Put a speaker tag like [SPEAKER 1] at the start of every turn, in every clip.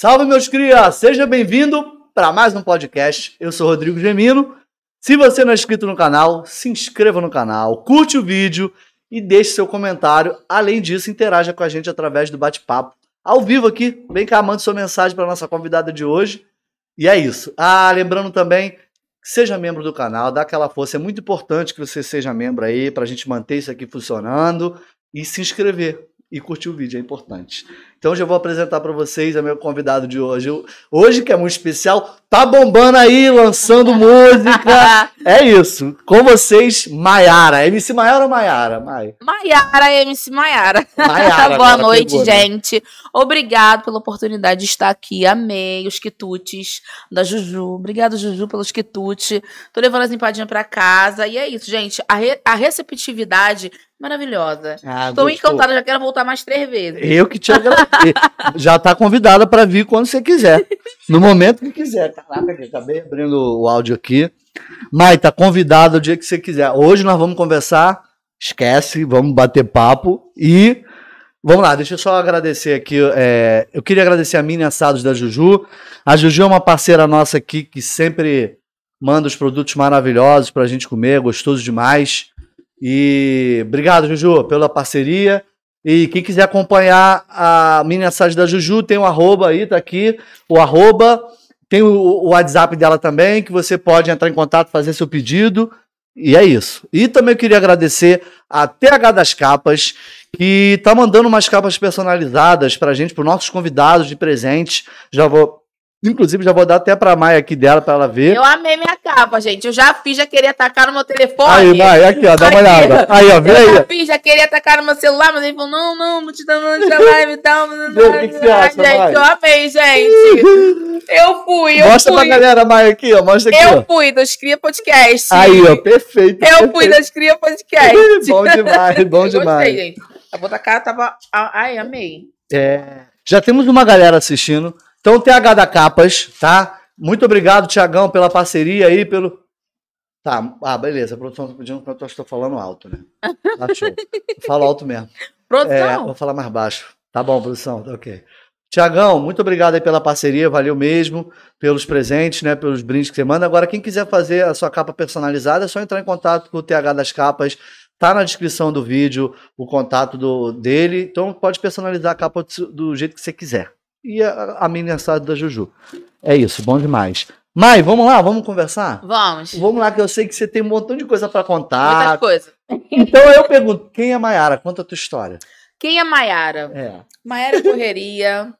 [SPEAKER 1] Salve, meus cria! Seja bem-vindo para mais um podcast. Eu sou Rodrigo Gemino. Se você não é inscrito no canal, se inscreva no canal, curte o vídeo e deixe seu comentário. Além disso, interaja com a gente através do bate-papo ao vivo aqui. Vem cá, mande sua mensagem para nossa convidada de hoje. E é isso. Ah, lembrando também, seja membro do canal, dá aquela força. É muito importante que você seja membro aí para a gente manter isso aqui funcionando e se inscrever e curtir o vídeo, é importante. Então já vou apresentar para vocês a meu convidado de hoje. Hoje, que é muito especial, tá bombando aí, lançando música. é isso. Com vocês, Maiara. MC Maiara ou Maiara?
[SPEAKER 2] Mai. Maiara, MC Maiara.
[SPEAKER 1] Maiara
[SPEAKER 2] Boa noite, pegou, né? gente. Né? Obrigado pela oportunidade de estar aqui. Amei os quitutes da Juju. Obrigado, Juju, pelos quitutes. Tô levando as empadinhas para casa. E é isso, gente. A, re a receptividade maravilhosa. Ah, Estou encantada, já quero voltar mais três vezes.
[SPEAKER 1] Eu que te agradeço. Já está convidada para vir quando você quiser. No momento que quiser. Caraca, acabei abrindo o áudio aqui. Mai, tá convidado o dia que você quiser. Hoje nós vamos conversar. Esquece, vamos bater papo e Vamos lá, deixa eu só agradecer aqui. É, eu queria agradecer a Mini Assados da Juju. A Juju é uma parceira nossa aqui que sempre manda os produtos maravilhosos para a gente comer, gostoso demais. E obrigado, Juju, pela parceria. E quem quiser acompanhar a mini assagem da Juju, tem o arroba aí, tá aqui. O arroba. Tem o, o WhatsApp dela também, que você pode entrar em contato, fazer seu pedido. E é isso. E também eu queria agradecer a TH das Capas, que tá mandando umas capas personalizadas pra gente, para nossos convidados de presente. Já vou Inclusive, já vou dar até pra Maia aqui dela pra ela ver.
[SPEAKER 2] Eu amei minha capa, gente. Eu já fiz, já queria atacar no meu telefone.
[SPEAKER 1] Aí, Maia, aqui, ó, dá uma olhada. Aí, ó, vê aí.
[SPEAKER 2] Eu já fiz, já queria atacar no meu celular, mas ele falou: não, não, não te dando não live e tal.
[SPEAKER 1] O que, que você acha,
[SPEAKER 2] gente,
[SPEAKER 1] Maia?
[SPEAKER 2] eu amei, gente. Eu fui, eu
[SPEAKER 1] Mostra
[SPEAKER 2] fui.
[SPEAKER 1] pra galera, Maia, aqui, ó. Mostra aqui.
[SPEAKER 2] Eu
[SPEAKER 1] ó.
[SPEAKER 2] fui dos Cria Podcast.
[SPEAKER 1] Aí, ó, perfeito.
[SPEAKER 2] Eu
[SPEAKER 1] perfeito.
[SPEAKER 2] fui das Cria Podcast.
[SPEAKER 1] bom demais, bom
[SPEAKER 2] eu
[SPEAKER 1] demais.
[SPEAKER 2] Gostei, gente. A cara tava. Ai, amei.
[SPEAKER 1] É. Já temos uma galera assistindo. Então, TH da Capas, tá? Muito obrigado, Tiagão, pela parceria aí, pelo. Tá, ah, beleza. A produção tá pedindo que eu estou falando alto, né? Tá show. Falo alto mesmo.
[SPEAKER 2] Produção.
[SPEAKER 1] É, vou falar mais baixo. Tá bom, produção, tá ok. Tiagão, muito obrigado aí pela parceria, valeu mesmo, pelos presentes, né, pelos brindes que você manda. Agora, quem quiser fazer a sua capa personalizada, é só entrar em contato com o TH das Capas, tá na descrição do vídeo o contato do, dele, então pode personalizar a capa do, do jeito que você quiser e a, a assado da Juju. É isso, bom demais. Mai, vamos lá, vamos conversar?
[SPEAKER 2] Vamos.
[SPEAKER 1] Vamos lá, que eu sei que você tem um montão de coisa para contar.
[SPEAKER 2] Muita coisa.
[SPEAKER 1] Então eu pergunto, quem é Maiara? Conta a tua história.
[SPEAKER 2] Quem é Maiara?
[SPEAKER 1] É.
[SPEAKER 2] Maiara é correria,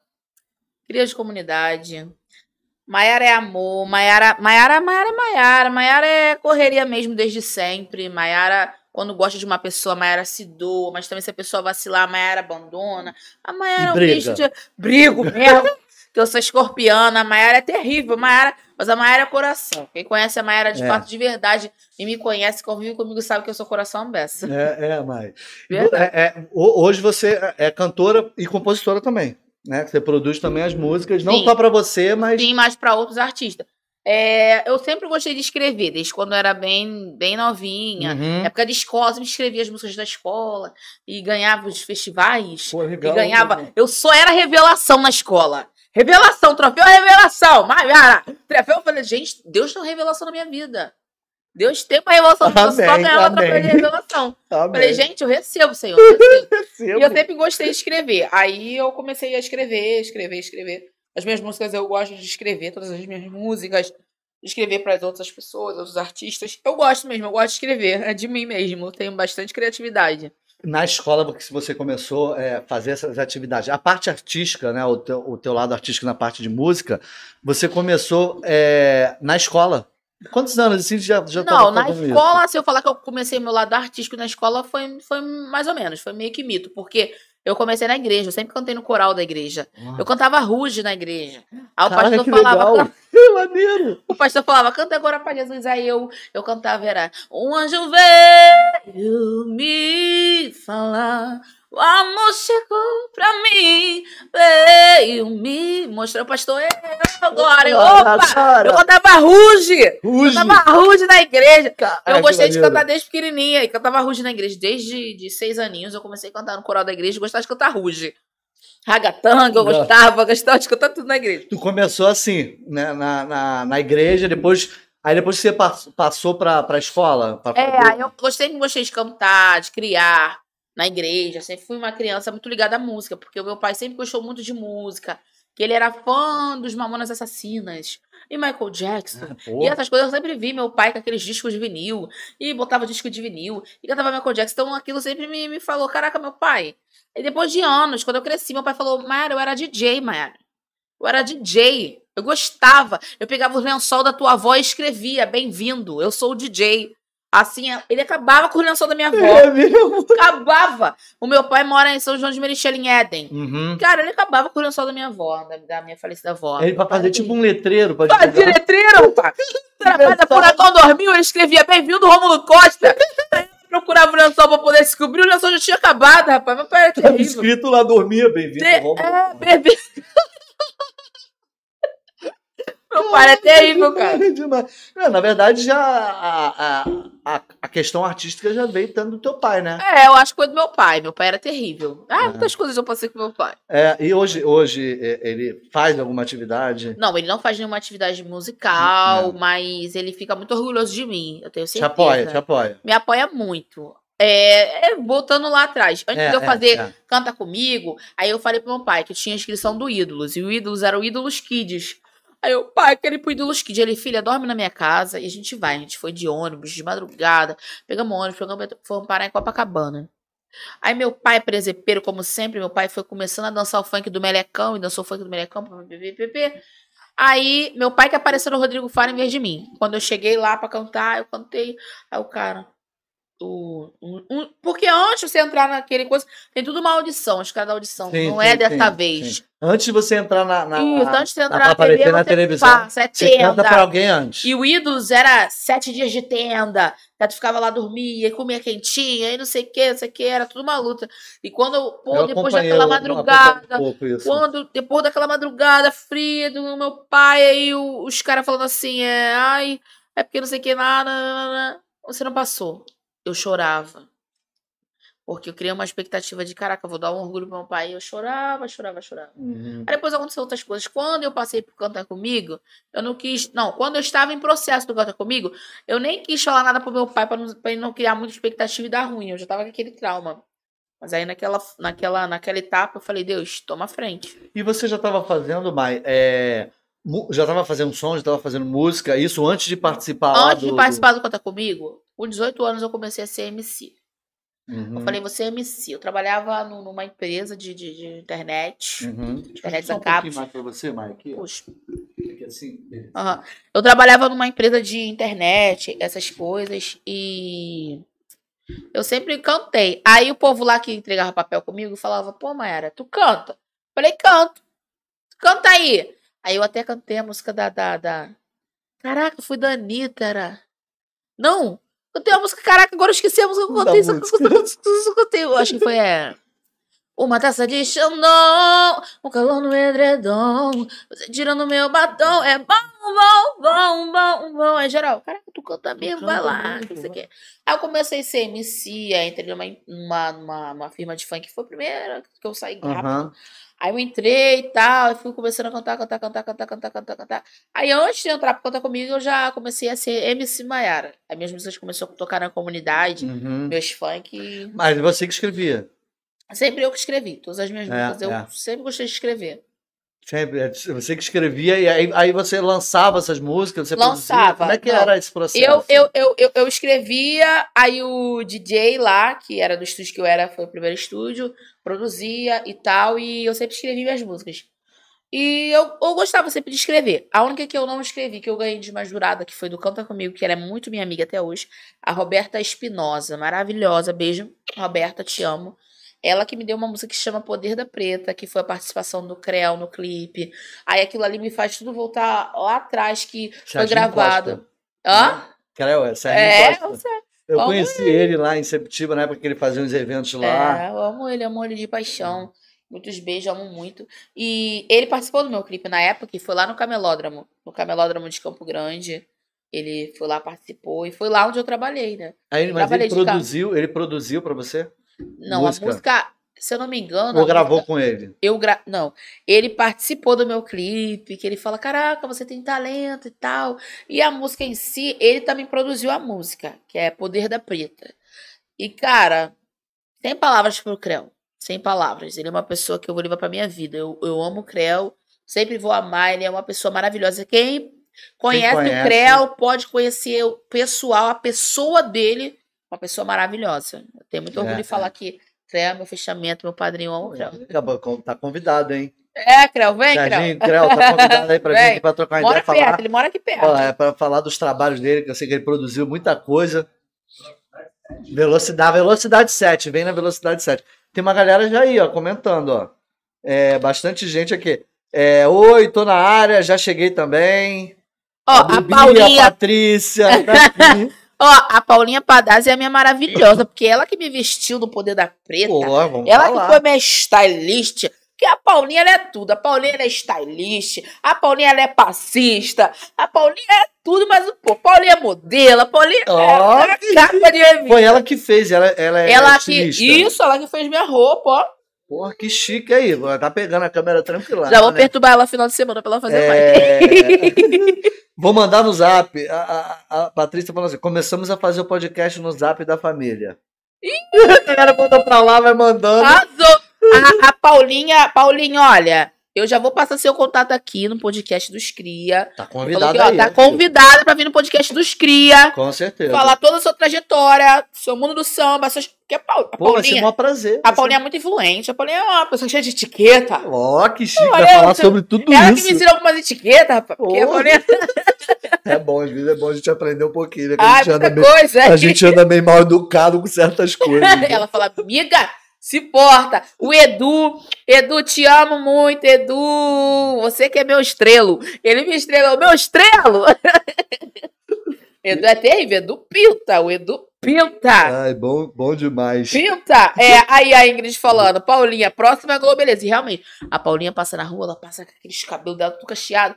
[SPEAKER 2] cria de comunidade. Maiara é amor, Maiara, Maiara, Maiara, Maiara, Maiara é correria mesmo desde sempre. Maiara quando gosta de uma pessoa, a Mayara se doa, mas também se a pessoa vacilar, a Mayara abandona. A Mayara é um bicho de. Brigo mesmo. que eu sou escorpiana, a Mayara é terrível, a Mayara, mas a Mayara é coração. Quem conhece a Mayara de é. fato, de verdade, e me conhece, convive comigo, sabe que eu sou coração beça.
[SPEAKER 1] É, é, Mai. É, é, hoje você é cantora e compositora também. Né? Você produz também as músicas, não Sim. só para você, mas.
[SPEAKER 2] Sim, mas para outros artistas. É, eu sempre gostei de escrever, desde quando eu era bem, bem novinha. Uhum. Época de escola, eu escrevia as músicas da escola e ganhava os festivais.
[SPEAKER 1] Pô, legal,
[SPEAKER 2] e ganhava. Eu só era revelação na escola. Revelação, troféu revelação. Maiara, troféu. Eu falei, gente, Deus tem uma revelação na minha vida. Deus tem uma revelação. Eu só ganhava troféu de revelação. Amém. Falei, gente, eu recebo, Senhor. Eu recebo. E eu sempre gostei de escrever. Aí eu comecei a escrever, escrever, escrever. As minhas músicas eu gosto de escrever, todas as minhas músicas, escrever para as outras pessoas, outros artistas. Eu gosto mesmo, eu gosto de escrever, é de mim mesmo, eu tenho bastante criatividade.
[SPEAKER 1] Na escola que você começou a é, fazer essas atividades, a parte artística, né, o teu, o teu lado artístico na parte de música, você começou é, na escola. Quantos anos assim já já
[SPEAKER 2] Não, na escola, isso? se eu falar que eu comecei meu lado artístico na escola foi, foi mais ou menos, foi meio que mito, porque eu comecei na igreja, eu sempre cantei no coral da igreja. Eu cantava ruge na igreja. Aí o pastor falava. Legal.
[SPEAKER 1] Que maneiro!
[SPEAKER 2] O pastor falava, canta agora para Jesus. Aí eu, eu cantava, era. Um anjo veio me falar. O amor chegou pra mim, veio me mostrar. O pastor, eu agora, eu, opa, eu cantava ruge. ruge. Eu cantava ruge na igreja. eu gostei de cantar desde pequenininha. E cantava ruge na igreja. Desde de seis aninhos eu comecei a cantar no coral da igreja e gostava de cantar ruge. Ragatanga, eu gostava, gostava de escutar tudo na igreja.
[SPEAKER 1] Tu começou assim, né, na, na, na igreja, depois. Aí depois você pass- passou pra, pra escola? Pra
[SPEAKER 2] É, eu gostei, gostei de cantar, de criar na igreja. Sempre fui uma criança muito ligada à música, porque o meu pai sempre gostou muito de música. Que ele era fã dos Mamonas Assassinas e Michael Jackson.
[SPEAKER 1] Ah.
[SPEAKER 2] E essas coisas eu sempre vi meu pai com aqueles discos de vinil, e botava disco de vinil, e cantava Michael Jackson. Então aquilo sempre me, me falou: caraca, meu pai. E depois de anos, quando eu cresci, meu pai falou: Mayara, eu era DJ, Mayara. Eu era DJ. Eu gostava. Eu pegava o lençol da tua avó e escrevia: bem-vindo, eu sou o DJ. Assim, ele acabava com o lençol da minha avó.
[SPEAKER 1] É mesmo?
[SPEAKER 2] acabava. O meu pai mora em São João de Merichelli, em Éden.
[SPEAKER 1] Uhum.
[SPEAKER 2] Cara, ele acabava com o lençol da minha avó, da, da minha falecida avó.
[SPEAKER 1] Ele pra fazer tipo um letreiro pra
[SPEAKER 2] Fazia
[SPEAKER 1] divulgar.
[SPEAKER 2] letreiro, pá. Trabalha Furacão dormiu, ele escrevia bem-vindo, Rômulo Costa. Aí eu procurava o lençol pra poder descobrir, o lençol já tinha acabado, rapaz. Meu pai era
[SPEAKER 1] Tava
[SPEAKER 2] terrível.
[SPEAKER 1] escrito lá, dormia, bem-vindo. Rômulo.
[SPEAKER 2] É, bebê. Meu pai é terrível, cara.
[SPEAKER 1] É demais. É, na verdade, já a, a, a, questão artística já veio tanto do teu pai, né?
[SPEAKER 2] É, eu acho que foi do meu pai. Meu pai era terrível. Ah,
[SPEAKER 1] É.
[SPEAKER 2] muitas coisas eu passei com meu pai.
[SPEAKER 1] É, e hoje, hoje é, ele faz alguma atividade?
[SPEAKER 2] Não, ele não faz nenhuma atividade musical,
[SPEAKER 1] Não.
[SPEAKER 2] mas ele fica muito orgulhoso de mim. Eu tenho
[SPEAKER 1] Te
[SPEAKER 2] certeza.
[SPEAKER 1] apoia, te apoia.
[SPEAKER 2] Me apoia muito. É, é, voltando lá atrás, antes
[SPEAKER 1] É,
[SPEAKER 2] de eu
[SPEAKER 1] é,
[SPEAKER 2] fazer
[SPEAKER 1] é.
[SPEAKER 2] Canta Comigo, aí eu falei pro meu pai que tinha a inscrição do Ídolos, e o Ídolos era o Ídolos Kids. Aí eu, pai, quero ir pro Ídolos Kids. Ele, filha, dorme na minha casa e a gente vai. A gente foi de ônibus, de madrugada, pegamos ônibus, pegamos, fomos parar em Copacabana. Aí meu pai, presepeiro, como sempre, meu pai foi começando a dançar o funk do Melecão, e dançou o funk do Melecão, ppp. Aí, meu pai que apareceu no Rodrigo Faro em vez de mim. Quando eu cheguei lá pra cantar, eu cantei. Aí o cara. O, um- um- porque antes de você entrar naquele coisa, tem tudo uma audição, acho que cada audição.
[SPEAKER 1] Sim,
[SPEAKER 2] não
[SPEAKER 1] sim,
[SPEAKER 2] é dessa
[SPEAKER 1] sim,
[SPEAKER 2] vez.
[SPEAKER 1] Antes de você entrar na. na
[SPEAKER 2] Isso, antes de você entrar na
[SPEAKER 1] aparecer
[SPEAKER 2] TV,
[SPEAKER 1] na televisão,
[SPEAKER 2] passa, é
[SPEAKER 1] você
[SPEAKER 2] tenda.
[SPEAKER 1] pra alguém antes.
[SPEAKER 2] E o Ídolos era sete dias de tenda. Aí tu ficava lá, dormia, e comia quentinha, e não sei o que, não sei o que, era tudo uma luta. E quando, pô,
[SPEAKER 1] Eu
[SPEAKER 2] depois daquela madrugada,
[SPEAKER 1] um
[SPEAKER 2] quando, depois daquela madrugada fria do meu pai, aí os caras falando assim, é, ai, é porque não sei o que, nada, você não passou. Eu chorava. Porque eu criei uma expectativa de, caraca, eu vou dar um orgulho pro meu pai. E eu chorava, chorava, chorava.
[SPEAKER 1] Uhum.
[SPEAKER 2] Aí depois aconteceu outras coisas. Quando eu passei por Canta Comigo, eu não quis. Não, quando eu estava em processo do Canta Comigo, eu nem quis falar nada pro meu pai pra não, pra ele não criar muita expectativa e dar ruim. Eu já tava com aquele trauma. Mas aí naquela, naquela, naquela etapa eu falei, Deus, toma frente.
[SPEAKER 1] E você já estava fazendo, Mai, é, mu- já estava fazendo som, já estava fazendo música, isso antes de participar
[SPEAKER 2] Antes
[SPEAKER 1] do-
[SPEAKER 2] de participar do Canta Comigo, com 18 anos eu comecei a ser MC.
[SPEAKER 1] Uhum,
[SPEAKER 2] Eu falei, você é MC. Eu trabalhava nu- numa empresa de, de, de internet.
[SPEAKER 1] uhum.
[SPEAKER 2] Internet
[SPEAKER 1] Só um pouquinho mais para você, Mai, aqui.
[SPEAKER 2] Puxa.
[SPEAKER 1] Aqui assim.
[SPEAKER 2] Aham. Eu trabalhava numa empresa de internet, essas coisas, e eu sempre cantei. Aí o povo lá que entregava papel comigo falava, pô, Mayara, tu canta? Falei, canto. Canta aí. Aí eu até cantei a música da. da, da... Caraca, fui da Anitta, era. Não! Cantei a música, caraca, agora eu esqueci a música que eu cantei. Só, cantei, eu acho que foi. É... Uma taça de Xandão, um calor no edredom, você tirando meu batom, é bom, bom, bom, bom, bom. Aí geral, caraca, tu canta mesmo, vai lá, não sei o
[SPEAKER 1] vai.
[SPEAKER 2] quê. Aí eu comecei a ser MC, aí entrei numa, numa, numa, numa firma de funk, foi a primeira que eu saí rápido.
[SPEAKER 1] Aham.
[SPEAKER 2] Aí eu entrei e tal, e fui começando a cantar, cantar, cantar, cantar, cantar, cantar, cantar. Aí antes de entrar pra cantar comigo, eu já comecei a ser MC Maiara. Aí minhas músicas começaram a tocar na comunidade,
[SPEAKER 1] Uhum.
[SPEAKER 2] meus funk.
[SPEAKER 1] Mas você que escrevia.
[SPEAKER 2] Sempre eu que escrevi, todas as minhas
[SPEAKER 1] É,
[SPEAKER 2] músicas, eu
[SPEAKER 1] é.
[SPEAKER 2] sempre gostei de escrever.
[SPEAKER 1] Sempre, é, você que escrevia e aí, aí você lançava essas músicas, você produzia.
[SPEAKER 2] Lançava,
[SPEAKER 1] Como é que
[SPEAKER 2] não.
[SPEAKER 1] era esse processo?
[SPEAKER 2] Eu, eu, eu, eu, eu escrevia, aí o DJ lá, que era do estúdio que eu era, foi o primeiro estúdio, produzia e tal, e eu sempre escrevi minhas músicas. E eu, eu gostava sempre de escrever. A única que eu não escrevi, que eu ganhei de mais jurada, que foi do Canta Comigo, que ela é muito minha amiga até hoje, a Roberta Espinosa, maravilhosa, beijo. Roberta, te amo. Ela que me deu uma música que chama Poder da Preta, que foi a participação do Creu no clipe. Aí aquilo ali me faz tudo voltar lá atrás, que foi gravado.
[SPEAKER 1] Costa.
[SPEAKER 2] Hã?
[SPEAKER 1] Creu, é Serginho
[SPEAKER 2] É,
[SPEAKER 1] Costa.
[SPEAKER 2] eu Vamos
[SPEAKER 1] conheci ele lá em Sepetiba, na época que ele fazia uns eventos lá.
[SPEAKER 2] É, eu amo ele, amo ele de paixão. Muitos beijos, amo muito. E ele participou do meu clipe na época, que foi lá no Camelódromo, no Camelódromo de Campo Grande. Ele foi lá, participou, e foi lá onde eu trabalhei, né?
[SPEAKER 1] Aí, mas
[SPEAKER 2] Trabalhei
[SPEAKER 1] ele
[SPEAKER 2] carro.
[SPEAKER 1] produziu, ele produziu pra você?
[SPEAKER 2] Não,
[SPEAKER 1] Música.
[SPEAKER 2] a música. se eu não me engano.
[SPEAKER 1] Ou gravou
[SPEAKER 2] música-
[SPEAKER 1] com ele?
[SPEAKER 2] Eu gra... Não, ele participou do meu clipe, que ele fala, caraca, você tem talento e tal. E a música em si, ele também produziu a música, que é Poder da Preta. E, cara, sem palavras pro Creu. Sem palavras. Ele é uma pessoa que eu vou levar pra minha vida. Eu, eu amo o Creu, sempre vou amar, ele é uma pessoa maravilhosa. Quem conhece,
[SPEAKER 1] conhece.
[SPEAKER 2] o Creu pode conhecer o pessoal, a pessoa dele, uma pessoa maravilhosa. Eu tenho muito orgulho
[SPEAKER 1] É,
[SPEAKER 2] de falar
[SPEAKER 1] é.
[SPEAKER 2] que Creu é meu fechamento, meu padrinho, o Creu.
[SPEAKER 1] Tá convidado, hein?
[SPEAKER 2] É, Creu, vem, Creu.
[SPEAKER 1] Creu, tá convidado aí pra vir
[SPEAKER 2] Vem.
[SPEAKER 1] aqui pra trocar uma
[SPEAKER 2] Mora
[SPEAKER 1] ideia. Falar,
[SPEAKER 2] perto, ele mora aqui perto.
[SPEAKER 1] Ó, é pra falar dos trabalhos dele, que eu sei que ele produziu muita coisa. Velocidade, velocidade 7, vem na velocidade 7. Tem uma galera já aí, ó, comentando, ó. É, bastante gente aqui. É, Oi, tô na área, já cheguei também.
[SPEAKER 2] Ó, a
[SPEAKER 1] Bibi,
[SPEAKER 2] Paulinha,
[SPEAKER 1] a Patrícia, tá aqui.
[SPEAKER 2] ó, a Paulinha Padazzi é a minha maravilhosa, porque ela que me vestiu no Poder da Preta.
[SPEAKER 1] Pô, vamos
[SPEAKER 2] ela
[SPEAKER 1] falar.
[SPEAKER 2] que foi minha stylist. Porque a Paulinha ela é tudo. A Paulinha ela é stylist. A Paulinha ela é passista. A Paulinha é tudo, mas pô, Paulinha é modelo. A Paulinha
[SPEAKER 1] Ó,
[SPEAKER 2] é uma capa de revista.
[SPEAKER 1] Foi ela que fez, ela, ela é
[SPEAKER 2] Ela que. Isso, ela que fez minha roupa, ó.
[SPEAKER 1] Porra, que chique aí. Tá pegando a câmera tranquila.
[SPEAKER 2] Já vou
[SPEAKER 1] né?
[SPEAKER 2] perturbar ela no final de semana pra ela fazer mais.
[SPEAKER 1] É... Vou mandar no zap. A, a, a Patrícia falou assim: começamos a fazer o podcast no zap da família. a galera manda pra lá, vai mandando.
[SPEAKER 2] A, a Paulinha, Paulinha, olha, eu já vou passar seu contato aqui no podcast dos Cria.
[SPEAKER 1] Tá convidada
[SPEAKER 2] que, ó,
[SPEAKER 1] aí.
[SPEAKER 2] tá convidada pra vir no podcast dos Cria.
[SPEAKER 1] Com certeza.
[SPEAKER 2] Falar toda a sua trajetória, seu mundo do samba, suas... porque a, Paul- a
[SPEAKER 1] Pô, vai ser
[SPEAKER 2] Paulinha,
[SPEAKER 1] um prazer.
[SPEAKER 2] a Paulinha é muito influente. A Paulinha é uma pessoa cheia de etiqueta.
[SPEAKER 1] Ó, que chique. Vai falar
[SPEAKER 2] você-
[SPEAKER 1] sobre tudo
[SPEAKER 2] Ela que me
[SPEAKER 1] isso.
[SPEAKER 2] ensinou algumas etiquetas, rapaz. Porque. Paulinha...
[SPEAKER 1] É bom, às vezes é bom a gente aprender um pouquinho. Né? A,
[SPEAKER 2] Ai,
[SPEAKER 1] gente anda meio,
[SPEAKER 2] coisa.
[SPEAKER 1] a gente anda meio mal educado com certas coisas. né?
[SPEAKER 2] Ela fala, amiga, se porta. O Edu, Edu, te amo muito, Edu. Você que é meu estrelo. Ele me estrelou, meu estrelo. Edu é terrível, Edu pinta, o Edu pinta.
[SPEAKER 1] Ai, bom, bom demais.
[SPEAKER 2] Pinta! É, aí a Ingrid falando, Paulinha, próxima é a Globeleza. E realmente, a Paulinha passa na rua, ela passa com aqueles cabelos dela tudo cacheado.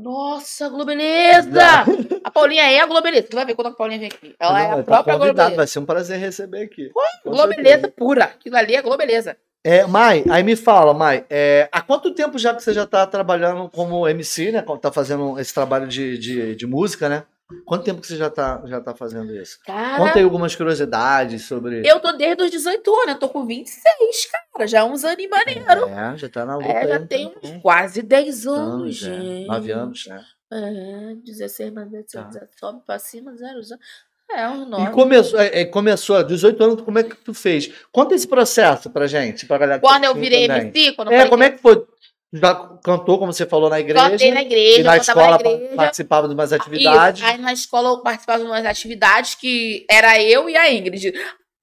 [SPEAKER 2] Nossa, Globeleza! A Paulinha é a Globeleza. Tu vai ver quando a Paulinha vem aqui. Ela é
[SPEAKER 1] Não,
[SPEAKER 2] a
[SPEAKER 1] tá
[SPEAKER 2] própria
[SPEAKER 1] convidado,
[SPEAKER 2] Globeleza.
[SPEAKER 1] Vai ser um prazer receber aqui. Com
[SPEAKER 2] Globeleza pura. Aquilo ali é Globeleza.
[SPEAKER 1] É, Mai, aí me fala, Mai, é, há quanto tempo já que você já tá trabalhando como MC, né? Tá fazendo esse trabalho de, de, de música, né? Quanto tempo que você já tá, já tá fazendo isso?
[SPEAKER 2] Cara,
[SPEAKER 1] Conta aí algumas curiosidades sobre.
[SPEAKER 2] eu tô desde os 18 anos, eu tô com 26, cara. Já há uns anos e maneiro.
[SPEAKER 1] É, já tá na luta.
[SPEAKER 2] É,
[SPEAKER 1] aí,
[SPEAKER 2] já
[SPEAKER 1] então,
[SPEAKER 2] tem uns
[SPEAKER 1] então,
[SPEAKER 2] quase 10 anos,
[SPEAKER 1] anos, é.
[SPEAKER 2] gente.
[SPEAKER 1] Nove anos, né?
[SPEAKER 2] É, 16 mais 18,
[SPEAKER 1] Tá.
[SPEAKER 2] sobe pra cima, zero, zero. É, uns
[SPEAKER 1] E
[SPEAKER 2] 9.
[SPEAKER 1] começou, é, é, começou, 18 anos, como é que tu fez? Conta esse processo pra gente, pra galera que
[SPEAKER 2] Quando
[SPEAKER 1] tá
[SPEAKER 2] eu virei
[SPEAKER 1] também.
[SPEAKER 2] MC, quando eu
[SPEAKER 1] É, como é que foi? Já cantou, como você falou, na igreja?
[SPEAKER 2] Cantei na
[SPEAKER 1] e
[SPEAKER 2] igreja,
[SPEAKER 1] na
[SPEAKER 2] cantava
[SPEAKER 1] escola
[SPEAKER 2] na igreja.
[SPEAKER 1] participava de umas
[SPEAKER 2] Isso.
[SPEAKER 1] atividades.
[SPEAKER 2] Aí na escola eu participava de umas atividades que era eu e a Ingrid.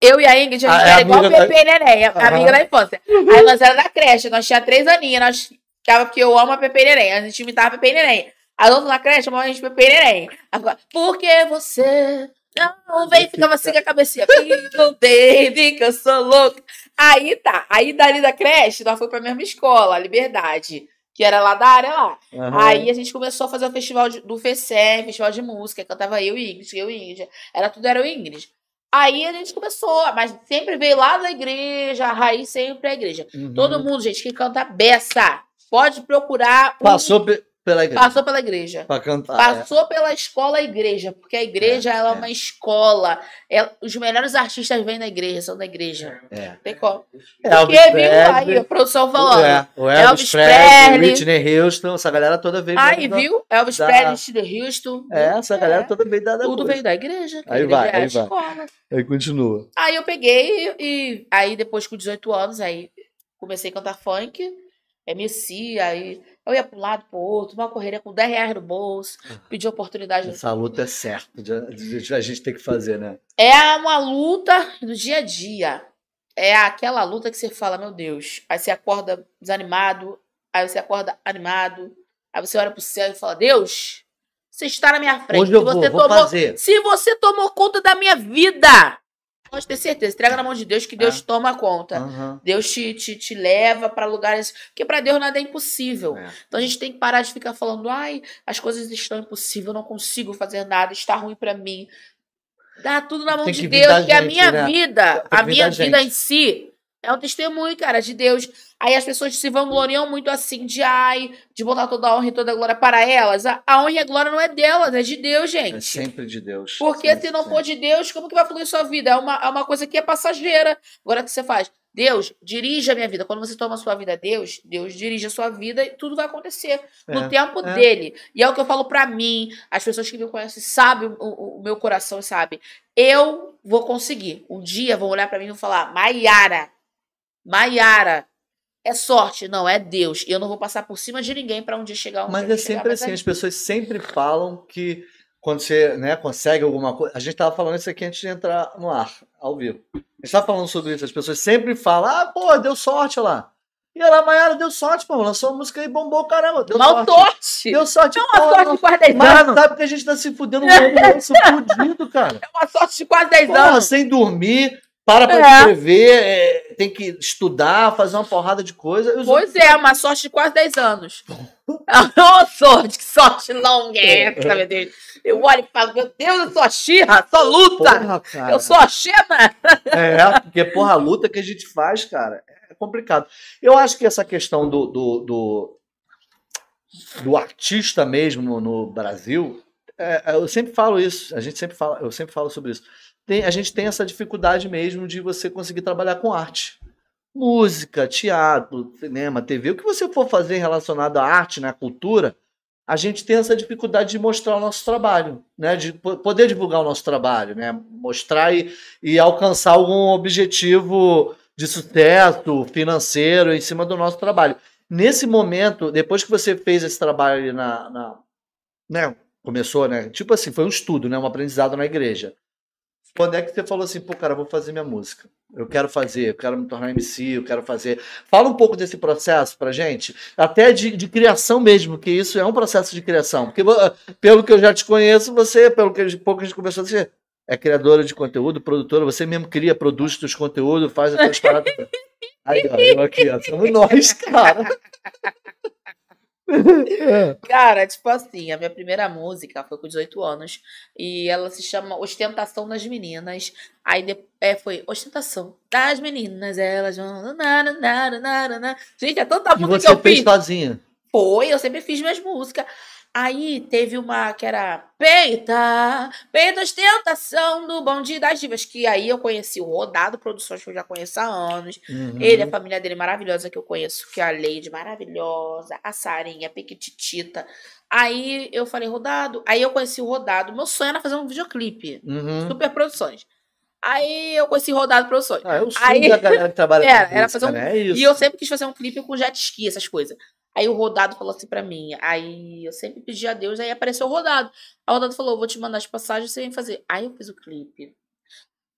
[SPEAKER 2] Eu e a Ingrid, a
[SPEAKER 1] Ah,
[SPEAKER 2] gente
[SPEAKER 1] é
[SPEAKER 2] era igual o
[SPEAKER 1] amiga da-
[SPEAKER 2] Pepe e Neném,
[SPEAKER 1] Aham.
[SPEAKER 2] amiga da infância. Aí nós era da creche, nós tinha três aninhos, nós ficava porque eu amo a Pepe e Neném, a gente imitava Pepe e Neném. As outras na creche chamavam a gente Pepe e Neném. Agora, porque você não vem, ficava assim com a cabecinha. Não baby, que eu sou louca. Aí tá, aí dali da creche, nós fomos pra mesma escola, Liberdade. Que era lá da área lá.
[SPEAKER 1] Aham.
[SPEAKER 2] Aí a gente começou a fazer o festival de- do FECEM, festival de música, cantava eu e Ingrid, eu e Ingrid. Era tudo era e Ingrid. Aí a gente começou, mas sempre veio lá da igreja, a raiz sempre é a igreja.
[SPEAKER 1] Uhum.
[SPEAKER 2] Todo mundo, gente, que canta beça, pode procurar. um-
[SPEAKER 1] Passou pe- pela igreja.
[SPEAKER 2] passou pela igreja.
[SPEAKER 1] Pra cantar.
[SPEAKER 2] Passou pela escola igreja, porque a igreja
[SPEAKER 1] É,
[SPEAKER 2] ela é
[SPEAKER 1] é.
[SPEAKER 2] uma escola. Ela- os melhores artistas vêm da igreja, são da igreja.
[SPEAKER 1] é. É.
[SPEAKER 2] Tem como.
[SPEAKER 1] É,
[SPEAKER 2] Porque
[SPEAKER 1] Elvis
[SPEAKER 2] viu
[SPEAKER 1] Presley,
[SPEAKER 2] aí a produção falando.
[SPEAKER 1] É, o Elvis,
[SPEAKER 2] Elvis
[SPEAKER 1] Presley,
[SPEAKER 2] Presley.
[SPEAKER 1] Whitney Houston, essa galera toda veio.
[SPEAKER 2] Aí,
[SPEAKER 1] da-
[SPEAKER 2] viu? Elvis
[SPEAKER 1] da-
[SPEAKER 2] Presley, Whitney Houston.
[SPEAKER 1] É, essa galera
[SPEAKER 2] É.
[SPEAKER 1] toda veio da da
[SPEAKER 2] Tudo
[SPEAKER 1] coisa.
[SPEAKER 2] veio da igreja.
[SPEAKER 1] Aí
[SPEAKER 2] igreja
[SPEAKER 1] vai,
[SPEAKER 2] é
[SPEAKER 1] aí vai.
[SPEAKER 2] escola.
[SPEAKER 1] Aí continua.
[SPEAKER 2] Aí eu peguei e aí depois com 18 anos, aí comecei a cantar funk, MC, aí eu ia para um lado pro outro, uma correria com 10 reais no bolso, pedi oportunidade.
[SPEAKER 1] Essa luta é certa. A gente tem que fazer, né?
[SPEAKER 2] É uma luta do dia a dia. É aquela luta que você fala, meu Deus. Aí você acorda desanimado, aí você acorda animado, aí você olha pro céu e fala, Deus, você está na minha frente.
[SPEAKER 1] Hoje eu
[SPEAKER 2] Se
[SPEAKER 1] vou,
[SPEAKER 2] você
[SPEAKER 1] vou
[SPEAKER 2] tomou
[SPEAKER 1] fazer.
[SPEAKER 2] Se você tomou conta da minha vida, pode ter certeza. Entrega na mão de Deus que Deus
[SPEAKER 1] Ah.
[SPEAKER 2] toma conta.
[SPEAKER 1] Aham.
[SPEAKER 2] Deus te, te, te leva para lugares. Porque para Deus nada é impossível.
[SPEAKER 1] É.
[SPEAKER 2] Então a gente tem que parar de ficar falando, ai, as coisas estão impossíveis, eu não consigo fazer nada, está ruim para mim. Dá tudo na mão de Deus, que a
[SPEAKER 1] gente,
[SPEAKER 2] minha
[SPEAKER 1] né?
[SPEAKER 2] vida, a minha
[SPEAKER 1] da
[SPEAKER 2] vida
[SPEAKER 1] gente.
[SPEAKER 2] em si, É um testemunho, cara, de Deus. Aí as pessoas se vangloriam muito assim, de ai, de botar toda a honra e toda a glória para elas. A, a honra e a glória não é delas, é de Deus, gente. É
[SPEAKER 1] sempre de Deus.
[SPEAKER 2] Porque
[SPEAKER 1] sempre,
[SPEAKER 2] se não sempre. for de Deus, como que vai fluir sua vida? É uma, é uma coisa que é passageira. Agora, o que você faz? Deus, dirige a minha vida. Quando você toma a sua vida a Deus, Deus dirige a sua vida e tudo vai acontecer no é, tempo é. dele. E é o que eu falo para mim, as pessoas que me conhecem sabem o, o, o meu coração, sabe? Eu vou conseguir. Um dia vão olhar para mim e vão falar: Maiara, Maiara, é sorte, não, é Deus. E eu não vou passar por cima de ninguém para um dia chegar um
[SPEAKER 1] Mas é sempre assim, as pessoas sempre falam que quando você né, consegue alguma coisa. A gente estava falando isso aqui antes de entrar no ar, ao vivo. A gente estava falando sobre isso. As pessoas sempre falam: ah, pô, deu sorte lá. E ela, Maiara, deu sorte, pô, lançou uma música e bombou, caramba. Deu
[SPEAKER 2] Mal sorte.
[SPEAKER 1] Deu sorte.
[SPEAKER 2] É uma pô, sorte de quase 10
[SPEAKER 1] mas anos. sabe que a gente tá se fudendo no isso fudido, cara.
[SPEAKER 2] É uma sorte de quase 10 anos.
[SPEAKER 1] sem dormir, para pra é. escrever, é, tem que estudar, fazer uma porrada de coisa.
[SPEAKER 2] Pois é, uma sorte de quase 10 anos. Ô, sorte, que sorte longa é essa, meu Deus. Eu olho e falo, meu Deus, eu sou a Xirra, sou luta. Porra, eu sou a Xena.
[SPEAKER 1] É, porque, porra, a luta que a gente faz, cara, é complicado. Eu acho que essa questão do, do, do, do artista mesmo no, no Brasil, é, eu sempre falo isso, a gente sempre fala, eu sempre falo sobre isso tem, a gente tem essa dificuldade mesmo de você conseguir trabalhar com arte. Música, teatro, cinema, TV, o que você for fazer relacionado à arte, na né, cultura, a gente tem essa dificuldade de mostrar o nosso trabalho, né? de poder divulgar o nosso trabalho, né? mostrar e, e alcançar algum objetivo de sucesso financeiro em cima do nosso trabalho. Nesse momento, depois que você fez esse trabalho na, na né, começou, né? Tipo assim, foi um estudo, né? Um aprendizado na igreja. Quando é que você falou assim, pô, cara, vou fazer minha música? Eu quero fazer, eu quero me tornar MC, eu quero fazer. Fala um pouco desse processo pra gente, até de, de criação mesmo, que isso é um processo de criação. Porque, pelo que eu já te conheço, você, pelo que pouco a gente conversou, você é criadora de conteúdo, produtora, você mesmo cria, produz seus conteúdos, faz aquelas paradas. Aí, ó, eu aqui, ó, somos nós, cara.
[SPEAKER 2] Cara, tipo assim, a minha primeira música foi com 18 anos e ela se chama Ostentação das Meninas. Aí de, é, foi Ostentação das Meninas, elas vão. Gente, é tanta música
[SPEAKER 1] que eu fez fiz. sozinha?
[SPEAKER 2] Foi, eu sempre fiz minhas músicas. Aí teve uma que era Peita, Peita Ostentação do Bonde das Divas, que aí eu conheci o Rodado Produções, que eu já conheço há anos. Uhum. Ele, a família dele maravilhosa que eu conheço, que é a Leide maravilhosa, a Sarinha, a Pequititita. Aí eu falei, Rodado. Aí eu conheci o Rodado. Meu sonho era fazer um videoclipe. Uhum. Super produções. Aí eu conheci Rodado Produções.
[SPEAKER 1] Ah, é o sonho aí... da galera que trabalha
[SPEAKER 2] era, com era fazer um... né? é isso. E eu sempre quis fazer um clipe com jet ski, essas coisas. Aí o Rodado falou assim para mim. Aí eu sempre pedi a Deus, aí apareceu o Rodado. Aí o Rodado falou: vou te mandar as passagens, você vem fazer. Aí eu fiz o clipe.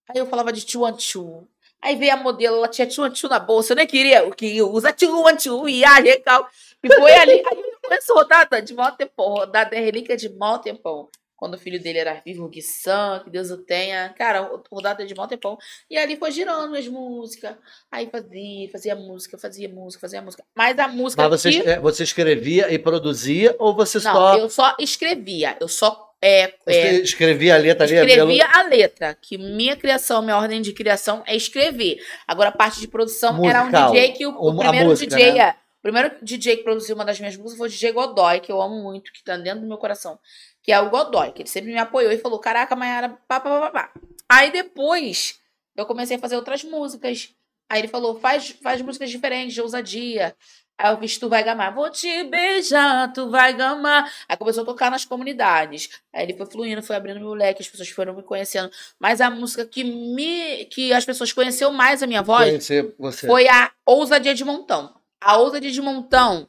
[SPEAKER 2] Aí eu falava de two and two. Aí veio a modelo, ela tinha two and two na bolsa. Eu nem queria o que usa two and two e a recal. E foi ali. Aí eu conheço o Rodado de mó tempão. Rodado é relíquia de mó tempão quando o filho dele era vivo, que Sam, que Deus o tenha. Cara, rodada de mó tempão. E ali foi girando as músicas. Aí fazia, fazia música, fazia música, fazia música. Mas a música.
[SPEAKER 1] Mas você, que... você escrevia e produzia ou você
[SPEAKER 2] Não,
[SPEAKER 1] só.
[SPEAKER 2] Eu só escrevia. Eu só. É,
[SPEAKER 1] você
[SPEAKER 2] é,
[SPEAKER 1] escrevia a letra ali?
[SPEAKER 2] Escrevia pelo... a letra. Que minha criação, minha ordem de criação é escrever. Agora a parte de produção Musical, era um DJ que o, o primeiro música, DJ né? é. O primeiro DJ que produziu uma das minhas músicas foi o DJ Godoy, que eu amo muito, que tá dentro do meu coração que é o Godoy, que ele sempre me apoiou e falou: Caraca, Mayara, pá, pá, pá, pá. Aí depois eu comecei a fazer outras músicas. Aí ele falou: faz, faz músicas diferentes, de ousadia. Aí eu fiz Tu Vai Gamar. Vou te beijar, tu vai gamar. Aí começou a tocar nas comunidades. Aí ele foi fluindo, foi abrindo meu leque, as pessoas foram me conhecendo. Mas a música que me que as pessoas conheceram mais a minha voz foi a Ousadia de Montão. A Ousadia de Montão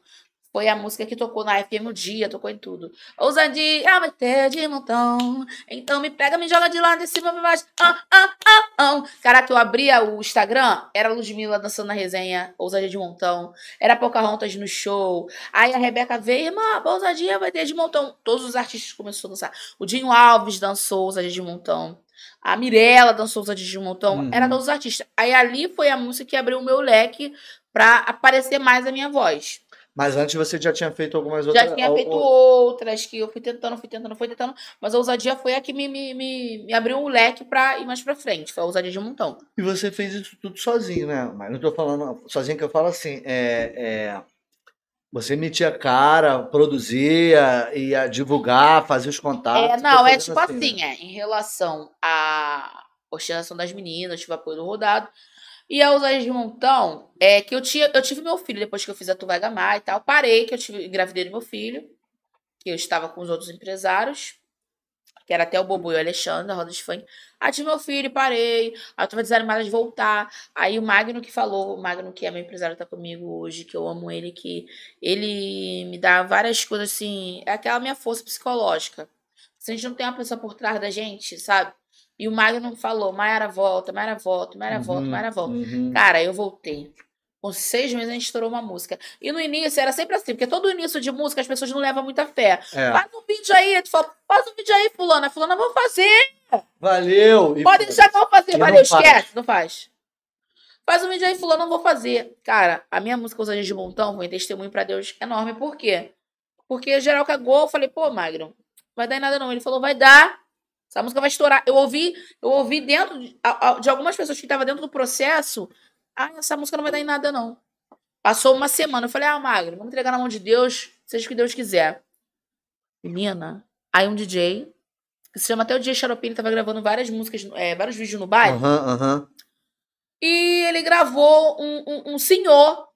[SPEAKER 2] foi a música que tocou na FM o dia, tocou em tudo. Ousadia, vai ter de montão. Então me pega, me joga de lado de cima pra baixo. Ah, ah, ah, ah. Caraca, eu abria o Instagram, era Ludmilla dançando na resenha, ousadia de montão. Era Pocahontas no show. Aí a Rebeca veio, irmã, ousadia vai ter de montão. Todos os artistas começaram a dançar. O Dinho Alves dançou ousadia de montão. A Mirella dançou ousadia de montão. Uhum. Era todos os artistas. Aí ali foi a música que abriu o meu leque pra aparecer mais a minha voz.
[SPEAKER 1] Mas antes você já tinha feito algumas outras.
[SPEAKER 2] Já tinha feito outras que eu fui tentando, fui tentando, fui tentando. Mas a ousadia foi a que me, me, me, me abriu um leque pra ir mais pra frente. Foi a ousadia de um montão.
[SPEAKER 1] E você fez isso tudo sozinho, né? Mas não tô falando sozinho que eu falo assim. É, é, você metia cara, produzia, ia divulgar, fazia os contatos.
[SPEAKER 2] É, não, é tipo assim, assim né? é, em relação à ostentação das meninas, tive apoio do rodado. E a ousadia de montão é que eu, tinha, eu tive meu filho depois que eu fiz a Tu Vai Gamar e tal. Parei, que eu tive, engravidei do meu filho, que eu estava com os outros empresários que era até o Bobo e o Alexandre, a roda de funk. Aí tive meu filho, parei. Aí eu tava desanimada de voltar. Aí o Magno que falou, o Magno que é meu empresário, tá comigo hoje, que eu amo ele, que ele me dá várias coisas assim. É aquela minha força psicológica. Se a gente não tem uma pessoa por trás da gente, sabe? E o Magno falou: Mayara volta, Mayara volta, Mayara volta, uhum, Mayara volta. Uhum. Cara, eu voltei. Com seis meses a gente estourou uma música. E no início era sempre assim, porque todo início de música as pessoas não levam muita fé. É. Faz um vídeo aí, tu fala, faz um vídeo aí, fulana. Fulana, vou fazer.
[SPEAKER 1] Valeu.
[SPEAKER 2] Pode deixar que eu vou fazer. Valeu, não esquece, faz. não faz. Faz um vídeo aí, fulana, não vou fazer. Cara, a minha música Ousadia de Montão foi um testemunho pra Deus enorme. Por quê? Porque geral cagou, eu falei, pô, Magro, vai dar em nada não. Ele falou, vai dar. Essa música vai estourar. Eu ouvi, eu ouvi dentro de, de algumas pessoas que estavam dentro do processo ah, essa música não vai dar em nada, não. Passou uma semana. Eu falei, ah, Magro, vamos entregar na mão de Deus, seja o que Deus quiser. Menina, aí um DJ, que se chama até o DJ Xaropini, tava gravando várias músicas, é, vários vídeos no bairro.
[SPEAKER 1] Aham, uhum, aham. Uhum.
[SPEAKER 2] E ele gravou um, um, um senhor.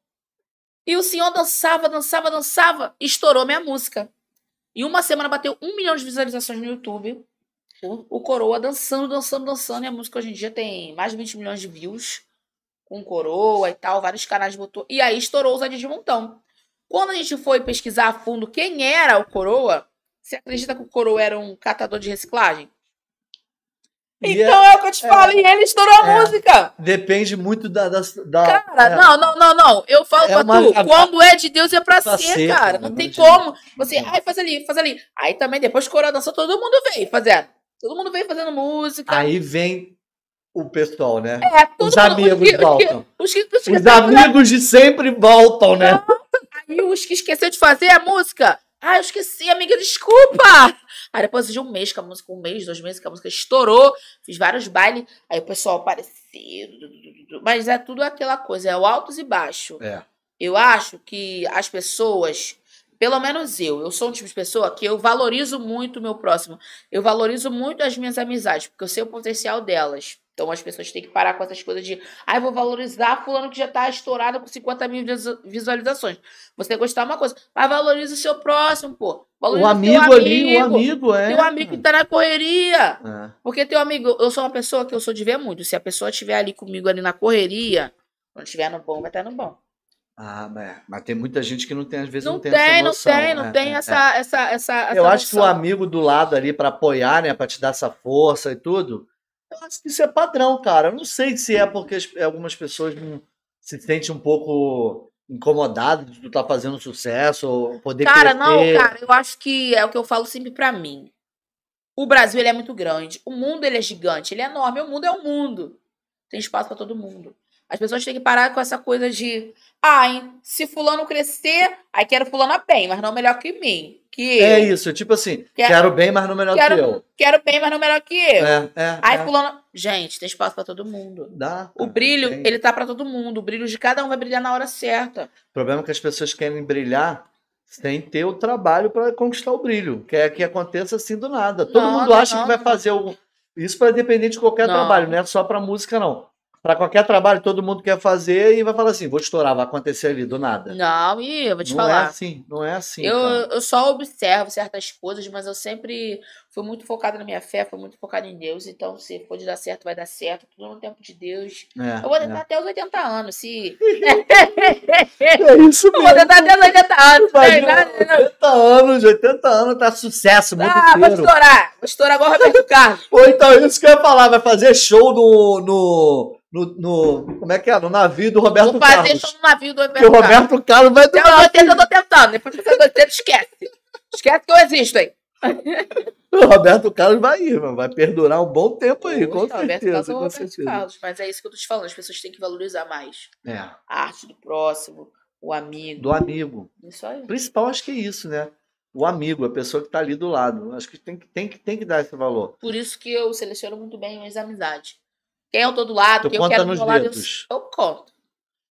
[SPEAKER 2] E o senhor dançava, dançava, dançava. E estourou minha música. Em uma semana bateu um milhão de visualizações no YouTube. O, o Coroa dançando, dançando, dançando. E a música hoje em dia tem mais de 20 milhões de views com coroa e tal, vários canais botou. E aí estourou os de montão. Quando a gente foi pesquisar a fundo quem era o coroa, você acredita que o coroa era um catador de reciclagem? então é, é, o que eu te é, falo, e ele estourou a é, música.
[SPEAKER 1] Depende muito da. da, da
[SPEAKER 2] cara,
[SPEAKER 1] é,
[SPEAKER 2] não, não, não, não. Eu falo é pra uma, tu, a, quando é de Deus é pra, pra ser, ser, cara. Não tem como. Você, ai, faz ali, faz ali. Aí também, depois que o coroa dançou, todo mundo veio fazendo. Todo mundo veio fazendo música.
[SPEAKER 1] Aí vem o pessoal, né? É, os amigos que, voltam.
[SPEAKER 2] Os, que,
[SPEAKER 1] os, os amigos de sempre voltam, né?
[SPEAKER 2] Aí os que esqueceu de fazer a música. Ah, eu esqueci, amiga, desculpa! Aí depois de um mês que a música, um mês, dois meses que a música estourou, fiz vários bailes, aí o pessoal apareceu. Mas é tudo aquela coisa, é o altos e baixo.
[SPEAKER 1] É.
[SPEAKER 2] Eu acho que as pessoas, pelo menos eu, eu sou um tipo de pessoa que eu valorizo muito o meu próximo. Eu valorizo muito as minhas amizades, porque eu sei o potencial delas. Então as pessoas têm que parar com essas coisas de, ah, vou valorizar fulano que já tá estourado com 50 mil visualizações. Você tem que gostar uma coisa, mas valoriza o seu próximo, pô. Valoriza
[SPEAKER 1] o amigo, amigo ali, o amigo, é.
[SPEAKER 2] Teu amigo que tá na correria. É. Porque teu amigo, eu sou uma pessoa que eu sou de ver muito. Se a pessoa estiver ali comigo ali na correria, quando estiver no bom, vai estar no bom.
[SPEAKER 1] Ah, mas, mas tem muita gente que não tem, às vezes
[SPEAKER 2] não,
[SPEAKER 1] não tem,
[SPEAKER 2] tem
[SPEAKER 1] essa noção.
[SPEAKER 2] Não tem, não é, tem é, essa, é. essa, essa, essa
[SPEAKER 1] Eu acho que o amigo do lado ali para apoiar, né, para te dar essa força e tudo, eu acho que isso é padrão, cara. Eu não sei se é porque algumas pessoas não se sentem um pouco incomodadas de tu estar tá fazendo sucesso ou poder
[SPEAKER 2] Cara, crescer. não, cara, eu acho que é o que eu falo sempre para mim. O Brasil ele é muito grande, o mundo ele é gigante, ele é enorme, o mundo é o mundo. Tem espaço para todo mundo. As pessoas têm que parar com essa coisa de, ai, ah, se fulano crescer, aí quero fulano bem, mas não melhor que mim. Que
[SPEAKER 1] é eu. isso, tipo assim, quero, quero, bem, mas não melhor
[SPEAKER 2] quero,
[SPEAKER 1] que eu.
[SPEAKER 2] Quero bem, mas não melhor que eu.
[SPEAKER 1] É, é,
[SPEAKER 2] aí
[SPEAKER 1] é.
[SPEAKER 2] fulano, gente, tem espaço para todo mundo.
[SPEAKER 1] Dá.
[SPEAKER 2] O brilho, tem. ele tá para todo mundo, o brilho de cada um vai brilhar na hora certa.
[SPEAKER 1] O problema é que as pessoas querem brilhar sem ter o trabalho para conquistar o brilho, quer que aconteça assim do nada. Todo não, mundo não, acha não, que vai fazer o isso para depender de qualquer trabalho, não é só para música não para qualquer trabalho todo mundo quer fazer e vai falar assim, vou estourar, vai acontecer ali do nada.
[SPEAKER 2] Não, e eu vou te
[SPEAKER 1] não
[SPEAKER 2] falar.
[SPEAKER 1] Não é assim, não é assim.
[SPEAKER 2] Eu, eu só observo certas coisas, mas eu sempre fui muito focada na minha fé, fui muito focada em Deus. Então, se pode dar certo, vai dar certo. Tudo no tempo de Deus. É, eu vou tentar é. até os 80 anos, se.
[SPEAKER 1] é isso mesmo.
[SPEAKER 2] Eu vou tentar até os 80 anos.
[SPEAKER 1] Imagina, 80 anos, 80 anos, tá sucesso, muito Ah,
[SPEAKER 2] vou estourar. Vou estourar agora o Roberto Carlos.
[SPEAKER 1] Ou então, isso que eu ia falar, vai fazer show no... no no, no, como é que é? No navio do Roberto Vou fazer Carlos.
[SPEAKER 2] show no navio do Roberto
[SPEAKER 1] Carlos. o Roberto Carlos vai
[SPEAKER 2] doar. Eu, eu tô tentando. Depois que você tá esquece. Esquece que eu existo aí.
[SPEAKER 1] O Roberto Carlos vai ir, vai perdurar um bom tempo aí, com certeza. com certeza.
[SPEAKER 2] Carlos, mas é isso que eu tô te falando, as pessoas têm que valorizar mais
[SPEAKER 1] é.
[SPEAKER 2] a arte do próximo, O amigo.
[SPEAKER 1] do amigo.
[SPEAKER 2] Isso aí.
[SPEAKER 1] O principal acho que é isso, né? O amigo, a pessoa que tá ali do lado. Acho que tem que, tem que, tem que dar esse valor.
[SPEAKER 2] Por isso que eu seleciono muito bem minhas amizades. Quem eu tô do lado,
[SPEAKER 1] Tu
[SPEAKER 2] quem eu quero do meu lado, eu, eu conto.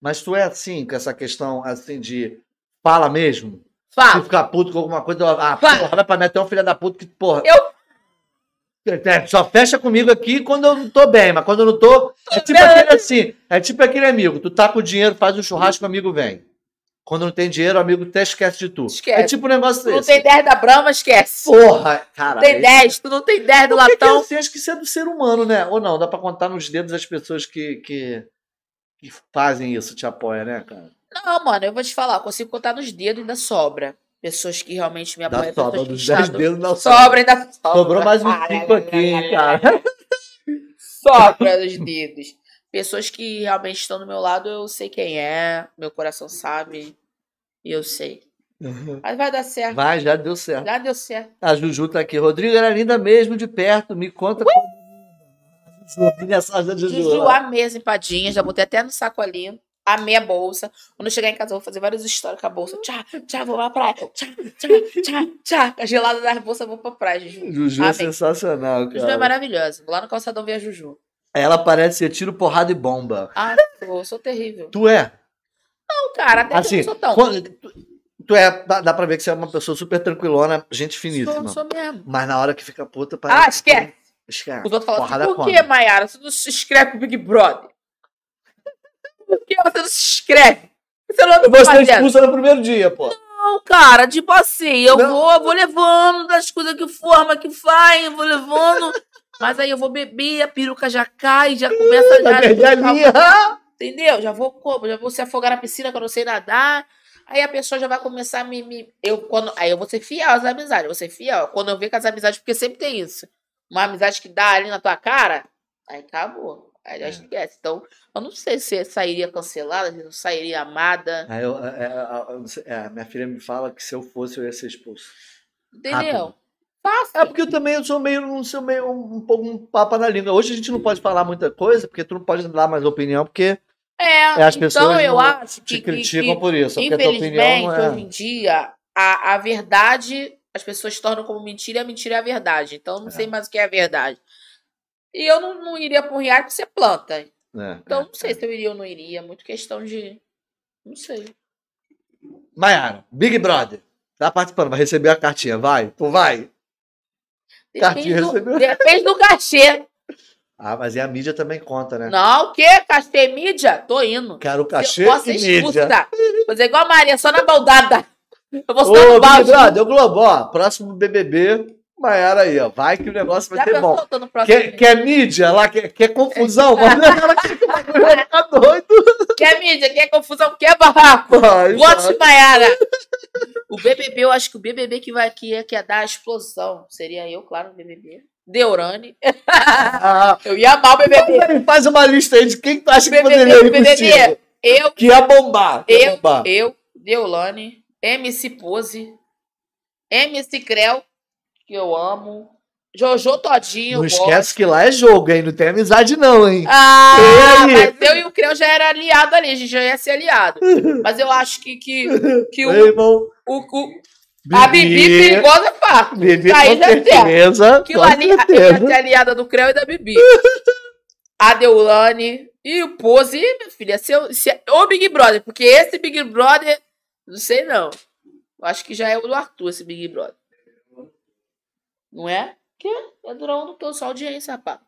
[SPEAKER 1] Mas tu é assim, com essa questão assim de fala mesmo? Se
[SPEAKER 2] Fala.
[SPEAKER 1] ficar puto com alguma coisa, ah,
[SPEAKER 2] Fala.
[SPEAKER 1] pra mim até um filho da puta que, porra.
[SPEAKER 2] Eu-
[SPEAKER 1] É, Só fecha comigo aqui quando eu não tô bem, mas quando eu não tô. É tipo aquele assim, é tipo aquele amigo. Tu tá com dinheiro, faz um churrasco, o amigo vem. Quando não tem dinheiro, o amigo até esquece de tu.
[SPEAKER 2] Esquece.
[SPEAKER 1] É tipo um negócio
[SPEAKER 2] Tu não tem 10 da Brahma, esquece.
[SPEAKER 1] Porra, cara.
[SPEAKER 2] Tu tem 10, tu não tem 10 do
[SPEAKER 1] Por que
[SPEAKER 2] latão.
[SPEAKER 1] assim? Acho que isso é do ser humano, né? Ou não? Dá pra contar nos dedos as pessoas que, que, que fazem isso, te apoiam, né, cara?
[SPEAKER 2] Não, mano, eu vou te falar, eu consigo contar nos dedos e ainda sobra. Pessoas que realmente me apoiam.
[SPEAKER 1] sobra dos 10
[SPEAKER 2] estão-
[SPEAKER 1] dedos, não sobra.
[SPEAKER 2] Sobra, ainda sobra.
[SPEAKER 1] Sobrou mais uns
[SPEAKER 2] Ai,
[SPEAKER 1] 5
[SPEAKER 2] ai,
[SPEAKER 1] aqui, cara.
[SPEAKER 2] Sobra dos dedos. Pessoas que realmente estão do meu lado, eu sei quem é, meu coração sabe. E eu sei. Mas vai dar certo.
[SPEAKER 1] Vai, já deu certo.
[SPEAKER 2] Já deu certo.
[SPEAKER 1] A Juju tá aqui. Rodrigo era linda mesmo de perto. Me conta como. Juju, mensagem da Juju.
[SPEAKER 2] Juju, amei as empadinhas, já botei até no saco ali. Amei a bolsa. Quando eu chegar em casa, eu vou fazer vários stories com a bolsa. Tchau, tchau, vou pra praia. Tchau, tchau, tchau, tchau. A gelada da bolsa, eu vou pra praia, Juju.
[SPEAKER 1] Juju é sensacional,
[SPEAKER 2] Juju é
[SPEAKER 1] cara.
[SPEAKER 2] maravilhosa. Vou lá no calçadão ver a Juju.
[SPEAKER 1] Ela parece ser tiro, porrada e bomba.
[SPEAKER 2] Ah, eu sou terrível.
[SPEAKER 1] Tu é?
[SPEAKER 2] Não, cara, até que eu
[SPEAKER 1] Assim,
[SPEAKER 2] não sou tão.
[SPEAKER 1] quando- tu, tu é. Dá, dá pra ver que você é uma pessoa super tranquilona, gente finíssima.
[SPEAKER 2] Sou, sou mesmo.
[SPEAKER 1] Mas na hora que fica puta,
[SPEAKER 2] Ah,
[SPEAKER 1] parece.
[SPEAKER 2] esquece.
[SPEAKER 1] Esquece.
[SPEAKER 2] Os outros falam assim, por
[SPEAKER 1] come.
[SPEAKER 2] que, Mayara, você não se inscreve pro Big Brother? Por que você não se inscreve? Você não
[SPEAKER 1] Você é
[SPEAKER 2] fazendo?
[SPEAKER 1] expulsa no primeiro dia, pô.
[SPEAKER 2] Não, cara, tipo assim, eu
[SPEAKER 1] Não.
[SPEAKER 2] vou, vou levando das coisas que forma, que faz, eu vou levando. Mas aí eu vou beber, a peruca já cai, já começa já.
[SPEAKER 1] a linha.
[SPEAKER 2] Entendeu? Já vou como? Já vou se afogar na piscina que eu não sei nadar. Aí a pessoa já vai começar a me. me- eu, quando, aí eu vou ser fiel às amizades, eu vou ser fiel. Quando eu ver com as amizades, porque sempre tem isso. Uma amizade que dá ali na tua cara, aí acabou. Já
[SPEAKER 1] É.
[SPEAKER 2] esquece. Então, eu não sei se eu sairia cancelada, se eu sairia amada.
[SPEAKER 1] Aí eu- é, é, eu é, minha filha me fala que se eu fosse, eu ia ser expulso.
[SPEAKER 2] Entendeu?
[SPEAKER 1] Rápido. É porque eu também eu sou meio, um, sou meio um, pouco um papa na língua. Hoje a gente não pode falar muita coisa, porque tu não pode dar mais opinião, porque
[SPEAKER 2] É,
[SPEAKER 1] É, as
[SPEAKER 2] então
[SPEAKER 1] pessoas
[SPEAKER 2] eu
[SPEAKER 1] não
[SPEAKER 2] acho
[SPEAKER 1] te
[SPEAKER 2] que, que,
[SPEAKER 1] criticam
[SPEAKER 2] que
[SPEAKER 1] por isso.
[SPEAKER 2] Infelizmente,
[SPEAKER 1] não
[SPEAKER 2] hoje
[SPEAKER 1] é.
[SPEAKER 2] em dia, a, a verdade as pessoas tornam como mentira e a mentira é a verdade. Então eu não
[SPEAKER 1] É.
[SPEAKER 2] sei mais o que é a verdade. E eu não, não iria por real porque você planta.
[SPEAKER 1] É,
[SPEAKER 2] Então
[SPEAKER 1] é,
[SPEAKER 2] não sei
[SPEAKER 1] é.
[SPEAKER 2] se eu iria ou não iria. Muito questão de. Não sei.
[SPEAKER 1] Mayara, Big Brother. Tá participando, vai receber a cartinha, vai? Tu vai?
[SPEAKER 2] Depende do,
[SPEAKER 1] recebeu.
[SPEAKER 2] depende do cachê.
[SPEAKER 1] Ah, mas e a mídia também conta, né?
[SPEAKER 2] Não, o quê? Cachê mídia? Tô indo.
[SPEAKER 1] Quero cachê
[SPEAKER 2] eu
[SPEAKER 1] e mídia.
[SPEAKER 2] Fazer igual a Maria, só na baldada. Eu vou
[SPEAKER 1] Ô,
[SPEAKER 2] no
[SPEAKER 1] Big
[SPEAKER 2] balde.
[SPEAKER 1] Brother, ô Globo, ó, próximo BBB, Mayara aí, ó. Vai que o negócio vai
[SPEAKER 2] Já
[SPEAKER 1] ser bom. Quer, quer mídia lá, quer, quer confusão? Mas ela que o bagulho vai ficar doido.
[SPEAKER 2] Quer mídia, quer confusão, quer barraco.
[SPEAKER 1] Vai,
[SPEAKER 2] Vote
[SPEAKER 1] vai.
[SPEAKER 2] Maiara. O BBB, eu acho que o BBB que vai que é, que ia dar a explosão. Seria eu, claro, no BBB. Deurane.
[SPEAKER 1] Ah,
[SPEAKER 2] Eu ia amar o BBB.
[SPEAKER 1] faz uma lista aí de quem tu acha que
[SPEAKER 2] BBB,
[SPEAKER 1] poderia ir
[SPEAKER 2] BBB.
[SPEAKER 1] contigo.
[SPEAKER 2] Eu,
[SPEAKER 1] Que ia bombar. que ia
[SPEAKER 2] eu,
[SPEAKER 1] bombar.
[SPEAKER 2] eu, Deulane, MC Pose, MC Creu, que eu amo, Jojo Todinho.
[SPEAKER 1] Não esquece
[SPEAKER 2] gosto.
[SPEAKER 1] que lá é jogo, hein? Não tem amizade não, hein?
[SPEAKER 2] Ah, mas eu e o Creu já era aliado ali, a gente já ia ser aliado. Mas eu acho que, que, que o,
[SPEAKER 1] irmão.
[SPEAKER 2] o, o- a Bibi perigosa é fato.
[SPEAKER 1] Bibi
[SPEAKER 2] Aí
[SPEAKER 1] com
[SPEAKER 2] tem.
[SPEAKER 1] certeza.
[SPEAKER 2] Que
[SPEAKER 1] com
[SPEAKER 2] o ali,
[SPEAKER 1] certeza.
[SPEAKER 2] é aliada do Creu e da Bibi. A Deulane e o Pose, minha filha, se eu, se, ou Big Brother, porque esse Big Brother, não sei não. Eu acho que já é o do Arthur, esse Big Brother. Não é? Que? É durão do teu só audiência, rapaz.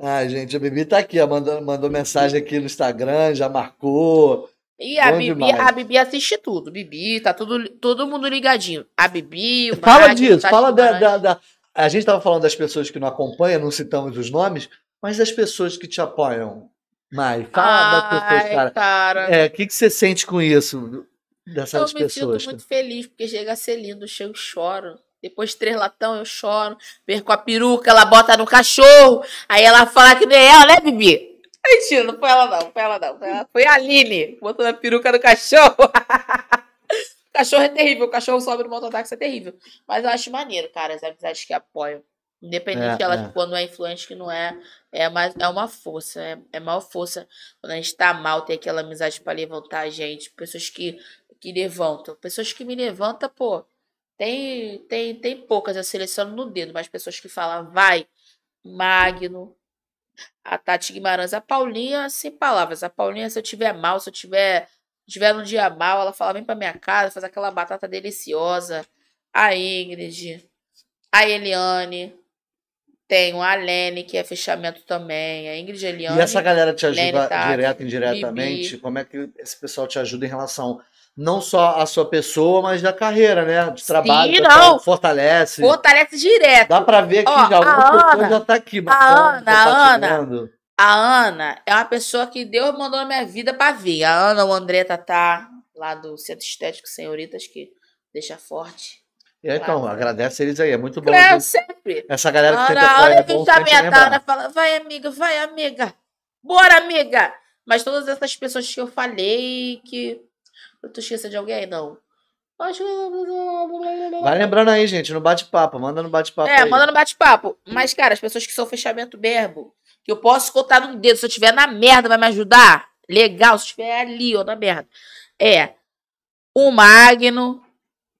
[SPEAKER 1] Ai, gente, a Bibi tá aqui, ó, mandou, mandou mensagem aqui no Instagram, já marcou.
[SPEAKER 2] E a
[SPEAKER 1] Bom
[SPEAKER 2] Bibi,
[SPEAKER 1] demais.
[SPEAKER 2] a Bibi assiste tudo. Bibi, tá tudo, todo mundo ligadinho. A Bibi, o
[SPEAKER 1] Fala disso,
[SPEAKER 2] Tati
[SPEAKER 1] fala da, da, da- A gente tava falando das pessoas que não acompanham, não citamos os nomes, mas das pessoas que te apoiam. Mai, fala das pessoas,
[SPEAKER 2] Ai,
[SPEAKER 1] cara.
[SPEAKER 2] cara.
[SPEAKER 1] É, o que, que você sente com isso?
[SPEAKER 2] Eu
[SPEAKER 1] Dessas
[SPEAKER 2] me
[SPEAKER 1] pessoas.
[SPEAKER 2] sinto muito feliz, porque chega a ser lindo, eu chego e choro. Depois de três latão, eu choro. Perco a peruca, ela bota no cachorro. Aí ela fala que não é ela, né, Bibi? Mentira, não foi ela não, foi ela não. Foi, ela, foi a Aline, botou a peruca no cachorro. o cachorro é terrível, o cachorro sobe no mototáxi é terrível. Mas eu acho maneiro, cara, as amizades que apoiam. Independente
[SPEAKER 1] É,
[SPEAKER 2] de ela,
[SPEAKER 1] é.
[SPEAKER 2] quando é influente, que não é, é, mais, é uma força, é, é maior força. Quando a gente tá mal, tem aquela amizade pra levantar a gente, pessoas que, que levantam. Pessoas que me levantam, pô, tem, tem, tem poucas, eu seleciono no dedo, mas pessoas que falam, vai, Magno, a Tati Guimarães, a Paulinha, sem palavras. A Paulinha, se eu tiver mal, se eu tiver, tiver num dia mal, ela fala, vem pra minha casa, faz aquela batata deliciosa. A Ingrid, a Eliane, tem a Lene, que é fechamento também, a Ingrid Eliane.
[SPEAKER 1] E essa galera te ajuda
[SPEAKER 2] Lene, Tati,
[SPEAKER 1] direto e indiretamente?
[SPEAKER 2] Bibi.
[SPEAKER 1] Como é que esse pessoal te ajuda em relação não só à sua pessoa, mas da carreira, né? De trabalho,
[SPEAKER 2] Sim, não.
[SPEAKER 1] Fortalece.
[SPEAKER 2] Fortalece direto.
[SPEAKER 1] Dá pra ver
[SPEAKER 2] Ó,
[SPEAKER 1] já,
[SPEAKER 2] a
[SPEAKER 1] alguma pessoa já tá aqui.
[SPEAKER 2] a Ana, a Ana. A Ana é uma pessoa que Deus mandou na minha vida pra vir. A Ana, o André Tatá, lá do Centro Estético Senhoritas, que deixa forte.
[SPEAKER 1] E então, agradece eles aí, é muito bom.
[SPEAKER 2] Claro, sempre.
[SPEAKER 1] Essa galera que sempre
[SPEAKER 2] Ana,
[SPEAKER 1] apoia é
[SPEAKER 2] que
[SPEAKER 1] bom
[SPEAKER 2] tá
[SPEAKER 1] sempre lembrar.
[SPEAKER 2] Ana fala, vai amiga, vai amiga. Bora amiga. Mas todas essas pessoas que eu falei que eu tô esquecendo de alguém, não.
[SPEAKER 1] Vai lembrando aí, gente, no bate-papo, manda no bate-papo
[SPEAKER 2] É,
[SPEAKER 1] aí.
[SPEAKER 2] manda no bate-papo. Mas, cara, as pessoas que são fechamento berbo, que eu posso contar no dedo, se eu tiver na merda, vai me ajudar? Legal, se estiver ali, ó, na merda. É o Magno,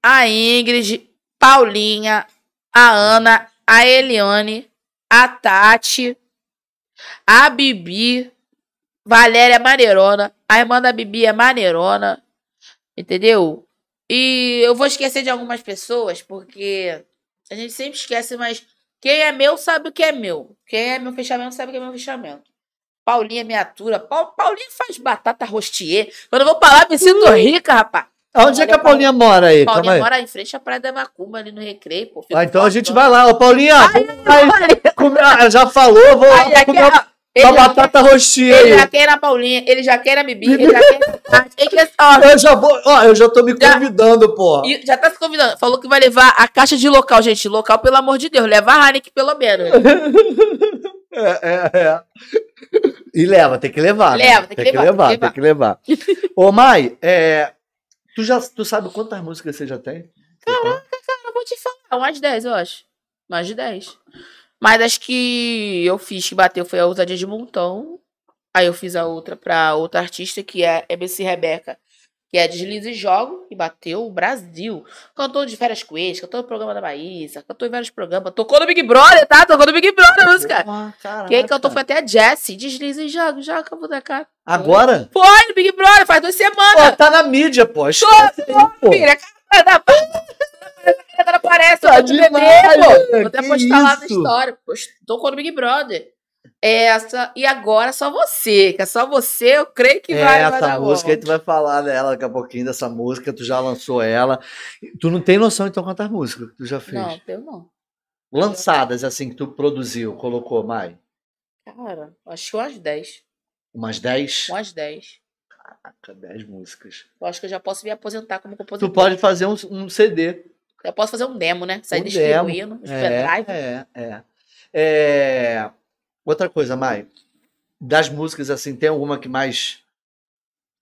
[SPEAKER 2] a Ingrid, Paulinha, a Ana, a Eliane, a Tati, a Bibi, Valéria Maneirona, a irmã da Bibi é Maneirona, entendeu? E eu vou esquecer de algumas pessoas, porque a gente sempre esquece, mas quem é meu sabe o que é meu. Quem é meu fechamento sabe o que é meu fechamento. Paulinha me atura. Pau- Paulinha faz batata rostier. Quando eu vou pra lá, me sinto rica, rapaz.
[SPEAKER 1] Aonde é que a Paulinha mora aí? Calma
[SPEAKER 2] Paulinha
[SPEAKER 1] aí.
[SPEAKER 2] mora em frente à Praia da Macumba, ali no Recreio, pô.
[SPEAKER 1] Ah, então a gente vai lá. Ô, Paulinha, vai
[SPEAKER 2] Paulinha.
[SPEAKER 1] comer- ah, já falou, vou
[SPEAKER 2] Aí,
[SPEAKER 1] comer
[SPEAKER 2] ele,
[SPEAKER 1] uma batata roxinha
[SPEAKER 2] quer, ele
[SPEAKER 1] aí.
[SPEAKER 2] já quer na Paulinha, ele já quer na Bibi, ele já quer Tati. Ele quer- ó,
[SPEAKER 1] Eu já vou, ó, eu já tô me convidando, pô.
[SPEAKER 2] Já tá se convidando. Falou que vai levar a caixa de local, gente. Local, pelo amor de Deus. Leva a Heineken, pelo menos.
[SPEAKER 1] É, é, é. E leva, tem que levar. né?
[SPEAKER 2] Leva, tem que levar, tem que
[SPEAKER 1] tem que levar. Ô, Mai, é, tu já tu sabe quantas músicas você já tem?
[SPEAKER 2] Cara, eu vou te falar. Umas 10, eu acho. Mais de 10. Mas as que eu fiz que bateu foi a ousadia de montão. Aí eu fiz a outra pra outra artista, que é MC Rebeca, que é Deslize e Jogo, e bateu o Brasil. Cantou de férias com ex, cantou no programa da Maísa, cantou em vários programas. Tocou no Big Brother, tá? Tocou no Big Brother a música.
[SPEAKER 1] Ah, caraca.
[SPEAKER 2] Quem cantou foi até a Jessie. Deslize e Jogo, joga a bunda da cara.
[SPEAKER 1] Agora?
[SPEAKER 2] Foi no Big Brother, faz duas semanas.
[SPEAKER 1] Pô, tá na mídia, pô. Aí, pô.
[SPEAKER 2] Filha, cara da cara aparece,
[SPEAKER 1] Tá
[SPEAKER 2] eu
[SPEAKER 1] demais,
[SPEAKER 2] beber, pô. Vou até postar lá na história. Post- Tô no Big Brother. Essa, e agora só você, que é só você, eu creio que vai,
[SPEAKER 1] É,
[SPEAKER 2] vai
[SPEAKER 1] essa
[SPEAKER 2] dar
[SPEAKER 1] música aí tu vai falar dela daqui a pouquinho, dessa música, tu já lançou ela. Tu não tem noção, então, quantas músicas que tu já fez?
[SPEAKER 2] Não, eu não.
[SPEAKER 1] Lançadas, assim, que tu produziu, colocou, Mai?
[SPEAKER 2] Cara, acho que umas 10.
[SPEAKER 1] Umas 10?
[SPEAKER 2] Umas 10.
[SPEAKER 1] Caraca, 10 músicas.
[SPEAKER 2] Eu acho que eu já posso me aposentar como compositor.
[SPEAKER 1] Tu pode fazer um, um CD.
[SPEAKER 2] Eu posso fazer um demo, né? Sair
[SPEAKER 1] Um
[SPEAKER 2] distribuindo, os
[SPEAKER 1] É, é, é. É, Outra coisa, Mai. Das músicas, assim, tem alguma que mais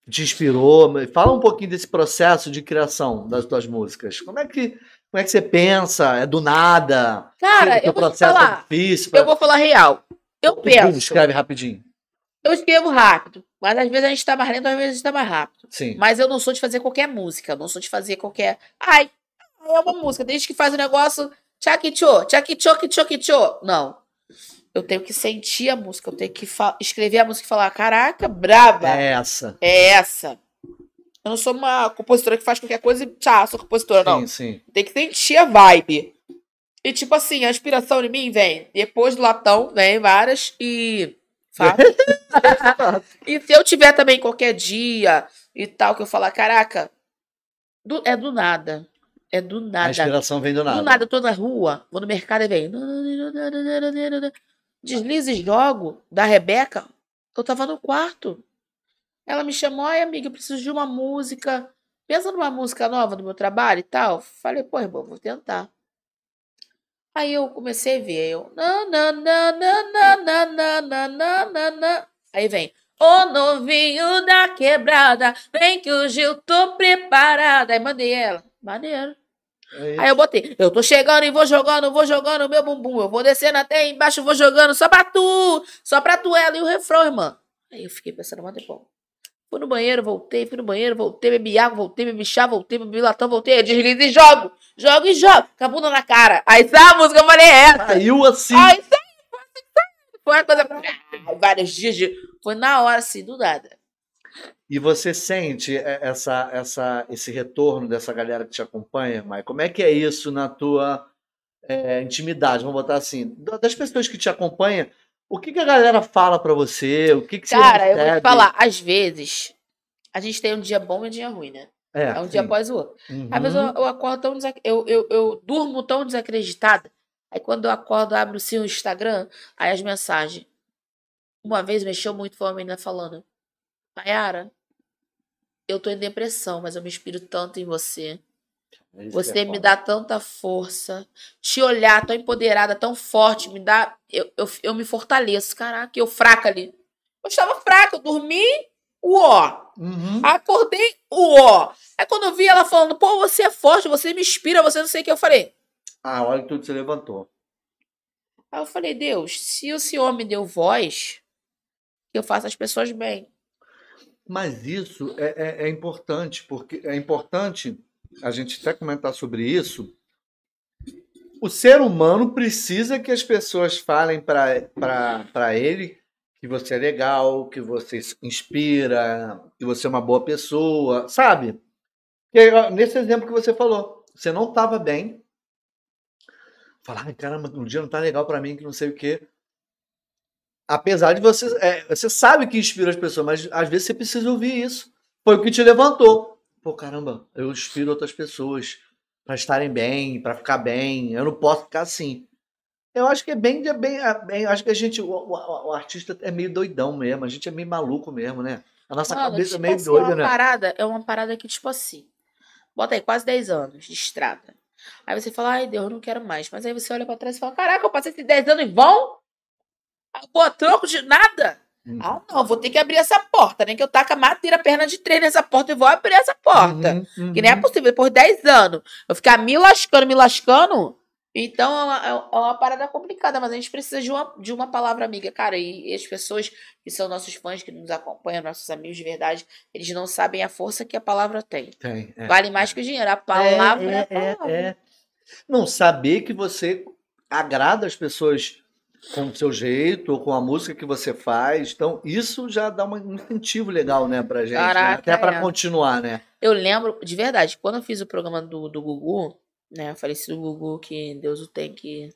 [SPEAKER 1] te inspirou? Fala um pouquinho desse processo de criação das tuas músicas. Como é que, como é que você pensa? É do nada?
[SPEAKER 2] Cara,
[SPEAKER 1] o teu
[SPEAKER 2] eu vou
[SPEAKER 1] é
[SPEAKER 2] falar.
[SPEAKER 1] difícil?
[SPEAKER 2] Eu vou falar real. Eu penso.
[SPEAKER 1] Escreve rapidinho.
[SPEAKER 2] Eu escrevo rápido. Mas às vezes a gente tá mais lento, às vezes a gente tá mais rápido.
[SPEAKER 1] Sim.
[SPEAKER 2] Mas eu não sou de fazer qualquer música. Não sou de fazer qualquer. Ai, é uma música. Desde que faz o negócio. Tchakichô, tchakichô, kichô, kichô. Não. Eu tenho que sentir a música. Eu tenho que escrever a música e falar: caraca, braba.
[SPEAKER 1] É essa.
[SPEAKER 2] É essa. Eu não sou uma compositora que faz qualquer coisa e tchau, sou compositora, não.
[SPEAKER 1] Sim, sim.
[SPEAKER 2] Tem que sentir a vibe. E tipo assim, a inspiração em mim vem depois do latão, vem várias e. E se eu tiver também qualquer dia e tal, que eu falar, caraca, do- é do nada. É do nada.
[SPEAKER 1] A inspiração vem do nada.
[SPEAKER 2] Do nada, eu tô na rua, vou no mercado e vem. Deslize jogo da Rebeca. Eu tava no quarto. Ela me chamou, ai amiga, eu preciso de uma música. Pensa numa música nova do meu trabalho e tal. Falei, pô, irmão, vou tentar. Aí eu comecei a ver. Eu. Aí vem. O novinho da quebrada, vem que hoje eu tô preparada. Aí mandei ela. Maneiro. É aí eu botei, eu tô chegando e vou jogando, vou jogando meu bumbum. Eu vou descendo até embaixo, vou jogando só pra tu, só pra tu, ela e o refrão, irmã. Aí eu fiquei pensando, mas depois. Fui no banheiro, voltei, fui no banheiro, voltei, bebi água, voltei, bebi chá, voltei, bebi latão, voltei, deslize e jogo. Jogo e jogo. Com a bunda na cara. Aí sabe a música, eu falei, é essa.
[SPEAKER 1] Assim.
[SPEAKER 2] Aí foi assim, foi uma coisa. Vários dias de. Foi na hora, assim, do nada.
[SPEAKER 1] E você sente essa, essa, esse retorno dessa galera que te acompanha, Mai? Como é que é isso na tua é, intimidade? Vamos botar assim, das pessoas que te acompanham, o que, que a galera fala para você? O que, que
[SPEAKER 2] Cara, eu vou te falar, às vezes a gente tem um dia bom e um dia ruim, né? É, é um sim. dia após o outro. Uhum. Às vezes eu, eu acordo tão desac... eu, eu, eu durmo tão desacreditada. Aí quando eu acordo, abro sim o Instagram, aí as mensagens. Uma vez mexeu muito, foi uma menina falando. Mayara, eu tô em depressão, mas eu me inspiro tanto em você. É você é me dá tanta força. Te olhar tão empoderada, tão forte, me dá. Eu, eu, eu me fortaleço. Caraca, eu fraca ali. Eu estava fraca, eu dormi, o ó. Uhum. Acordei, o ó. Aí quando eu vi ela falando, pô, você é forte, você me inspira, você não sei o que, eu falei.
[SPEAKER 1] Ah, olha que tudo se levantou.
[SPEAKER 2] Aí eu falei, Deus, se o Senhor me deu voz, eu faço as pessoas bem.
[SPEAKER 1] Mas isso é, é, é, importante, porque é importante a gente até comentar sobre isso. O ser humano precisa que as pessoas falem para ele que você é legal, que você inspira, que você é uma boa pessoa, sabe? E nesse exemplo que você falou, você não estava bem. Falar, caramba, um dia não tá legal para mim, que não sei o quê. Apesar de você. É, você sabe que inspira as pessoas, mas às vezes você precisa ouvir isso. Foi o que te levantou. Pô, caramba, eu inspiro outras pessoas para estarem bem, para ficar bem. Eu não posso ficar assim. Eu acho que é bem, é bem, é bem acho que a gente, o, o, o, artista é meio doidão mesmo, a gente é meio maluco mesmo, né? A nossa Mano, cabeça é tipo é meio
[SPEAKER 2] assim,
[SPEAKER 1] doida,
[SPEAKER 2] uma
[SPEAKER 1] né?
[SPEAKER 2] Parada, é uma parada que, tipo assim, bota aí quase 10 anos de estrada. Aí você fala, ai Deus, eu não quero mais. Mas aí você olha pra trás e fala, caraca, eu passei esses 10 anos em vão? Pô, troco de nada. Uhum. Ah, não, vou ter que abrir essa porta, nem que eu taca madeira, perna de três nessa porta e vou abrir essa porta. Uhum, uhum. Que nem é possível, depois de 10 anos, eu ficar me lascando, me lascando. Então é uma, é uma parada complicada, mas a gente precisa de uma, de uma palavra amiga, cara. E, e as pessoas que são nossos fãs, que nos acompanham, nossos amigos de verdade, eles não sabem a força que a palavra tem.
[SPEAKER 1] tem
[SPEAKER 2] é, vale mais que o dinheiro. A palavra é, é, é, palavra. é.
[SPEAKER 1] Não, saber que você agrada as pessoas com o seu jeito, ou com a música que você faz. Então, isso já dá um incentivo legal, né, pra gente. Né? Caraca, né? Até para é. continuar, né?
[SPEAKER 2] Eu lembro, de verdade, quando eu fiz o programa do, do Gugu, né, falecido Gugu, que Deus o tem que.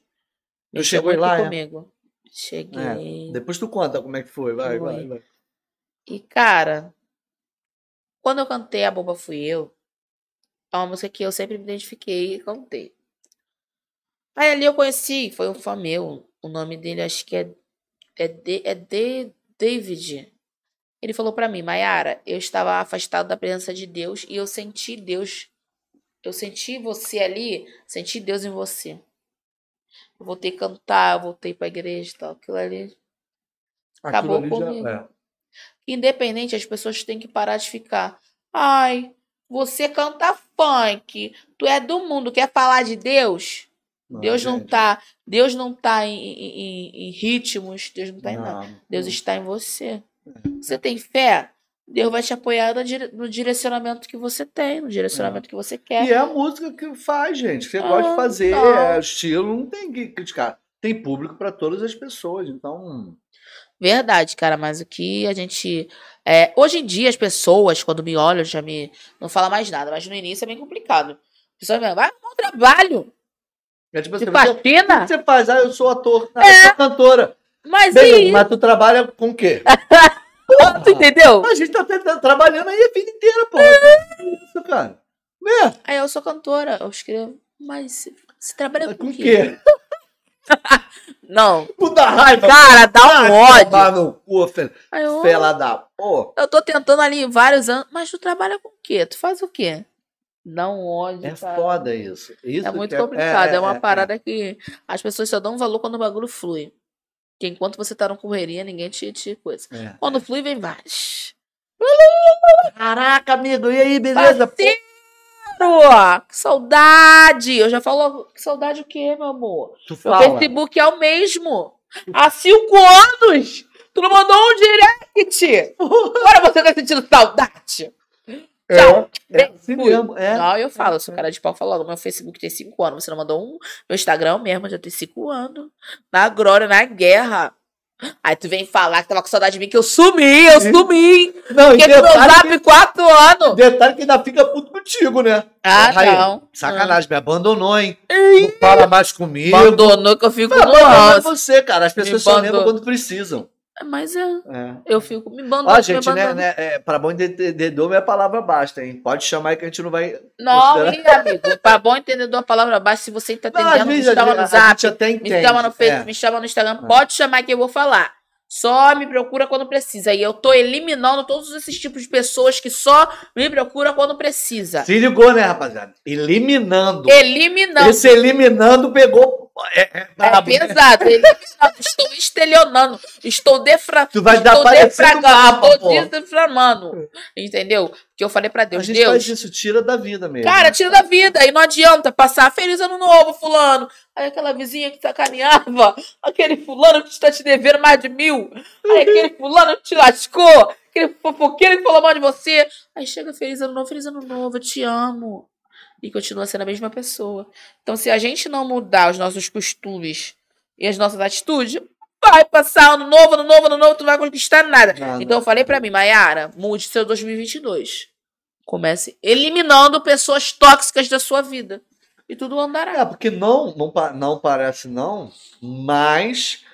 [SPEAKER 1] Eu cheguei lá,
[SPEAKER 2] é? comigo. É? Cheguei.
[SPEAKER 1] É. Depois tu conta como é que foi, vai, foi. vai, vai.
[SPEAKER 2] E, cara, quando eu cantei A Bomba Fui Eu, é uma música que eu sempre me identifiquei e cantei. Aí ali eu conheci, foi um fã meu, o nome dele acho que é, é, de, é de David. Ele falou para mim, Mayara, eu estava afastado da presença de Deus e eu senti Deus. Eu senti você ali, senti Deus em você. Eu voltei a cantar, voltei pra igreja e tal. Aquilo ali acabou ali comigo. É. Independente, as pessoas têm que parar de ficar. Ai, você canta funk, tu é do mundo, quer falar de Deus? Não, Deus não tá, Deus não tá em, em, em ritmos, Deus não tá não, em nada. Deus está em você. É. Você tem fé? Deus vai te apoiar no direcionamento que você tem, no direcionamento é. que você quer.
[SPEAKER 1] E é a música que faz, gente. Você ah, gosta de fazer, é estilo, não tem que criticar. Tem público para todas as pessoas, então.
[SPEAKER 2] Verdade, cara, mas o que a gente. É, hoje em dia, as pessoas, quando me olham, já me. Não fala mais nada, mas no início é bem complicado. As pessoas me vai arrumar um trabalho.
[SPEAKER 1] É tipo assim, você, o que você faz? Ah, eu sou ator. Ah, é. eu sou cantora.
[SPEAKER 2] Mas Beleza,
[SPEAKER 1] mas tu trabalha com o quê?
[SPEAKER 2] tu entendeu?
[SPEAKER 1] A gente tá trabalhando aí a vida inteira, pô. É. Isso, cara.
[SPEAKER 2] É. Aí eu sou cantora, eu escrevo. Mas você trabalha com,
[SPEAKER 1] com o quê?
[SPEAKER 2] Não.
[SPEAKER 1] Puta raiva.
[SPEAKER 2] Cara, dá um ódio.
[SPEAKER 1] no cu, fela da porra.
[SPEAKER 2] Eu tô tentando ali vários anos. Mas tu trabalha com o quê? Tu faz o quê? Um ódio.
[SPEAKER 1] É foda isso. isso
[SPEAKER 2] é muito é, complicado. É, é, é uma é, parada que as pessoas só dão valor quando o bagulho flui. Que enquanto você tá na correria, ninguém te, te coisa. É. Quando flui, vem vários.
[SPEAKER 1] Caraca, amigo, e aí, beleza?
[SPEAKER 2] Claro! Que saudade! Eu já falo, que saudade o quê, meu amor?
[SPEAKER 1] Tu
[SPEAKER 2] Meu
[SPEAKER 1] fala.
[SPEAKER 2] Facebook é o mesmo. Há cinco anos! Tu não mandou um direct! Agora você tá sentindo saudade? Tchau!
[SPEAKER 1] É, é assim mesmo. É.
[SPEAKER 2] Não, eu falo, eu sou cara de pau falando. Meu Facebook tem cinco anos. Você não mandou um? Meu Instagram mesmo já tem cinco anos. Na glória, na guerra. Aí tu vem falar que tava com saudade de mim, que eu sumi, eu sumi.
[SPEAKER 1] Não,
[SPEAKER 2] Fiquei com meu zap quatro anos.
[SPEAKER 1] detalhe que ainda fica puto contigo, né?
[SPEAKER 2] Ah,
[SPEAKER 1] Aí,
[SPEAKER 2] não.
[SPEAKER 1] Sacanagem, me abandonou, hein? Não fala mais comigo.
[SPEAKER 2] Abandonou que eu fico no ranço.
[SPEAKER 1] você, cara. As pessoas
[SPEAKER 2] Me
[SPEAKER 1] só lembram
[SPEAKER 2] abandonou.
[SPEAKER 1] quando precisam.
[SPEAKER 2] Mas é,
[SPEAKER 1] É.
[SPEAKER 2] eu fico me abandonou.
[SPEAKER 1] Ó,
[SPEAKER 2] me
[SPEAKER 1] gente, né, né, é, pra bom entendedor, minha palavra basta, hein? Pode chamar aí que a gente não vai.
[SPEAKER 2] Não,
[SPEAKER 1] considerar-
[SPEAKER 2] ih, amigo, pra bom entendedor a palavra baixa, se você tá
[SPEAKER 1] Não,
[SPEAKER 2] entendendo, me
[SPEAKER 1] vezes,
[SPEAKER 2] chama no zap,
[SPEAKER 1] gente até
[SPEAKER 2] me
[SPEAKER 1] entende.
[SPEAKER 2] chama no Facebook,
[SPEAKER 1] é.
[SPEAKER 2] me chama no Instagram,
[SPEAKER 1] É.
[SPEAKER 2] pode chamar que eu vou falar. Só me procura quando precisa. E eu tô eliminando todos esses tipos de pessoas que só me procuram quando precisa.
[SPEAKER 1] Se ligou, né, rapaziada? Eliminando.
[SPEAKER 2] Eliminando.
[SPEAKER 1] Esse eliminando pegou. É, é
[SPEAKER 2] pesado. Eliminando. Estou estelionando. Estou defra...
[SPEAKER 1] Tu vai dar
[SPEAKER 2] Estou defragando.
[SPEAKER 1] mapa,
[SPEAKER 2] Estou
[SPEAKER 1] pô.
[SPEAKER 2] deframando. Entendeu? Porque eu falei pra
[SPEAKER 1] A
[SPEAKER 2] Deus,
[SPEAKER 1] gente
[SPEAKER 2] Deus,
[SPEAKER 1] faz isso, tira da vida mesmo.
[SPEAKER 2] Cara, tira da vida. E não adianta passar feliz ano novo, fulano. Aí aquela vizinha que sacaneava. Aquele fulano que está te devendo mais de mil. Aí aquele fulano que te lascou. Aquele fofoqueiro que falou mal de você. Aí chega feliz ano novo, feliz ano novo, eu te amo. E continua sendo a mesma pessoa. Então, se a gente não mudar os nossos costumes e as nossas atitudes, vai passar ano novo, ano novo, ano novo, tu não vai conquistar nada.
[SPEAKER 1] Nada.
[SPEAKER 2] Então eu falei pra mim, Mayara, mude seu 2022. Comece eliminando pessoas tóxicas da sua vida. E tudo andará.
[SPEAKER 1] É, porque não, não, não parece não, mas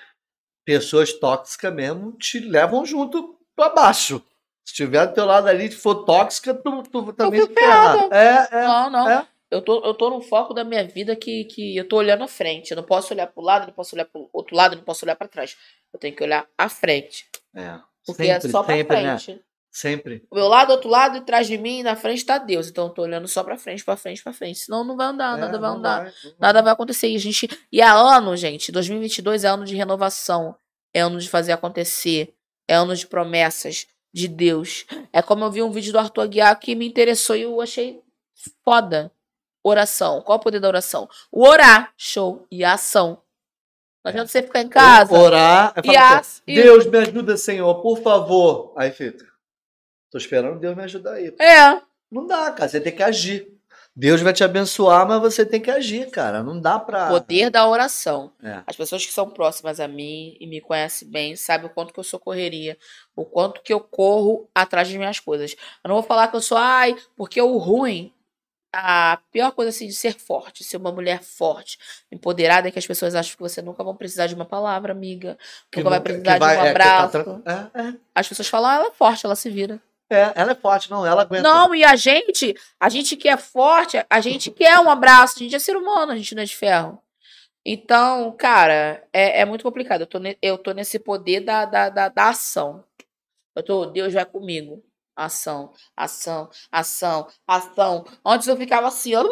[SPEAKER 1] pessoas tóxicas mesmo te levam junto pra baixo. Se tiver do teu lado ali e for tóxica, tu, tu também
[SPEAKER 2] fico
[SPEAKER 1] se ferra.
[SPEAKER 2] ferrada.
[SPEAKER 1] É, é.
[SPEAKER 2] não, não.
[SPEAKER 1] é.
[SPEAKER 2] Eu, tô, eu tô no foco da minha vida que, que eu tô olhando à frente. Eu não posso olhar pro lado, não posso olhar pro outro lado, não posso olhar pra trás. Eu tenho que olhar à frente.
[SPEAKER 1] é.
[SPEAKER 2] Porque
[SPEAKER 1] Sempre,
[SPEAKER 2] é só pra
[SPEAKER 1] sempre, né?
[SPEAKER 2] frente.
[SPEAKER 1] Sempre.
[SPEAKER 2] O meu lado, outro lado, e atrás de mim, na frente tá Deus. Então eu tô olhando só pra frente, pra frente, pra frente. Senão não vai andar, nada
[SPEAKER 1] É,
[SPEAKER 2] vai
[SPEAKER 1] não
[SPEAKER 2] andar.
[SPEAKER 1] vai, vai.
[SPEAKER 2] Nada vai acontecer. E, a gente... e é ano, gente. 2022 é ano de renovação. É ano de fazer acontecer. É ano de promessas de Deus. É como eu vi um vídeo do Arthur Aguiar que me interessou e eu achei foda. Oração. Qual é o poder da oração? O orar. Show. E a ação. Não adianta você ficar em casa.
[SPEAKER 1] Orar. é
[SPEAKER 2] E
[SPEAKER 1] falar
[SPEAKER 2] a...
[SPEAKER 1] assim, Deus me ajuda, Senhor, por favor. Aí fica. Tô esperando Deus me ajudar aí.
[SPEAKER 2] É.
[SPEAKER 1] Não dá, cara. Você tem que agir. Deus vai te abençoar, mas você tem que agir, cara. Não dá pra.
[SPEAKER 2] Poder da oração.
[SPEAKER 1] É.
[SPEAKER 2] As pessoas que são próximas a mim e me conhecem bem sabem o quanto que eu sou correria, o quanto que eu corro atrás das minhas coisas. Eu não vou falar que eu sou, ai, porque o ruim, a pior coisa assim de ser forte, ser uma mulher forte, empoderada, é que as pessoas acham que você nunca vão precisar de uma palavra, amiga,
[SPEAKER 1] Que
[SPEAKER 2] nunca vai precisar
[SPEAKER 1] vai-
[SPEAKER 2] de um
[SPEAKER 1] é, tá
[SPEAKER 2] abraço.
[SPEAKER 1] tran- é, é.
[SPEAKER 2] As pessoas falam, ah, ela é forte, ela se vira.
[SPEAKER 1] É, ela é forte, não, ela aguenta.
[SPEAKER 2] Não, e a gente, a gente que é forte, a gente quer um abraço, a gente é ser humano, a gente não é de ferro. Então, cara, é, é muito complicado. Eu tô, ne- eu tô nesse poder da, da, da, da ação. Eu tô, Deus vai comigo. Ação, ação, ação, ação. Antes eu ficava assim, ó.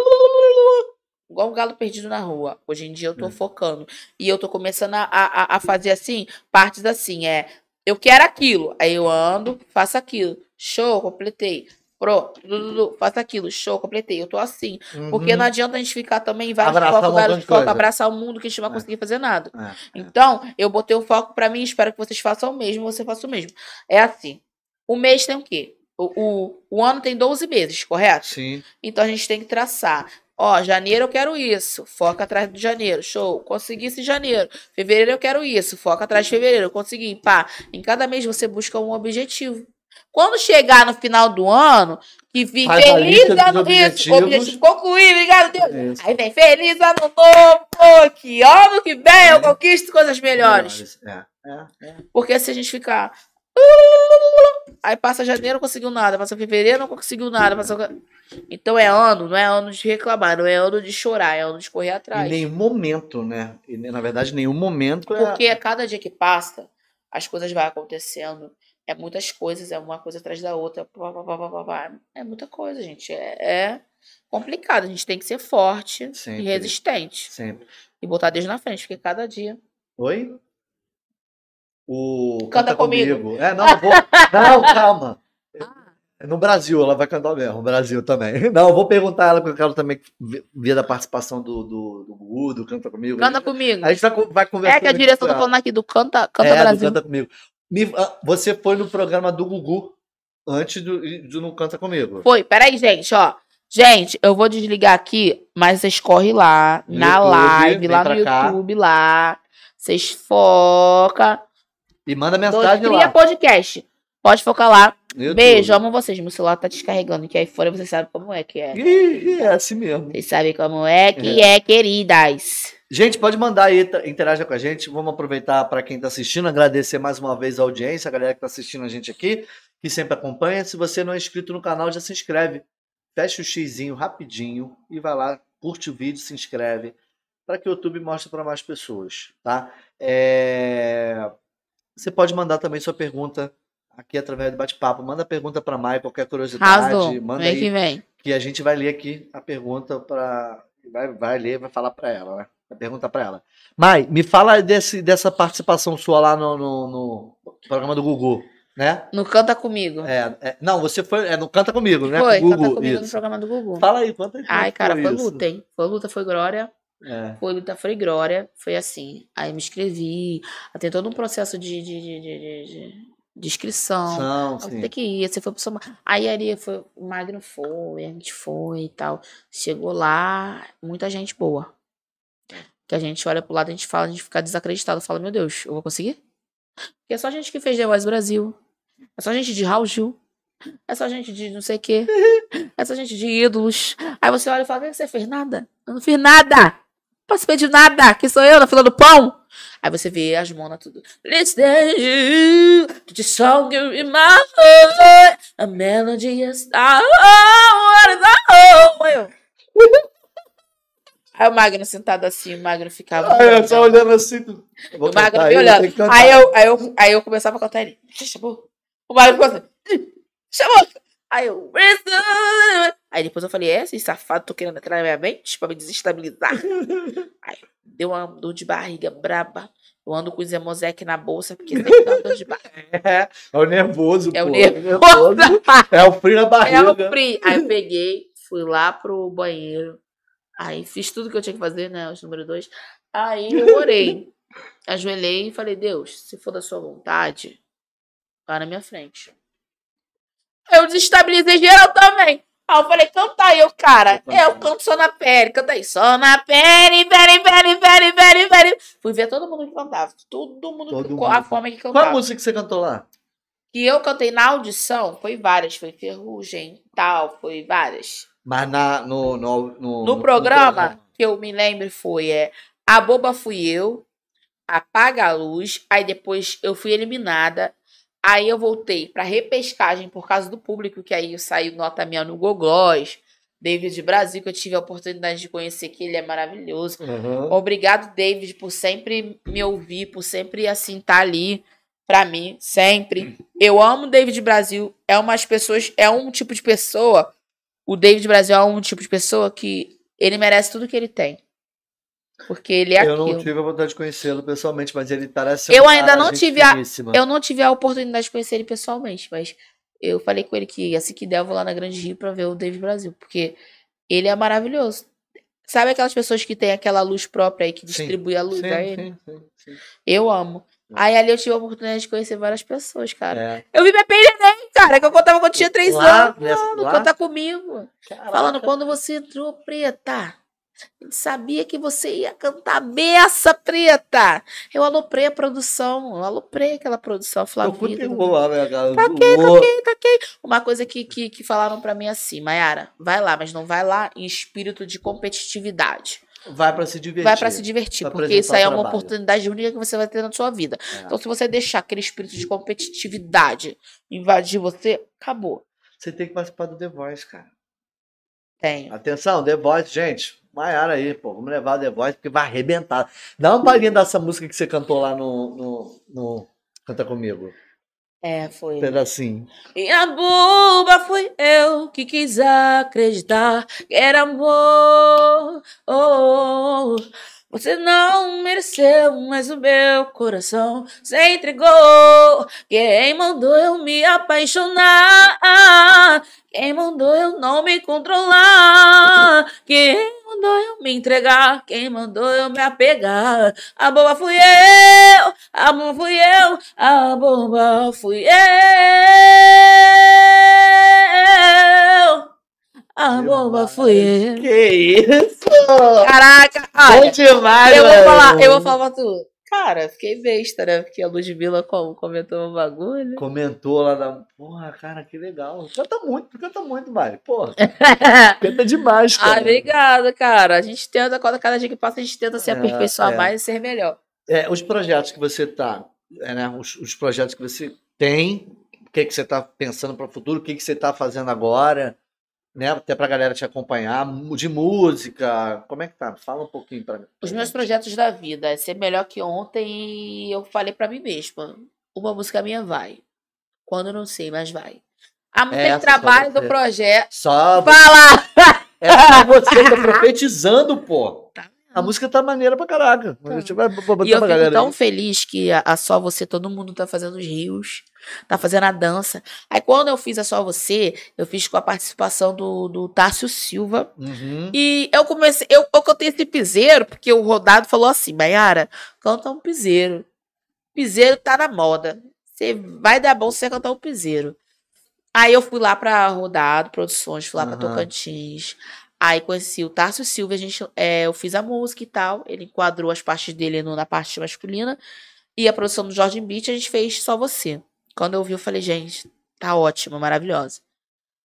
[SPEAKER 2] Igual um galo perdido na rua. Hoje em dia eu tô
[SPEAKER 1] Hum.
[SPEAKER 2] focando. E eu tô começando a, a, a fazer assim, partes assim, é. Eu quero aquilo. Aí eu ando, faço aquilo. Show, completei. Pronto, du, faço aquilo. Show, completei. Eu tô assim. Porque
[SPEAKER 1] Uhum.
[SPEAKER 2] não adianta a gente ficar também em vários
[SPEAKER 1] Abraçar um
[SPEAKER 2] focos,
[SPEAKER 1] montão
[SPEAKER 2] vários
[SPEAKER 1] de
[SPEAKER 2] focos, abraçar o mundo que a gente não vai
[SPEAKER 1] É.
[SPEAKER 2] conseguir fazer nada.
[SPEAKER 1] É.
[SPEAKER 2] Então, eu botei o foco pra mim, espero que vocês façam o mesmo, você faça o mesmo. É assim. O mês tem o quê? O, o, o ano tem 12 meses, correto?
[SPEAKER 1] Sim.
[SPEAKER 2] Então a gente tem que traçar. Ó, janeiro eu quero isso, foca atrás do janeiro, show. Consegui esse janeiro. Fevereiro eu quero isso, foca atrás de fevereiro, consegui. Pá, em cada mês você busca um objetivo. Quando chegar no final do ano, que
[SPEAKER 1] Faz a
[SPEAKER 2] feliz ano, isso, objetivo concluído, obrigado, Deus.
[SPEAKER 1] Isso.
[SPEAKER 2] Aí vem feliz ano novo, que ano que vem eu conquisto coisas melhores.
[SPEAKER 1] É, é, é.
[SPEAKER 2] Porque se a gente ficar. Aí passa janeiro, não conseguiu nada. Passa fevereiro, não conseguiu nada. Passa... Então é ano, não é ano de reclamar, não é ano de chorar, é ano de correr
[SPEAKER 1] Em
[SPEAKER 2] atrás.
[SPEAKER 1] nenhum momento, né? E, na verdade, em nenhum momento é.
[SPEAKER 2] Porque a cada dia que passa, as coisas vão acontecendo. É muitas coisas, é uma coisa atrás da outra. pá, pá, pá, pá, pá. É muita coisa, gente. É, é complicado. A gente tem que ser forte
[SPEAKER 1] Sempre.
[SPEAKER 2] e resistente.
[SPEAKER 1] Sempre.
[SPEAKER 2] E botar Deus na frente, porque cada dia.
[SPEAKER 1] Oi? O
[SPEAKER 2] Canta comigo.
[SPEAKER 1] É, não, vou. Não, calma. No Brasil, ela vai cantar mesmo, no Brasil também. Não, eu vou perguntar ela, porque eu quero também ver da participação do, do, do Gugu, do Canta Comigo.
[SPEAKER 2] Canta comigo.
[SPEAKER 1] A gente vai, vai conversar.
[SPEAKER 2] É que a direção tá falando aqui do Canta, Canta
[SPEAKER 1] é,
[SPEAKER 2] Brasil.
[SPEAKER 1] Do Canta Comigo. Ah, você foi no programa do Gugu antes do, do Não Canta Comigo.
[SPEAKER 2] Foi, peraí, gente, ó. Gente, eu vou desligar aqui, mas vocês correm lá,
[SPEAKER 1] No
[SPEAKER 2] na
[SPEAKER 1] YouTube,
[SPEAKER 2] live, lá no
[SPEAKER 1] cá.
[SPEAKER 2] YouTube, lá. Vocês foca.
[SPEAKER 1] E manda
[SPEAKER 2] Dois,
[SPEAKER 1] mensagem
[SPEAKER 2] cria
[SPEAKER 1] lá.
[SPEAKER 2] podcast. Pode focar lá.
[SPEAKER 1] YouTube.
[SPEAKER 2] Beijo, amo vocês. Meu celular tá descarregando, que aí fora vocês sabem como é que é.
[SPEAKER 1] Ih, é assim mesmo.
[SPEAKER 2] Vocês sabem como é que é, queridas.
[SPEAKER 1] Gente, pode mandar aí, tá- interaja com a gente. Vamos aproveitar para quem está assistindo, agradecer mais uma vez a audiência, a galera que está assistindo a gente aqui, que sempre acompanha. Se você não é inscrito no canal, já se inscreve. Fecha o xizinho rapidinho e vai lá, curte o vídeo, se inscreve, para que o YouTube mostre para mais pessoas, tá? É, Você pode mandar também sua pergunta aqui através do bate-papo. Manda pergunta para Mai, qualquer curiosidade,
[SPEAKER 2] Arrasou.
[SPEAKER 1] manda
[SPEAKER 2] Vem
[SPEAKER 1] aí
[SPEAKER 2] que vem.
[SPEAKER 1] que a gente vai ler aqui a pergunta para vai, vai ler, vai falar para ela, né? Perguntar para ela. Mai, me fala desse, dessa participação sua lá no, no, no programa do Gugu, né?
[SPEAKER 2] No Canta Comigo.
[SPEAKER 1] É, é- não, você foi é, no Canta Comigo, né?
[SPEAKER 2] foi,
[SPEAKER 1] Com o
[SPEAKER 2] Canta
[SPEAKER 1] Gugu,
[SPEAKER 2] Comigo no
[SPEAKER 1] isso.
[SPEAKER 2] programa do Gugu.
[SPEAKER 1] Fala aí, conta aí.
[SPEAKER 2] Ai,
[SPEAKER 1] que
[SPEAKER 2] cara, foi
[SPEAKER 1] isso.
[SPEAKER 2] luta, hein? Foi luta, foi glória.
[SPEAKER 1] É.
[SPEAKER 2] Foi luta, foi glória. Foi assim. Aí me inscrevi. Aí Tem todo um processo de, de, de, de, de- de- inscrição.
[SPEAKER 1] Não, sim.
[SPEAKER 2] Você tem que ir, você foi pro seu. Aí ali foi, o Magno foi, a gente foi e tal. Chegou lá, muita gente boa. Que a gente olha pro lado, a gente fala, a gente fica desacreditado. Fala, meu Deus, eu vou conseguir? Porque é só gente que fez The Voice Brasil. É só gente de Raul Gil. É só gente de não sei o quê. É só gente de ídolos. Aí você olha e fala, "Por que você fez nada? Eu não fiz nada. Participei de nada. Que sou eu na fila do pão. Aí você vê as monas tudo. Listen to the song in my heart. A melody is oh, what is oh, Aí. Aí o Magno sentado assim, o Magno ficava.
[SPEAKER 1] Ah, eu só olhando assim.
[SPEAKER 2] O Magno me
[SPEAKER 1] aí,
[SPEAKER 2] olhando. Aí eu, aí, eu, aí eu começava a cantar ele. Chamou. O Magno ficou assim. Chamou. Aí eu. Aí depois eu falei, é, esses safados tô querendo entrar na minha mente pra me desestabilizar. Aí deu uma dor de barriga braba. Eu ando com o Zemozek na bolsa, porque sempre dá dor de barriga.
[SPEAKER 1] É, é o nervoso,
[SPEAKER 2] É o
[SPEAKER 1] pô.
[SPEAKER 2] nervoso.
[SPEAKER 1] É o frio na
[SPEAKER 2] É
[SPEAKER 1] barriga.
[SPEAKER 2] o free. Aí eu peguei, fui lá pro banheiro. Aí fiz tudo que eu tinha que fazer, né? Os número dois. Aí eu orei. Ajoelhei e falei, Deus, se for da sua vontade, vá na minha frente. Eu desestabilizei geral também. Aí eu falei, canta aí, eu, cara. Eu canto só na pele, canta aí. Só na pele, pele, pele, pele, pele, pele. Fui ver todo mundo que cantava. Todo mundo,
[SPEAKER 1] Todo
[SPEAKER 2] com a
[SPEAKER 1] mundo.
[SPEAKER 2] forma que
[SPEAKER 1] Qual
[SPEAKER 2] cantava.
[SPEAKER 1] a música que você cantou lá?
[SPEAKER 2] Que eu cantei na audição, foi várias. Foi Ferrugem, tal, foi várias.
[SPEAKER 1] Mas na, no, no, no,
[SPEAKER 2] No programa, que eu me lembro foi é, A Boba Fui Eu, Apaga a Luz, aí depois eu fui eliminada, aí eu voltei pra repescagem por causa do público, que aí saiu nota minha no Goglós, David Brasil, que eu tive a oportunidade de conhecer, que ele é maravilhoso.
[SPEAKER 1] Uhum.
[SPEAKER 2] Obrigado, David, por sempre me ouvir, por sempre, assim, estar ali pra mim, sempre. Eu amo David Brasil. É umas pessoas, é um tipo de pessoa. O David Brasil é um tipo de pessoa que ele merece tudo que ele tem. Porque ele é
[SPEAKER 1] eu não
[SPEAKER 2] aquilo.
[SPEAKER 1] tive a vontade de conhecê-lo pessoalmente, mas ele parece
[SPEAKER 2] Eu
[SPEAKER 1] um
[SPEAKER 2] ainda não tive a-
[SPEAKER 1] finíssima.
[SPEAKER 2] Eu não tive a oportunidade de conhecer ele pessoalmente, mas eu falei com ele que assim que der, eu vou lá na Grande Rio pra ver o David Brasil, porque ele é maravilhoso. Sabe aquelas pessoas que têm aquela luz própria aí que
[SPEAKER 1] Sim.
[SPEAKER 2] distribui a luz
[SPEAKER 1] Sim,
[SPEAKER 2] a ele?
[SPEAKER 1] sim, sim, sim.
[SPEAKER 2] Eu amo. Aí ali eu tive a oportunidade de conhecer várias pessoas, cara.
[SPEAKER 1] É.
[SPEAKER 2] Eu vi Pepe Neném, cara, que eu contava quando tinha três
[SPEAKER 1] Lá,
[SPEAKER 2] anos.
[SPEAKER 1] nessa-
[SPEAKER 2] Mano,
[SPEAKER 1] lá?
[SPEAKER 2] canta comigo.
[SPEAKER 1] Caraca.
[SPEAKER 2] Falando quando você entrou, preta. A gente sabia que você ia cantar beça, preta. Eu aloprei a produção. Eu aloprei aquela produção.
[SPEAKER 1] Eu
[SPEAKER 2] Flavia.
[SPEAKER 1] continuo lá, né, cara?
[SPEAKER 2] Taquei, taquei, taquei. Uma coisa que, que, que falaram pra mim assim, Mayara, vai lá, mas não vai lá em espírito de competitividade.
[SPEAKER 1] Vai pra se divertir.
[SPEAKER 2] Vai pra se divertir,
[SPEAKER 1] Pra
[SPEAKER 2] porque isso aí é uma oportunidade única que você vai ter na sua vida.
[SPEAKER 1] É.
[SPEAKER 2] Então, se você deixar aquele espírito de competitividade invadir você, acabou.
[SPEAKER 1] Você tem que participar do The Voice, cara.
[SPEAKER 2] Tenho.
[SPEAKER 1] Atenção, The Voice, gente. Maiara aí, pô. Vamos levar o The Voice porque vai arrebentar. Dá uma palhinha dessa música que você cantou lá no. no, no- Canta comigo.
[SPEAKER 2] É, foi.
[SPEAKER 1] Um pedacinho.
[SPEAKER 2] E a boba fui eu que quis acreditar que era amor. Oh, oh, oh. Você não mereceu, mas o meu coração se entregou. Quem mandou eu me apaixonar? Quem mandou eu não me controlar? Quem mandou eu me entregar? Quem mandou eu me apegar? A boba fui eu, a boba fui eu, a boba fui eu. A boba fui eu.
[SPEAKER 1] Que isso?
[SPEAKER 2] Caraca,
[SPEAKER 1] Bom
[SPEAKER 2] olha,
[SPEAKER 1] demais,
[SPEAKER 2] eu vou
[SPEAKER 1] mano.
[SPEAKER 2] falar, eu vou falar pra tu. Cara, fiquei besta, né? Porque a Ludmilla como, comentou um bagulho.
[SPEAKER 1] Comentou lá da. Porra, cara, que legal. Canta muito, canta muito, Mari. Porra, canta demais,
[SPEAKER 2] Ah,
[SPEAKER 1] cara.
[SPEAKER 2] obrigada, cara. A gente tenta, cada cada dia que passa, a gente tenta se
[SPEAKER 1] É,
[SPEAKER 2] aperfeiçoar
[SPEAKER 1] é.
[SPEAKER 2] mais e ser melhor.
[SPEAKER 1] É, os projetos que você tá, é, né, os, os projetos que você tem, o que, que você tá pensando para o futuro, o que, que você tá fazendo agora, né? Até pra galera te acompanhar, de música, como é que tá? Fala um pouquinho pra
[SPEAKER 2] Os meus projetos da vida é ser melhor que ontem e eu falei pra mim mesma. Uma música minha vai. Quando não sei, mas vai. A
[SPEAKER 1] Essa
[SPEAKER 2] de trabalho do projeto.
[SPEAKER 1] Só
[SPEAKER 2] Fala!
[SPEAKER 1] é você tá profetizando, pô.
[SPEAKER 2] Tá
[SPEAKER 1] A música tá maneira pra caraca. A gente vai botar
[SPEAKER 2] E eu
[SPEAKER 1] pra
[SPEAKER 2] fico tão
[SPEAKER 1] aí.
[SPEAKER 2] feliz que a, a Só Você, todo mundo tá fazendo os rios, tá fazendo a dança. Aí quando eu fiz a Só Você, eu fiz com a participação do, do Tárcio Silva.
[SPEAKER 1] Uhum.
[SPEAKER 2] E eu comecei, eu, eu cantei esse piseiro, porque o Rodado falou assim, Maiara, canta um piseiro. Piseiro tá na moda. Você vai dar bom você cantar um piseiro. Aí eu fui lá pra Rodado Produções, fui lá pra
[SPEAKER 1] Aham.
[SPEAKER 2] Tocantins. Aí conheci o Tarso Silva, a gente, é, eu fiz a música e tal. Ele enquadrou as partes dele no- na parte masculina. E a produção do Jorge Beat a gente fez só você. Quando eu vi, eu falei, gente, tá ótimo, maravilhosa.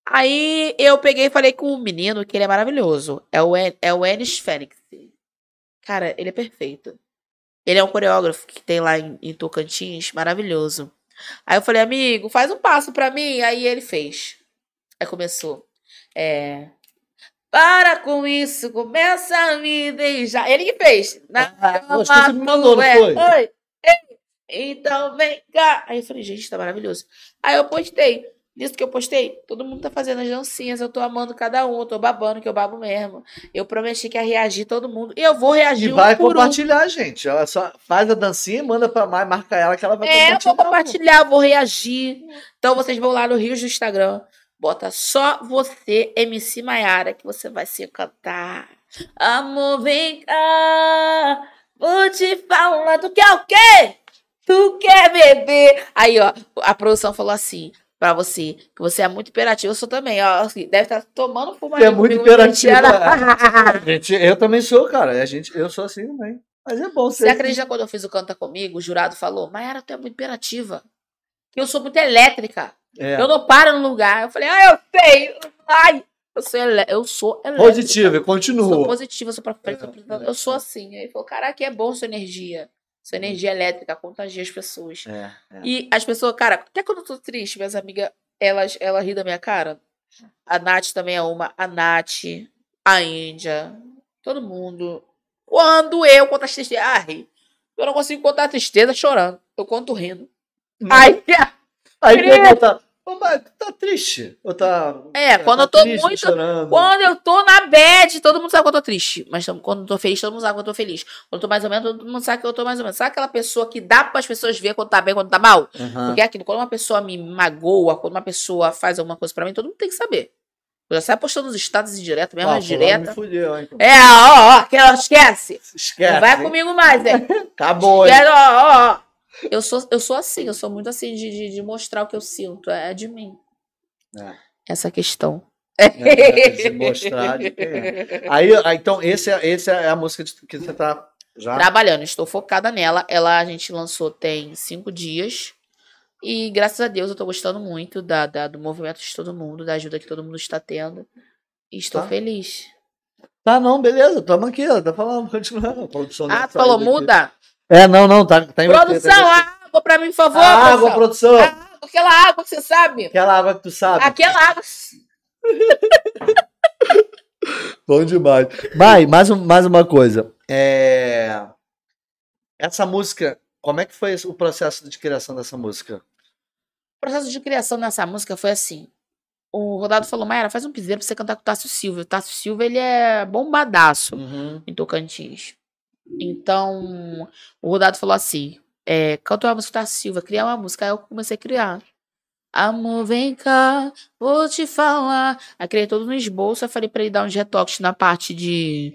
[SPEAKER 2] Aí eu peguei e falei com o menino que ele é maravilhoso. É o, En é o Enes Fênix. Cara, ele é perfeito. Ele é um coreógrafo que tem lá em, em Tocantins, maravilhoso. Aí eu falei, amigo, faz um passo pra mim. Aí ele fez. Aí começou. É. Para com isso, começa a me beijar. Ele que fez. Na
[SPEAKER 1] Ah,
[SPEAKER 2] cama
[SPEAKER 1] você me mandou,
[SPEAKER 2] é.
[SPEAKER 1] foi?
[SPEAKER 2] Oi, ei, então vem cá. Aí eu falei, gente, tá maravilhoso. Aí eu postei. Nisso que eu postei, todo mundo tá fazendo as dancinhas. Eu tô amando cada um, eu tô babando, que eu babo mesmo. Eu prometi que ia reagir todo mundo. E eu vou reagir
[SPEAKER 1] E
[SPEAKER 2] um
[SPEAKER 1] vai
[SPEAKER 2] por um.
[SPEAKER 1] compartilhar, gente. Ela só faz a dancinha, manda pra Mai, marca ela que ela vai
[SPEAKER 2] É, eu vou
[SPEAKER 1] compartilhar.
[SPEAKER 2] compartilhar, vou reagir. Então vocês vão lá no Rios do Instagram. Bota só você, MC Maiara, que você vai se cantar. Amor, vem cá. Vou te falar. Tu quer o quê? Tu quer beber? Aí, ó, a produção falou assim. Pra você, que você é muito imperativo. Eu sou também, ó. assim, deve estar tomando fuma.
[SPEAKER 1] Você é muito imperativa. Gente, eu também sou, cara. A gente, eu sou assim também. Mas é bom
[SPEAKER 2] Você
[SPEAKER 1] ser.
[SPEAKER 2] acredita quando eu fiz o Canta Comigo, o jurado falou, Maiara, tu é muito imperativa. Que eu sou muito elétrica.
[SPEAKER 1] É.
[SPEAKER 2] Eu não paro no lugar. Eu falei, ah, eu sei. Ai, eu sou, ele... eu sou elétrica.
[SPEAKER 1] Positiva,
[SPEAKER 2] Sou
[SPEAKER 1] continua.
[SPEAKER 2] positiva, sou pra frente, sou trás. Eu sou assim. Aí ele falou, caraca, é bom sua energia. Sua energia elétrica contagia as pessoas.
[SPEAKER 1] É, é.
[SPEAKER 2] E as pessoas, cara, até quando eu tô triste, minhas amigas, elas, elas ri da minha cara. A Nath também é uma. A Nath, a Índia, todo mundo. Quando eu conto as tristezas, ah, ri. Eu não consigo contar a tristeza chorando. Eu conto rindo. Ai,
[SPEAKER 1] Aí
[SPEAKER 2] queria-
[SPEAKER 1] pergunta, ô, mas tá triste? Ou tá.
[SPEAKER 2] É, quando
[SPEAKER 1] tá
[SPEAKER 2] eu tô
[SPEAKER 1] triste,
[SPEAKER 2] muito-
[SPEAKER 1] Chorando.
[SPEAKER 2] Quando eu tô na bad, todo mundo sabe que eu tô triste. Mas quando eu tô feliz, todo mundo sabe que eu tô feliz. Quando eu tô mais ou menos, todo mundo sabe que eu tô mais ou menos. Sabe aquela pessoa que dá para as pessoas ver quando tá bem, quando tá mal?
[SPEAKER 1] Aham.
[SPEAKER 2] Porque é aquilo, quando uma pessoa me magoa, quando uma pessoa faz alguma coisa pra mim, todo mundo tem que saber. Eu já sai postando nos status direto, mesmo as
[SPEAKER 1] fulano me
[SPEAKER 2] direta.
[SPEAKER 1] fudeu, hein?
[SPEAKER 2] É, ó, ó, aquela esquece.
[SPEAKER 1] Esquece.
[SPEAKER 2] Não vai
[SPEAKER 1] hein?
[SPEAKER 2] comigo mais, é.
[SPEAKER 1] Acabou, hein?
[SPEAKER 2] Quero, ó, ó, ó. Eu sou, eu sou assim, eu sou muito assim de, de, de mostrar o que eu sinto. É de mim.
[SPEAKER 1] É.
[SPEAKER 2] Essa questão.
[SPEAKER 1] É, de mostrar de é. Aí, aí, então, esse é, esse é a música que você tá já.
[SPEAKER 2] Trabalhando, estou focada nela. Ela a gente lançou tem cinco dias. E graças a Deus eu tô gostando muito da, da- do movimento de todo mundo, da ajuda que todo mundo está tendo. E estou
[SPEAKER 1] Tá.
[SPEAKER 2] feliz.
[SPEAKER 1] Tá, não, beleza, tamo aqui, ó, tá falando, continuando. A produção
[SPEAKER 2] Ah, tu falou,
[SPEAKER 1] aqui.
[SPEAKER 2] muda?
[SPEAKER 1] É, não, não, tá, tá em
[SPEAKER 2] Produção,
[SPEAKER 1] tá
[SPEAKER 2] água pra mim, por favor.
[SPEAKER 1] Ah, água,
[SPEAKER 2] produção.
[SPEAKER 1] produção.
[SPEAKER 2] Água, aquela água que você sabe.
[SPEAKER 1] Aquela água que tu sabe.
[SPEAKER 2] Aquela água.
[SPEAKER 1] Bom demais. Mai, mais, um- mais uma coisa. É... Essa música, como é que foi o processo de criação dessa música?
[SPEAKER 2] O processo de criação dessa música foi assim. O Rodado falou, Mayara, faz um piseiro pra você cantar com o Tássio Silva. O Tássio Silva, ele é bombadaço
[SPEAKER 1] Uhum.
[SPEAKER 2] em Tocantins. Então, o Rodado falou assim: é, canta uma música da Silva, criar uma música. Aí eu comecei a criar. Amor, vem cá, vou te falar. Aí criei todo no esboço. Eu falei pra ele dar uns retoques na parte de.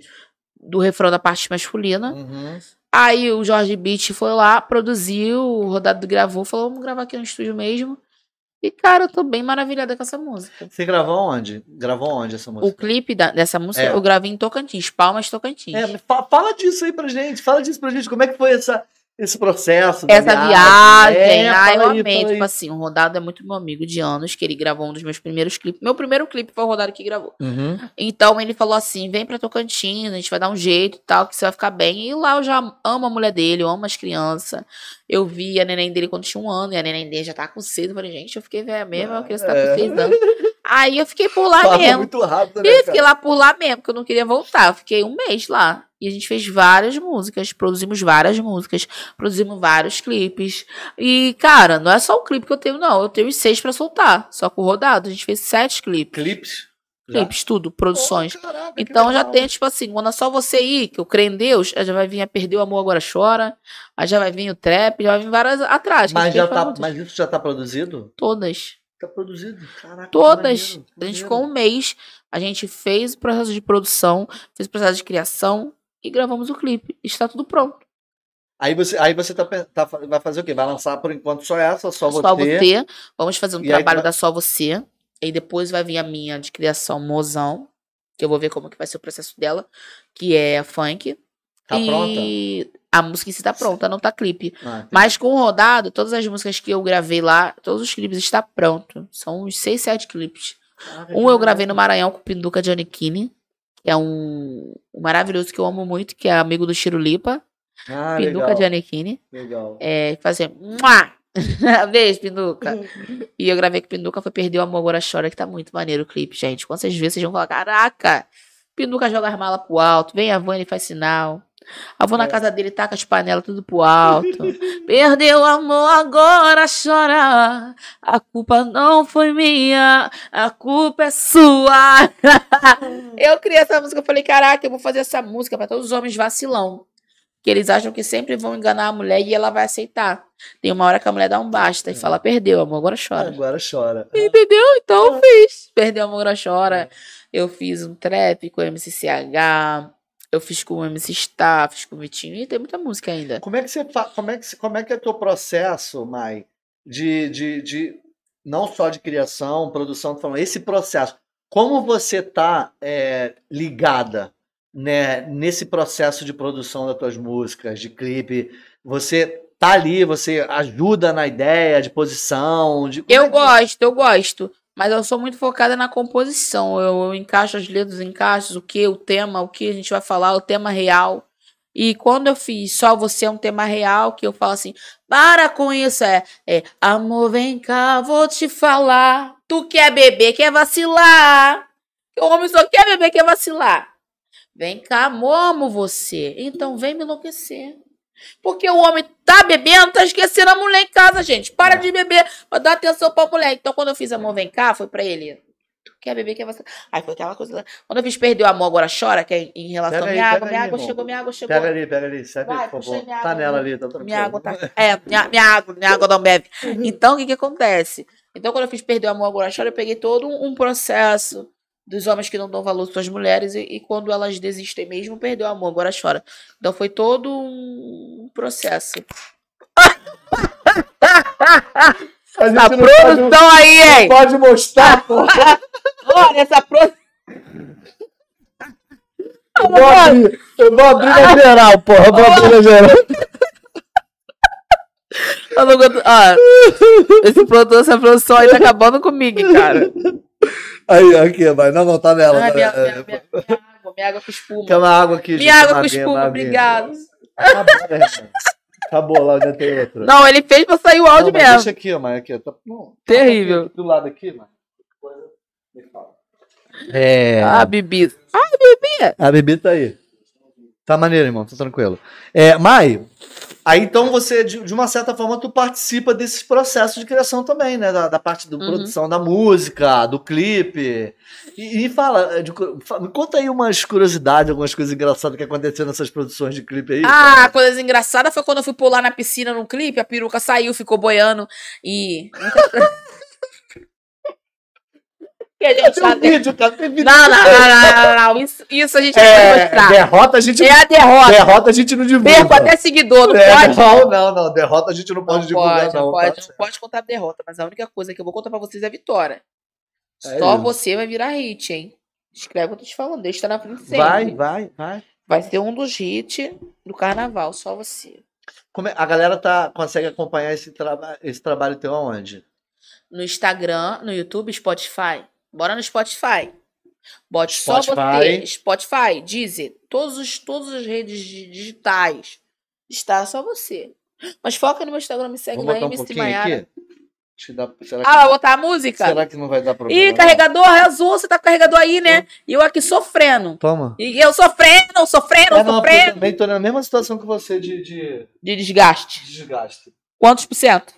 [SPEAKER 2] do refrão da parte masculina.
[SPEAKER 1] Uhum.
[SPEAKER 2] Aí o Jorge Beat foi lá, produziu, o Rodado gravou, falou: vamos gravar aqui no estúdio mesmo. E, cara, eu tô bem maravilhada com essa música.
[SPEAKER 1] Você gravou onde? Gravou onde essa música?
[SPEAKER 2] O clipe da- dessa música
[SPEAKER 1] É.
[SPEAKER 2] eu gravei em Tocantins, Palmas Tocantins.
[SPEAKER 1] É, fala disso aí pra gente, fala disso pra gente. Como é que foi essa, esse processo? da
[SPEAKER 2] Essa viagem,
[SPEAKER 1] É,
[SPEAKER 2] ah, eu
[SPEAKER 1] aí,
[SPEAKER 2] amei. Tipo
[SPEAKER 1] aí.
[SPEAKER 2] assim, o Rodado é muito meu amigo de anos, que ele gravou um dos meus primeiros clipes. Meu primeiro clipe foi o Rodado que gravou.
[SPEAKER 1] Uhum.
[SPEAKER 2] Então ele falou assim: vem pra Tocantins, a gente vai dar um jeito e tal, que você vai ficar bem. E lá eu já amo a mulher dele, eu amo as crianças. Eu vi a neném dele quando tinha um ano, e a neném dele já tá com seis. Eu falei, gente, eu fiquei velha mesmo, a criança tá
[SPEAKER 1] É.
[SPEAKER 2] com seis anos. Aí eu fiquei por lá
[SPEAKER 1] Passa
[SPEAKER 2] mesmo.
[SPEAKER 1] muito rápido, né,
[SPEAKER 2] E
[SPEAKER 1] cara?
[SPEAKER 2] fiquei lá por lá mesmo, porque eu não queria voltar. Eu fiquei um mês lá. E a gente fez várias músicas, produzimos várias músicas, produzimos vários clipes. E, cara, não é só o clipe que eu tenho, não. Eu tenho seis pra soltar. Só com o rodado. A gente fez sete clipes.
[SPEAKER 1] Clipes?
[SPEAKER 2] Clipes, tudo, produções.
[SPEAKER 1] Pô, caraca,
[SPEAKER 2] Então já tem, tipo assim, quando é só você ir, que eu creio em Deus, aí já vai vir a Perder o Amor Agora Chora, aí já vai vir o Trap, já vai vir várias atrás.
[SPEAKER 1] Mas, já tá, mas isso já tá produzido?
[SPEAKER 2] Todas.
[SPEAKER 1] Tá produzido. Caraca,
[SPEAKER 2] Todas.
[SPEAKER 1] maneiro,
[SPEAKER 2] A gente ficou um mês, a gente fez o processo de produção, fez o processo de criação e gravamos o clipe. Está tudo pronto.
[SPEAKER 1] Aí você, aí você tá, tá vai fazer o quê? Vai lançar por enquanto só essa, só,
[SPEAKER 2] Só
[SPEAKER 1] você.
[SPEAKER 2] você. Vamos fazer um
[SPEAKER 1] E
[SPEAKER 2] trabalho
[SPEAKER 1] vai-
[SPEAKER 2] da Só Você. E depois vai vir a minha de criação Mozão. Que eu vou ver como que vai ser o processo dela. Que é funk.
[SPEAKER 1] Tá pronta?
[SPEAKER 2] A música em si tá pronta, não tá clipe.
[SPEAKER 1] Ah.
[SPEAKER 2] Mas com o rodado, todas as músicas que eu gravei lá, todos os clipes estão prontos. São uns seis, sete clipes.
[SPEAKER 1] Caraca,
[SPEAKER 2] Um eu gravei no. Maranhão com o Pinduca Giannichini, que é um, um maravilhoso que eu amo muito, que é amigo do Chirulipa.
[SPEAKER 1] Ah,
[SPEAKER 2] Pinduca
[SPEAKER 1] legal.
[SPEAKER 2] Giannichini.
[SPEAKER 1] legal.
[SPEAKER 2] É, que fazia. Beijo, Pinduca. E eu gravei com o Pinduca, foi Perder o Amor Agora Chora, que tá muito maneiro o clipe, gente. Quando vocês verem, vocês vão falar: caraca! Pinduca joga as malas pro alto, vem a Vânia e faz sinal. A Vou na
[SPEAKER 1] É.
[SPEAKER 2] casa dele, taca as panelas tudo pro alto. Perdeu o amor, agora chora. A culpa não foi minha, a culpa é sua. eu criei essa música, eu falei, caraca, eu vou fazer essa música pra todos os homens vacilão. Que eles acham que sempre vão enganar a mulher e ela vai aceitar. Tem uma hora que a mulher dá um basta e fala, perdeu, amor, agora chora.
[SPEAKER 1] Agora chora.
[SPEAKER 2] Entendeu? Então eu fiz. Perdeu amor, agora chora. Eu fiz um trap com o MCCH. Eu fiz com o MC Star, fiz com o Vitinho. E tem muita música ainda.
[SPEAKER 1] Como é que você como é que como é que é teu processo, Mai, de, de, de não só de criação, produção, falando, esse processo, como você tá é, ligada, né, nesse processo de produção das tuas músicas, de clipe, você tá ali, você ajuda na ideia de posição, de
[SPEAKER 2] Eu
[SPEAKER 1] é que-
[SPEAKER 2] gosto, eu gosto. Mas eu sou muito focada na composição. Eu, eu encaixo as letras, encaixo o que, o tema, o que a gente vai falar, o tema real. E quando eu fiz Só Você é um tema real, que eu falo assim, para com isso, é, é amor, vem cá, vou te falar. Tu quer beber, quer vacilar. O homem só quer beber, quer vacilar. Vem cá, amo você. Então vem me enlouquecer. Porque o homem tá bebendo, tá esquecendo a mulher em casa, gente. Para
[SPEAKER 1] É.
[SPEAKER 2] de beber, pra dar atenção pra mulher. Então, quando eu fiz Amor Vem Cá, foi pra ele. Tu quer beber, quer você. Aí foi aquela coisa. Quando eu fiz Perdeu o Amor, agora chora, que é em relação à
[SPEAKER 1] aí,
[SPEAKER 2] minha água. Minha
[SPEAKER 1] aí,
[SPEAKER 2] água
[SPEAKER 1] irmão.
[SPEAKER 2] chegou, minha água chegou.
[SPEAKER 1] Pega ali, pega ali, serve
[SPEAKER 2] Vai,
[SPEAKER 1] por favor. Tá
[SPEAKER 2] água,
[SPEAKER 1] nela
[SPEAKER 2] né?
[SPEAKER 1] ali, tá.
[SPEAKER 2] Minha água tá. É, minha, minha água, minha água não bebe.
[SPEAKER 1] Uhum.
[SPEAKER 2] Então, o que que acontece? Então, quando eu fiz Perder o Amor, agora chora, eu peguei todo um processo dos homens que não dão valor às suas mulheres e, e quando elas desistem mesmo, perdeu o amor, agora chora. Então, foi todo um processo.
[SPEAKER 1] A gente
[SPEAKER 2] Essa
[SPEAKER 1] não pode-
[SPEAKER 2] produção aí, hein?
[SPEAKER 1] pode mostrar, pô.
[SPEAKER 2] Olha essa produção.
[SPEAKER 1] Eu vou abrir, eu vou abrir na geral, porra. Eu vou abrir na geral.
[SPEAKER 2] Eu não aguento- Ó, esse produtor, essa produção aí tá acabando comigo, cara.
[SPEAKER 1] Aí, aqui, vai. Não, não, tá nela.
[SPEAKER 2] Ai,
[SPEAKER 1] tá
[SPEAKER 2] minha,
[SPEAKER 1] nela.
[SPEAKER 2] minha, minha, minha água, minha água com espuma.
[SPEAKER 1] Quer uma água aqui, gente?
[SPEAKER 2] Minha água com espuma, obrigado.
[SPEAKER 1] Acabou, lá ainda tem outra.
[SPEAKER 2] Não, ele fez pra sair o áudio
[SPEAKER 1] Não, mas
[SPEAKER 2] mesmo.
[SPEAKER 1] Deixa aqui, mas aqui. Tá, não,
[SPEAKER 2] Terrível.
[SPEAKER 1] aqui, do lado aqui, me fala. É.
[SPEAKER 2] Ah, Bibi.
[SPEAKER 1] A bebê tá aí. Tá maneiro, irmão, tá tranquilo. É, Mai, aí então você, de, de uma certa forma, tu participa desses processos de criação também, né? Da, da parte da
[SPEAKER 2] Uhum.
[SPEAKER 1] produção da música, do clipe. E, e fala, é, de cu- fa- me conta aí umas curiosidades, algumas coisas engraçadas que aconteceram nessas produções de clipe aí.
[SPEAKER 2] Ah, a coisa engraçada foi quando eu fui pular na piscina no clipe, a peruca saiu, ficou boiando e. que a gente
[SPEAKER 1] Tem um
[SPEAKER 2] tá...
[SPEAKER 1] vídeo, cara, tem vídeo.
[SPEAKER 2] Não, não, não, não, não, não. Isso, isso a gente não
[SPEAKER 1] É,
[SPEAKER 2] pode mostrar.
[SPEAKER 1] derrota a gente
[SPEAKER 2] É a derrota.
[SPEAKER 1] derrota a gente não divulga.
[SPEAKER 2] Perco até seguidor, não
[SPEAKER 1] É,
[SPEAKER 2] pode?
[SPEAKER 1] não, não, não, derrota a gente não pode
[SPEAKER 2] Não
[SPEAKER 1] divulgar
[SPEAKER 2] pode,
[SPEAKER 1] não.
[SPEAKER 2] não
[SPEAKER 1] tá
[SPEAKER 2] pode, não
[SPEAKER 1] certo.
[SPEAKER 2] pode contar derrota, mas a única coisa que eu vou contar pra vocês é a vitória.
[SPEAKER 1] É
[SPEAKER 2] Só
[SPEAKER 1] isso.
[SPEAKER 2] você vai virar hit, hein? Escreve o que eu tô te falando, deixa na frente sempre.
[SPEAKER 1] Vai, vai, vai.
[SPEAKER 2] Vai ser um dos hits do carnaval, só você.
[SPEAKER 1] Como é- a galera tá, consegue acompanhar esse, traba esse trabalho teu aonde?
[SPEAKER 2] No Instagram, no YouTube, Spotify. Bora no Spotify. Bote só
[SPEAKER 1] Spotify.
[SPEAKER 2] você. Spotify, Deezer, todos os, todas as redes di- digitais. Está só você. Mas foca no meu Instagram, me segue
[SPEAKER 1] Vou
[SPEAKER 2] lá,
[SPEAKER 1] um
[SPEAKER 2] MC
[SPEAKER 1] pouquinho
[SPEAKER 2] Maiara.
[SPEAKER 1] dá, será, que,
[SPEAKER 2] Ah, vai botar a música?
[SPEAKER 1] será que não vai dar problema?
[SPEAKER 2] Ih,
[SPEAKER 1] não?
[SPEAKER 2] carregador, azul, você tá com carregador aí, né? E eu aqui sofrendo.
[SPEAKER 1] Toma.
[SPEAKER 2] E eu sofrendo, sofrendo,
[SPEAKER 1] É, não, porque eu
[SPEAKER 2] sofrendo.
[SPEAKER 1] também tô na mesma situação que você de, de
[SPEAKER 2] De desgaste.
[SPEAKER 1] desgaste.
[SPEAKER 2] Quantos por cento?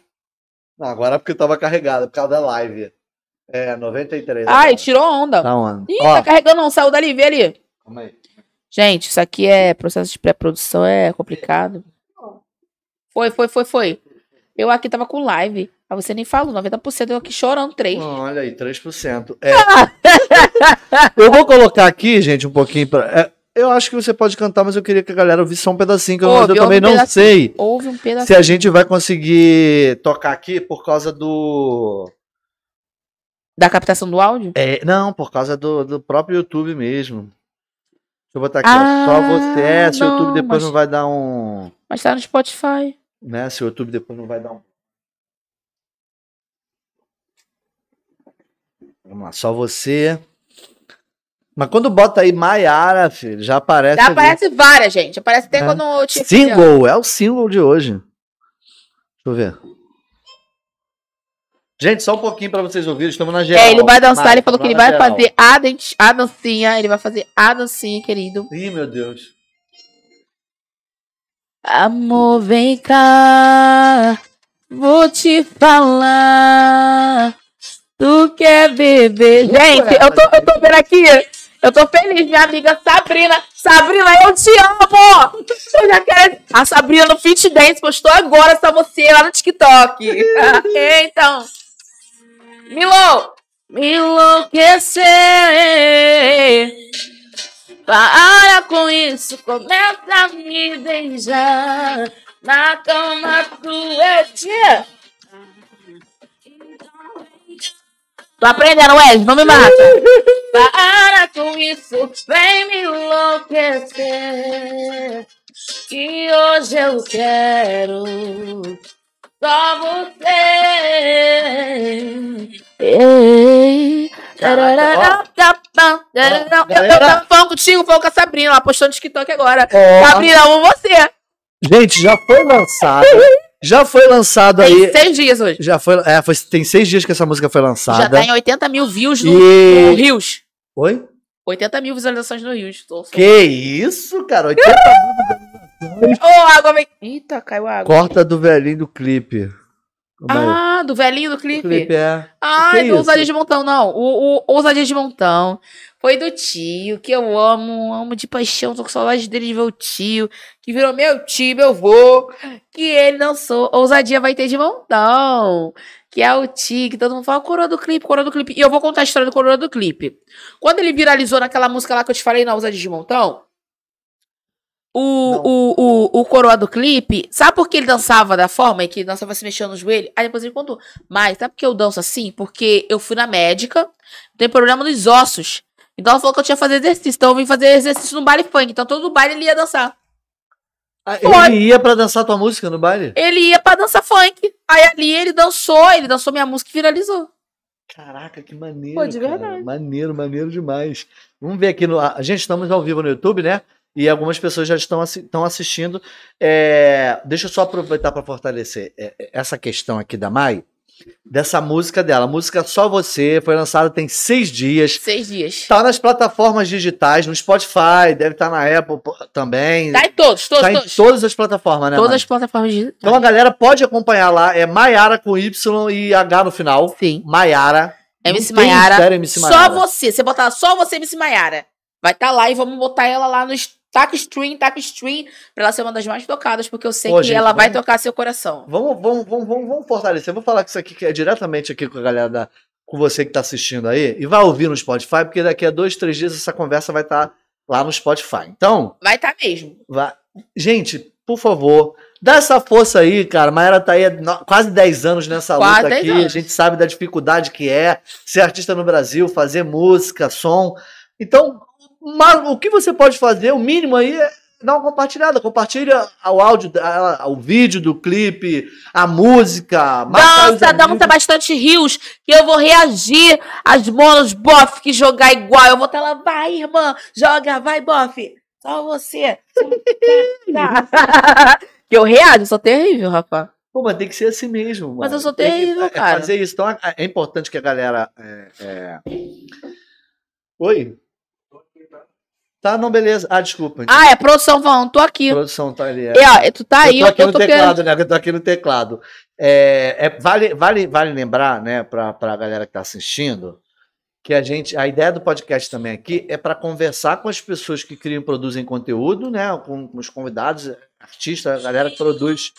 [SPEAKER 1] Não, agora é porque tava carregado, por causa da live. É, 93.
[SPEAKER 2] Ai,
[SPEAKER 1] agora.
[SPEAKER 2] tirou onda.
[SPEAKER 1] Tá onde?
[SPEAKER 2] Ih,
[SPEAKER 1] Ó,
[SPEAKER 2] tá carregando não, saiu dali, vê ali.
[SPEAKER 1] calma aí.
[SPEAKER 2] Gente, isso aqui é processo de pré-produção, é complicado. Foi, foi, foi, foi. Eu aqui tava com live. Aí você nem falou, 90% eu aqui chorando, 3.
[SPEAKER 1] Não, olha aí, 3%. É. eu vou colocar aqui, gente, um pouquinho pra. é, eu acho que você pode cantar, mas eu queria que a galera ouvisse só um pedacinho, que
[SPEAKER 2] Ouve,
[SPEAKER 1] eu também
[SPEAKER 2] ouve um
[SPEAKER 1] não
[SPEAKER 2] pedacinho.
[SPEAKER 1] sei
[SPEAKER 2] Houve um pedaço.
[SPEAKER 1] se a gente vai conseguir tocar aqui por causa do.
[SPEAKER 2] Da captação do áudio?
[SPEAKER 1] É, não, por causa do, do próprio YouTube mesmo. Deixa eu botar aqui,
[SPEAKER 2] Ah,
[SPEAKER 1] ó. Só você. É, se o YouTube depois
[SPEAKER 2] mas-
[SPEAKER 1] não vai dar um.
[SPEAKER 2] Mas tá no Spotify.
[SPEAKER 1] Né? Se o YouTube depois não vai dar um. Vamos lá, só você. Mas quando bota aí Maiara, filho, já aparece.
[SPEAKER 2] Já
[SPEAKER 1] ali.
[SPEAKER 2] aparece várias, gente. Aparece até
[SPEAKER 1] É.
[SPEAKER 2] quando eu
[SPEAKER 1] Single, é o single de hoje. Deixa eu ver. Gente, só um pouquinho pra vocês ouvirem, estamos na geral.
[SPEAKER 2] É, ele vai dançar, ele falou que ele vai
[SPEAKER 1] geral.
[SPEAKER 2] fazer a, a dancinha, ele vai fazer a dancinha, querido.
[SPEAKER 1] Ih, meu Deus.
[SPEAKER 2] Amor, vem cá, vou te falar. Tu quer beber? Gente, eu tô, eu tô vendo aqui, eu tô feliz, minha amiga Sabrina. Sabrina, eu te amo! Eu já quero. A Sabrina no Fit Dance postou agora só você lá no TikTok. então. Milo! Me enlouquecer. Para com isso, começa a me beijar. Na cama tu é tia. Tô aprendendo, Wes, não me mata. Para com isso, vem me enlouquecer. Que hoje eu quero só você. Ei.
[SPEAKER 1] Caraca,
[SPEAKER 2] Eu
[SPEAKER 1] galera.
[SPEAKER 2] tava falando contigo, falando com a Sabrina, ela postou no TikTok agora. Sabrina, amo você.
[SPEAKER 1] gente, já foi lançado. Já foi lançado
[SPEAKER 2] Tem
[SPEAKER 1] aí.
[SPEAKER 2] seis dias hoje.
[SPEAKER 1] Já foi, é, foi. Tem seis dias que essa música foi lançada.
[SPEAKER 2] Já tá em 80 mil views no,
[SPEAKER 1] E-
[SPEAKER 2] no Rios.
[SPEAKER 1] Oi?
[SPEAKER 2] 80 mil visualizações no Rios. Tô,
[SPEAKER 1] Que isso, cara? 80
[SPEAKER 2] Ô, água vem. Eita, caiu a água.
[SPEAKER 1] Corta do velhinho do clipe.
[SPEAKER 2] Ah, do velhinho do
[SPEAKER 1] O
[SPEAKER 2] clipe.
[SPEAKER 1] clipe é.
[SPEAKER 2] Ai,
[SPEAKER 1] Que
[SPEAKER 2] do? Ousadia de Montão, não. O, o Ousadia de Montão foi do tio, que eu amo, amo de paixão, tô com saudade dele de ver o tio, que virou meu tio, meu vô, que ele dançou. Ousadia vai ter de Montão, que é o tio, que todo mundo fala, coroa do clipe, coroa do clipe. E eu vou contar a história do coroa do clipe. Quando ele viralizou naquela música lá que eu te falei, na Ousadia de Montão, o, o, o, o coroa do clipe, sabe por que ele dançava da forma que ele dançava se mexendo no joelho? Aí depois ele contou. Mas sabe por que eu danço assim? Porque eu fui na médica, tem problema nos ossos. Então ela falou que eu tinha que fazer exercício. Então eu vim fazer exercício no baile funk. Então todo baile ele ia dançar.
[SPEAKER 1] Ah, ele ia pra dançar tua música no baile?
[SPEAKER 2] Ele ia pra dançar funk. Aí ali ele dançou, ele dançou minha música e viralizou.
[SPEAKER 1] Caraca, que maneiro.
[SPEAKER 2] Pô, de
[SPEAKER 1] cara.
[SPEAKER 2] verdade.
[SPEAKER 1] Maneiro, maneiro demais. Vamos ver aqui no. A gente estamos ao vivo no YouTube, né? E algumas pessoas já estão, estão assistindo. É, deixa eu só aproveitar para fortalecer é, é, essa questão aqui da Mai. dessa música dela. A música Só Você foi lançada tem seis dias.
[SPEAKER 2] Seis dias.
[SPEAKER 1] Tá nas plataformas digitais, no Spotify, deve estar na Apple também.
[SPEAKER 2] Tá em todos, todos,
[SPEAKER 1] Tá em
[SPEAKER 2] todos.
[SPEAKER 1] todas as plataformas, né?
[SPEAKER 2] Todas
[SPEAKER 1] Mari?
[SPEAKER 2] as plataformas digitais.
[SPEAKER 1] Então a galera pode acompanhar lá, é Maiara com Y e H no final.
[SPEAKER 2] Sim.
[SPEAKER 1] Maiara.
[SPEAKER 2] MC
[SPEAKER 1] Não tem
[SPEAKER 2] Maiara.
[SPEAKER 1] MC
[SPEAKER 2] Só você. Você botar lá, só você, MC Maiara. Vai estar lá e vamos botar ela lá no Tac Stream, Tac Stream, pra ela ser uma das mais tocadas, porque eu sei
[SPEAKER 1] Pô,
[SPEAKER 2] que
[SPEAKER 1] gente,
[SPEAKER 2] ela vai
[SPEAKER 1] vamos-
[SPEAKER 2] tocar seu coração.
[SPEAKER 1] Vamos, vamos, vamos, vamos, vamos fortalecer. Eu vou falar que isso aqui que é diretamente aqui com a galera da, com você que tá assistindo aí e vai ouvir no Spotify, porque daqui a dois, três dias essa conversa vai estar lá no Spotify. Então,
[SPEAKER 2] Vai estar mesmo.
[SPEAKER 1] vai... gente, por favor, dá essa força aí, cara. Maera tá aí quase 10 anos nessa
[SPEAKER 2] Quase
[SPEAKER 1] luta
[SPEAKER 2] 10
[SPEAKER 1] aqui. A
[SPEAKER 2] anos.
[SPEAKER 1] gente sabe da dificuldade que é ser artista no Brasil, fazer música, som. Então, ma- o que você pode fazer, o mínimo aí é dar uma compartilhada. Compartilha o áudio, o vídeo do clipe, a música.
[SPEAKER 2] Dança, dança bastante rios, que eu vou reagir às monos bof que jogar igual. Eu vou estar lá, vai, irmã, joga, vai, bof. Só você. que eu reajo, eu sou terrível, rapaz.
[SPEAKER 1] Pô, mas tem que ser assim mesmo.
[SPEAKER 2] Mas
[SPEAKER 1] mano.
[SPEAKER 2] eu sou
[SPEAKER 1] Tem que-
[SPEAKER 2] terrível,
[SPEAKER 1] é,
[SPEAKER 2] cara.
[SPEAKER 1] Fazer isso. Então é, é importante que a galera. é, é- Oi? Tá, não, beleza. Ah, desculpa.
[SPEAKER 2] Ah, é produção falando, tô aqui.
[SPEAKER 1] produção tá ali. é.
[SPEAKER 2] E, ó, tu tá aí,
[SPEAKER 1] eu tô
[SPEAKER 2] eu
[SPEAKER 1] aqui
[SPEAKER 2] tô,
[SPEAKER 1] no
[SPEAKER 2] tô querendo.
[SPEAKER 1] teclado, né? Eu tô aqui no teclado. É, é, vale, vale, vale lembrar, né, pra, pra galera que tá assistindo, que a gente, a ideia do podcast também aqui é para conversar com as pessoas que criam e produzem conteúdo, né, com, com os convidados, artistas, a galera que produz.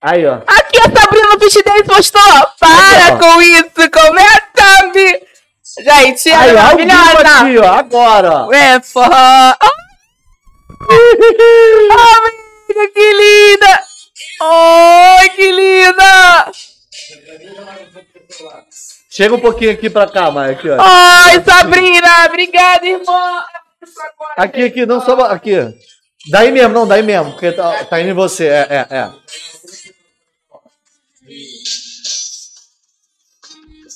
[SPEAKER 1] Aí, ó.
[SPEAKER 2] Aqui a Sabrina Fit Dance postou. Para
[SPEAKER 1] Aqui,
[SPEAKER 2] com isso, começa a vir. Gente, é
[SPEAKER 1] ao vivo
[SPEAKER 2] maravilhosa.
[SPEAKER 1] aqui, ó, agora.
[SPEAKER 2] É, forró. Oh, amiga, que linda. Oi, que linda.
[SPEAKER 1] Chega um pouquinho aqui pra cá, Maia, aqui, ó.
[SPEAKER 2] Oi, Sabrina. Obrigada, irmã.
[SPEAKER 1] Aqui, aqui, não só. Aqui. Daí mesmo, não, daí mesmo, porque tá, tá indo em você. É, é, é.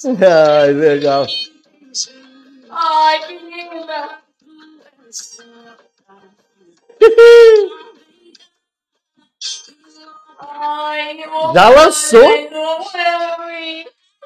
[SPEAKER 1] Ai, legal.
[SPEAKER 2] Ai, que linda. Ai.
[SPEAKER 1] Já lançou?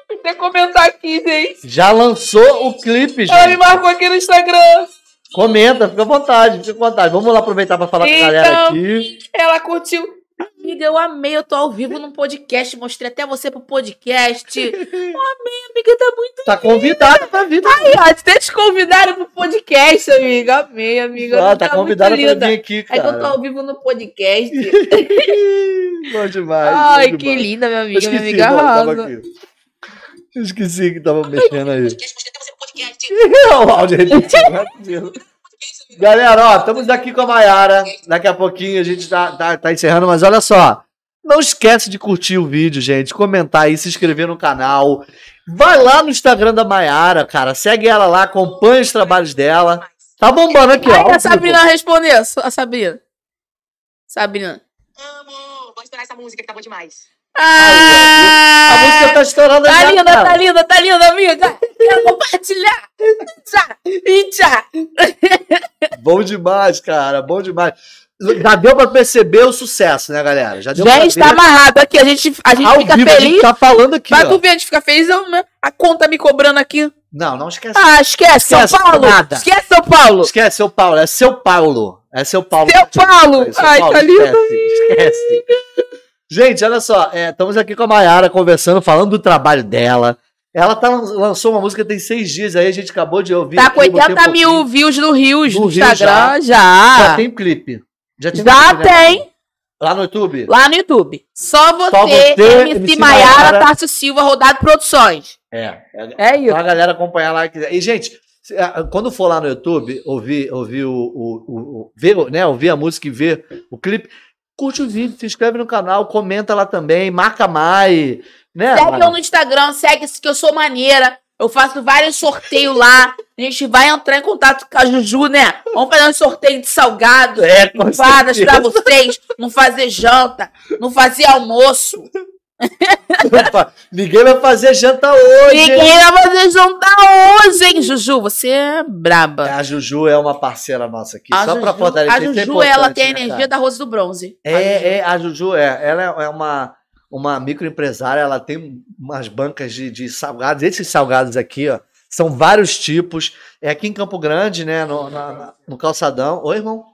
[SPEAKER 2] Tem que comentar aqui, gente.
[SPEAKER 1] Já lançou o clipe,
[SPEAKER 2] Ela me
[SPEAKER 1] gente.
[SPEAKER 2] marcou aqui no Instagram.
[SPEAKER 1] Comenta, fica à vontade, fica à vontade. Vamos lá aproveitar pra falar com a galera
[SPEAKER 2] Então.
[SPEAKER 1] aqui.
[SPEAKER 2] Ela curtiu. Amiga, eu amei, eu tô ao vivo num podcast, mostrei até você pro podcast. Eu amei, amiga, tá muito.
[SPEAKER 1] Tá convidada pra vir. Tá,
[SPEAKER 2] Ai, ó, até te convidaram pro podcast, amiga. Amei, amiga.
[SPEAKER 1] Ah, tá convidada pra vir aqui,
[SPEAKER 2] É que eu tô
[SPEAKER 1] cara.
[SPEAKER 2] ao vivo no podcast.
[SPEAKER 1] bom demais.
[SPEAKER 2] Ai,
[SPEAKER 1] bom
[SPEAKER 2] que
[SPEAKER 1] demais.
[SPEAKER 2] linda, minha amiga. Minha
[SPEAKER 1] esqueci,
[SPEAKER 2] amiga
[SPEAKER 1] tava
[SPEAKER 2] arrasa.
[SPEAKER 1] aqui. Eu esqueci que tava mexendo aí.
[SPEAKER 2] Mostrei até você pro podcast.
[SPEAKER 1] o áudio repetido. Galera, ó, estamos aqui com a Mayara. Daqui a pouquinho a gente tá, tá, tá encerrando, mas olha só. Não esquece de curtir o vídeo, gente. Comentar aí, se inscrever no canal. Vai lá no Instagram da Mayara, cara. Segue ela lá, acompanha os trabalhos dela. Tá bombando aqui, ó.
[SPEAKER 2] Ai,
[SPEAKER 1] ao
[SPEAKER 2] a. Sabrina respondeu. A Sabrina. Sabrina.
[SPEAKER 3] Amo! Vou estourar essa música que tá bom demais.
[SPEAKER 2] Ah,
[SPEAKER 1] A música tá estourando
[SPEAKER 2] Tá
[SPEAKER 1] já,
[SPEAKER 2] linda,
[SPEAKER 1] cara.
[SPEAKER 2] tá linda, tá linda, amiga. Quero compartilhar. Tchá, e tchá.
[SPEAKER 1] Bom demais, cara. Bom demais. Já deu pra perceber o sucesso, né, galera? Já deu
[SPEAKER 2] Gente,
[SPEAKER 1] pra
[SPEAKER 2] tá
[SPEAKER 1] ver.
[SPEAKER 2] amarrado aqui. A gente, a gente
[SPEAKER 1] Ao
[SPEAKER 2] fica
[SPEAKER 1] vivo, a gente
[SPEAKER 2] feliz.
[SPEAKER 1] tá falando aqui,
[SPEAKER 2] Vai
[SPEAKER 1] ó.
[SPEAKER 2] tu ver, a gente fica feliz. né? A conta me cobrando aqui.
[SPEAKER 1] Não, não esquece.
[SPEAKER 2] Ah, esquece, São
[SPEAKER 1] Esquece,
[SPEAKER 2] Paulo.
[SPEAKER 1] nada.
[SPEAKER 2] Esquece São Paulo.
[SPEAKER 1] Esquece, seu Paulo. É seu Paulo. É seu Paulo.
[SPEAKER 2] Seu Paulo.
[SPEAKER 1] É seu
[SPEAKER 2] Ai,
[SPEAKER 1] Paulo,
[SPEAKER 2] tá lindo.
[SPEAKER 1] Esquece, esquece. Gente, olha só. é, estamos aqui com a Mayara conversando, falando do trabalho dela. Ela tá, lançou uma música tem seis dias aí, a gente acabou de ouvir.
[SPEAKER 2] Tá com
[SPEAKER 1] aqui, botei um
[SPEAKER 2] 80 mil views no Rios,
[SPEAKER 1] No
[SPEAKER 2] no,
[SPEAKER 1] Rios
[SPEAKER 2] Instagram. Já.
[SPEAKER 1] Já tem clipe. Já, tem,
[SPEAKER 2] Já tem.
[SPEAKER 1] Lá no YouTube?
[SPEAKER 2] Lá no YouTube. Só você,
[SPEAKER 1] Só você,
[SPEAKER 2] MC,
[SPEAKER 1] MC
[SPEAKER 2] Maiara. Tarso Silva, Rodado Produções.
[SPEAKER 1] É. é
[SPEAKER 2] É isso.
[SPEAKER 1] Pra galera acompanhar lá. E, gente, quando for lá no YouTube, ouvir, ouvir o, o, o, ver, né, ouvir a música e ver o clipe, curte o vídeo, se inscreve no canal, comenta lá também, marca mais. Né,
[SPEAKER 2] Segue
[SPEAKER 1] Mara?
[SPEAKER 2] eu no Instagram, segue que eu sou maneira. Eu faço vários sorteios lá. A gente vai entrar em contato com a Juju, né? Vamos fazer um sorteio de salgados,
[SPEAKER 1] É, certeza.
[SPEAKER 2] pra vocês. Não fazer janta, não fazer almoço.
[SPEAKER 1] Opa, Ninguém vai fazer janta hoje. hein?
[SPEAKER 2] Ninguém vai fazer jantar hoje, hein, Juju? Você é braba.
[SPEAKER 1] A Juju é uma parceira nossa aqui.
[SPEAKER 2] A
[SPEAKER 1] só pra
[SPEAKER 2] Juju,
[SPEAKER 1] fortalecer.
[SPEAKER 2] a
[SPEAKER 1] é
[SPEAKER 2] Juju ela
[SPEAKER 1] importante,
[SPEAKER 2] tem a
[SPEAKER 1] né,
[SPEAKER 2] energia
[SPEAKER 1] cara?
[SPEAKER 2] da Rose do Bronze. A Juju.
[SPEAKER 1] É, é, a Juju é. Ela é- é uma, uma microempresária, ela tem umas bancas de, de salgados. Esses salgados aqui, ó, são vários tipos. É aqui em Campo Grande, né? No, na- no calçadão. Oi, irmão.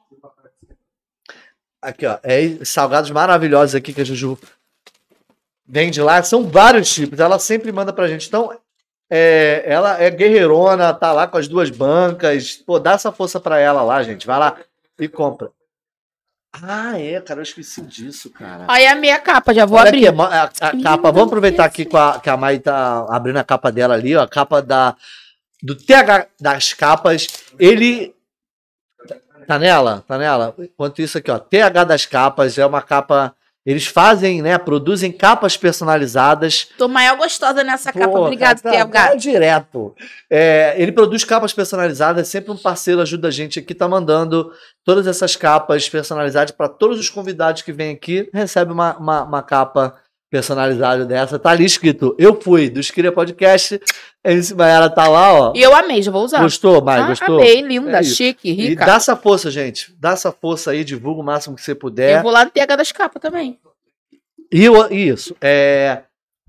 [SPEAKER 1] Aqui, ó. É salgados maravilhosos aqui que a Juju vende lá. São vários tipos. Ela sempre manda pra gente. Então, é, ela é guerreirona, tá lá com as duas bancas. Pô, dá essa força pra ela lá, gente. Vai lá e compra. Ah, é, cara, eu esqueci disso, cara.
[SPEAKER 2] Aí a minha capa, já vou
[SPEAKER 1] Olha
[SPEAKER 2] abrir.
[SPEAKER 1] aqui, a, a capa. Vamos aproveitar aqui com a, que a Mai tá abrindo a capa dela ali, ó. A capa da, do TH das capas. Ele. Tá nela? Tá nela? Enquanto isso aqui, ó. TH das capas é uma capa. Eles fazem, né? Produzem capas personalizadas.
[SPEAKER 2] Tô maior gostosa nessa capa.
[SPEAKER 1] Pô,
[SPEAKER 2] Obrigado,
[SPEAKER 1] cara, tá-
[SPEAKER 2] TH.
[SPEAKER 1] tá direto. É, ele produz capas personalizadas, sempre um parceiro ajuda a gente aqui, tá mandando todas essas capas personalizadas para todos os convidados que vêm aqui, recebe uma, uma, uma capa personalizada dessa. Tá ali escrito, eu fui, do Esquira Podcast, esse ela tá lá, ó.
[SPEAKER 2] E eu amei, já vou usar.
[SPEAKER 1] Gostou, Mai?
[SPEAKER 2] Ah,
[SPEAKER 1] Gostou?
[SPEAKER 2] Amei, linda,
[SPEAKER 1] É
[SPEAKER 2] chique,
[SPEAKER 1] E
[SPEAKER 2] rica.
[SPEAKER 1] dá essa força, gente. Dá essa força aí, divulga o máximo que você puder.
[SPEAKER 2] Eu vou lá no TH das capas também.
[SPEAKER 1] E isso, é,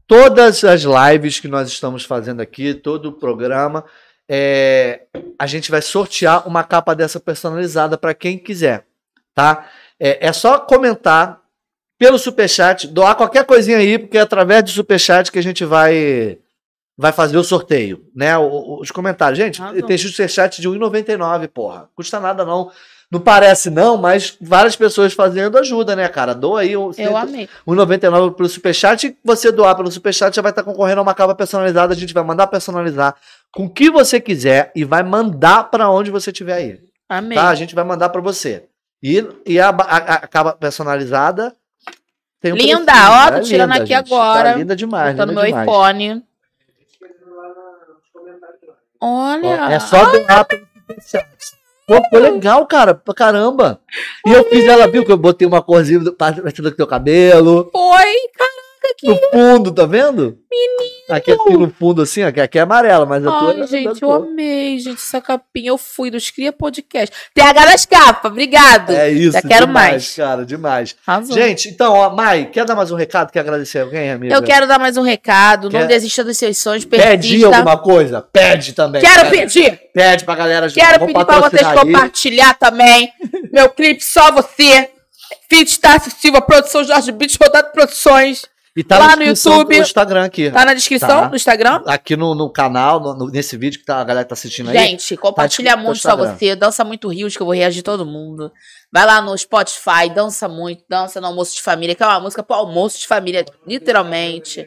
[SPEAKER 1] todas as lives que nós estamos fazendo aqui, todo o programa, é, a gente vai sortear uma capa dessa personalizada para quem quiser, tá? É, é só comentar pelo superchat, doar qualquer coisinha aí, porque é através do superchat que a gente vai vai fazer o sorteio, né? Os comentários. Gente,
[SPEAKER 2] Arrasou.
[SPEAKER 1] tem superchat de 1,99, porra. Custa nada não. Não parece não, mas várias pessoas fazendo ajuda, né, cara? Doa aí. um-
[SPEAKER 2] Eu amei.
[SPEAKER 1] 1,99 pelo Superchat. E você doar pelo Superchat já vai estar concorrendo a uma capa personalizada. A gente vai mandar personalizar com o que você quiser e vai mandar para onde você estiver aí.
[SPEAKER 2] Amei.
[SPEAKER 1] Tá? A gente vai mandar para você. E, e a, a, a capa personalizada tem um
[SPEAKER 2] Linda, ó, tô tirando aqui
[SPEAKER 1] gente.
[SPEAKER 2] agora.
[SPEAKER 1] Tá linda demais,
[SPEAKER 2] Tô no
[SPEAKER 1] linda
[SPEAKER 2] meu
[SPEAKER 1] demais.
[SPEAKER 2] iPhone. Olha.
[SPEAKER 1] É só doar pelo Superchat. Pô, ficou legal, cara, pra caramba. E eu fiz ela, viu que eu botei uma corzinha do- parecida com teu cabelo.
[SPEAKER 2] Foi, caraca, que.
[SPEAKER 1] No fundo, tá vendo? Menino! Aqui assim no fundo, assim, ó, aqui é amarela, mas eu tô.
[SPEAKER 2] Ai, gente, eu amei, gente, essa capinha. Eu fui dos Cria Podcast. TH das capas, obrigado.
[SPEAKER 1] É isso,
[SPEAKER 2] Já quero
[SPEAKER 1] demais,
[SPEAKER 2] mais.
[SPEAKER 1] cara, demais. Gente, então, ó, Mai, quer dar mais um recado? Quer agradecer alguém, amiga?
[SPEAKER 2] eu quero dar mais um recado. Não
[SPEAKER 1] Quer-
[SPEAKER 2] desista dos seus sonhos, persista.
[SPEAKER 1] alguma coisa? Pede também.
[SPEAKER 2] Quero
[SPEAKER 1] Pede,
[SPEAKER 2] pedir.
[SPEAKER 1] Pede pra galera ajudar.
[SPEAKER 2] Quero pedir pra vocês
[SPEAKER 1] aí.
[SPEAKER 2] compartilhar também. Meu clipe Só Você. Fit Tarso Silva, produção Jorge Beats, Rodado Produções.
[SPEAKER 1] E tá
[SPEAKER 2] lá no YouTube.
[SPEAKER 1] do Instagram aqui.
[SPEAKER 2] Tá na descrição
[SPEAKER 1] Tá.
[SPEAKER 2] do Instagram?
[SPEAKER 1] Aqui no, no canal, no- no- nesse vídeo que tá, a galera tá assistindo aí.
[SPEAKER 2] Gente, compartilha
[SPEAKER 1] Tá no
[SPEAKER 2] muito só você. Dança muito rios que eu vou reagir todo mundo. Vai lá no Spotify, dança muito, dança no almoço de família, que é uma música pro almoço de família, literalmente.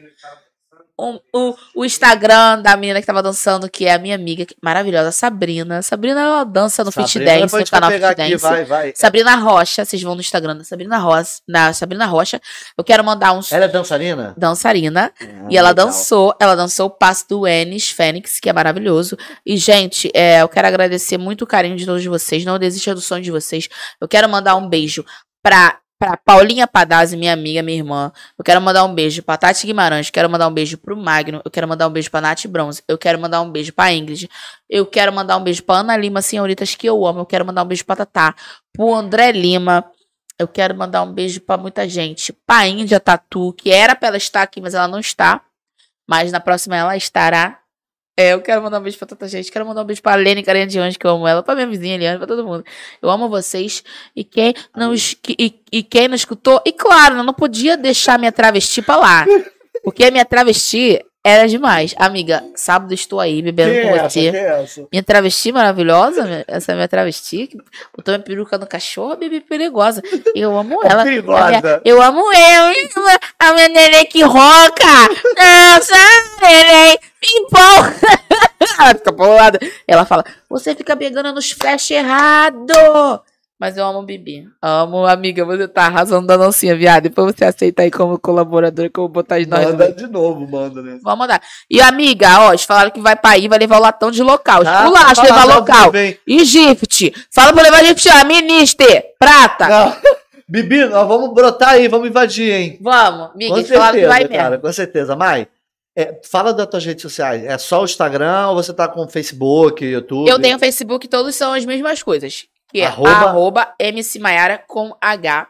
[SPEAKER 2] O, o, o Instagram da menina que tava dançando, que é a minha amiga maravilhosa, Sabrina. Sabrina, ela dança no Fit Dance, no canal Fit
[SPEAKER 1] aqui,
[SPEAKER 2] Dance.
[SPEAKER 1] vai, vai.
[SPEAKER 2] Sabrina Rocha, vocês vão no Instagram da Sabrina Rocha, da Sabrina Rocha. Eu quero mandar uns
[SPEAKER 1] Ela é dançarina?
[SPEAKER 2] dançarina
[SPEAKER 1] Ah,
[SPEAKER 2] e ela
[SPEAKER 1] legal.
[SPEAKER 2] dançou, ela dançou o passo do Enes Fênix, que é maravilhoso. E, gente, é, eu quero agradecer muito o carinho de todos vocês. Não desista do sonho de vocês. Eu quero mandar um beijo pra, pra Paulinha Padazzi, minha amiga, minha irmã. Eu quero mandar um beijo pra Tati Guimarães. Quero mandar um beijo pro Magno. Eu quero mandar um beijo pra Nath Bronze. Eu quero mandar um beijo pra Ingrid. Eu quero mandar um beijo pra Ana Lima, senhoritas que eu amo. Eu quero mandar um beijo pra Tatá. Pro André Lima. Eu quero mandar um beijo pra muita gente. Pra Índia Tatu, que era pra ela estar aqui, mas ela não está. Mas na próxima ela estará. É, eu quero mandar um beijo pra tanta gente. Quero mandar um beijo pra Lene Carinha de Anjo, que eu amo ela. Pra minha vizinha Eliane, pra todo mundo. Eu amo vocês. E quem não, e, e quem não escutou. E claro, eu não podia deixar minha travesti pra lá. Porque a minha travesti era demais. Amiga, sábado estou aí bebendo
[SPEAKER 1] Quem
[SPEAKER 2] com
[SPEAKER 1] é
[SPEAKER 2] você.
[SPEAKER 1] É?
[SPEAKER 2] Minha travesti maravilhosa, essa é minha travesti, que botou minha peruca no cachorro, bebê perigosa. Eu amo ela.
[SPEAKER 1] Perigosa.
[SPEAKER 2] Eu amo eu, a minha neném que roca. Nossa, neném, empolga. Ela fica bolada. Ela fala, você fica pegando nos flash errado. Mas eu amo o Bibi. Amo, amiga, você tá arrasando da dancinha, viado. Depois você aceita aí como colaboradora que eu vou botar as nós.
[SPEAKER 1] Manda de novo, manda, né?
[SPEAKER 2] Vamos mandar. E amiga, ó, eles falaram que vai pra aí, vai levar o latão de local.
[SPEAKER 1] Tá,
[SPEAKER 2] Esculacho,
[SPEAKER 1] fala
[SPEAKER 2] levar local. E gift. Fala pra levar gift, ó. Minister. Prata.
[SPEAKER 1] Não. Bibi, nós vamos brotar aí, vamos invadir, hein?
[SPEAKER 2] Vamos, amiga.
[SPEAKER 1] Com
[SPEAKER 2] Eles falaram que
[SPEAKER 1] certeza,
[SPEAKER 2] vai
[SPEAKER 1] cara,
[SPEAKER 2] mesmo.
[SPEAKER 1] com certeza. Mai, é, fala das tuas redes sociais. É só o Instagram ou você tá com Facebook, YouTube?
[SPEAKER 2] Eu tenho Facebook, todos são as mesmas coisas. Que é
[SPEAKER 1] Arroba-
[SPEAKER 2] arroba, MC Maiara com H.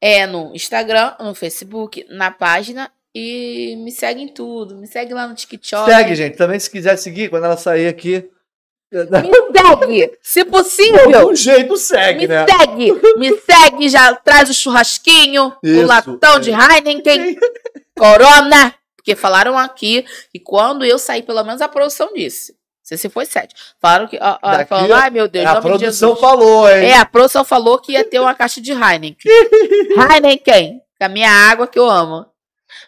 [SPEAKER 2] É no Instagram, no Facebook, na página. E me segue em tudo. Me segue lá no TikTok.
[SPEAKER 1] Segue, gente. Também se quiser seguir, quando ela sair aqui.
[SPEAKER 2] Me segue. Se
[SPEAKER 1] De
[SPEAKER 2] possível,
[SPEAKER 1] algum jeito segue,
[SPEAKER 2] me
[SPEAKER 1] né?
[SPEAKER 2] segue. Me segue, já traz o churrasquinho,
[SPEAKER 1] Isso.
[SPEAKER 2] o latão de Heineken, Corona. Porque falaram aqui que quando eu saí, pelo menos a produção disse. Sei se foi sete. Falaram que.
[SPEAKER 1] Daqui,
[SPEAKER 2] falaram, ai meu Deus,
[SPEAKER 1] a
[SPEAKER 2] nome de
[SPEAKER 1] produção
[SPEAKER 2] Jesus.
[SPEAKER 1] falou, hein?
[SPEAKER 2] É, a produção falou que ia ter uma caixa de Heineken. Heineken, com a minha água que eu amo.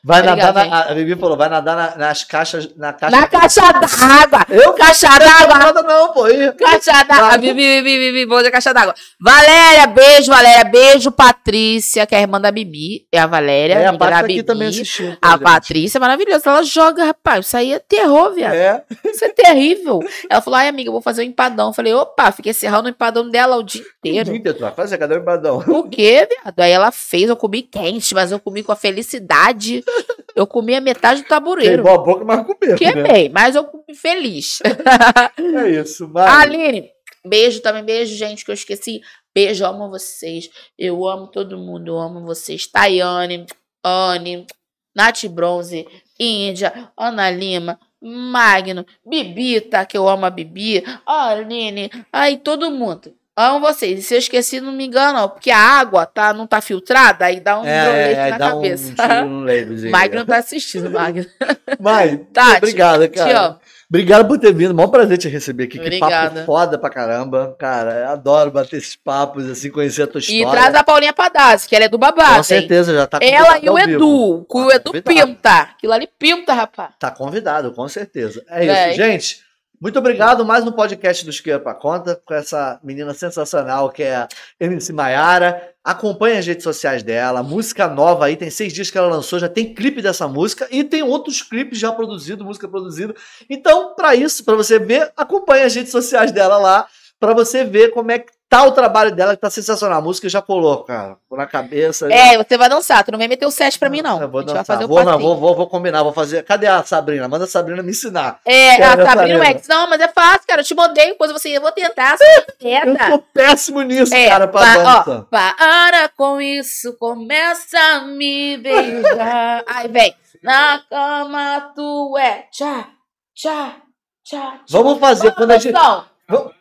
[SPEAKER 1] Vai
[SPEAKER 2] Obrigada,
[SPEAKER 1] nadar, na, a Bibi falou, vai nadar na- nas caixas, na caixa.
[SPEAKER 2] Na caixa d'água!
[SPEAKER 1] Eu?
[SPEAKER 2] Caixa
[SPEAKER 1] Não
[SPEAKER 2] d'água!
[SPEAKER 1] nada não, pô.
[SPEAKER 2] Caixa d'água!
[SPEAKER 1] Vai.
[SPEAKER 2] Bibi, Bibi, Bibi, vou da caixa d'água. Valéria, beijo, Valéria, beijo, Patrícia, que é a irmã da Bibi. É a Valéria,
[SPEAKER 1] É, a Paty tá aqui também assistindo.
[SPEAKER 2] A
[SPEAKER 1] gente.
[SPEAKER 2] Patrícia é maravilhosa. Ela joga, rapaz. Isso aí é terror, viado.
[SPEAKER 1] É.
[SPEAKER 2] Isso é terrível. Ela falou, ai, amiga, eu vou fazer um empadão. Eu falei, opa, fiquei serrando o empadão dela o dia inteiro.
[SPEAKER 1] Gente, tu vai fazer, cadê o embadão?
[SPEAKER 2] Por quê, viado? Aí ela fez, eu comi quente, mas eu comi com a felicidade. Eu comi a metade do tabureiro.
[SPEAKER 1] Queimou a boca, mas comeu, né?
[SPEAKER 2] Queimei, mas eu comi feliz.
[SPEAKER 1] É isso, vai.
[SPEAKER 2] Aline, beijo também, beijo, gente, que eu esqueci. Beijo, eu amo vocês. Eu amo todo mundo, eu amo vocês. Tayane, Anne, Nath Bronze, Índia, Ana Lima, Magno, Bibita, que eu amo a Bibi, Aline, aí todo mundo. Amo vocês. E se eu esqueci, não me engano, não, porque a água tá, não tá filtrada, aí dá um
[SPEAKER 1] É, é,
[SPEAKER 2] na cabeça.
[SPEAKER 1] um.
[SPEAKER 2] Magno tá assistindo, Magno.
[SPEAKER 1] Mas,
[SPEAKER 2] Tati,
[SPEAKER 1] obrigado,
[SPEAKER 2] Te
[SPEAKER 1] cara.
[SPEAKER 2] amo.
[SPEAKER 1] Obrigado por ter vindo. Mó prazer te receber aqui. Que
[SPEAKER 2] Obrigada.
[SPEAKER 1] papo foda pra caramba. Cara, eu adoro bater esses papos, assim, conhecer a tua
[SPEAKER 2] E
[SPEAKER 1] história.
[SPEAKER 2] traz a Paulinha Padazzi, que ela é do babado.
[SPEAKER 1] Com
[SPEAKER 2] hein?
[SPEAKER 1] certeza, já tá
[SPEAKER 2] Ela e o. Edu. Que o
[SPEAKER 1] Tá
[SPEAKER 2] Edu
[SPEAKER 1] convidado.
[SPEAKER 2] pinta. Aquilo ali pinta, rapaz.
[SPEAKER 1] Tá convidado, com certeza. É isso,
[SPEAKER 2] Véi.
[SPEAKER 1] gente. Muito obrigado. Mais um podcast do Esquerda pra Conta com essa menina sensacional que é a MC Maiara. Acompanhe as redes sociais dela. Música nova aí, tem seis dias que ela lançou, já tem clipe dessa música e tem outros clipes já produzidos, música produzida. Então, pra isso, pra você ver, acompanhe as redes sociais dela lá, pra você ver como é que tá o trabalho dela, que tá sensacional. A música já colou, cara, na cabeça.
[SPEAKER 2] É, você vai dançar. Tu não vem meter o set pra mim, não.
[SPEAKER 1] Eu vou dançar.
[SPEAKER 2] fazer
[SPEAKER 1] vou, não, vou, vou, vou combinar, vou fazer. Cadê a Sabrina? Manda a Sabrina me ensinar.
[SPEAKER 2] É,
[SPEAKER 1] Quero
[SPEAKER 2] a Sabrina. Max. Não, mas é fácil, cara. Eu te mandei coisa, você eu vou tentar.
[SPEAKER 1] Eu sou péssimo nisso,
[SPEAKER 2] É,
[SPEAKER 1] cara, pra
[SPEAKER 2] pa- ó,
[SPEAKER 1] dança.
[SPEAKER 2] Para com isso, começa a me beijar. Aí vem. Na cama tu é. Tchá, tchá, tchá.
[SPEAKER 1] Vamos fazer quando a gente.
[SPEAKER 2] Produção.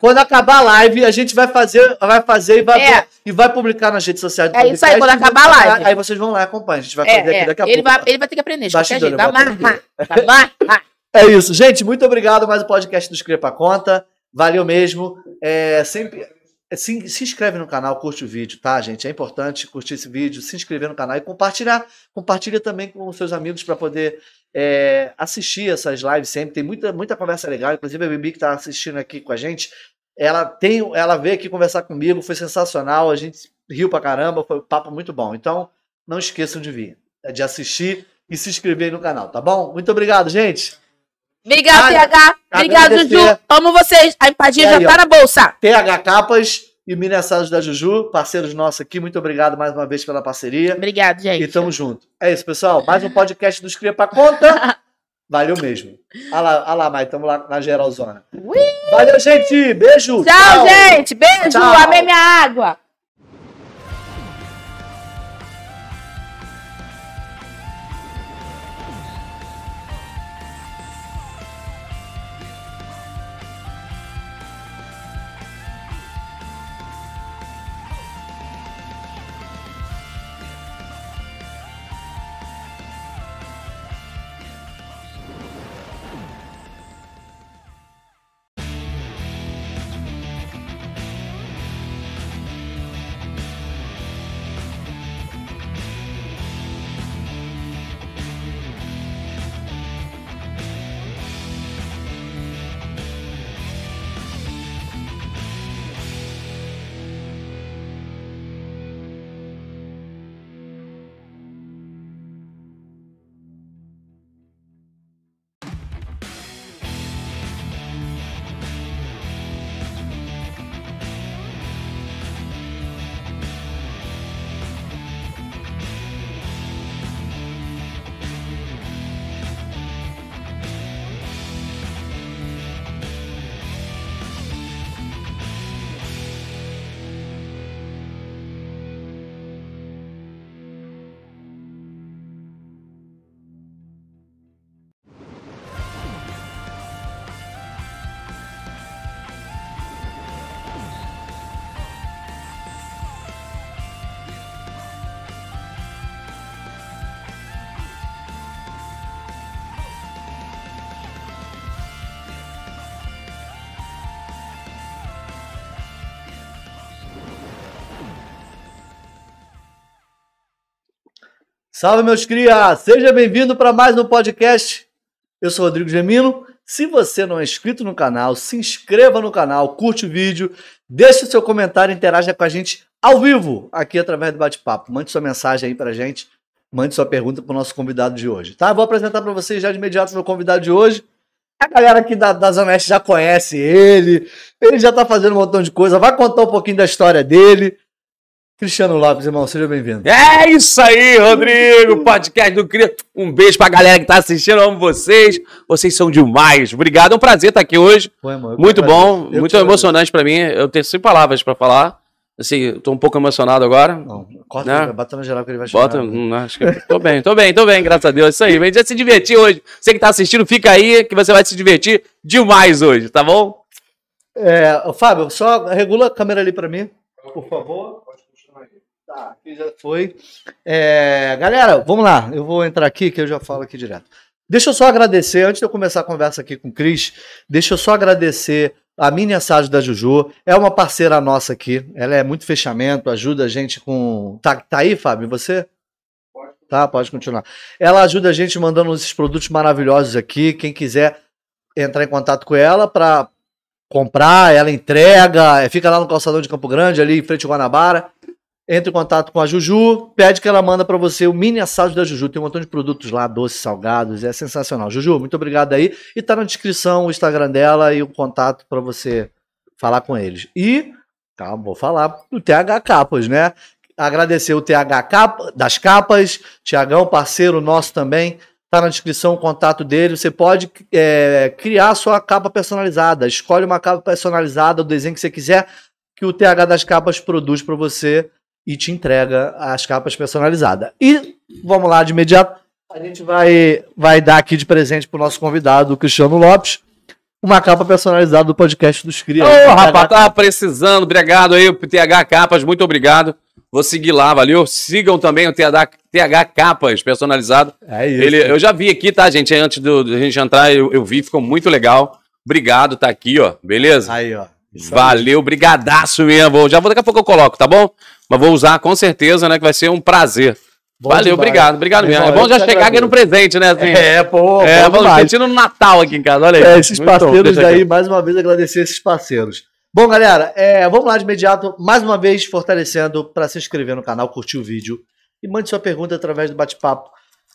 [SPEAKER 1] Quando acabar a live, a gente vai fazer, vai fazer e vai,
[SPEAKER 2] É.
[SPEAKER 1] e vai publicar nas redes sociais do
[SPEAKER 2] É isso aí, quando acabar a live.
[SPEAKER 1] Aí vocês vão lá e acompanham. A gente vai
[SPEAKER 2] É,
[SPEAKER 1] fazer aqui
[SPEAKER 2] é.
[SPEAKER 1] daqui a
[SPEAKER 2] Ele,
[SPEAKER 1] pouco.
[SPEAKER 2] vai, ele vai ter que aprender de qualquer jeito. Vai amarrar.
[SPEAKER 1] É isso, gente. Muito obrigado. Mais um podcast do pra Conta. Valeu mesmo. É, sempre. é, Se, se inscreve no canal, curte o vídeo, tá, gente? É importante curtir esse vídeo, se inscrever no canal e compartilhar. Compartilha também com os seus amigos para poder é, assistir essas lives sempre. Tem muita, muita conversa legal. Inclusive a Bibi que tá assistindo aqui com a gente, ela tem, ela veio aqui conversar comigo, foi sensacional. A gente riu pra caramba, foi um papo muito bom. Então, não esqueçam de vir, é de assistir e se inscrever no canal, tá bom? Muito obrigado, gente.
[SPEAKER 2] Obrigado,
[SPEAKER 1] Ah,
[SPEAKER 2] TH. Obrigado. Juju. Amo vocês. A empadinha já
[SPEAKER 1] aí,
[SPEAKER 2] tá
[SPEAKER 1] ó.
[SPEAKER 2] na bolsa.
[SPEAKER 1] TH Capas e Mini Assados da Juju, parceiros nossos aqui. Muito obrigado mais uma vez pela parceria.
[SPEAKER 2] Obrigado,
[SPEAKER 1] E
[SPEAKER 2] gente.
[SPEAKER 1] tamo junto. É isso, pessoal. Mais um podcast dos Cria pra Conta. Valeu mesmo. Olha lá, olha lá, Mai, tamo lá na geralzona.
[SPEAKER 2] Ui.
[SPEAKER 1] Valeu, gente. Beijo.
[SPEAKER 2] Tchau, gente. Beijo.
[SPEAKER 1] Tchau.
[SPEAKER 2] Amei minha água.
[SPEAKER 1] Salve, meus cria! Seja bem-vindo para mais um podcast. Eu sou Rodrigo Gemino. Se você não é inscrito no canal, se inscreva no canal, curte o vídeo, deixe o seu comentário, interaja com a gente ao vivo aqui através do bate-papo. Mande sua mensagem aí pra gente, mande sua pergunta pro nosso convidado de hoje, tá? Vou apresentar para vocês já de imediato meu convidado de hoje. A galera aqui da, da Zona Oeste já conhece ele, ele já tá fazendo um montão de coisa, vai contar um pouquinho da história dele. Cristiano Lopes, irmão, seja bem-vindo.
[SPEAKER 4] É isso aí, Rodrigo, podcast do Cria. Um beijo pra galera que tá assistindo, amo vocês. Vocês são demais. Obrigado, é um prazer estar aqui hoje.
[SPEAKER 1] Irmão,
[SPEAKER 4] Muito bom, muito emocionante pra mim. Eu tenho sem palavras pra falar. Assim, tô um pouco emocionado agora.
[SPEAKER 1] Não, corta,
[SPEAKER 4] Né?
[SPEAKER 1] né? bota no geral que ele vai chegar.
[SPEAKER 4] Bota, hum, acho que tô bem, tô bem, tô bem, graças a Deus. Isso aí, vem já se divertir hoje. Você que tá assistindo, fica aí que você vai se divertir demais hoje, tá bom?
[SPEAKER 1] É, Fábio, só regula a câmera ali pra mim, por favor. Tá, aqui já foi. É, galera, vamos lá. Eu vou entrar aqui que eu já falo aqui direto. Deixa eu só agradecer, antes de eu começar a conversa aqui com o Cris, deixa eu só agradecer a Mini Assagem da Juju. É uma parceira nossa aqui. Ela é muito fechamento, ajuda a gente com. Tá, tá aí, Fábio? Você? Tá, pode continuar. Ela ajuda a gente mandando esses produtos maravilhosos aqui. Quem quiser entrar em contato com ela para comprar, ela entrega, é, fica lá no calçadão de Campo Grande, ali em frente ao Guanabara. Entra em contato com a Juju, pede que ela manda para você o mini assado da Juju. Tem um montão de produtos lá, doces, salgados, é sensacional. Juju, muito obrigado aí. E tá na descrição o Instagram dela e o contato para você falar com eles. E, calma, vou falar do TH Capas, né? Agradecer o TH Capa, das Capas, Tiagão, parceiro nosso também. Tá na descrição o contato dele. Você pode é, criar sua capa personalizada. Escolhe uma capa personalizada, o desenho que você quiser, que o TH das Capas produz para você e te entrega as capas personalizadas. E vamos lá de imediato. A gente vai, vai dar aqui de presente pro nosso convidado, o Cristiano Lopes, uma capa personalizada do podcast dos Cria.
[SPEAKER 4] Ô, rapaz, tava precisando. Obrigado aí, TH Capas, muito obrigado. Vou seguir lá, valeu. Sigam também o TH, TH Capas personalizado.
[SPEAKER 1] É isso.
[SPEAKER 4] Ele, eu já vi aqui, tá, gente? Antes do, da gente entrar, eu, eu vi, ficou muito legal. Obrigado, tá aqui, ó. Beleza?
[SPEAKER 1] Aí, ó.
[SPEAKER 4] Valeu, brigadaço mesmo. Já vou daqui a pouco eu coloco, tá bom? Mas vou usar com certeza, né? Que vai ser um prazer.
[SPEAKER 1] Bom
[SPEAKER 4] Valeu,
[SPEAKER 1] demais.
[SPEAKER 4] obrigado, obrigado mesmo. É bom já chegar aqui no presente, né? Assim.
[SPEAKER 1] É, pô,
[SPEAKER 4] É,
[SPEAKER 1] bom
[SPEAKER 4] vamos sentindo no Natal aqui em casa, olha aí.
[SPEAKER 1] É, esses
[SPEAKER 4] Muito bom,
[SPEAKER 1] parceiros
[SPEAKER 4] aqui.
[SPEAKER 1] daí, mais uma vez, agradecer esses parceiros. Bom, galera, é, vamos lá de imediato, mais uma vez, fortalecendo para se inscrever no canal, curtir o vídeo e mande sua pergunta através do bate-papo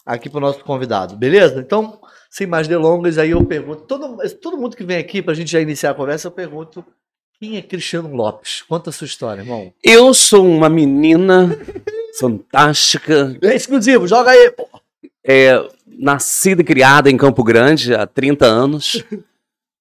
[SPEAKER 1] aqui pro nosso convidado, beleza? Então, sem mais delongas, aí eu pergunto, todo, todo mundo que vem aqui, pra gente já iniciar a conversa, eu pergunto, quem é Cristiano Lopes? Conta a sua história, irmão.
[SPEAKER 4] Eu sou uma menina fantástica,
[SPEAKER 1] É exclusivo, joga aí, pô.
[SPEAKER 4] é, nascida e criada em Campo Grande há 30 anos.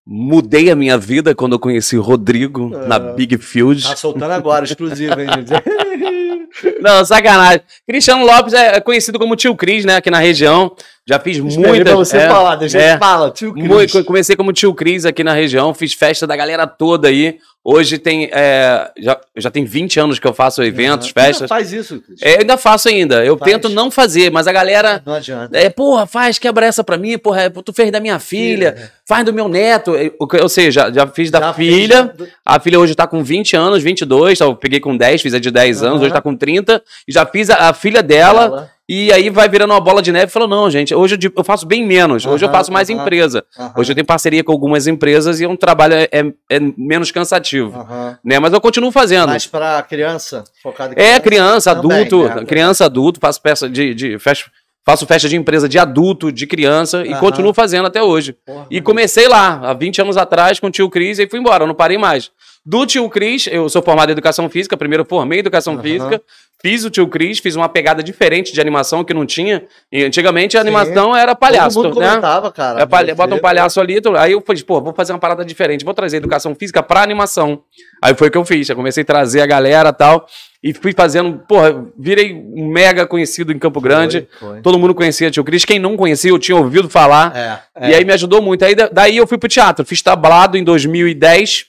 [SPEAKER 4] Mudei a minha vida quando eu conheci Rodrigo na Big Field.
[SPEAKER 1] Tá soltando agora, exclusivo, hein, gente?
[SPEAKER 4] Não, sacanagem. Cristiano Lopes é conhecido como Tio Cris, né? Aqui na região. Já fiz
[SPEAKER 1] Esperei
[SPEAKER 4] muitas.
[SPEAKER 1] pra você
[SPEAKER 4] é,
[SPEAKER 1] falar, deixa
[SPEAKER 4] é.
[SPEAKER 1] eu falar, tio Cris.
[SPEAKER 4] Muito, comecei como tio Cris aqui na região, fiz festa da galera toda aí. Hoje tem. é, já, já tem 20 anos que eu faço eventos,
[SPEAKER 1] Ainda
[SPEAKER 4] festas.
[SPEAKER 1] Faz isso, Cris.
[SPEAKER 4] É, eu ainda faço ainda. Eu
[SPEAKER 1] Faz.
[SPEAKER 4] tento não fazer, mas a galera.
[SPEAKER 1] Não adianta.
[SPEAKER 4] É, porra, faz, quebra essa pra mim, porra, é, tu fez da minha filha, faz do meu neto. É, Ou seja, já fiz da
[SPEAKER 1] Já
[SPEAKER 4] filha.
[SPEAKER 1] fez-
[SPEAKER 4] A filha hoje tá com 20 anos, 22, então eu peguei com 10, fiz a de 10 anos,
[SPEAKER 1] Aham.
[SPEAKER 4] hoje tá com 30, e já fiz a, a filha dela, e aí vai virando uma bola de neve e falou: não, gente, hoje eu, faço bem menos, hoje eu faço mais
[SPEAKER 1] aham.
[SPEAKER 4] empresa.
[SPEAKER 1] Aham,
[SPEAKER 4] Hoje eu tenho parceria com algumas empresas e um trabalho é, é- é menos cansativo. Né? Mas eu continuo fazendo.
[SPEAKER 1] Mais pra criança, focado em
[SPEAKER 4] É, criança,
[SPEAKER 1] Também,
[SPEAKER 4] adulto,
[SPEAKER 1] né?
[SPEAKER 4] criança, adulto, faço peça de, de festa, faço festa de empresa de adulto, de criança e continuo fazendo até hoje.
[SPEAKER 1] Porra,
[SPEAKER 4] E comecei lá, há 20 anos atrás, com o tio Cris e fui embora, não parei mais. Do tio Cris, eu sou formado em educação física, primeiro formei em educação
[SPEAKER 1] Aham.
[SPEAKER 4] física, fiz o tio Cris, fiz uma pegada diferente de animação que não tinha. E antigamente a
[SPEAKER 1] Sim.
[SPEAKER 4] animação era palhaço,
[SPEAKER 1] Todo mundo
[SPEAKER 4] né?
[SPEAKER 1] comentava, cara.
[SPEAKER 4] É, palha-
[SPEAKER 1] Você-
[SPEAKER 4] bota um palhaço ali, aí eu falei, pô, vou fazer uma parada diferente, vou trazer educação física pra animação. Aí foi o que eu fiz, eu comecei a trazer a galera e tal, e fui fazendo, porra, virei um mega conhecido em Campo Grande,
[SPEAKER 1] Foi, foi.
[SPEAKER 4] todo mundo conhecia tio Cris, quem não conhecia eu tinha ouvido falar,
[SPEAKER 1] É,
[SPEAKER 4] e aí me ajudou muito. Aí da- daí eu fui pro teatro, fiz tablado em 2010,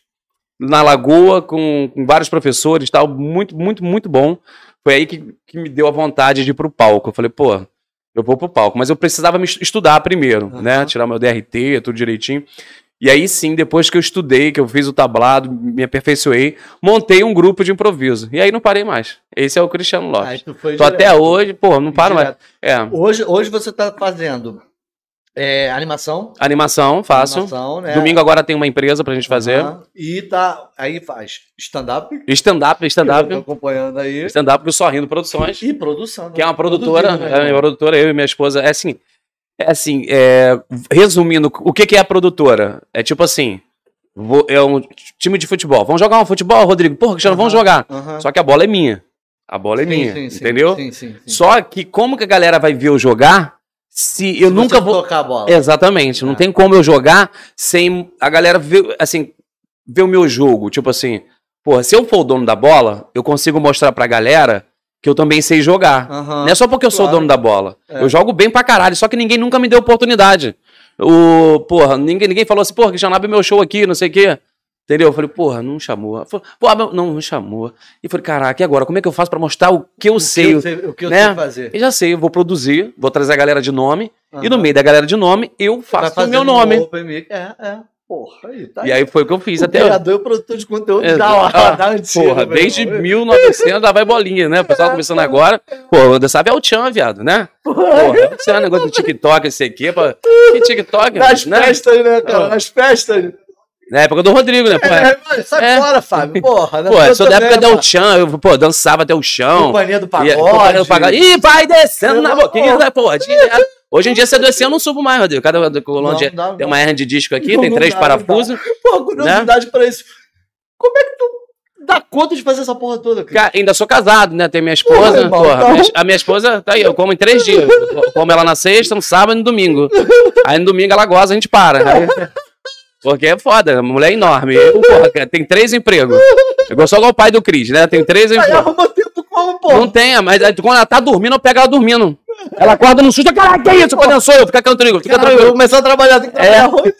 [SPEAKER 4] na Lagoa, com, com vários professores, tal, muito, muito, muito bom. Foi aí que, que me deu a vontade de ir pro palco. Eu falei, pô, eu vou pro palco, mas eu precisava me estu- estudar primeiro,
[SPEAKER 1] Aham.
[SPEAKER 4] né? Tirar meu DRT, tudo direitinho. E aí sim, depois que eu estudei, que eu fiz o tablado, me aperfeiçoei, montei um grupo de improviso. E aí não parei mais. Esse é o Cristiano
[SPEAKER 1] Aí
[SPEAKER 4] Lopes.
[SPEAKER 1] tu foi
[SPEAKER 4] Tô até hoje, pô, não paro mais.
[SPEAKER 1] Direto.
[SPEAKER 4] É,
[SPEAKER 1] Hoje, hoje você tá fazendo é, animação.
[SPEAKER 4] animação, faço.
[SPEAKER 1] Animação, né?
[SPEAKER 4] Domingo agora tem uma empresa pra gente fazer.
[SPEAKER 1] Aham. E tá. Aí faz stand-up.
[SPEAKER 4] Stand-up,
[SPEAKER 1] eu tô
[SPEAKER 4] stand-up.
[SPEAKER 1] acompanhando aí.
[SPEAKER 4] Stand-up do Sorrindo Produções.
[SPEAKER 1] E produção.
[SPEAKER 4] que é uma
[SPEAKER 1] né?
[SPEAKER 4] produtora,
[SPEAKER 1] Produzindo,
[SPEAKER 4] é
[SPEAKER 1] né?
[SPEAKER 4] uma produtora, eu e minha esposa. É assim, é assim, é, resumindo, o que, que é a produtora? É tipo assim, vou- é um time de futebol. Vamos jogar um futebol, Rodrigo? Porra, Cristiano, vamos
[SPEAKER 1] Aham,
[SPEAKER 4] jogar.
[SPEAKER 1] aham.
[SPEAKER 4] Só que a bola é minha. A bola é
[SPEAKER 1] Sim,
[SPEAKER 4] minha,
[SPEAKER 1] sim, sim,
[SPEAKER 4] entendeu?
[SPEAKER 1] Sim.
[SPEAKER 4] Só que como que a galera vai ver eu jogar se eu
[SPEAKER 1] Se
[SPEAKER 4] nunca vou...
[SPEAKER 1] tocar a bola.
[SPEAKER 4] Exatamente, não
[SPEAKER 1] É.
[SPEAKER 4] tem como eu jogar sem a galera ver, assim, ver o meu jogo. Tipo assim, porra, se eu for o dono da bola, eu consigo mostrar pra galera que eu também sei jogar.
[SPEAKER 1] Aham.
[SPEAKER 4] Não é só porque eu sou
[SPEAKER 1] Claro.
[SPEAKER 4] dono da bola.
[SPEAKER 1] É.
[SPEAKER 4] Eu jogo bem pra caralho, só que ninguém nunca me deu oportunidade. O, porra, ninguém, ninguém falou assim, porra, Cristiano, abre meu show aqui, não sei o quê. Entendeu? Eu falei, porra, não chamou. Falei, abre- não, não chamou. E falei, caraca, e agora? Como é que eu faço pra mostrar o que eu
[SPEAKER 1] O
[SPEAKER 4] sei?
[SPEAKER 1] que eu sei, o que eu
[SPEAKER 4] né?
[SPEAKER 1] sei fazer.
[SPEAKER 4] Eu já sei, eu vou produzir, vou trazer a galera de nome, e no meio da galera de nome, eu faço o meu nome.
[SPEAKER 1] um. É, é. Porra, aí, tá
[SPEAKER 4] E aí foi o que eu fiz
[SPEAKER 1] o
[SPEAKER 4] até.
[SPEAKER 1] criador e o produtor de conteúdo
[SPEAKER 4] Exato.
[SPEAKER 1] da hora,
[SPEAKER 4] Ah,
[SPEAKER 1] da antiga.
[SPEAKER 4] Porra, desde
[SPEAKER 1] irmão.
[SPEAKER 4] 1900 já vai bolinha, né? O pessoal começando agora. Pô, você sabe é o Tchan, viado, né? Porra, esse é negócio do TikTok, esse aqui. Pô. Que TikTok?
[SPEAKER 1] Nas
[SPEAKER 4] né?
[SPEAKER 1] festas, né, cara? Nas festas.
[SPEAKER 4] Na época do Rodrigo, né? Pô,
[SPEAKER 1] É, mas sai
[SPEAKER 4] É.
[SPEAKER 1] fora, Fábio. Porra, né?
[SPEAKER 4] pô sou da
[SPEAKER 1] também,
[SPEAKER 4] época do. Tchan, eu pô, dançava até o chão.
[SPEAKER 1] Companhia do
[SPEAKER 4] E-
[SPEAKER 1] pagode.
[SPEAKER 4] companhia do pagode. Ih, vai descendo na boquinha, né? Porra. Hoje em dia, se eu descer, eu não subo mais, Rodrigo. Cada
[SPEAKER 1] dá-
[SPEAKER 4] tem uma hernia de disco aqui,
[SPEAKER 1] Não,
[SPEAKER 4] tem
[SPEAKER 1] não
[SPEAKER 4] três
[SPEAKER 1] dá,
[SPEAKER 4] parafusos.
[SPEAKER 1] Pô, curiosidade pra isso. Como é que tu dá conta de fazer essa porra toda, cara?
[SPEAKER 4] Cara, ainda sou casado, né? Tem minha
[SPEAKER 1] Porra,
[SPEAKER 4] esposa.
[SPEAKER 1] irmão,
[SPEAKER 4] porra,
[SPEAKER 1] tá
[SPEAKER 4] minha- a minha esposa tá aí, eu como em três dias. Eu como ela na sexta, no sábado e no domingo. Aí no domingo ela goza, a gente para. Aí- porque é foda, a mulher é enorme. Eu, porra, cara, tem três empregos. Eu sou igual o pai do Cris, né? Tem três
[SPEAKER 1] Aí
[SPEAKER 4] empregos.
[SPEAKER 1] arruma tempo como,
[SPEAKER 4] Não
[SPEAKER 1] porra?
[SPEAKER 4] tem, mas aí quando ela tá dormindo, eu pego ela dormindo. Ela acorda no susto, caralho, que isso? Quando eu sou eu, fica tranquilo, fica
[SPEAKER 1] Cara, eu
[SPEAKER 4] tranquilo.
[SPEAKER 1] vou começar a trabalhar, tem que
[SPEAKER 4] É.
[SPEAKER 1] trabalhar hoje.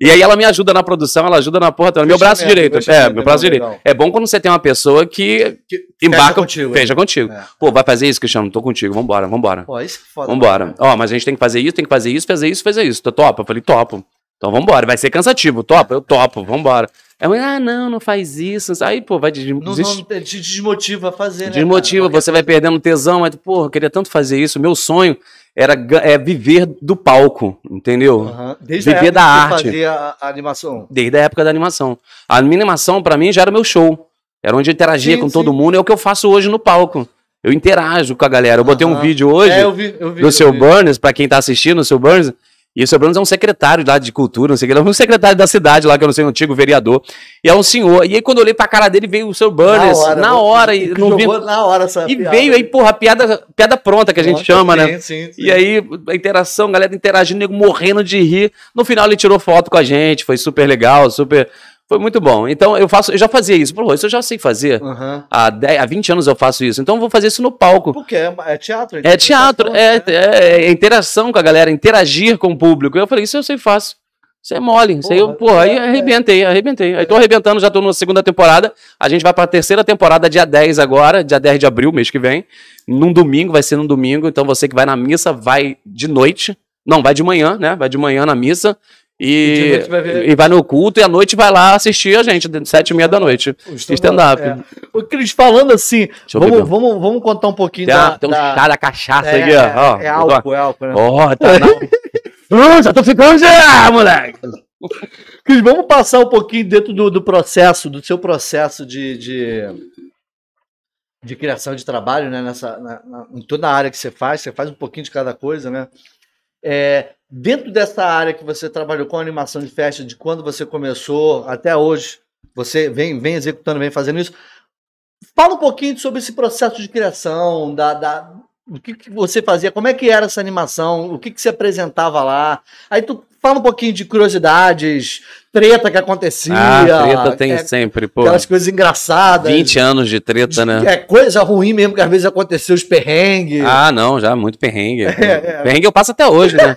[SPEAKER 4] E aí ela me ajuda na produção, ela ajuda na porra toda. Meu braço direito. É, meu braço
[SPEAKER 1] legal,
[SPEAKER 4] direito. É bom quando você tem uma pessoa que
[SPEAKER 1] Que-
[SPEAKER 4] embarca
[SPEAKER 1] fecha contigo, né?
[SPEAKER 4] Fecha contigo.
[SPEAKER 1] É.
[SPEAKER 4] Pô, vai fazer isso, Cristiano? Tô contigo. Vambora, vambora.
[SPEAKER 1] Pô, isso é foda.
[SPEAKER 4] Vambora. Ó, mas a gente tem que fazer isso, tem que fazer isso, fazer isso, fazer isso. Topa? Eu falei, topo. Então vambora. Vai ser cansativo. Topa? Eu topo. Vambora. Eu, ah, não, não faz isso. Aí, pô, vai des-
[SPEAKER 1] Não, não, te desmotiva a fazer, né?
[SPEAKER 4] desmotiva,
[SPEAKER 1] cara?
[SPEAKER 4] você vai perdendo tesão. Mas, pô, eu queria tanto fazer isso. Meu sonho era é, viver do palco, entendeu?
[SPEAKER 1] Aham. Desde a
[SPEAKER 4] Viver
[SPEAKER 1] época
[SPEAKER 4] da arte.
[SPEAKER 1] fazia a, a animação.
[SPEAKER 4] Desde a época da animação. A minha animação, pra mim, já era o meu show. Era onde eu interagia
[SPEAKER 1] Sim,
[SPEAKER 4] com
[SPEAKER 1] sim.
[SPEAKER 4] todo mundo. É o que eu faço hoje no palco. Eu interajo com a galera. Eu botei um vídeo hoje
[SPEAKER 1] É, eu vi, eu vi.
[SPEAKER 4] do
[SPEAKER 1] eu
[SPEAKER 4] seu
[SPEAKER 1] vi.
[SPEAKER 4] Burns, pra quem tá assistindo, o seu Burns. E o seu Burns é um secretário lá de cultura, não sei o que, é um secretário da cidade lá, que eu não sei, um antigo vereador. E é um senhor. E aí, quando eu olhei pra cara dele, veio o seu Burns, na hora, e não vi.
[SPEAKER 1] Na hora essa
[SPEAKER 4] E
[SPEAKER 1] piada.
[SPEAKER 4] veio aí, porra, a piada, piada pronta que a gente
[SPEAKER 1] Nossa,
[SPEAKER 4] chama,
[SPEAKER 1] sim,
[SPEAKER 4] né?
[SPEAKER 1] Sim, sim.
[SPEAKER 4] E aí, a interação, a galera interagindo, nego morrendo de rir. No final, ele tirou foto com a gente, foi super legal, super. Foi muito bom. Então, eu faço, eu já fazia isso. Pô, isso eu já sei fazer.
[SPEAKER 1] Aham.
[SPEAKER 4] Há, 10, há 20 anos eu faço isso. Então, eu vou fazer isso no palco.
[SPEAKER 1] Porque é, é teatro.
[SPEAKER 4] É teatro, é,
[SPEAKER 1] né?
[SPEAKER 4] é, é interação com a galera, interagir com o público. Eu falei, isso eu sei fácil. Isso é mole. Isso aí, eu,
[SPEAKER 1] Porra,
[SPEAKER 4] porra, aí
[SPEAKER 1] é,
[SPEAKER 4] arrebentei, arrebentei. Aí tô arrebentando, já tô na segunda temporada. A gente vai pra terceira temporada, dia 10 agora, dia 10 de abril, mês que vem. Num domingo, vai ser num domingo. Então você que vai na missa, vai de noite. Não, vai de manhã, né? Vai de manhã na missa.
[SPEAKER 1] E
[SPEAKER 4] E,
[SPEAKER 1] vai ver-
[SPEAKER 4] e vai no culto, e à noite vai lá assistir a gente, sete e meia da noite. Stand-up.
[SPEAKER 1] É. O Cris, falando assim, vamos, vamos, vamos contar um pouquinho
[SPEAKER 4] Tem,
[SPEAKER 1] da...
[SPEAKER 4] tem um
[SPEAKER 1] da-
[SPEAKER 4] chá da cachaça
[SPEAKER 1] é,
[SPEAKER 4] aqui, ó.
[SPEAKER 1] é, é álcool, é álcool, né?
[SPEAKER 4] Ó, tá na... Já tô ficando já, moleque.
[SPEAKER 1] Cris, vamos passar um pouquinho dentro do, do processo, do seu processo de, de, de criação de trabalho, né? Nessa, na, na- em toda a área que você faz, você faz um pouquinho de cada coisa, né? É, dentro dessa área que você trabalhou com animação de festa, de quando você começou até hoje, você vem, vem executando, vem fazendo isso. Fala um pouquinho sobre esse processo de criação, da, da, o que, que você fazia, como é que era essa animação, o que, que você apresentava lá. Aí tu fala um pouquinho de curiosidades, treta que acontecia.
[SPEAKER 4] Ah, treta tem
[SPEAKER 1] é,
[SPEAKER 4] sempre, pô.
[SPEAKER 1] aquelas coisas engraçadas.
[SPEAKER 4] 20 anos de treta, né?
[SPEAKER 1] É coisa ruim mesmo que às vezes aconteceu os perrengues.
[SPEAKER 4] Ah, não, já muito perrengue.
[SPEAKER 1] É, é.
[SPEAKER 4] Perrengue eu passo até hoje, né?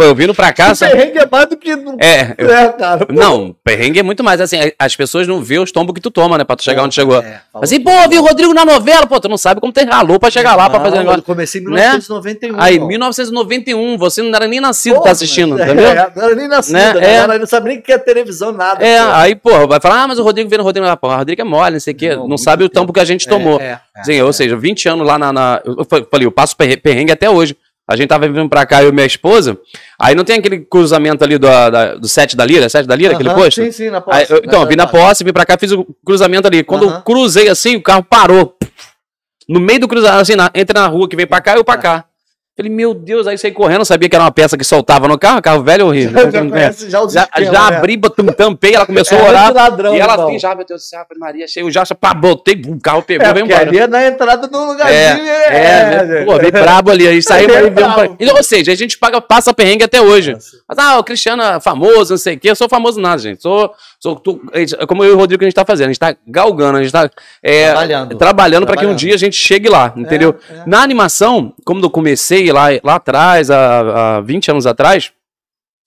[SPEAKER 4] Pô, eu vindo pra cá.
[SPEAKER 1] O perrengue é mais do que.
[SPEAKER 4] É, eu-
[SPEAKER 1] É, cara. pô.
[SPEAKER 4] não, perrengue é muito mais assim. As pessoas não vê os tombos que tu toma, né? Pra tu chegar onde chegou.
[SPEAKER 1] É,
[SPEAKER 4] Assim, pô, vi o Rodrigo na novela. Pô, tu não sabe como tem ralou pra chegar lá pra fazer
[SPEAKER 1] Não,
[SPEAKER 4] negócio.
[SPEAKER 1] Eu comecei em
[SPEAKER 4] Né?
[SPEAKER 1] 1991.
[SPEAKER 4] Aí,
[SPEAKER 1] irmão.
[SPEAKER 4] 1991, você não era nem nascido,
[SPEAKER 1] Porra,
[SPEAKER 4] tá assistindo, entendeu?
[SPEAKER 1] É, não era nem nascida,
[SPEAKER 4] Né?
[SPEAKER 1] né?
[SPEAKER 4] É.
[SPEAKER 1] Não sabe nem o que é televisão, nada.
[SPEAKER 4] É,
[SPEAKER 1] pô.
[SPEAKER 4] aí, pô, vai falar, ah, mas o Rodrigo vendo o Rodrigo. Ah, pô, o Rodrigo é mole, não sei o quê.
[SPEAKER 1] Não,
[SPEAKER 4] Não, sabe o
[SPEAKER 1] tempo.
[SPEAKER 4] que a gente tomou.
[SPEAKER 1] É, é,
[SPEAKER 4] Sim, ou seja, 20 anos lá na. na- eu fa- falei, eu passo perre- perrengue até hoje. A gente tava vindo pra cá, eu e minha esposa. Aí não tem aquele cruzamento ali do, da- do set da Lira, set da Lira, aquele posto?
[SPEAKER 1] Sim, sim, na
[SPEAKER 4] Aí,
[SPEAKER 1] posse.
[SPEAKER 4] eu- então, vim na
[SPEAKER 1] verdade.
[SPEAKER 4] posse, vim pra cá, fiz o cruzamento ali. Quando eu cruzei assim, o carro parou. No meio do cruzamento, assim, na- entra na rua que vem pra cá e eu pra cá. Falei, meu Deus, aí saí correndo, sabia que era uma peça que soltava no carro, carro velho horrível.
[SPEAKER 1] Já conhece já
[SPEAKER 4] Já, já
[SPEAKER 1] né?
[SPEAKER 4] abri, tampei, ela começou a
[SPEAKER 1] É,
[SPEAKER 4] orar.
[SPEAKER 1] muito ladrão,
[SPEAKER 4] e ela assim, já, meu Deus do céu, Maria, cheio, já, pá, botei, o carro pegou,
[SPEAKER 1] É,
[SPEAKER 4] veio embora.
[SPEAKER 1] ali é na entrada do lugarzinho.
[SPEAKER 4] É, é, né? pô, veio brabo ali, aí saiu
[SPEAKER 1] Veio
[SPEAKER 4] aí,
[SPEAKER 1] brabo.
[SPEAKER 4] pra... Ou seja, a gente paga, passa perrengue até hoje.
[SPEAKER 1] Nossa.
[SPEAKER 4] Mas, ah, o Cristiano é famoso, não sei o quê. Eu sou famoso nada, gente. Sou, tu- é como eu e o Rodrigo que a gente tá fazendo. A gente tá galgando, a gente tá é,
[SPEAKER 1] Trabalhando.
[SPEAKER 4] trabalhando para que um dia a gente chegue lá, entendeu?
[SPEAKER 1] é.
[SPEAKER 4] Na animação, como eu comecei lá, lá atrás, há, há 20 anos atrás,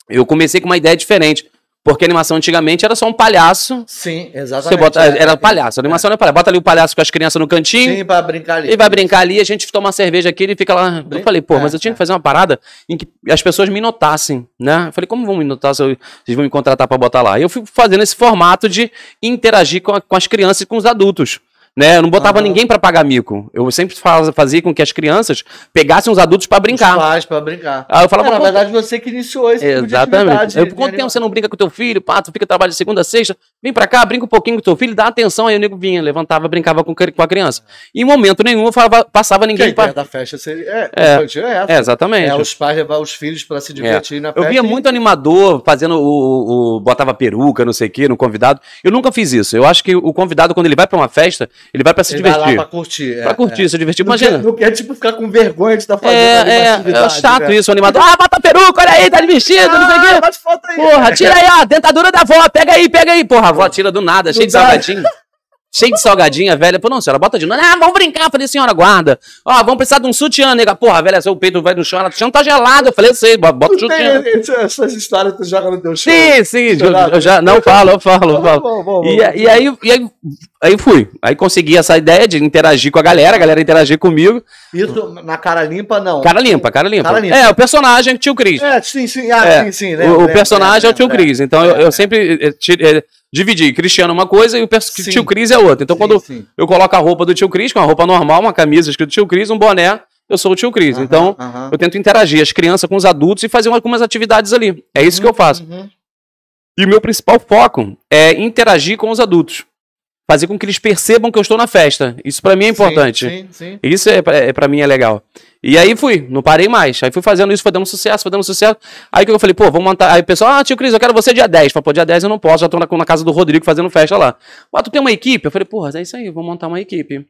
[SPEAKER 4] eu comecei com uma ideia diferente. Porque animação antigamente era só um palhaço.
[SPEAKER 1] Sim,
[SPEAKER 4] Você
[SPEAKER 1] exatamente.
[SPEAKER 4] bota,
[SPEAKER 1] É,
[SPEAKER 4] era
[SPEAKER 1] é,
[SPEAKER 4] palhaço. A animação não é palhaço. Bota ali o palhaço com as crianças no cantinho.
[SPEAKER 1] Sim, pra brincar ali.
[SPEAKER 4] Ele vai brincar ali, a gente toma uma cerveja aqui, ele fica lá. Eu
[SPEAKER 1] Brin-
[SPEAKER 4] falei, pô,
[SPEAKER 1] é,
[SPEAKER 4] mas eu tinha
[SPEAKER 1] é.
[SPEAKER 4] que fazer uma parada em que as pessoas me notassem, né? Eu falei, como vão me notar se eu- vocês vão me contratar pra botar lá? E eu fui fazendo esse formato de interagir com, a- com as crianças e com os adultos. Né? Eu não botava
[SPEAKER 1] Aham.
[SPEAKER 4] ninguém pra pagar mico. Eu sempre faz- fazia com que as crianças pegassem os adultos pra
[SPEAKER 1] Os
[SPEAKER 4] brincar.
[SPEAKER 1] pais pra brincar.
[SPEAKER 4] Aí eu falava,
[SPEAKER 1] É, na
[SPEAKER 4] "Pô,
[SPEAKER 1] verdade, você que iniciou esse tipo
[SPEAKER 4] Exatamente.
[SPEAKER 1] atividade
[SPEAKER 4] Eu,
[SPEAKER 1] de
[SPEAKER 4] quanto tempo você não brinca com teu filho? Pá, tu fica trabalho de segunda a sexta, vem pra cá, brinca um pouquinho com teu filho, dá atenção. Aí o nego vinha, levantava, brincava com, a criança. E em momento nenhum eu falava, passava ninguém
[SPEAKER 1] ideia
[SPEAKER 4] pra.
[SPEAKER 1] da festa seria. É,
[SPEAKER 4] É.
[SPEAKER 1] é essa.
[SPEAKER 4] É, exatamente.
[SPEAKER 1] É, os pais levar os filhos pra se divertir na festa.
[SPEAKER 4] Eu via
[SPEAKER 1] e-
[SPEAKER 4] muito animador fazendo o, o- o- botava peruca, não sei o que, no convidado. Eu nunca fiz isso. Eu acho que o convidado, quando ele vai pra uma festa, ele vai pra se
[SPEAKER 1] Ele vai
[SPEAKER 4] divertir.
[SPEAKER 1] lá pra curtir.
[SPEAKER 4] Pra
[SPEAKER 1] é,
[SPEAKER 4] curtir, se divertir.
[SPEAKER 1] é. Não
[SPEAKER 4] Imagina.
[SPEAKER 1] quer, não quer, tipo, ficar com vergonha de estar fazendo
[SPEAKER 4] É,
[SPEAKER 1] ali
[SPEAKER 4] é, é chato
[SPEAKER 1] né?
[SPEAKER 4] isso, o animador. Ah, bota a peruca, olha aí, tá de vestido, não sei o
[SPEAKER 1] Ah,
[SPEAKER 4] quê.
[SPEAKER 1] bate foto aí.
[SPEAKER 4] Porra, tira aí, ó, dentadura da avó, pega aí, pega aí. Porra, a avó tira do nada, cheio de
[SPEAKER 1] dá.
[SPEAKER 4] salgadinho. Cheio de salgadinha, velha. Pô, não, senhora, bota de novo. Ah, vamos brincar. Eu falei, senhora, guarda. Ó, vamos precisar de um sutiã, nega. Porra, velha, seu peito vai no chão. Ela, o chão tá gelado. Eu falei, sei, bota o
[SPEAKER 1] tem
[SPEAKER 4] sutiã.
[SPEAKER 1] esse- essas histórias que tu joga no teu show.
[SPEAKER 4] Sim, sim, eu,
[SPEAKER 1] Chorado.
[SPEAKER 4] eu já não falo, eu falo, eu falo.
[SPEAKER 1] vamos,
[SPEAKER 4] E,
[SPEAKER 1] vamos.
[SPEAKER 4] e aí, e aí, aí fui. Aí consegui essa ideia de interagir com a galera, a galera interagir comigo.
[SPEAKER 1] Isso na cara limpa, não.
[SPEAKER 4] Cara limpa, cara limpa.
[SPEAKER 1] Cara limpa.
[SPEAKER 4] É, o personagem é o tio Cris.
[SPEAKER 1] É, sim, sim. Ah,
[SPEAKER 4] É,
[SPEAKER 1] sim, sim.
[SPEAKER 4] o,
[SPEAKER 1] lembro,
[SPEAKER 4] o
[SPEAKER 1] lembro,
[SPEAKER 4] personagem é o
[SPEAKER 1] lembro,
[SPEAKER 4] tio Cris. Então eu, eu sempre eh, ti- eh, dividi Cristiano uma coisa e o
[SPEAKER 1] Sim.
[SPEAKER 4] tio Cris é outra. Então
[SPEAKER 1] Sim,
[SPEAKER 4] quando
[SPEAKER 1] sim.
[SPEAKER 4] eu coloco a roupa do tio Cris, com a roupa normal, uma camisa escrito tio Cris, um boné, eu sou o tio Cris.
[SPEAKER 1] Aham,
[SPEAKER 4] Então
[SPEAKER 1] aham.
[SPEAKER 4] eu tento interagir as crianças com os adultos e fazer algumas atividades ali. É isso que eu faço.
[SPEAKER 1] Uhum.
[SPEAKER 4] E o meu principal foco é interagir com os adultos. Fazer com que eles percebam que eu estou na festa. Isso pra mim é importante.
[SPEAKER 1] Sim, sim.
[SPEAKER 4] Isso é, pra- é, pra mim é legal. E aí fui, não parei mais. Aí fui fazendo isso, foi dando sucesso, foi dando sucesso. Aí que eu falei, pô, vamos montar. Aí o pessoal, ah, tio Cris, eu quero você dia 10. Falei, pô, dia 10 eu não posso, já tô na, na casa do Rodrigo fazendo festa lá. Ah, tu tem uma equipe? Eu falei, porra, é isso aí, vou montar uma equipe.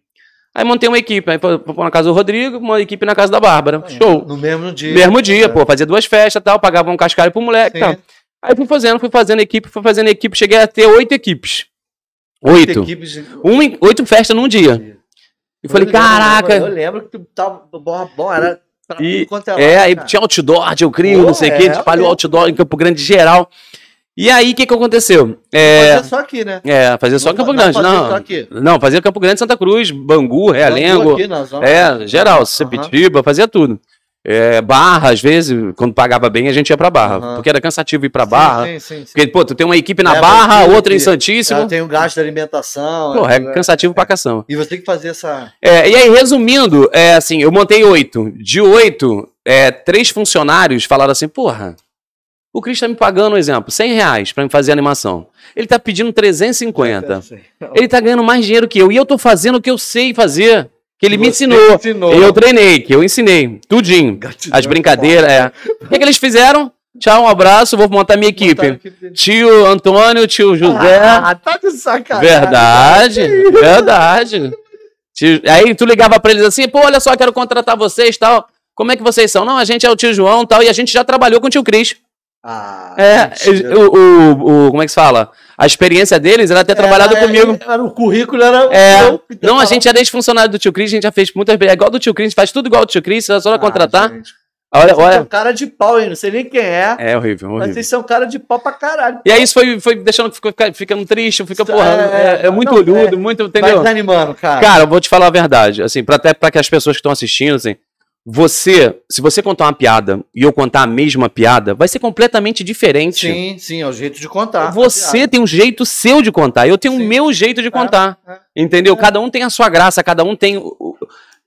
[SPEAKER 4] Aí montei uma equipe, aí pôr na casa do Rodrigo, uma equipe na casa da Bárbara. Show.
[SPEAKER 1] No mesmo dia.
[SPEAKER 4] Mesmo dia,
[SPEAKER 1] É.
[SPEAKER 4] pô, fazia duas festas e tal, pagava um cascalho pro moleque e tal. Aí fui fazendo, fui fazendo equipe, fui fazendo equipe, cheguei a ter oito equipes. Oito.
[SPEAKER 1] Equipes
[SPEAKER 4] Um, em- oito festas num dia. E falei,
[SPEAKER 1] Eu lembro,
[SPEAKER 4] caraca.
[SPEAKER 1] Eu lembro que tu tava bom, bom era pra
[SPEAKER 4] E-
[SPEAKER 1] tudo quanto
[SPEAKER 4] É,
[SPEAKER 1] lado,
[SPEAKER 4] aí tinha outdoor, de eu crio, não sei o
[SPEAKER 1] é,
[SPEAKER 4] quê, espalhou
[SPEAKER 1] é.
[SPEAKER 4] outdoor em Campo Grande geral. E aí, o que que aconteceu? É,
[SPEAKER 1] Fazia só aqui, né?
[SPEAKER 4] é fazer só
[SPEAKER 1] Não
[SPEAKER 4] Campo Grande,
[SPEAKER 1] não fazia
[SPEAKER 4] não.
[SPEAKER 1] só aqui.
[SPEAKER 4] Não, fazia Campo Grande, Santa Cruz, Bangu, Realengo,
[SPEAKER 1] Aqui na zona.
[SPEAKER 4] é, geral. Sepitiba, fazia tudo. É, barra, às vezes, quando pagava bem, a gente ia pra Barra,
[SPEAKER 1] Aham.
[SPEAKER 4] porque era cansativo ir pra Barra.
[SPEAKER 1] Sim, sim, sim.
[SPEAKER 4] Porque, pô, tu tem uma equipe na
[SPEAKER 1] Leva
[SPEAKER 4] Barra, outra em Santíssimo.
[SPEAKER 1] tem o gasto de alimentação.
[SPEAKER 4] Pô, é
[SPEAKER 1] né?
[SPEAKER 4] cansativo pra cação.
[SPEAKER 1] E você tem que fazer essa.
[SPEAKER 4] É, e aí, resumindo, é assim, eu montei oito. De oito, é, três funcionários falaram assim, porra, o Cris tá me pagando, um exemplo, 100 reais pra me fazer animação. Ele tá pedindo 350. Ele tá ganhando mais dinheiro que eu. E eu tô fazendo o que eu sei fazer. Que ele me ensinou.
[SPEAKER 1] ensinou.
[SPEAKER 4] Eu treinei, que eu ensinei. Tudinho.
[SPEAKER 1] Gratidão,
[SPEAKER 4] As brincadeiras, é. O que, que eles fizeram? Tchau, um abraço, vou montar minha equipe. Tio Antônio, tio José.
[SPEAKER 1] Ah, tá de sacanagem.
[SPEAKER 4] Verdade, verdade. Tio- Aí tu ligava pra eles assim, pô, olha só, quero contratar vocês tal. Como é que vocês são? Não, a gente é o tio João tal, e a gente já trabalhou com o tio Cris.
[SPEAKER 1] Ah,
[SPEAKER 4] É, o, o, o- como é que se fala? A experiência deles era ter trabalhado
[SPEAKER 1] Era-
[SPEAKER 4] comigo.
[SPEAKER 1] Era, o currículo era.
[SPEAKER 4] É,
[SPEAKER 1] eu-
[SPEAKER 4] não, a gente era ex-funcionário do tio Cris, a gente já fez muitas. É igual do tio Cris, a gente faz tudo igual do tio Cris, é só
[SPEAKER 1] Ah,
[SPEAKER 4] contratar.
[SPEAKER 1] gente.
[SPEAKER 4] Olha,
[SPEAKER 1] são
[SPEAKER 4] olha.
[SPEAKER 1] cara de pau, hein? Não sei nem quem é.
[SPEAKER 4] É horrível,
[SPEAKER 1] Mas
[SPEAKER 4] horrível.
[SPEAKER 1] vocês são cara de pau pra caralho.
[SPEAKER 4] E aí isso foi, foi deixando ficou fica- ficando triste, fica, porra,
[SPEAKER 1] é-
[SPEAKER 4] é, é muito
[SPEAKER 1] não,
[SPEAKER 4] olhudo,
[SPEAKER 1] é-
[SPEAKER 4] muito,
[SPEAKER 1] Vai
[SPEAKER 4] entendeu?
[SPEAKER 1] desanimando, cara.
[SPEAKER 4] Cara, eu vou te falar a verdade, assim, pra, até pra que as pessoas que estão assistindo, assim, você, se você contar uma piada e eu contar a mesma piada, vai ser completamente diferente.
[SPEAKER 1] Sim, sim, é o jeito de contar.
[SPEAKER 4] Você tem um jeito seu de contar, eu tenho o
[SPEAKER 1] Sim.
[SPEAKER 4] meu jeito de contar.
[SPEAKER 1] é.
[SPEAKER 4] Entendeu? Cada um tem a sua graça, cada um tem. o- o-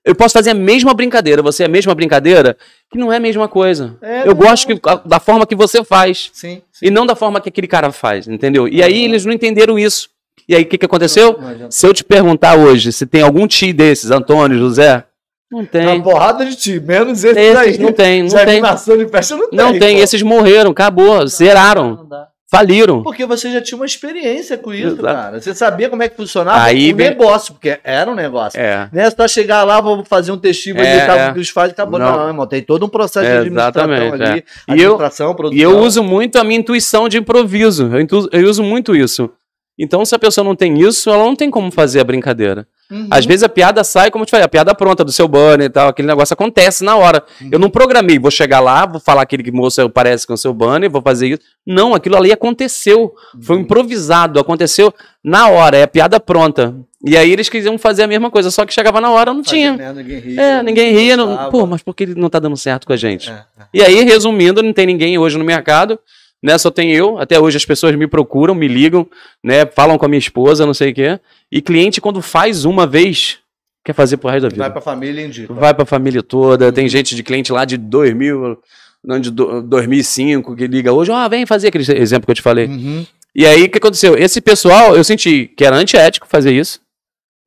[SPEAKER 4] Eu posso fazer a mesma brincadeira, você a mesma brincadeira, que não é a mesma coisa.
[SPEAKER 1] É,
[SPEAKER 4] eu gosto que- da forma que você faz.
[SPEAKER 1] Sim,
[SPEAKER 4] E não da forma que aquele cara faz, entendeu? E aí eles não entenderam isso. E aí o que, que aconteceu? Se eu te perguntar hoje se tem algum tio desses, Antônio, José, não
[SPEAKER 1] Uma
[SPEAKER 4] tem.
[SPEAKER 1] porrada de ti, menos esse
[SPEAKER 4] Esses
[SPEAKER 1] daí.
[SPEAKER 4] não tem, não tem.
[SPEAKER 1] animação de festa não tem.
[SPEAKER 4] Não tem, esses morreram, acabou, zeraram,
[SPEAKER 1] Não dá.
[SPEAKER 4] faliram.
[SPEAKER 1] Porque você já tinha uma experiência com isso,
[SPEAKER 4] Exato.
[SPEAKER 1] cara. Você sabia como é que funcionava
[SPEAKER 4] Aí
[SPEAKER 1] o negócio, porque era um negócio.
[SPEAKER 4] É.
[SPEAKER 1] Não é só chegar lá, vou fazer um testigo,
[SPEAKER 4] É,
[SPEAKER 1] editar
[SPEAKER 4] é.
[SPEAKER 1] o que eles fazem, acabou. Não.
[SPEAKER 4] Não.
[SPEAKER 1] irmão, tem todo um processo
[SPEAKER 4] É,
[SPEAKER 1] de administração ali.
[SPEAKER 4] é. E eu-
[SPEAKER 1] administração, produção.
[SPEAKER 4] E eu uso muito a minha intuição de improviso. Eu, eu uso muito isso. Então, se a pessoa não tem isso, ela não tem como fazer a brincadeira.
[SPEAKER 1] Uhum.
[SPEAKER 4] Às vezes a piada sai, como eu te falei, a piada pronta do seu banner e tal, aquele negócio acontece na hora.
[SPEAKER 1] Uhum.
[SPEAKER 4] Eu não programei, vou chegar lá, vou falar aquele que moço parece com o seu banner, vou fazer isso. Não, aquilo ali aconteceu. Foi
[SPEAKER 1] Uhum.
[SPEAKER 4] improvisado, aconteceu na hora, é a piada pronta. E aí eles quisiam fazer a mesma coisa, só que chegava na hora, não
[SPEAKER 1] Fazia
[SPEAKER 4] tinha.
[SPEAKER 1] merda, ninguém ria.
[SPEAKER 4] É, ninguém ria. Não... Pô, mas por que ele não tá dando certo com a gente?
[SPEAKER 1] É, é.
[SPEAKER 4] E aí, resumindo, não tem ninguém hoje no mercado, né? Só tem eu. Até hoje as pessoas me procuram, me ligam, né? Falam com a minha esposa, não sei o quê. E cliente, quando faz uma vez, quer fazer pro resto da vida.
[SPEAKER 1] Vai pra família indica.
[SPEAKER 4] Vai pra família toda. Tem gente de cliente lá de 2000, não, de do- 2005, que liga hoje, ó, vem fazer aquele exemplo que eu te falei.
[SPEAKER 1] Uhum.
[SPEAKER 4] E aí, o que aconteceu? Esse pessoal, eu senti que era antiético fazer isso.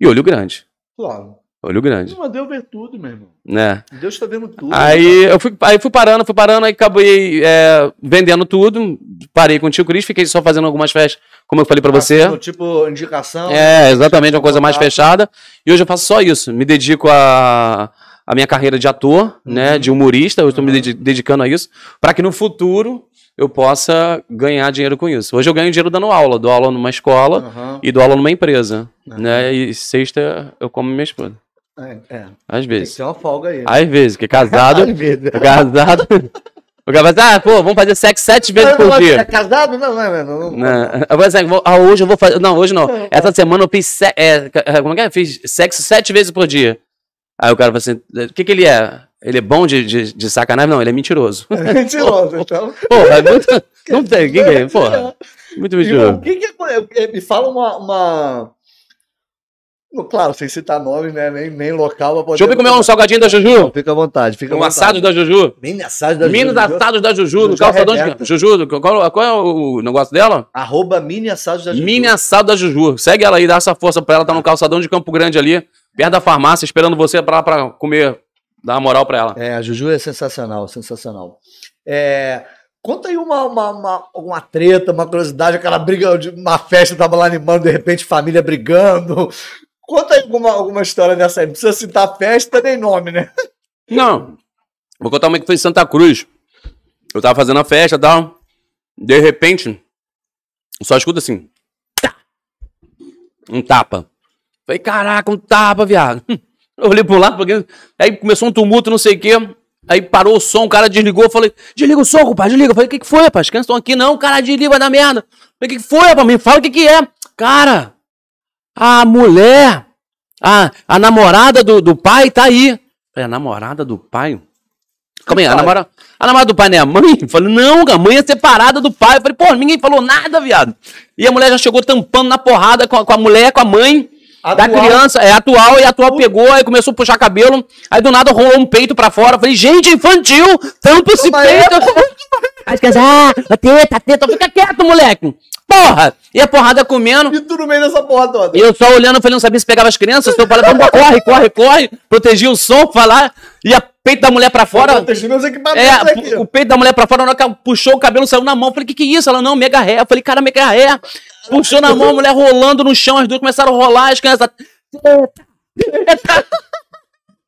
[SPEAKER 4] E olho grande.
[SPEAKER 1] Claro.
[SPEAKER 4] Olho grande,
[SPEAKER 1] Mas Deus vê tudo, meu irmão.
[SPEAKER 4] né?
[SPEAKER 1] Deus tá vendo tudo.
[SPEAKER 4] Aí eu fui, aí fui parando, fui parando, aí acabei é, vendendo tudo, parei com o tio Cris, fiquei só fazendo algumas festas, como eu falei pra você.
[SPEAKER 1] Assim, Tipo, indicação.
[SPEAKER 4] É, exatamente, uma coisa mais fechada. E hoje eu faço só isso. Me dedico a, a minha carreira de ator, né? De humorista. Eu estou me
[SPEAKER 1] Uhum.
[SPEAKER 4] dedi- dedicando a isso, para que no futuro eu possa ganhar dinheiro com isso. Hoje eu ganho dinheiro dando aula, dou aula numa escola
[SPEAKER 1] Aham.
[SPEAKER 4] e dou aula numa empresa.
[SPEAKER 1] Uhum.
[SPEAKER 4] Né? E sexta eu como minha esposa.
[SPEAKER 1] É, é.
[SPEAKER 4] Às
[SPEAKER 1] Tem que
[SPEAKER 4] vezes.
[SPEAKER 1] ter uma folga aí.
[SPEAKER 4] Às vezes, porque casado.
[SPEAKER 1] Às vezes.
[SPEAKER 4] casado. O cara vai ah, pô, vamos fazer sexo sete vezes por
[SPEAKER 1] É
[SPEAKER 4] dia.
[SPEAKER 1] casado? Não, não, não. não, não.
[SPEAKER 4] Eu vou ah, hoje eu vou fazer. Não, hoje não. Essa semana eu fiz. se- é, é, como é que é? Fiz sexo sete vezes por dia. Aí o cara fala assim: o que, que ele é? Ele é bom de, de, de sacanagem? Não, ele é mentiroso.
[SPEAKER 1] É mentiroso, então.
[SPEAKER 4] Porra, é muito. Não tem, quem que é? Porra. Muito
[SPEAKER 1] E o
[SPEAKER 4] mentiroso.
[SPEAKER 1] que que é- é- me fala uma, uma... Claro, sem citar nome, né? Nem, nem local. pra poder-
[SPEAKER 4] Deixa eu ver comer um salgadinho da Juju.
[SPEAKER 1] Fica à vontade, fica à
[SPEAKER 4] Um
[SPEAKER 1] vontade.
[SPEAKER 4] assado da Juju.
[SPEAKER 1] Mini assado da Juju.
[SPEAKER 4] assados da Juju, no calçadão de. Juju, qual, qual é o negócio dela?
[SPEAKER 1] Arroba mini assados da Juju.
[SPEAKER 4] Mini assado da Juju. Segue ela aí, dá essa força pra ela, tá no calçadão de Campo Grande ali, perto da farmácia, esperando você pra, pra comer. Dá uma moral pra ela.
[SPEAKER 1] É, a Juju é sensacional, sensacional. É, conta aí uma, uma, uma, uma treta, uma curiosidade, aquela briga de uma festa, tava lá animando, de repente família brigando. Conta alguma, alguma história dessa aí. Não precisa citar festa nem nome, né?
[SPEAKER 4] Não. Vou contar uma que foi em Santa Cruz. Eu tava fazendo a festa e tal. De repente, só escuta assim. Tá. Um tapa. Falei, caraca, um tapa, viado. Eu olhei pro lado, porque... aí começou um tumulto, não sei o quê. Aí parou o som, o cara desligou. Eu falei, desliga o som, compadre, desliga. Eu falei, o que, que foi, rapaz? As crianças estão aqui, não. O cara desliga, vai dar merda. Eu falei, o que, que foi, rapaz? Me fala o que, que é. Cara, a mulher, a, a namorada do, do pai tá aí. Falei, a namorada do pai? Calma aí, a namorada, a namorada do pai não é a mãe? Falei, não, a mãe é separada do pai. Eu falei, pô, ninguém falou nada, viado. E a mulher já chegou tampando na porrada com a, com a mulher, com a mãe da
[SPEAKER 1] Atual.
[SPEAKER 4] criança. É atual, e a atual pegou, aí começou a puxar cabelo. Aí do nada rolou um peito pra fora. Falei, gente, infantil, tampa esse peito. as crianças, ah, teta, teta, fica quieto, moleque. Porra! E a porrada comendo.
[SPEAKER 1] E tu no meio dessa porra toda.
[SPEAKER 4] E eu só olhando, falei, não sabia se pegava as crianças, se eu falei, vamos, corre, corre, corre, protegia o som, falar, e a peito da mulher pra fora.
[SPEAKER 1] Proteger meus equipamentos
[SPEAKER 4] É,
[SPEAKER 1] aqui.
[SPEAKER 4] o peito da mulher pra fora, na hora que ela puxou o cabelo, saiu na mão. Eu falei, que que é isso? Ela, não, mega ré. Eu falei, cara, mega ré. Puxou na mão, a mulher rolando no chão, as duas começaram a rolar, as crianças.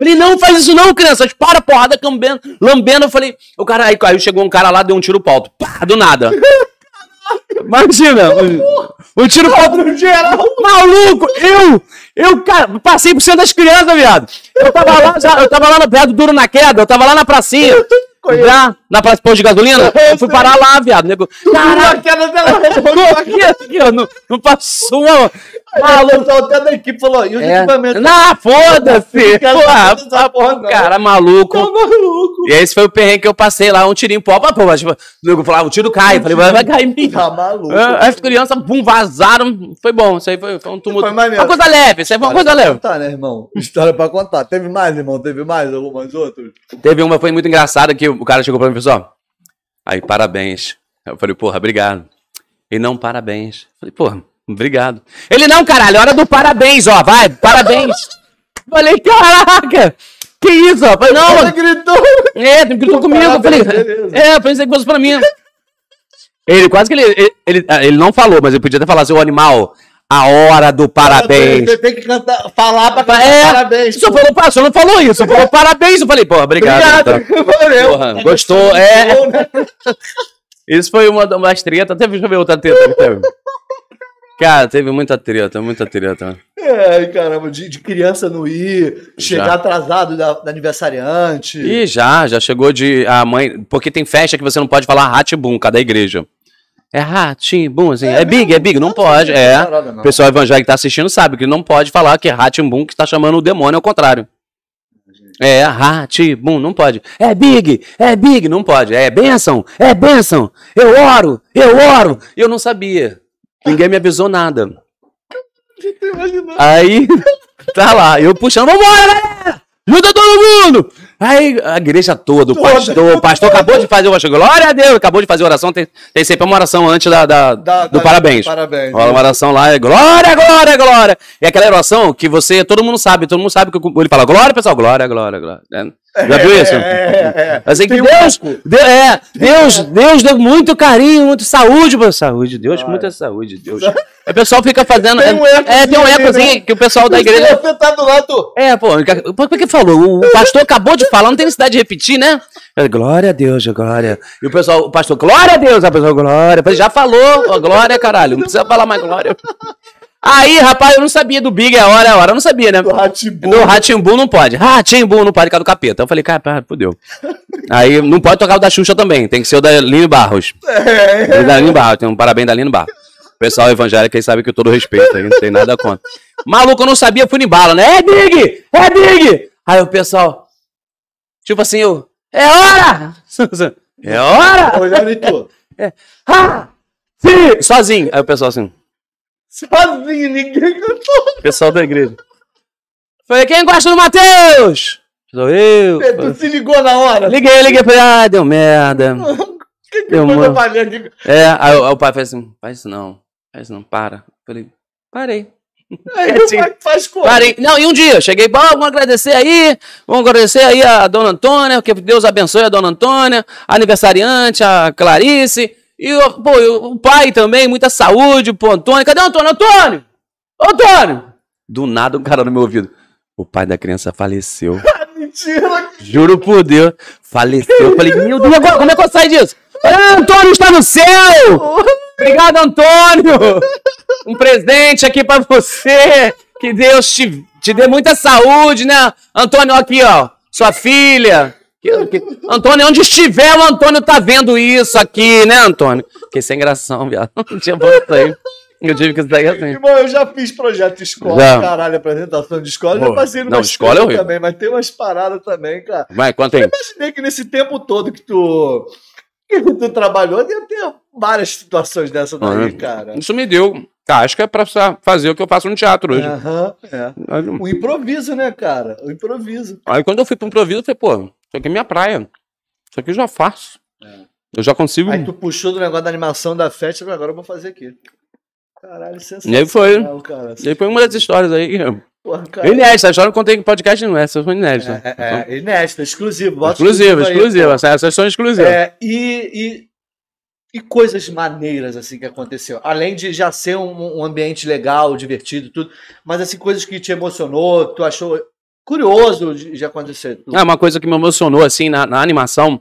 [SPEAKER 4] Falei, não faz isso não, crianças. Para, porrada, lambendo. Lambendo, eu falei, o cara, aí, aí chegou um cara lá, deu um tiro pro alto. Pá, do nada. Imagina, o, o tiro pro alto.
[SPEAKER 1] No geral.
[SPEAKER 4] Maluco, eu, eu, cara, passei por cima das crianças, viado. Eu tava lá, já, eu tava lá no perto do duro na queda, eu tava lá na pracinha. Já, na praça de posto de gasolina, eu fui parar lá, viado. Nego,
[SPEAKER 1] Caraca, a queda dela
[SPEAKER 4] aqui, aqui, ó, não, não passou uma...
[SPEAKER 1] Maluco, o até da equipe falou, e os
[SPEAKER 4] É.
[SPEAKER 1] equipamentos?
[SPEAKER 4] Não, foda-se! Porra,
[SPEAKER 1] não.
[SPEAKER 4] cara maluco.
[SPEAKER 1] Tá maluco.
[SPEAKER 4] E esse foi o perrengue que eu passei lá, um tirinho pó, pô, mas, tipo, eu falava, o tiro cai. Eu falei, vai, vai cair em mim.
[SPEAKER 1] Tá maluco.
[SPEAKER 4] Ah, As crianças, pum, vazaram. Foi bom, isso aí foi, foi um tumulto.
[SPEAKER 1] Foi maneiro.
[SPEAKER 4] Uma coisa leve, isso aí foi uma coisa leve.
[SPEAKER 1] contar, né, irmão? História pra contar. Teve mais, irmão? Teve mais algumas outras?
[SPEAKER 4] Teve uma, foi muito engraçada, que o cara chegou pra mim assim, ó, aí, parabéns. Eu falei, porra, obrigado. E não, parabéns. Eu falei, porra, obrigado. Ele, não, caralho, é hora do parabéns, ó, vai, parabéns. Eu falei, caraca, que isso, ó. Eu falei, não, mano,
[SPEAKER 1] gritou.
[SPEAKER 4] é, gritou comigo. Eu falei,
[SPEAKER 1] beleza.
[SPEAKER 4] é, eu pensei que fosse pra mim. Ele, quase que ele, ele, ele, ele não falou, mas ele podia até falar, seu animal, a hora do parabéns.
[SPEAKER 1] Você tem que cantar, falar pra cantar
[SPEAKER 4] É,
[SPEAKER 1] parabéns.
[SPEAKER 4] Só falou, só não falou isso, só falou parabéns. Eu falei, porra, obrigado. então.
[SPEAKER 1] Valeu.
[SPEAKER 4] Porra, gostou, é.
[SPEAKER 1] Bom, né?
[SPEAKER 4] Isso foi uma das tretas. Teve, deixa eu ver outra treta que teve. Cara, teve muita treta, muita treta.
[SPEAKER 1] É, caramba, de, de criança não ir, chegar
[SPEAKER 4] Já.
[SPEAKER 1] atrasado da, da aniversariante.
[SPEAKER 4] E já, já chegou de. A mãe. Porque tem festa que você não pode falar ratibum, cada igreja. É ratibum, assim. É, big, é big, não pode. É.
[SPEAKER 1] Parada, não.
[SPEAKER 4] O pessoal evangélico que tá assistindo sabe que não pode falar que é ratibum que tá chamando o demônio ao contrário. É, ratibum, não pode. É big, é big, não pode. É bênção, é bênção. Eu oro, eu oro. Eu não sabia. Ninguém me avisou nada. Aí, tá lá, eu puxando, vambora, galera! Junta todo mundo! Aí, a igreja toda, o
[SPEAKER 1] Toda.
[SPEAKER 4] pastor, o pastor acabou de fazer oração, glória a Deus, acabou de fazer oração, tem, tem sempre uma oração antes da, da-
[SPEAKER 1] Da-
[SPEAKER 4] do
[SPEAKER 1] da-
[SPEAKER 4] parabéns.
[SPEAKER 1] Parabéns.
[SPEAKER 4] Rola uma oração lá, é glória, glória, glória. E aquela oração que você, todo mundo sabe, todo mundo sabe que ele fala glória, pessoal, glória, glória, glória. né? Já viu isso?
[SPEAKER 1] É, é, é.
[SPEAKER 4] Assim que
[SPEAKER 1] Tem um
[SPEAKER 4] Deus,
[SPEAKER 1] pouco.
[SPEAKER 4] Deus, é, Deus, Deus deu muito carinho, muito saúde, pra saúde, Deus, muita saúde, Deus. O pessoal fica fazendo.
[SPEAKER 1] Tem um
[SPEAKER 4] é, é, tem um
[SPEAKER 1] ali,
[SPEAKER 4] ecozinho
[SPEAKER 1] né?
[SPEAKER 4] que o pessoal da igreja.
[SPEAKER 1] Você tá do lado.
[SPEAKER 4] É, pô, por que falou? O pastor acabou de falar, não tem necessidade de repetir, né? Glória a Deus, glória. E o pessoal, o pastor, glória a Deus, a pessoa, glória. Já falou, glória, caralho, não precisa falar mais glória. Aí, rapaz, eu não sabia do Big, é hora, é hora, eu não sabia, né?
[SPEAKER 1] Do
[SPEAKER 4] Ratimbu não pode. Ratimbu não pode, causa do capeta. Eu falei, cara, fudeu. Aí não pode tocar o da Xuxa também, tem que ser o da Aline Barros.
[SPEAKER 1] É.
[SPEAKER 4] O da Aline Barros, tem um parabéns da Aline Barros. O pessoal evangélico aí sabe que eu todo respeito aí, não tem nada contra. Maluco, eu não sabia, fui em bala, né? É Big! É Big! Aí o pessoal, tipo assim, eu, é hora! É hora!
[SPEAKER 1] Olhando em tu.
[SPEAKER 4] Ah! Sim! Sozinho. Aí o pessoal assim,
[SPEAKER 1] Sozinho, ninguém cantou.
[SPEAKER 4] pessoal da igreja. Falei, quem gosta do Matheus? Sou eu.
[SPEAKER 1] Tu se ligou na hora.
[SPEAKER 4] Liguei, liguei, falei, ah, deu merda.
[SPEAKER 1] Que que
[SPEAKER 4] Deu uma-
[SPEAKER 1] aqui?
[SPEAKER 4] É, aí, o- aí o pai fez assim, faz isso não, faz isso não, para. Falei, parei.
[SPEAKER 1] Aí
[SPEAKER 4] É, sim.
[SPEAKER 1] o pai faz como?
[SPEAKER 4] Parei. Não, e um dia, eu cheguei, bom, vamos agradecer aí, vamos agradecer aí a dona Antônia, que Deus abençoe a dona Antônia, a aniversariante, a Clarice, e o, pô, o pai também, muita saúde pro Antônio. Cadê o Antônio? Antônio! Antônio! Do nada, um cara no meu ouvido. O pai da criança faleceu.
[SPEAKER 1] Mentira.
[SPEAKER 4] Juro por Deus. Faleceu. Eu falei, meu Deus, agora como é que eu saio disso? Ah, Antônio está no céu! Obrigado, Antônio! Um presente aqui pra você. Que Deus te, te dê muita saúde, né? Antônio, aqui, ó. Sua filha. Antônio, onde estiver, o Antônio tá vendo isso aqui, né, Antônio? Que sem gração, viado. Não tinha volta aí. Eu tive que sair assim.
[SPEAKER 1] Irmão, eu já fiz projeto de escola,
[SPEAKER 4] Já.
[SPEAKER 1] caralho, apresentação de escola.
[SPEAKER 4] Pô,
[SPEAKER 1] já passei
[SPEAKER 4] não,
[SPEAKER 1] numa
[SPEAKER 4] escola é
[SPEAKER 1] também, mas tem umas paradas também, cara.
[SPEAKER 4] Vai, conta aí.
[SPEAKER 1] Imaginei que nesse tempo todo que tu, que tu trabalhou, deve ter várias situações dessa daí,
[SPEAKER 4] Ah,
[SPEAKER 1] cara.
[SPEAKER 4] Isso me deu casca pra sa- fazer o que eu faço no teatro hoje.
[SPEAKER 1] Aham, é. O improviso, né, cara? O improviso.
[SPEAKER 4] Aí quando eu fui pro improviso, eu falei, pô, isso aqui é minha praia. Isso aqui eu já faço. Eu já consigo.
[SPEAKER 1] Aí tu puxou do negócio da animação da festa, agora eu vou fazer aqui. Caralho,
[SPEAKER 4] E aí foi.
[SPEAKER 1] sensacional, cara.
[SPEAKER 4] E aí foi uma das histórias aí.
[SPEAKER 1] Porra, cara.
[SPEAKER 4] Inédita, a história eu contei em podcast não é, essa foi inédita.
[SPEAKER 1] É, é, é inédita, exclusivo. bota
[SPEAKER 4] exclusiva,
[SPEAKER 1] aí,
[SPEAKER 4] exclusiva.
[SPEAKER 1] pô.
[SPEAKER 4] Essa- Essas são exclusivas.
[SPEAKER 1] É, e, e, e coisas maneiras assim que aconteceu. Além de já ser um, um ambiente legal, divertido, tudo, mas assim, coisas que te emocionou, que tu achou curioso de, de acontecer.
[SPEAKER 4] Ah, uma coisa que me emocionou, assim, na, na animação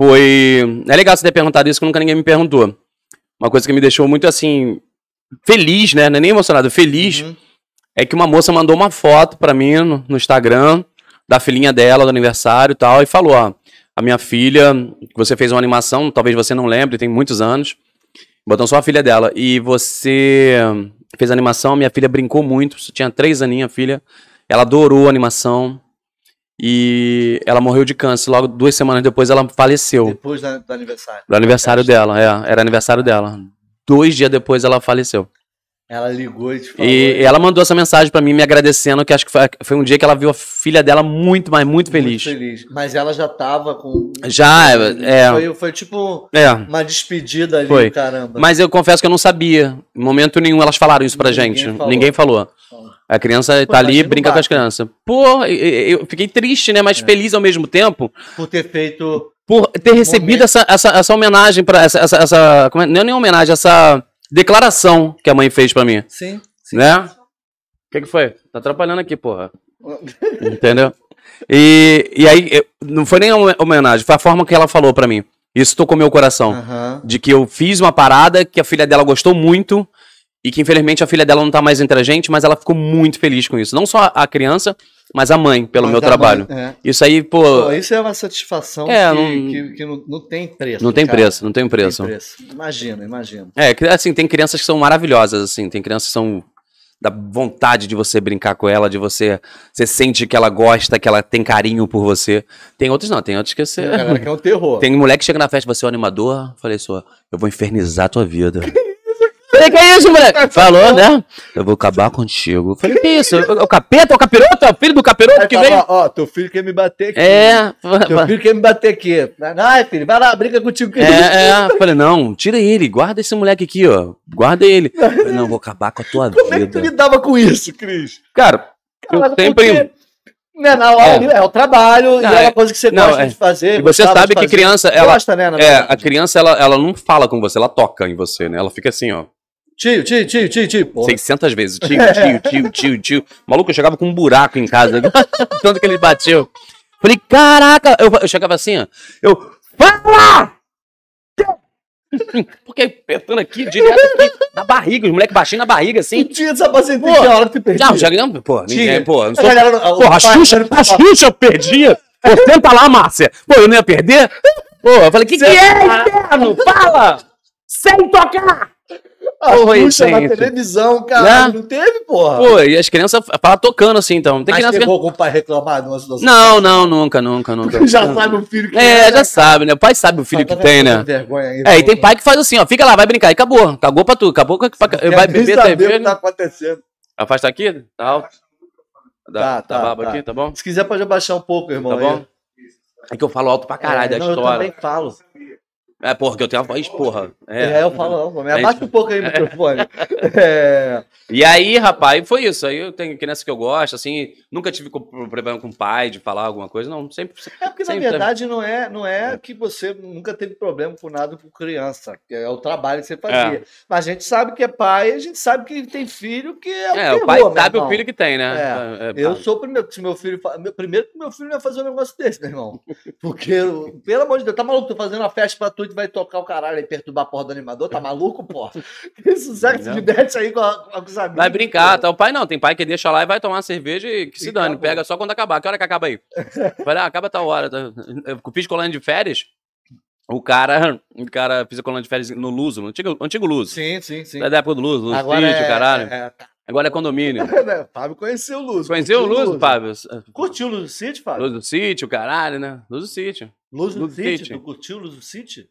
[SPEAKER 4] foi. É legal você ter perguntado isso, que nunca ninguém me perguntou. Uma coisa que me deixou muito, assim, feliz, né? Não é nem emocionado, feliz.
[SPEAKER 1] Uhum.
[SPEAKER 4] É que uma moça mandou uma foto pra mim no, no Instagram da filhinha dela, do aniversário e tal, e falou: ó, a minha filha, você fez uma animação, talvez você não lembre, tem muitos anos. Botou só a filha dela. E você fez a animação, minha filha brincou muito, tinha três aninhos, a filha. Ela adorou a animação. E ela morreu de câncer. Logo duas semanas depois ela faleceu.
[SPEAKER 1] Depois do aniversário.
[SPEAKER 4] Do aniversário dela, é. Era aniversário dela. Dois dias depois ela faleceu.
[SPEAKER 1] Ela ligou e te falou.
[SPEAKER 4] E ela mandou essa mensagem pra mim me agradecendo, que acho que foi, foi um dia que ela viu a filha dela muito, mas muito feliz.
[SPEAKER 1] Muito feliz. Mas ela já tava com.
[SPEAKER 4] Já, é.
[SPEAKER 1] Foi, foi tipo
[SPEAKER 4] É.
[SPEAKER 1] uma despedida ali,
[SPEAKER 4] Foi.
[SPEAKER 1] caramba.
[SPEAKER 4] Mas eu confesso que eu não sabia. Em momento nenhum elas falaram isso pra
[SPEAKER 1] Ninguém
[SPEAKER 4] gente.
[SPEAKER 1] falou.
[SPEAKER 4] Ninguém falou. A criança
[SPEAKER 1] Pô,
[SPEAKER 4] tá ali e brinca com as crianças. Pô, eu- fiquei triste, né? Mas
[SPEAKER 1] É.
[SPEAKER 4] feliz ao mesmo tempo
[SPEAKER 1] Por ter feito.
[SPEAKER 4] por ter recebido
[SPEAKER 1] Momento.
[SPEAKER 4] essa, essa, essa homenagem para essa, essa, essa é? não é nem homenagem, essa declaração que a mãe fez pra mim,
[SPEAKER 1] Sim. sim.
[SPEAKER 4] né? O que que foi? Tá atrapalhando aqui, porra. Entendeu? E, e aí, eu- não foi nem uma homenagem, foi a forma que ela falou pra mim. Isso tocou meu coração.
[SPEAKER 1] Aham.
[SPEAKER 4] De que eu fiz uma parada que a filha dela gostou muito e que infelizmente a filha dela não tá mais entre a gente, mas ela ficou muito feliz com isso. Não só a criança, mas a mãe, pelo
[SPEAKER 1] Mas
[SPEAKER 4] meu trabalho.
[SPEAKER 1] mãe- é.
[SPEAKER 4] Isso aí, pô,
[SPEAKER 1] Pô, isso é uma satisfação
[SPEAKER 4] É,
[SPEAKER 1] que,
[SPEAKER 4] não-
[SPEAKER 1] que, que não, não tem preço.
[SPEAKER 4] não tem
[SPEAKER 1] cara.
[SPEAKER 4] preço, não tem
[SPEAKER 1] Não
[SPEAKER 4] preço.
[SPEAKER 1] tem preço. Imagina, imagina.
[SPEAKER 4] É, assim, tem crianças que são maravilhosas, assim, tem crianças que são da vontade de você brincar com ela, de você, você sente que ela gosta, que ela tem carinho por você. Tem outros não, tem outros que você...
[SPEAKER 1] Tem galera que é um terror.
[SPEAKER 4] Tem moleque que chega na festa, você é o animador, falei só, eu vou infernizar a tua vida. Falei, que é isso, moleque? Falou, né? Eu vou acabar contigo. Falei, que isso? É o capeta, é o capiroto? É o filho do capiroto que veio?
[SPEAKER 1] ó, ó, teu filho quer me bater aqui.
[SPEAKER 4] É,
[SPEAKER 1] Teu filho quer me bater aqui. Ai, filho, vai lá, briga contigo.
[SPEAKER 4] é, é. Falei, não, tira ele, guarda esse moleque aqui, ó. Guarda ele. Falei, não, vou acabar com a tua
[SPEAKER 1] Como é que tu
[SPEAKER 4] vida.
[SPEAKER 1] lidava com isso, Cris?
[SPEAKER 4] Cara, eu sempre.
[SPEAKER 1] Né, na hora, é. o trabalho e
[SPEAKER 4] Não,
[SPEAKER 1] é uma
[SPEAKER 4] é-
[SPEAKER 1] coisa que você
[SPEAKER 4] não,
[SPEAKER 1] gosta
[SPEAKER 4] é.
[SPEAKER 1] de fazer.
[SPEAKER 4] E você sabe que
[SPEAKER 1] fazer.
[SPEAKER 4] criança, ela.
[SPEAKER 1] Gosta, né,
[SPEAKER 4] É, a criança, ela, ela não fala com você, ela toca em você, né? Ela fica assim, ó.
[SPEAKER 1] Tio, tio, tio, tio, tio. Porra.
[SPEAKER 4] 600 vezes. Tio, tio, tio, tio, tio. Maluco, eu chegava com um buraco em casa. Tanto que ele bateu. Falei, caraca. Eu, eu chegava assim, ó. Eu, fala! Porque apertando aqui, direto aqui, na barriga, os moleques baixinhos na barriga, assim.
[SPEAKER 1] Tinha
[SPEAKER 4] Pô,
[SPEAKER 1] que a hora que tu perdia.
[SPEAKER 4] Não, já não, pô, ninguém, pô, não
[SPEAKER 1] A
[SPEAKER 4] sou
[SPEAKER 1] galera não- o
[SPEAKER 4] Porra, a Xuxa, a Xuxa eu perdia. Pô, senta lá, Márcia. Pô, eu não ia perder? Pô, eu falei, que que é, inferno? Fala! Sem tocar!
[SPEAKER 1] A
[SPEAKER 4] Porra,
[SPEAKER 1] Xuxa na televisão, cara.
[SPEAKER 4] Né?
[SPEAKER 1] Não teve, porra.
[SPEAKER 4] Pô, e as crianças falam tocando assim, então. Tem
[SPEAKER 1] Mas
[SPEAKER 4] criança que...
[SPEAKER 1] com o pai reclamar de uma situação.
[SPEAKER 4] Não, não, nunca, nunca, nunca.
[SPEAKER 1] Já sabe o filho que
[SPEAKER 4] É, já sabe, né? O pai sabe o filho que tem, né?
[SPEAKER 1] Vergonha aí,
[SPEAKER 4] É, e tem pai que faz assim, ó, fica lá, vai brincar, e acabou. Acabou pra tu, acabou pra, vai beber
[SPEAKER 1] saber
[SPEAKER 4] TV.
[SPEAKER 1] o que
[SPEAKER 4] né?
[SPEAKER 1] tá acontecendo.
[SPEAKER 4] Afasta aqui? Tá alto?
[SPEAKER 1] Tá,
[SPEAKER 4] tá,
[SPEAKER 1] tá,
[SPEAKER 4] baba
[SPEAKER 1] tá.
[SPEAKER 4] aqui, tá bom?
[SPEAKER 1] Se quiser, pode abaixar um pouco, irmão.
[SPEAKER 4] Tá bom? É que eu falo alto pra caralho
[SPEAKER 1] é,
[SPEAKER 4] da
[SPEAKER 1] não, Eu
[SPEAKER 4] história.
[SPEAKER 1] também falo.
[SPEAKER 4] É, porra, que eu tenho uma voz, porra.
[SPEAKER 1] É,
[SPEAKER 4] É.
[SPEAKER 1] eu falo, não. Me
[SPEAKER 4] É
[SPEAKER 1] abaixa um pouco aí o microfone. É,
[SPEAKER 4] E aí, rapaz, foi isso. Aí eu tenho criança que eu gosto, assim, nunca tive problema com o pai de falar alguma coisa, não, sempre.
[SPEAKER 1] É porque, na
[SPEAKER 4] sempre-
[SPEAKER 1] verdade, não é, não é que você nunca teve problema com nada com criança, é o trabalho que você fazia.
[SPEAKER 4] É.
[SPEAKER 1] Mas a gente sabe que é pai, a gente sabe que tem filho que é o
[SPEAKER 4] É,
[SPEAKER 1] terror,
[SPEAKER 4] o pai sabe
[SPEAKER 1] irmão.
[SPEAKER 4] o filho que tem, né?
[SPEAKER 1] É,
[SPEAKER 4] É,
[SPEAKER 1] Eu sou o primeiro. Se meu filho. primeiro que meu filho não ia fazer um negócio desse, meu irmão. Porque, pelo amor de Deus, tá maluco? Tô fazendo uma festa pra tu tu vai tocar o caralho e perturbar a porra do animador? Tá maluco, porra? Que se
[SPEAKER 4] Não.
[SPEAKER 1] diverte aí com, a- com os amigos?
[SPEAKER 4] Vai brincar, tá? O pai não, tem pai que deixa lá e vai tomar uma cerveja e que se
[SPEAKER 1] E
[SPEAKER 4] dane,
[SPEAKER 1] acabou.
[SPEAKER 4] pega só quando acabar. Que hora que acaba aí? Vai lá, acaba tal hora. tá? Eu fiz colônia de férias, o cara, o cara fiz a colônia de férias no Luso, no antigo, antigo Luso.
[SPEAKER 1] Sim, sim, sim.
[SPEAKER 4] É da época do Luso, Luso
[SPEAKER 1] Agora
[SPEAKER 4] Sítio,
[SPEAKER 1] é,
[SPEAKER 4] caralho.
[SPEAKER 1] é,
[SPEAKER 4] Agora é condomínio.
[SPEAKER 1] é, Fábio conheceu o Luz.
[SPEAKER 4] Conheceu o Luso, Fábio?
[SPEAKER 1] Curtiu o Luz do City, Fábio?
[SPEAKER 4] Luz do Sítio, caralho, né? Luz do Sítio.
[SPEAKER 1] Luz do City?
[SPEAKER 4] City.
[SPEAKER 1] Tu curtiu o Luz do City?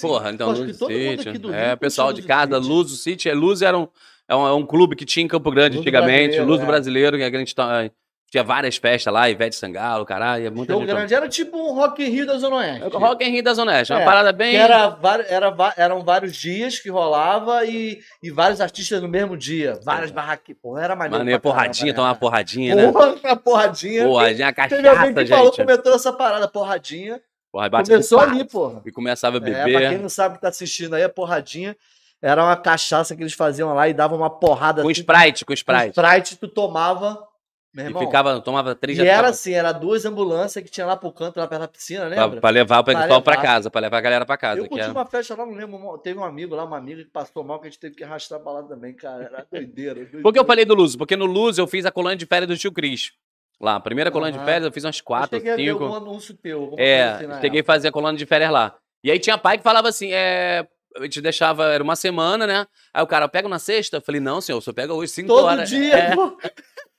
[SPEAKER 4] Porra, então, Luz do
[SPEAKER 1] do Rio
[SPEAKER 4] É, pessoal de casa,
[SPEAKER 1] City.
[SPEAKER 4] Luz do Sítio. É, Luz era um, é um, é um clube que tinha em Campo Grande
[SPEAKER 1] Luz
[SPEAKER 4] antigamente. Luz do
[SPEAKER 1] é.
[SPEAKER 4] Brasileiro, que a gente tá- tinha várias festas lá, Ivete Sangalo, caralho. é Muita
[SPEAKER 1] Rio
[SPEAKER 4] gente.
[SPEAKER 1] Grande era tipo um Rock in Rio da Zona Oeste.
[SPEAKER 4] Rock in Rio da Zona Oeste. Uma
[SPEAKER 1] É,
[SPEAKER 4] parada bem.
[SPEAKER 1] Era, era, eram vários dias que rolava e, e vários artistas no mesmo dia. Várias barraquinhas. Porra, era maneiro.
[SPEAKER 4] Maneiro, porradinha,
[SPEAKER 1] caramba,
[SPEAKER 4] tomar uma
[SPEAKER 1] né?
[SPEAKER 4] porradinha, né?
[SPEAKER 1] Porra, uma porradinha.
[SPEAKER 4] Porradinha,
[SPEAKER 1] Teve alguém
[SPEAKER 4] cachaça,
[SPEAKER 1] que falou,
[SPEAKER 4] gente.
[SPEAKER 1] comentou essa parada, porradinha.
[SPEAKER 4] Porra,
[SPEAKER 1] Começou ali, porra.
[SPEAKER 4] E começava a
[SPEAKER 1] É, pra
[SPEAKER 4] beber.
[SPEAKER 1] quem não sabe que tá assistindo aí, a porradinha era uma cachaça que eles faziam lá e davam uma porrada
[SPEAKER 4] com
[SPEAKER 1] assim,
[SPEAKER 4] Sprite, com
[SPEAKER 1] com
[SPEAKER 4] Sprite.
[SPEAKER 1] Sprite, tu tomava. Meu
[SPEAKER 4] E
[SPEAKER 1] irmão.
[SPEAKER 4] ficava, tomava três
[SPEAKER 1] e
[SPEAKER 4] já
[SPEAKER 1] era
[SPEAKER 4] ficava-
[SPEAKER 1] assim, era duas ambulâncias que tinha lá pro canto, lá perto da piscina,
[SPEAKER 4] pra,
[SPEAKER 1] lembra?
[SPEAKER 4] pra levar o
[SPEAKER 1] Pra
[SPEAKER 4] pessoal pra casa, pra levar a galera pra casa.
[SPEAKER 1] Eu curti
[SPEAKER 4] era-
[SPEAKER 1] uma festa lá, não lembro. Teve um amigo lá, uma amiga que passou mal, que a gente teve que arrastar pra lá também, cara. Era doideira. doideira.
[SPEAKER 4] Por que eu falei do Luso? Porque no Luso eu fiz a colônia de férias do tio Cris. Lá, a primeira colônia de
[SPEAKER 1] Aham.
[SPEAKER 4] férias eu fiz umas quatro,
[SPEAKER 1] eu cheguei
[SPEAKER 4] cinco.
[SPEAKER 1] algum anúncio teu.
[SPEAKER 4] É,
[SPEAKER 1] coisa assim
[SPEAKER 4] cheguei a fazer a colônia de férias lá. E aí tinha pai que falava assim, é... A gente deixava, era uma semana, né? Aí o cara, eu pego na sexta? Eu falei, não, senhor, só pega hoje, cinco
[SPEAKER 1] Todo
[SPEAKER 4] horas.
[SPEAKER 1] dia,
[SPEAKER 4] É.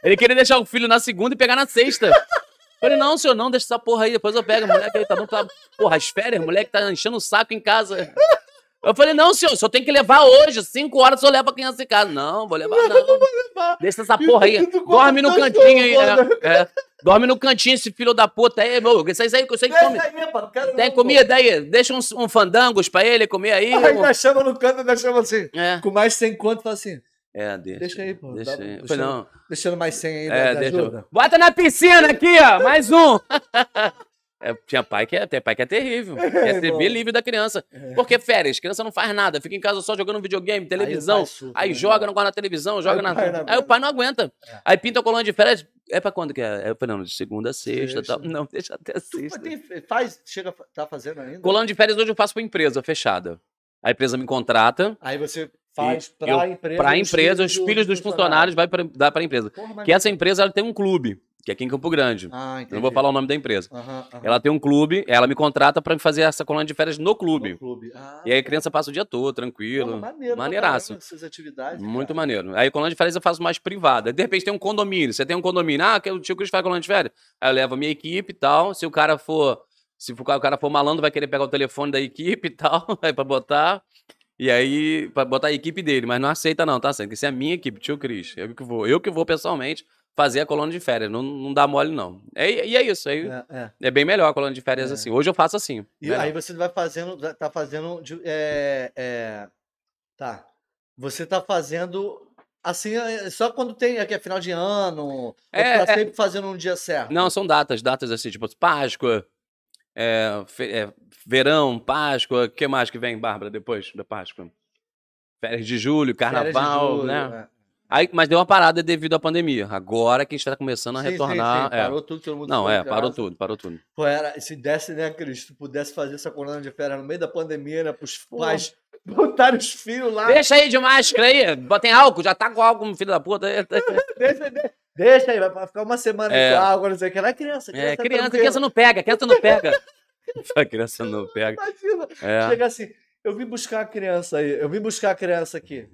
[SPEAKER 4] Ele queria deixar o filho na segunda e pegar na sexta. Eu Falei, não, senhor, não, deixa essa porra aí, depois eu pego. O moleque aí tá dando tá... Porra, as férias, moleque tá enchendo o saco em casa. Eu falei, não, senhor, só tem que levar hoje. Cinco horas eu levo a criança em casa. Não, vou levar, não. Deixa essa porra aí. Dorme no cantinho aí.
[SPEAKER 1] tudo,
[SPEAKER 4] é, é. Dorme no cantinho, esse filho da puta aí, meu. Isso aí, isso aí que come.
[SPEAKER 1] Aí, pá, não quero
[SPEAKER 4] Tem
[SPEAKER 1] não,
[SPEAKER 4] comida aí? Deixa uns um fandangos pra ele comer aí.
[SPEAKER 1] Aí ainda chama no canto, ainda chama assim.
[SPEAKER 4] É,
[SPEAKER 1] Com mais 100 conto, fala assim.
[SPEAKER 4] É, deixa.
[SPEAKER 1] Deixa aí, pô.
[SPEAKER 4] Deixa aí. Falei, não.
[SPEAKER 1] Deixando mais 100 aí,
[SPEAKER 4] É,
[SPEAKER 1] né, ajuda.
[SPEAKER 4] Bota na piscina aqui, ó. Mais um. É, tinha pai que é, tem pai que é terrível. Quer ser
[SPEAKER 1] irmão.
[SPEAKER 4] livre da criança. Porque férias, criança não faz nada, fica em casa só jogando videogame, televisão.
[SPEAKER 1] surta,
[SPEAKER 4] Aí
[SPEAKER 1] né,
[SPEAKER 4] joga, não gosta na televisão, joga
[SPEAKER 1] o
[SPEAKER 4] na.
[SPEAKER 1] pai
[SPEAKER 4] Aí o pai não aguenta.
[SPEAKER 1] É.
[SPEAKER 4] Aí pinta a colônia de férias. É pra quando que é? Eu falei, não, de segunda a sexta,
[SPEAKER 1] Sexta.
[SPEAKER 4] tal. Não, deixa até
[SPEAKER 1] Tu
[SPEAKER 4] sexta.
[SPEAKER 1] tem- faz, chega, tá fazendo ainda?
[SPEAKER 4] Colônia de férias hoje eu faço pra empresa fechada. A empresa me contrata.
[SPEAKER 1] Aí você faz pra
[SPEAKER 4] eu-
[SPEAKER 1] empresa.
[SPEAKER 4] Pra
[SPEAKER 1] os
[SPEAKER 4] empresa, os filhos dos funcionários vai pra, dá pra empresa.
[SPEAKER 1] Porra,
[SPEAKER 4] Que essa empresa ela tem um clube, que é aqui em Campo Grande.
[SPEAKER 1] Ah,
[SPEAKER 4] não vou falar o nome da empresa.
[SPEAKER 1] Aham, aham.
[SPEAKER 4] Ela tem um clube, ela me contrata pra fazer essa colônia de férias no clube.
[SPEAKER 1] No clube. Ah,
[SPEAKER 4] E aí a criança passa o dia todo,
[SPEAKER 1] porra,
[SPEAKER 4] tranquilo.
[SPEAKER 1] maneiro, pra
[SPEAKER 4] maneiraço. Muito
[SPEAKER 1] cara.
[SPEAKER 4] maneiro. Aí colônia de férias eu faço mais privada. De repente tem um condomínio. Você tem um condomínio. Ah, que o tio Cris faz colônia de férias. Aí eu levo a minha equipe e tal. Se o cara for. Se o cara for malandro, vai querer pegar o telefone da equipe e tal. Aí pra botar. E aí, pra botar a equipe dele. Mas não aceita, não, tá? Que isso é a minha equipe, tio Cris. Eu que vou. Eu que vou pessoalmente fazer a colônia de férias. Não, não dá mole, não. É, e é isso. Aí
[SPEAKER 1] É, é.
[SPEAKER 4] é. bem melhor a colônia de férias
[SPEAKER 1] É.
[SPEAKER 4] assim. Hoje eu faço assim.
[SPEAKER 1] E
[SPEAKER 4] melhor.
[SPEAKER 1] aí você vai fazendo, tá fazendo, é, é, tá, você tá fazendo assim, é, só quando tem, aqui é final de ano,
[SPEAKER 4] É,
[SPEAKER 1] tá
[SPEAKER 4] é.
[SPEAKER 1] sempre fazendo um dia certo?
[SPEAKER 4] Não, são datas, datas assim, tipo Páscoa, é, é, verão, Páscoa, o que mais que vem, Bárbara, depois da Páscoa? Férias de julho,
[SPEAKER 1] Férias de
[SPEAKER 4] carnaval,
[SPEAKER 1] julho,
[SPEAKER 4] né?
[SPEAKER 1] é.
[SPEAKER 4] Aí, mas deu uma parada devido à pandemia. Agora que a gente tá começando a
[SPEAKER 1] Sim, sim,
[SPEAKER 4] retornar.
[SPEAKER 1] sim,
[SPEAKER 4] é.
[SPEAKER 1] Parou tudo, todo mundo
[SPEAKER 4] Não, é,
[SPEAKER 1] em
[SPEAKER 4] parou
[SPEAKER 1] casa.
[SPEAKER 4] tudo, parou tudo.
[SPEAKER 1] Pô, era, se desse, né, Cris, tu pudesse fazer essa coluna de férias no meio da pandemia, né, pros
[SPEAKER 4] Pô.
[SPEAKER 1] pais botarem os filhos lá.
[SPEAKER 4] Deixa aí de máscara aí, botem álcool, já tá com álcool, filho da puta.
[SPEAKER 1] Deixa, deixa, deixa aí, vai ficar uma semana
[SPEAKER 4] É.
[SPEAKER 1] com água, não sei o que. Não é criança,
[SPEAKER 4] É, criança,
[SPEAKER 1] tranquila.
[SPEAKER 4] criança não pega, criança não pega. A criança não pega.
[SPEAKER 1] Imagina,
[SPEAKER 4] É.
[SPEAKER 1] chega assim, eu vim buscar a criança aí, eu vim buscar a criança aqui.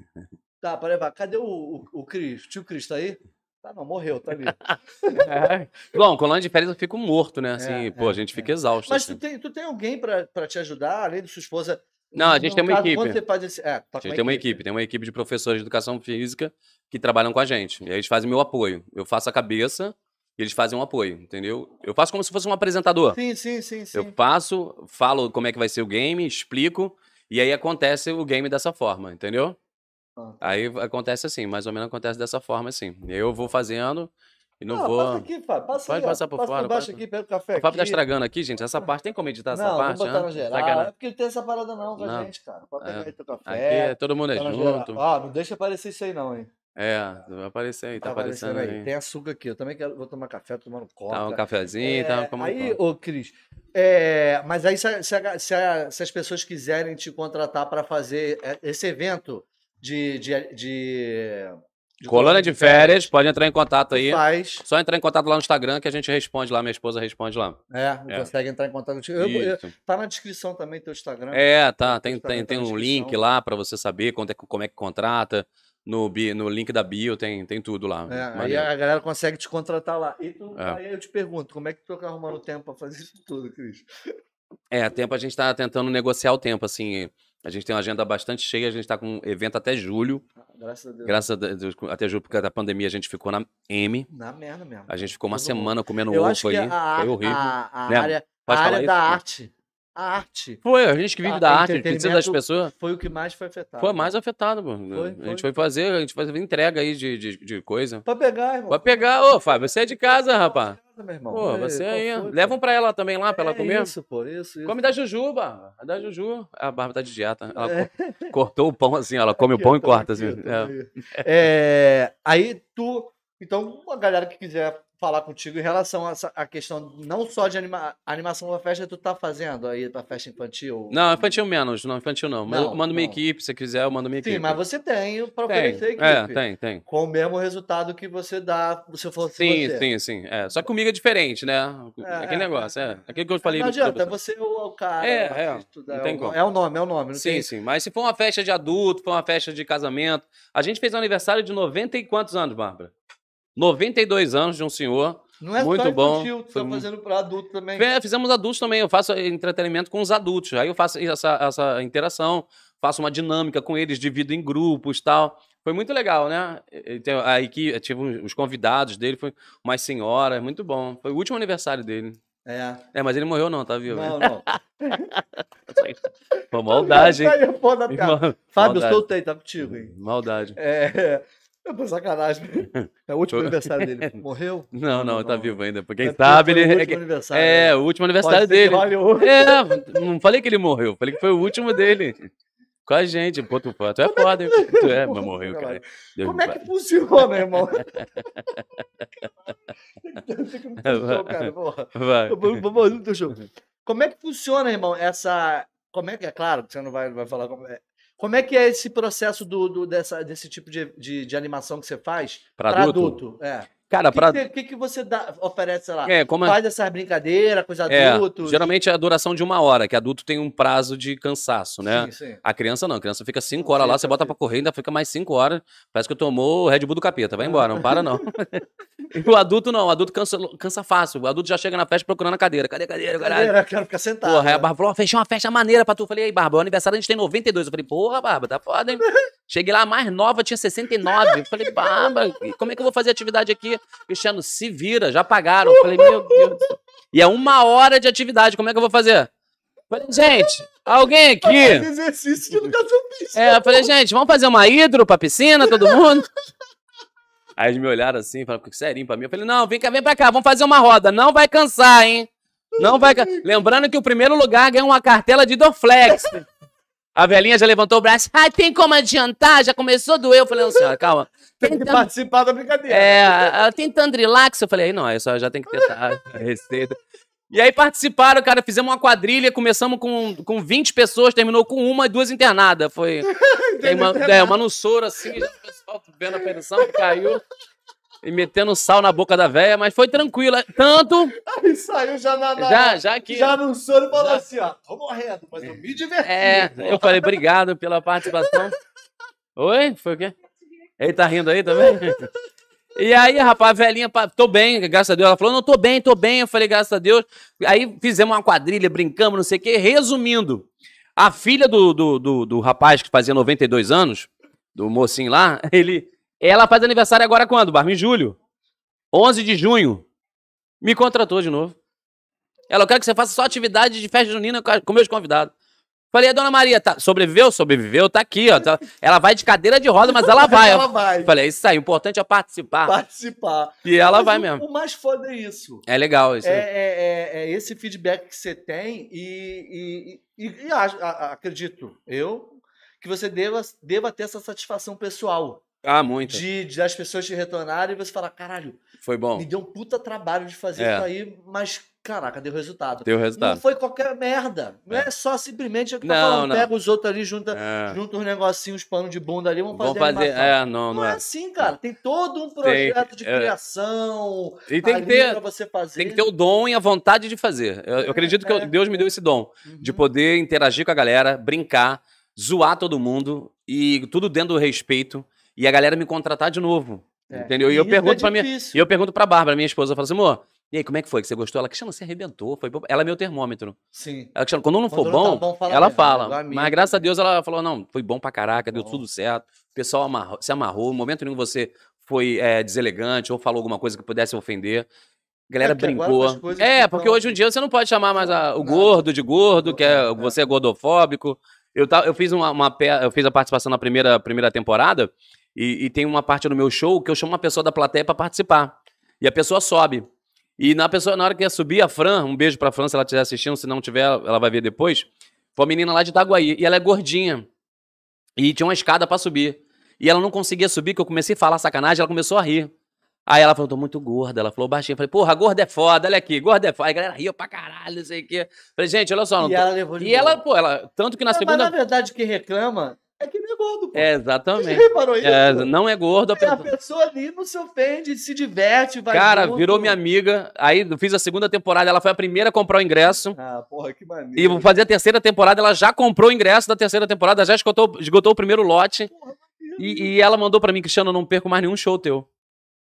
[SPEAKER 1] Tá, para levar. Cadê o, o, o Cris? O tio Cris tá aí? Tá, não, morreu, tá ali.
[SPEAKER 4] Bom, colônia de férias eu fico morto, né? Assim,
[SPEAKER 1] É,
[SPEAKER 4] pô,
[SPEAKER 1] é,
[SPEAKER 4] a gente
[SPEAKER 1] é.
[SPEAKER 4] fica exausto.
[SPEAKER 1] Mas
[SPEAKER 4] assim.
[SPEAKER 1] tu tem, tu tem alguém pra, pra te ajudar, além de sua esposa?
[SPEAKER 4] Não, a
[SPEAKER 1] No
[SPEAKER 4] gente tem uma
[SPEAKER 1] caso,
[SPEAKER 4] equipe.
[SPEAKER 1] Esse... É, tá
[SPEAKER 4] A gente tem uma equipe, tem uma equipe de professores de educação física que trabalham com a gente. E aí eles fazem meu apoio. Eu faço a cabeça e eles fazem um apoio, entendeu? Eu faço como se fosse um apresentador.
[SPEAKER 1] Sim, sim, sim, sim.
[SPEAKER 4] Eu faço, falo como é que vai ser o game, explico, e aí acontece o game dessa forma, entendeu?
[SPEAKER 1] Ah.
[SPEAKER 4] Aí acontece assim, mais ou menos acontece dessa forma assim. E aí eu vou fazendo e não
[SPEAKER 1] Ah,
[SPEAKER 4] vou.
[SPEAKER 1] Passa aqui, Fábio. Passa
[SPEAKER 4] Pode
[SPEAKER 1] aí, ó.
[SPEAKER 4] passar por
[SPEAKER 1] passa
[SPEAKER 4] fora,
[SPEAKER 1] Por baixo
[SPEAKER 4] pode-
[SPEAKER 1] aqui, pega o café
[SPEAKER 4] O Fábio tá
[SPEAKER 1] aqui.
[SPEAKER 4] estragando aqui, gente. Essa parte tem como editar essa
[SPEAKER 1] Não,
[SPEAKER 4] parte?
[SPEAKER 1] vamos botar
[SPEAKER 4] né?
[SPEAKER 1] na geral.
[SPEAKER 4] Sacanagem.
[SPEAKER 1] É porque ele tem essa parada não com a
[SPEAKER 4] Não.
[SPEAKER 1] gente, cara. Pode pegar
[SPEAKER 4] É.
[SPEAKER 1] aí teu
[SPEAKER 4] Aqui
[SPEAKER 1] café.
[SPEAKER 4] é, todo mundo é junto.
[SPEAKER 1] Ah, não deixa aparecer isso aí não, hein.
[SPEAKER 4] É, vai aparecer aí, tá, aparecendo aí.
[SPEAKER 1] Tem açúcar aqui. Eu também quero, vou tomar café, tô tomando coca.
[SPEAKER 4] Tá um cafezinho,
[SPEAKER 1] É,
[SPEAKER 4] tá como
[SPEAKER 1] aí, ô Cris, é, mas aí se, a- se a- se a- se as pessoas quiserem te contratar para fazer é, esse evento de, de, de, de
[SPEAKER 4] Colônia de férias, pode entrar em contato aí.
[SPEAKER 1] faz,
[SPEAKER 4] Só entrar em contato lá no Instagram que a gente responde lá, minha esposa responde lá.
[SPEAKER 1] é,
[SPEAKER 4] É.
[SPEAKER 1] consegue entrar em contato contigo. Eu- eu- tá na descrição também teu Instagram.
[SPEAKER 4] É, tá. Tem, tem,
[SPEAKER 1] tá
[SPEAKER 4] tem um link lá pra você saber quanto é, como é que contrata. No, bi- no link da bio tem, tem tudo lá.
[SPEAKER 1] É, aí a galera consegue te contratar lá. E tu-
[SPEAKER 4] É.
[SPEAKER 1] aí eu te pergunto, como é que tu tá arrumando tempo para fazer isso tudo, Cris?
[SPEAKER 4] É, tempo a gente tá tentando negociar o tempo, assim. A gente tem uma agenda bastante cheia, a gente tá com um evento até julho.
[SPEAKER 1] Graças a Deus.
[SPEAKER 4] Graças a Deus, até julho, porque da pandemia a gente ficou na M.
[SPEAKER 1] Na merda mesmo.
[SPEAKER 4] A gente ficou uma
[SPEAKER 1] Todo mundo.
[SPEAKER 4] semana comendo
[SPEAKER 1] Eu
[SPEAKER 4] ovo
[SPEAKER 1] acho
[SPEAKER 4] aí.
[SPEAKER 1] a,
[SPEAKER 4] Foi horrível.
[SPEAKER 1] a, a
[SPEAKER 4] Né?
[SPEAKER 1] área, a área
[SPEAKER 4] isso?
[SPEAKER 1] da arte, a arte,
[SPEAKER 4] Foi, a gente que vive
[SPEAKER 1] Ah,
[SPEAKER 4] da arte, a gente precisa das pessoas.
[SPEAKER 1] foi o que mais foi afetado.
[SPEAKER 4] Foi mais afetado, pô.
[SPEAKER 1] Foi,
[SPEAKER 4] A
[SPEAKER 1] foi.
[SPEAKER 4] gente foi fazer, a gente foi fazer entrega aí de, de, de coisa.
[SPEAKER 1] Pra pegar, irmão.
[SPEAKER 4] Vai pegar, ô, Fábio, você é de casa, rapaz.
[SPEAKER 1] Meu irmão.
[SPEAKER 4] Pô,
[SPEAKER 1] Ei,
[SPEAKER 4] você
[SPEAKER 1] qual
[SPEAKER 4] aí.
[SPEAKER 1] foi,
[SPEAKER 4] Leva
[SPEAKER 1] pô?
[SPEAKER 4] um pra ela também lá, pra ela
[SPEAKER 1] É
[SPEAKER 4] comer.
[SPEAKER 1] Isso, pô, isso, isso.
[SPEAKER 4] Come da Juju, Barba. A da Juju. A Barba tá de dieta. Ela
[SPEAKER 1] É.
[SPEAKER 4] co- cortou o pão assim, ela come o
[SPEAKER 1] Aqui,
[SPEAKER 4] pão e
[SPEAKER 1] toma
[SPEAKER 4] corta
[SPEAKER 1] aqui,
[SPEAKER 4] assim. É.
[SPEAKER 1] aí. É, aí tu. Então, a galera que quiser falar contigo em relação a essa a questão não só de anima, animação da festa, tu tá fazendo aí pra festa infantil.
[SPEAKER 4] Não, infantil menos, não, infantil não.
[SPEAKER 1] Não,
[SPEAKER 4] eu mando minha
[SPEAKER 1] não.
[SPEAKER 4] equipe, se quiser, eu mando minha
[SPEAKER 1] Sim,
[SPEAKER 4] equipe.
[SPEAKER 1] mas você tem pra oferecer
[SPEAKER 4] é,
[SPEAKER 1] equipe.
[SPEAKER 4] tem, tem.
[SPEAKER 1] Com o mesmo resultado que você dá se fosse
[SPEAKER 4] Sim,
[SPEAKER 1] você.
[SPEAKER 4] sim, sim. É. Só que comigo é diferente, né?
[SPEAKER 1] É,
[SPEAKER 4] Aquele
[SPEAKER 1] é,
[SPEAKER 4] negócio,
[SPEAKER 1] é,
[SPEAKER 4] é. Aquilo que eu falei.
[SPEAKER 1] Não adianta, é você o, o cara.
[SPEAKER 4] É, é,
[SPEAKER 1] artista,
[SPEAKER 4] não
[SPEAKER 1] é
[SPEAKER 4] tem
[SPEAKER 1] o-
[SPEAKER 4] como.
[SPEAKER 1] É o nome, é o nome. Não
[SPEAKER 4] Sim,
[SPEAKER 1] tem...
[SPEAKER 4] sim. Mas se for uma festa de adulto, for uma festa de casamento. A gente fez um aniversário de 90 e quantos anos, Bárbara? 92 anos de um senhor.
[SPEAKER 1] Não é
[SPEAKER 4] Muito
[SPEAKER 1] só
[SPEAKER 4] bom.
[SPEAKER 1] infantil,
[SPEAKER 4] Foi
[SPEAKER 1] tá
[SPEAKER 4] mu-
[SPEAKER 1] fazendo pra adulto também.
[SPEAKER 4] É, fizemos adultos também. Eu faço entretenimento com os adultos. Aí eu faço essa, essa interação, faço uma dinâmica com eles, divido em grupos tal. Foi muito legal, né? E- e tem A equipe, tive os convidados dele, foi umas senhoras, muito bom. Foi o último aniversário dele.
[SPEAKER 1] É.
[SPEAKER 4] É, mas ele morreu não, tá vivo?
[SPEAKER 1] Não, não.
[SPEAKER 4] Pô, maldade, hein?
[SPEAKER 1] Tá aí.
[SPEAKER 4] Irmão,
[SPEAKER 1] Fábio,
[SPEAKER 4] maldade.
[SPEAKER 1] soltei, tá contigo, hein?
[SPEAKER 4] Maldade.
[SPEAKER 1] É. É por sacanagem. É o último aniversário dele. Morreu?
[SPEAKER 4] Não, não,
[SPEAKER 1] Não,
[SPEAKER 4] tá
[SPEAKER 1] não.
[SPEAKER 4] vivo ainda. Porque
[SPEAKER 1] É
[SPEAKER 4] quem
[SPEAKER 1] porque
[SPEAKER 4] sabe ele.
[SPEAKER 1] o
[SPEAKER 4] é
[SPEAKER 1] último
[SPEAKER 4] que-
[SPEAKER 1] aniversário
[SPEAKER 4] É,
[SPEAKER 1] dele.
[SPEAKER 4] o último aniversário
[SPEAKER 1] que
[SPEAKER 4] dele. É, não falei que ele morreu, falei que foi o último dele. Com a gente, pô, tu, tu é foda, hein? Tu é, mas morreu, cara. Deus
[SPEAKER 1] Como é que funciona, irmão? Que. Como é que funciona, irmão, essa. Como é que é claro que você não vai, vai falar como é. Como é que é esse processo do, do- dessa, desse tipo de, de, de animação que você faz
[SPEAKER 4] Pra
[SPEAKER 1] pra
[SPEAKER 4] adulto?
[SPEAKER 1] É.
[SPEAKER 4] Cara,
[SPEAKER 1] O que,
[SPEAKER 4] pra.
[SPEAKER 1] que, você- que você dá, oferece, sei lá?
[SPEAKER 4] É, como é-
[SPEAKER 1] Faz essas brincadeiras com os
[SPEAKER 4] É,
[SPEAKER 1] adultos?
[SPEAKER 4] geralmente é a duração de uma hora, que adulto tem um prazo de cansaço, né?
[SPEAKER 1] Sim, sim.
[SPEAKER 4] A criança não, a criança fica cinco horas lá, você bota
[SPEAKER 1] fica.
[SPEAKER 4] pra correr, ainda fica mais cinco horas. Parece que tomou o Red Bull do capeta, vai embora, não para não. O adulto não, o adulto cansa, cansa fácil. O adulto já chega na festa procurando a cadeira. Cadê a cadeira, caralho?
[SPEAKER 1] Cadeira, quero ficar sentado.
[SPEAKER 4] Porra, aí a? Bárbara falou, ó, fechei uma festa maneira pra tu. Eu falei, aí, Bárbara, o aniversário a gente tem 92. Eu falei, porra, Bárbara, tá foda, hein? Cheguei lá, a mais nova tinha 69. Eu falei, Bárbara, como é que eu vou fazer atividade aqui? Cristiano, se vira, já pagaram. Eu falei, meu Deus. E é uma hora de atividade, como é que eu vou fazer? Eu falei, gente, alguém aqui...
[SPEAKER 1] exercício de educação física.
[SPEAKER 4] É, eu falei, gente, vamos fazer uma hidro pra piscina, todo mundo? Aí eles me olharam assim, falaram, serinho pra mim. Eu falei, não, vem cá, vem pra cá, vamos fazer uma roda. Não vai cansar, hein? Não vai cansar. Lembrando que o primeiro lugar ganha uma cartela de Dorflex. A velhinha já levantou o braço. Ai, tem como adiantar? Já começou a doer. Eu falei, não, senhora, calma.
[SPEAKER 1] Tem que
[SPEAKER 4] Tenta-
[SPEAKER 1] participar da brincadeira.
[SPEAKER 4] É, ela tem Tandrilax. Eu falei, não, aí só já tem que tentar a receita. E aí participaram, cara, fizemos uma quadrilha, começamos com, com 20 pessoas, terminou com uma e duas internadas. Foi tem uma, é, uma no soro assim, já o pessoal vendo a pressão que caiu e metendo sal na boca da véia, mas foi tranquilo. Tanto,
[SPEAKER 1] Aí saiu já na. na-
[SPEAKER 4] já, já que.
[SPEAKER 1] Já no sono falou
[SPEAKER 4] Já.
[SPEAKER 1] assim: ó, tô morrendo, mas eu me diverti.
[SPEAKER 4] É, eu falei, obrigado pela participação. Oi? Foi o quê? Ele tá rindo aí também? E aí, rapaz, a velhinha, tô bem, graças a Deus. Ela falou, não, tô bem, tô bem. Eu falei, graças a Deus. Aí fizemos uma quadrilha, brincamos, não sei o quê. Resumindo, a filha do, do, do, do rapaz que fazia 92 anos, do mocinho lá, ele, ela faz aniversário agora quando, Barba? Em julho. 11 de junho. Me contratou de novo. Ela, eu quero que você faça só atividade de festa junina com meus convidados. Falei, a dona Maria, tá, sobreviveu? Sobreviveu, tá aqui, ó. tá- ela vai de cadeira de roda, mas ela vai.
[SPEAKER 1] Ela vai
[SPEAKER 4] Falei, isso aí, o importante é participar.
[SPEAKER 1] participar.
[SPEAKER 4] E ela
[SPEAKER 1] Mas
[SPEAKER 4] vai
[SPEAKER 1] o-
[SPEAKER 4] mesmo.
[SPEAKER 1] O mais foda é isso.
[SPEAKER 4] É legal isso.
[SPEAKER 1] É, é- é- é esse feedback que você tem e, e, e- e a- a- acredito eu que você deva, deva ter essa satisfação pessoal
[SPEAKER 4] Ah, muito.
[SPEAKER 1] de, de as pessoas te retornarem e você falar, caralho,
[SPEAKER 4] Foi bom.
[SPEAKER 1] me deu um puta trabalho de fazer
[SPEAKER 4] É.
[SPEAKER 1] isso aí, mas caraca, deu resultado.
[SPEAKER 4] Deu
[SPEAKER 1] Não
[SPEAKER 4] resultado.
[SPEAKER 1] foi qualquer merda. Não é,
[SPEAKER 4] É.
[SPEAKER 1] só simplesmente o que tá
[SPEAKER 4] Não,
[SPEAKER 1] falando.
[SPEAKER 4] não.
[SPEAKER 1] Pega os outros ali, junta,
[SPEAKER 4] É.
[SPEAKER 1] junta uns negocinhos, pano de bunda ali, vamos fazer
[SPEAKER 4] Vamos fazer. É, não,
[SPEAKER 1] Não
[SPEAKER 4] não
[SPEAKER 1] é
[SPEAKER 4] é.
[SPEAKER 1] assim, cara. Tem todo um projeto de
[SPEAKER 4] é.
[SPEAKER 1] criação.
[SPEAKER 4] E tem que ter.
[SPEAKER 1] pra você fazer.
[SPEAKER 4] Tem que ter o dom e a vontade de fazer. Eu, eu acredito que eu-
[SPEAKER 1] é.
[SPEAKER 4] Deus me deu esse dom de
[SPEAKER 1] Uhum.
[SPEAKER 4] poder interagir com a galera, brincar, zoar todo mundo e tudo dentro do respeito e a galera me contratar de novo.
[SPEAKER 1] É.
[SPEAKER 4] Entendeu? E eu pergunto
[SPEAKER 1] é
[SPEAKER 4] pra minha. E eu pergunto pra Bárbara, minha esposa, eu falo assim, amor, e aí, como é que foi? Que você gostou? Ela, Cristiano, você arrebentou. Foi... bom." Ela é meu termômetro.
[SPEAKER 1] Sim.
[SPEAKER 4] Ela, Cristiano, quando não for
[SPEAKER 1] Quando não tá
[SPEAKER 4] bom,
[SPEAKER 1] bom, fala
[SPEAKER 4] ela
[SPEAKER 1] mesmo,
[SPEAKER 4] fala. Mas graças a Deus ela falou, não, foi bom pra caraca, deu
[SPEAKER 1] Bom.
[SPEAKER 4] tudo certo. O pessoal amarrou- se amarrou. No momento nenhum você foi é, deselegante ou falou alguma coisa que pudesse ofender. A galera
[SPEAKER 1] É,
[SPEAKER 4] brincou. É, porque hoje em dia você não pode chamar mais a- o
[SPEAKER 1] Nada.
[SPEAKER 4] gordo de gordo, que é,
[SPEAKER 1] É,
[SPEAKER 4] você é gordofóbico. Eu, ta- eu fiz uma, uma eu fiz a participação na primeira, primeira temporada e, e tem uma parte no meu show que eu chamo uma pessoa da plateia pra participar. E a pessoa sobe. E na, pessoa, na hora que ia subir, a Fran, um beijo pra Fran se ela estiver assistindo, se não tiver, ela vai ver depois. Foi uma menina lá de Itaguaí. E ela é gordinha. E tinha uma escada pra subir. E ela não conseguia subir, que eu comecei a falar sacanagem, ela começou a rir. Aí ela falou, tô muito gorda. Ela falou baixinho. Eu falei, porra, gorda é foda, olha aqui, gorda é foda. Aí a galera riu pra caralho, não sei o quê. Falei, gente, olha só. Não
[SPEAKER 1] E
[SPEAKER 4] tô-
[SPEAKER 1] ela levou de
[SPEAKER 4] E ela, pô, ela. Tanto que na segunda.
[SPEAKER 1] Mas na verdade, quem reclama é que não é gordo, pô.
[SPEAKER 4] É,
[SPEAKER 1] Você
[SPEAKER 4] exatamente.
[SPEAKER 1] reparou isso?
[SPEAKER 4] É, não é gordo. a
[SPEAKER 1] É, a
[SPEAKER 4] pessoa-
[SPEAKER 1] pessoa ali não se ofende, se diverte, vai
[SPEAKER 4] Cara, virou minha amiga. Aí fiz a segunda temporada, ela foi a primeira a comprar o ingresso.
[SPEAKER 1] Ah, porra, que maneiro.
[SPEAKER 4] E vou fazer a terceira temporada, ela já comprou o ingresso da terceira temporada, já esgotou, esgotou o primeiro lote. E, e ela mandou pra mim, Cristiano, eu não perco mais nenhum show teu.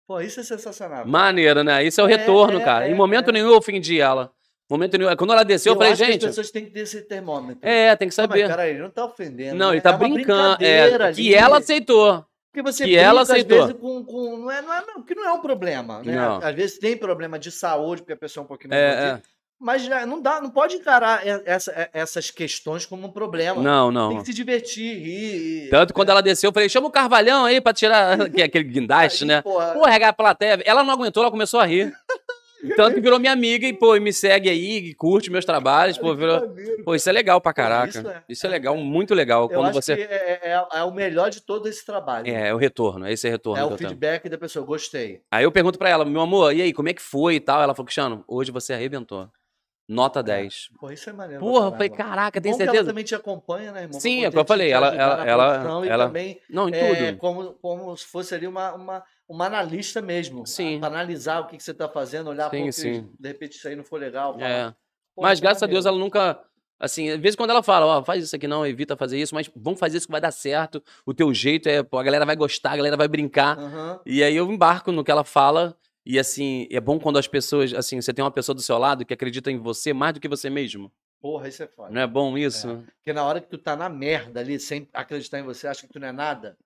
[SPEAKER 1] Pô, isso é sensacional.
[SPEAKER 4] Maneiro, né? Isso é o
[SPEAKER 1] É,
[SPEAKER 4] retorno,
[SPEAKER 1] é,
[SPEAKER 4] cara.
[SPEAKER 1] é,
[SPEAKER 4] em momento
[SPEAKER 1] é.
[SPEAKER 4] nenhum eu ofendi ela. Momento nenhum. Quando ela desceu, eu, falei,
[SPEAKER 1] acho que
[SPEAKER 4] gente.
[SPEAKER 1] as pessoas têm que ter esse termômetro.
[SPEAKER 4] É, tem que
[SPEAKER 1] Não, mas
[SPEAKER 4] saber.
[SPEAKER 1] peraí, ele não tá ofendendo.
[SPEAKER 4] Não,
[SPEAKER 1] né?
[SPEAKER 4] ele tá
[SPEAKER 1] É
[SPEAKER 4] brincando. É, que ela aceitou.
[SPEAKER 1] Porque você
[SPEAKER 4] que
[SPEAKER 1] brinca,
[SPEAKER 4] ela
[SPEAKER 1] às
[SPEAKER 4] aceitou.
[SPEAKER 1] vezes, com, com- não é, não é, não, que não é um problema, né?
[SPEAKER 4] Não.
[SPEAKER 1] Às vezes tem problema de saúde, porque a pessoa é um pouquinho mais
[SPEAKER 4] É,
[SPEAKER 1] Mas não dá, não pode encarar essa- essas questões como um problema.
[SPEAKER 4] Não,
[SPEAKER 1] Tem
[SPEAKER 4] não.
[SPEAKER 1] que se divertir, rir.
[SPEAKER 4] Tanto que quando ela desceu, eu falei, chama o Carvalhão aí pra tirar que é aquele guindaste,
[SPEAKER 1] Aí,
[SPEAKER 4] né?
[SPEAKER 1] porra,
[SPEAKER 4] Pô, regar a plateia. Ela não aguentou, ela começou a rir. Tanto que virou minha amiga e, pô, me segue aí, curte meus trabalhos, pô, virou... Pô, isso é legal pra caraca.
[SPEAKER 1] isso
[SPEAKER 4] Isso
[SPEAKER 1] é-
[SPEAKER 4] é, legal, muito legal.
[SPEAKER 1] Eu
[SPEAKER 4] quando você.
[SPEAKER 1] que é, é- é o melhor de todo esse trabalho.
[SPEAKER 4] É, é o retorno, esse é o retorno.
[SPEAKER 1] É o
[SPEAKER 4] eu tenho.
[SPEAKER 1] feedback da pessoa, gostei.
[SPEAKER 4] Aí eu pergunto pra ela, meu amor, e aí, como é que foi e tal? Ela falou, Cristiano, hoje você arrebentou. Nota 10.
[SPEAKER 1] Pô, isso é maneiro.
[SPEAKER 4] Porra, eu falei, caraca, tem
[SPEAKER 1] Bom que ela
[SPEAKER 4] certeza?
[SPEAKER 1] também te acompanha, né, irmão?
[SPEAKER 4] Sim, é o que eu falei, ela- ela- ela- ela-
[SPEAKER 1] também
[SPEAKER 4] Não, em
[SPEAKER 1] é,
[SPEAKER 4] tudo.
[SPEAKER 1] como, como se fosse ali uma, uma, uma analista mesmo.
[SPEAKER 4] Sim.
[SPEAKER 1] Pra analisar o que, que você tá fazendo, olhar,
[SPEAKER 4] Sim,
[SPEAKER 1] pô,
[SPEAKER 4] sim.
[SPEAKER 1] de repente isso aí não foi legal. falar,
[SPEAKER 4] É.
[SPEAKER 1] pô,
[SPEAKER 4] Mas
[SPEAKER 1] é
[SPEAKER 4] graças a Deus ela nunca. Assim, às vezes quando ela fala, ó, faz isso aqui não, evita fazer isso, mas vamos fazer isso que vai dar certo. O teu jeito é, pô, a galera vai gostar, a galera vai brincar.
[SPEAKER 1] Aham.
[SPEAKER 4] E aí eu embarco no que ela fala. E assim, é bom quando as pessoas, assim, você tem uma pessoa do seu lado que acredita em você mais do que você mesmo.
[SPEAKER 1] Porra, isso é foda.
[SPEAKER 4] Não é bom isso?
[SPEAKER 1] Porque na hora que tu tá na merda ali, sem acreditar em você, acha que tu não é nada,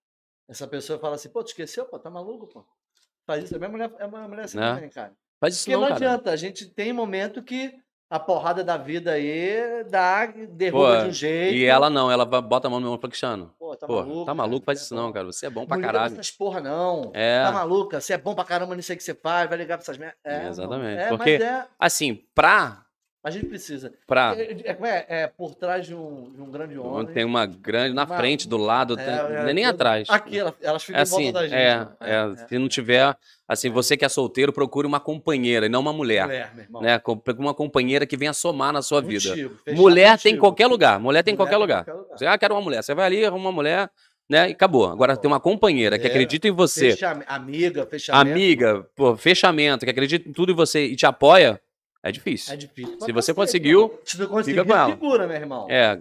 [SPEAKER 1] essa pessoa fala assim, pô, tu esqueceu, pô, tá maluco, pô? Faz isso. A minha mulher é uma mulher assim
[SPEAKER 4] Né?
[SPEAKER 1] cara.
[SPEAKER 4] Faz isso
[SPEAKER 1] Porque não,
[SPEAKER 4] não,
[SPEAKER 1] adianta, a gente tem momento que a porrada da vida aí dá, derruba
[SPEAKER 4] Pô,
[SPEAKER 1] de um jeito.
[SPEAKER 4] E ela não, ela bota a mão no meu ombro e fala,
[SPEAKER 1] Pô, tá
[SPEAKER 4] pô,
[SPEAKER 1] maluco.
[SPEAKER 4] tá maluco, faz isso
[SPEAKER 1] é
[SPEAKER 4] não, cara. Você é bom pra
[SPEAKER 1] Não pra
[SPEAKER 4] caralho.
[SPEAKER 1] essas porra, não.
[SPEAKER 4] É.
[SPEAKER 1] Tá maluca? Você é bom pra caramba nisso aí que você faz, vai ligar pra essas merdas. É.
[SPEAKER 4] Exatamente,
[SPEAKER 1] É,
[SPEAKER 4] porque-
[SPEAKER 1] é.
[SPEAKER 4] Assim, pra.
[SPEAKER 1] A gente precisa.
[SPEAKER 4] pra
[SPEAKER 1] É, é, como é, é por trás de um, de um grande homem.
[SPEAKER 4] tem uma grande. Na
[SPEAKER 1] Uma-
[SPEAKER 4] frente, do lado,
[SPEAKER 1] É,
[SPEAKER 4] tem-
[SPEAKER 1] é,
[SPEAKER 4] é nem atrás.
[SPEAKER 1] Aqui, ela- elas
[SPEAKER 4] É
[SPEAKER 1] ficam em
[SPEAKER 4] assim,
[SPEAKER 1] volta da gente.
[SPEAKER 4] é,
[SPEAKER 1] né?
[SPEAKER 4] é, se não tiver, assim, você que é solteiro, procure uma companheira e não uma mulher,
[SPEAKER 1] Mulher, meu irmão.
[SPEAKER 4] né? Uma companheira que venha somar na sua vida.
[SPEAKER 1] Contigo,
[SPEAKER 4] Mulher tem em qualquer lugar, mulher tem em
[SPEAKER 1] Mulher
[SPEAKER 4] qualquer lugar. Você, ah, quero uma mulher. Você vai ali, arruma uma mulher, né? E acabou. Agora tem uma companheira que
[SPEAKER 1] É.
[SPEAKER 4] acredita em você,
[SPEAKER 1] Fecha- amiga, fechamento.
[SPEAKER 4] amiga, pô, fechamento, que acredita em tudo em você e te apoia, é difícil.
[SPEAKER 1] É difícil.
[SPEAKER 4] Se você conseguiu.
[SPEAKER 1] Se tu conseguir,
[SPEAKER 4] fica com ela.
[SPEAKER 1] segura, meu irmão.
[SPEAKER 4] É,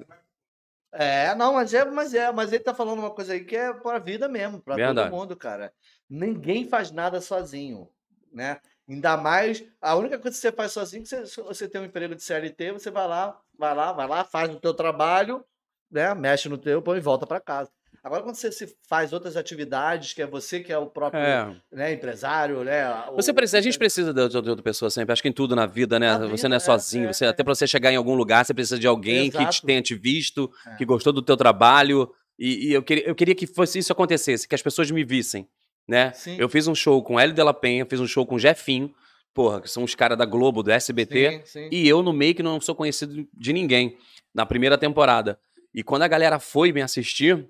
[SPEAKER 1] É, não, mas é, mas é, mas ele tá falando uma coisa aí que é pra vida mesmo, pra
[SPEAKER 4] Verdade.
[SPEAKER 1] todo mundo, cara. Ninguém faz nada sozinho, né? Ainda mais, a única coisa que você faz sozinho, é que você, você tem um emprego de CLT, você vai lá, vai lá, vai lá, faz o teu trabalho, né? Mexe no teu, põe e volta pra casa. Agora, quando você se faz outras atividades, que é você que é o próprio
[SPEAKER 4] é.
[SPEAKER 1] né, empresário, né?
[SPEAKER 4] Você precisa, a gente precisa de outra pessoa sempre. Acho que em tudo na vida, né?
[SPEAKER 1] Na
[SPEAKER 4] você
[SPEAKER 1] vida,
[SPEAKER 4] não é
[SPEAKER 1] é,
[SPEAKER 4] sozinho.
[SPEAKER 1] é,
[SPEAKER 4] você,
[SPEAKER 1] é.
[SPEAKER 4] Até pra você chegar em algum lugar, você precisa de alguém que te
[SPEAKER 1] Exato.
[SPEAKER 4] tenha te visto,
[SPEAKER 1] É.
[SPEAKER 4] que gostou do teu trabalho. E, e eu, queria, eu queria que fosse isso acontecesse, que as pessoas me vissem, né?
[SPEAKER 1] Sim.
[SPEAKER 4] Eu fiz um show com Hélio Della Penha, fiz um show com Jefinho, porra, que são os caras da Globo, do SBT.
[SPEAKER 1] Sim, sim.
[SPEAKER 4] E eu no meio que não sou conhecido de ninguém, na primeira temporada. E quando a galera foi me assistir,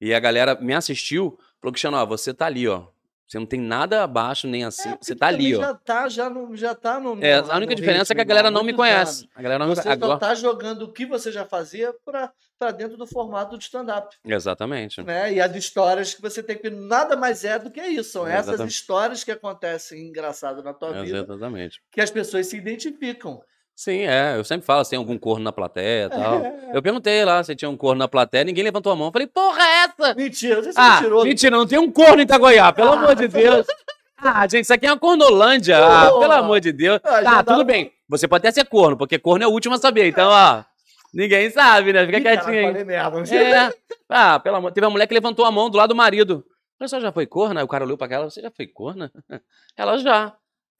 [SPEAKER 4] e a galera me assistiu, falou, Cristiano, ó, você tá ali, ó. Você não tem nada abaixo nem assim,
[SPEAKER 1] É,
[SPEAKER 4] você tá ali,
[SPEAKER 1] também
[SPEAKER 4] ó.
[SPEAKER 1] Já tá, já, no, já tá no.
[SPEAKER 4] É,
[SPEAKER 1] no-
[SPEAKER 4] a única diferença é que a galera não me conhece.
[SPEAKER 1] anos.
[SPEAKER 4] A galera não me
[SPEAKER 1] Você só
[SPEAKER 4] Agora...
[SPEAKER 1] tá jogando o que você já fazia pra, pra dentro do formato de stand-up.
[SPEAKER 4] Exatamente.
[SPEAKER 1] Né? E as histórias que você tem que. Nada mais é do que isso. São essas
[SPEAKER 4] Exatamente.
[SPEAKER 1] histórias que acontecem engraçadas na tua vida
[SPEAKER 4] Exatamente.
[SPEAKER 1] que as pessoas se identificam.
[SPEAKER 4] Sim, é. Eu sempre falo se tem algum corno na plateia e tal.
[SPEAKER 1] É.
[SPEAKER 4] Eu perguntei lá se tinha um corno na plateia, ninguém levantou a mão. Eu falei, porra, é essa?
[SPEAKER 1] Mentira, você
[SPEAKER 4] Ah,
[SPEAKER 1] mentiroso.
[SPEAKER 4] mentira, não tem um corno em Itagoiá, pelo amor de Deus. Ah, gente, isso aqui é uma cornolândia. Ah, pelo amor de Deus.
[SPEAKER 1] Ah,
[SPEAKER 4] Tá,
[SPEAKER 1] dá-
[SPEAKER 4] tudo bem. Você pode até ser corno, porque corno é o último a saber. Então, ó, ninguém sabe, né? Fica
[SPEAKER 1] Ih,
[SPEAKER 4] quietinho aí.
[SPEAKER 1] merda.
[SPEAKER 4] É. Ah, pelo amor. Teve uma mulher que levantou a mão do lado do marido. Falei, você já foi corna? Aí o cara olhou pra ela, você já foi corna? Ela já.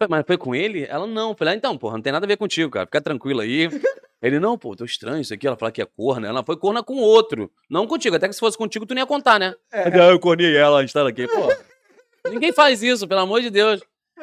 [SPEAKER 4] Mas foi com ele? Ela não. Falei, ah, então, porra, não tem nada a ver contigo, cara. Fica tranquilo aí. Ele, não, pô, tô estranho isso aqui. Ela falou que é corna. Ela foi corna com outro. Não contigo. Até que se fosse contigo, tu nem ia contar, né?
[SPEAKER 1] É.
[SPEAKER 4] Ah, eu cornei ela, a gente tá aqui. Pô. Ninguém faz isso, pelo amor de Deus.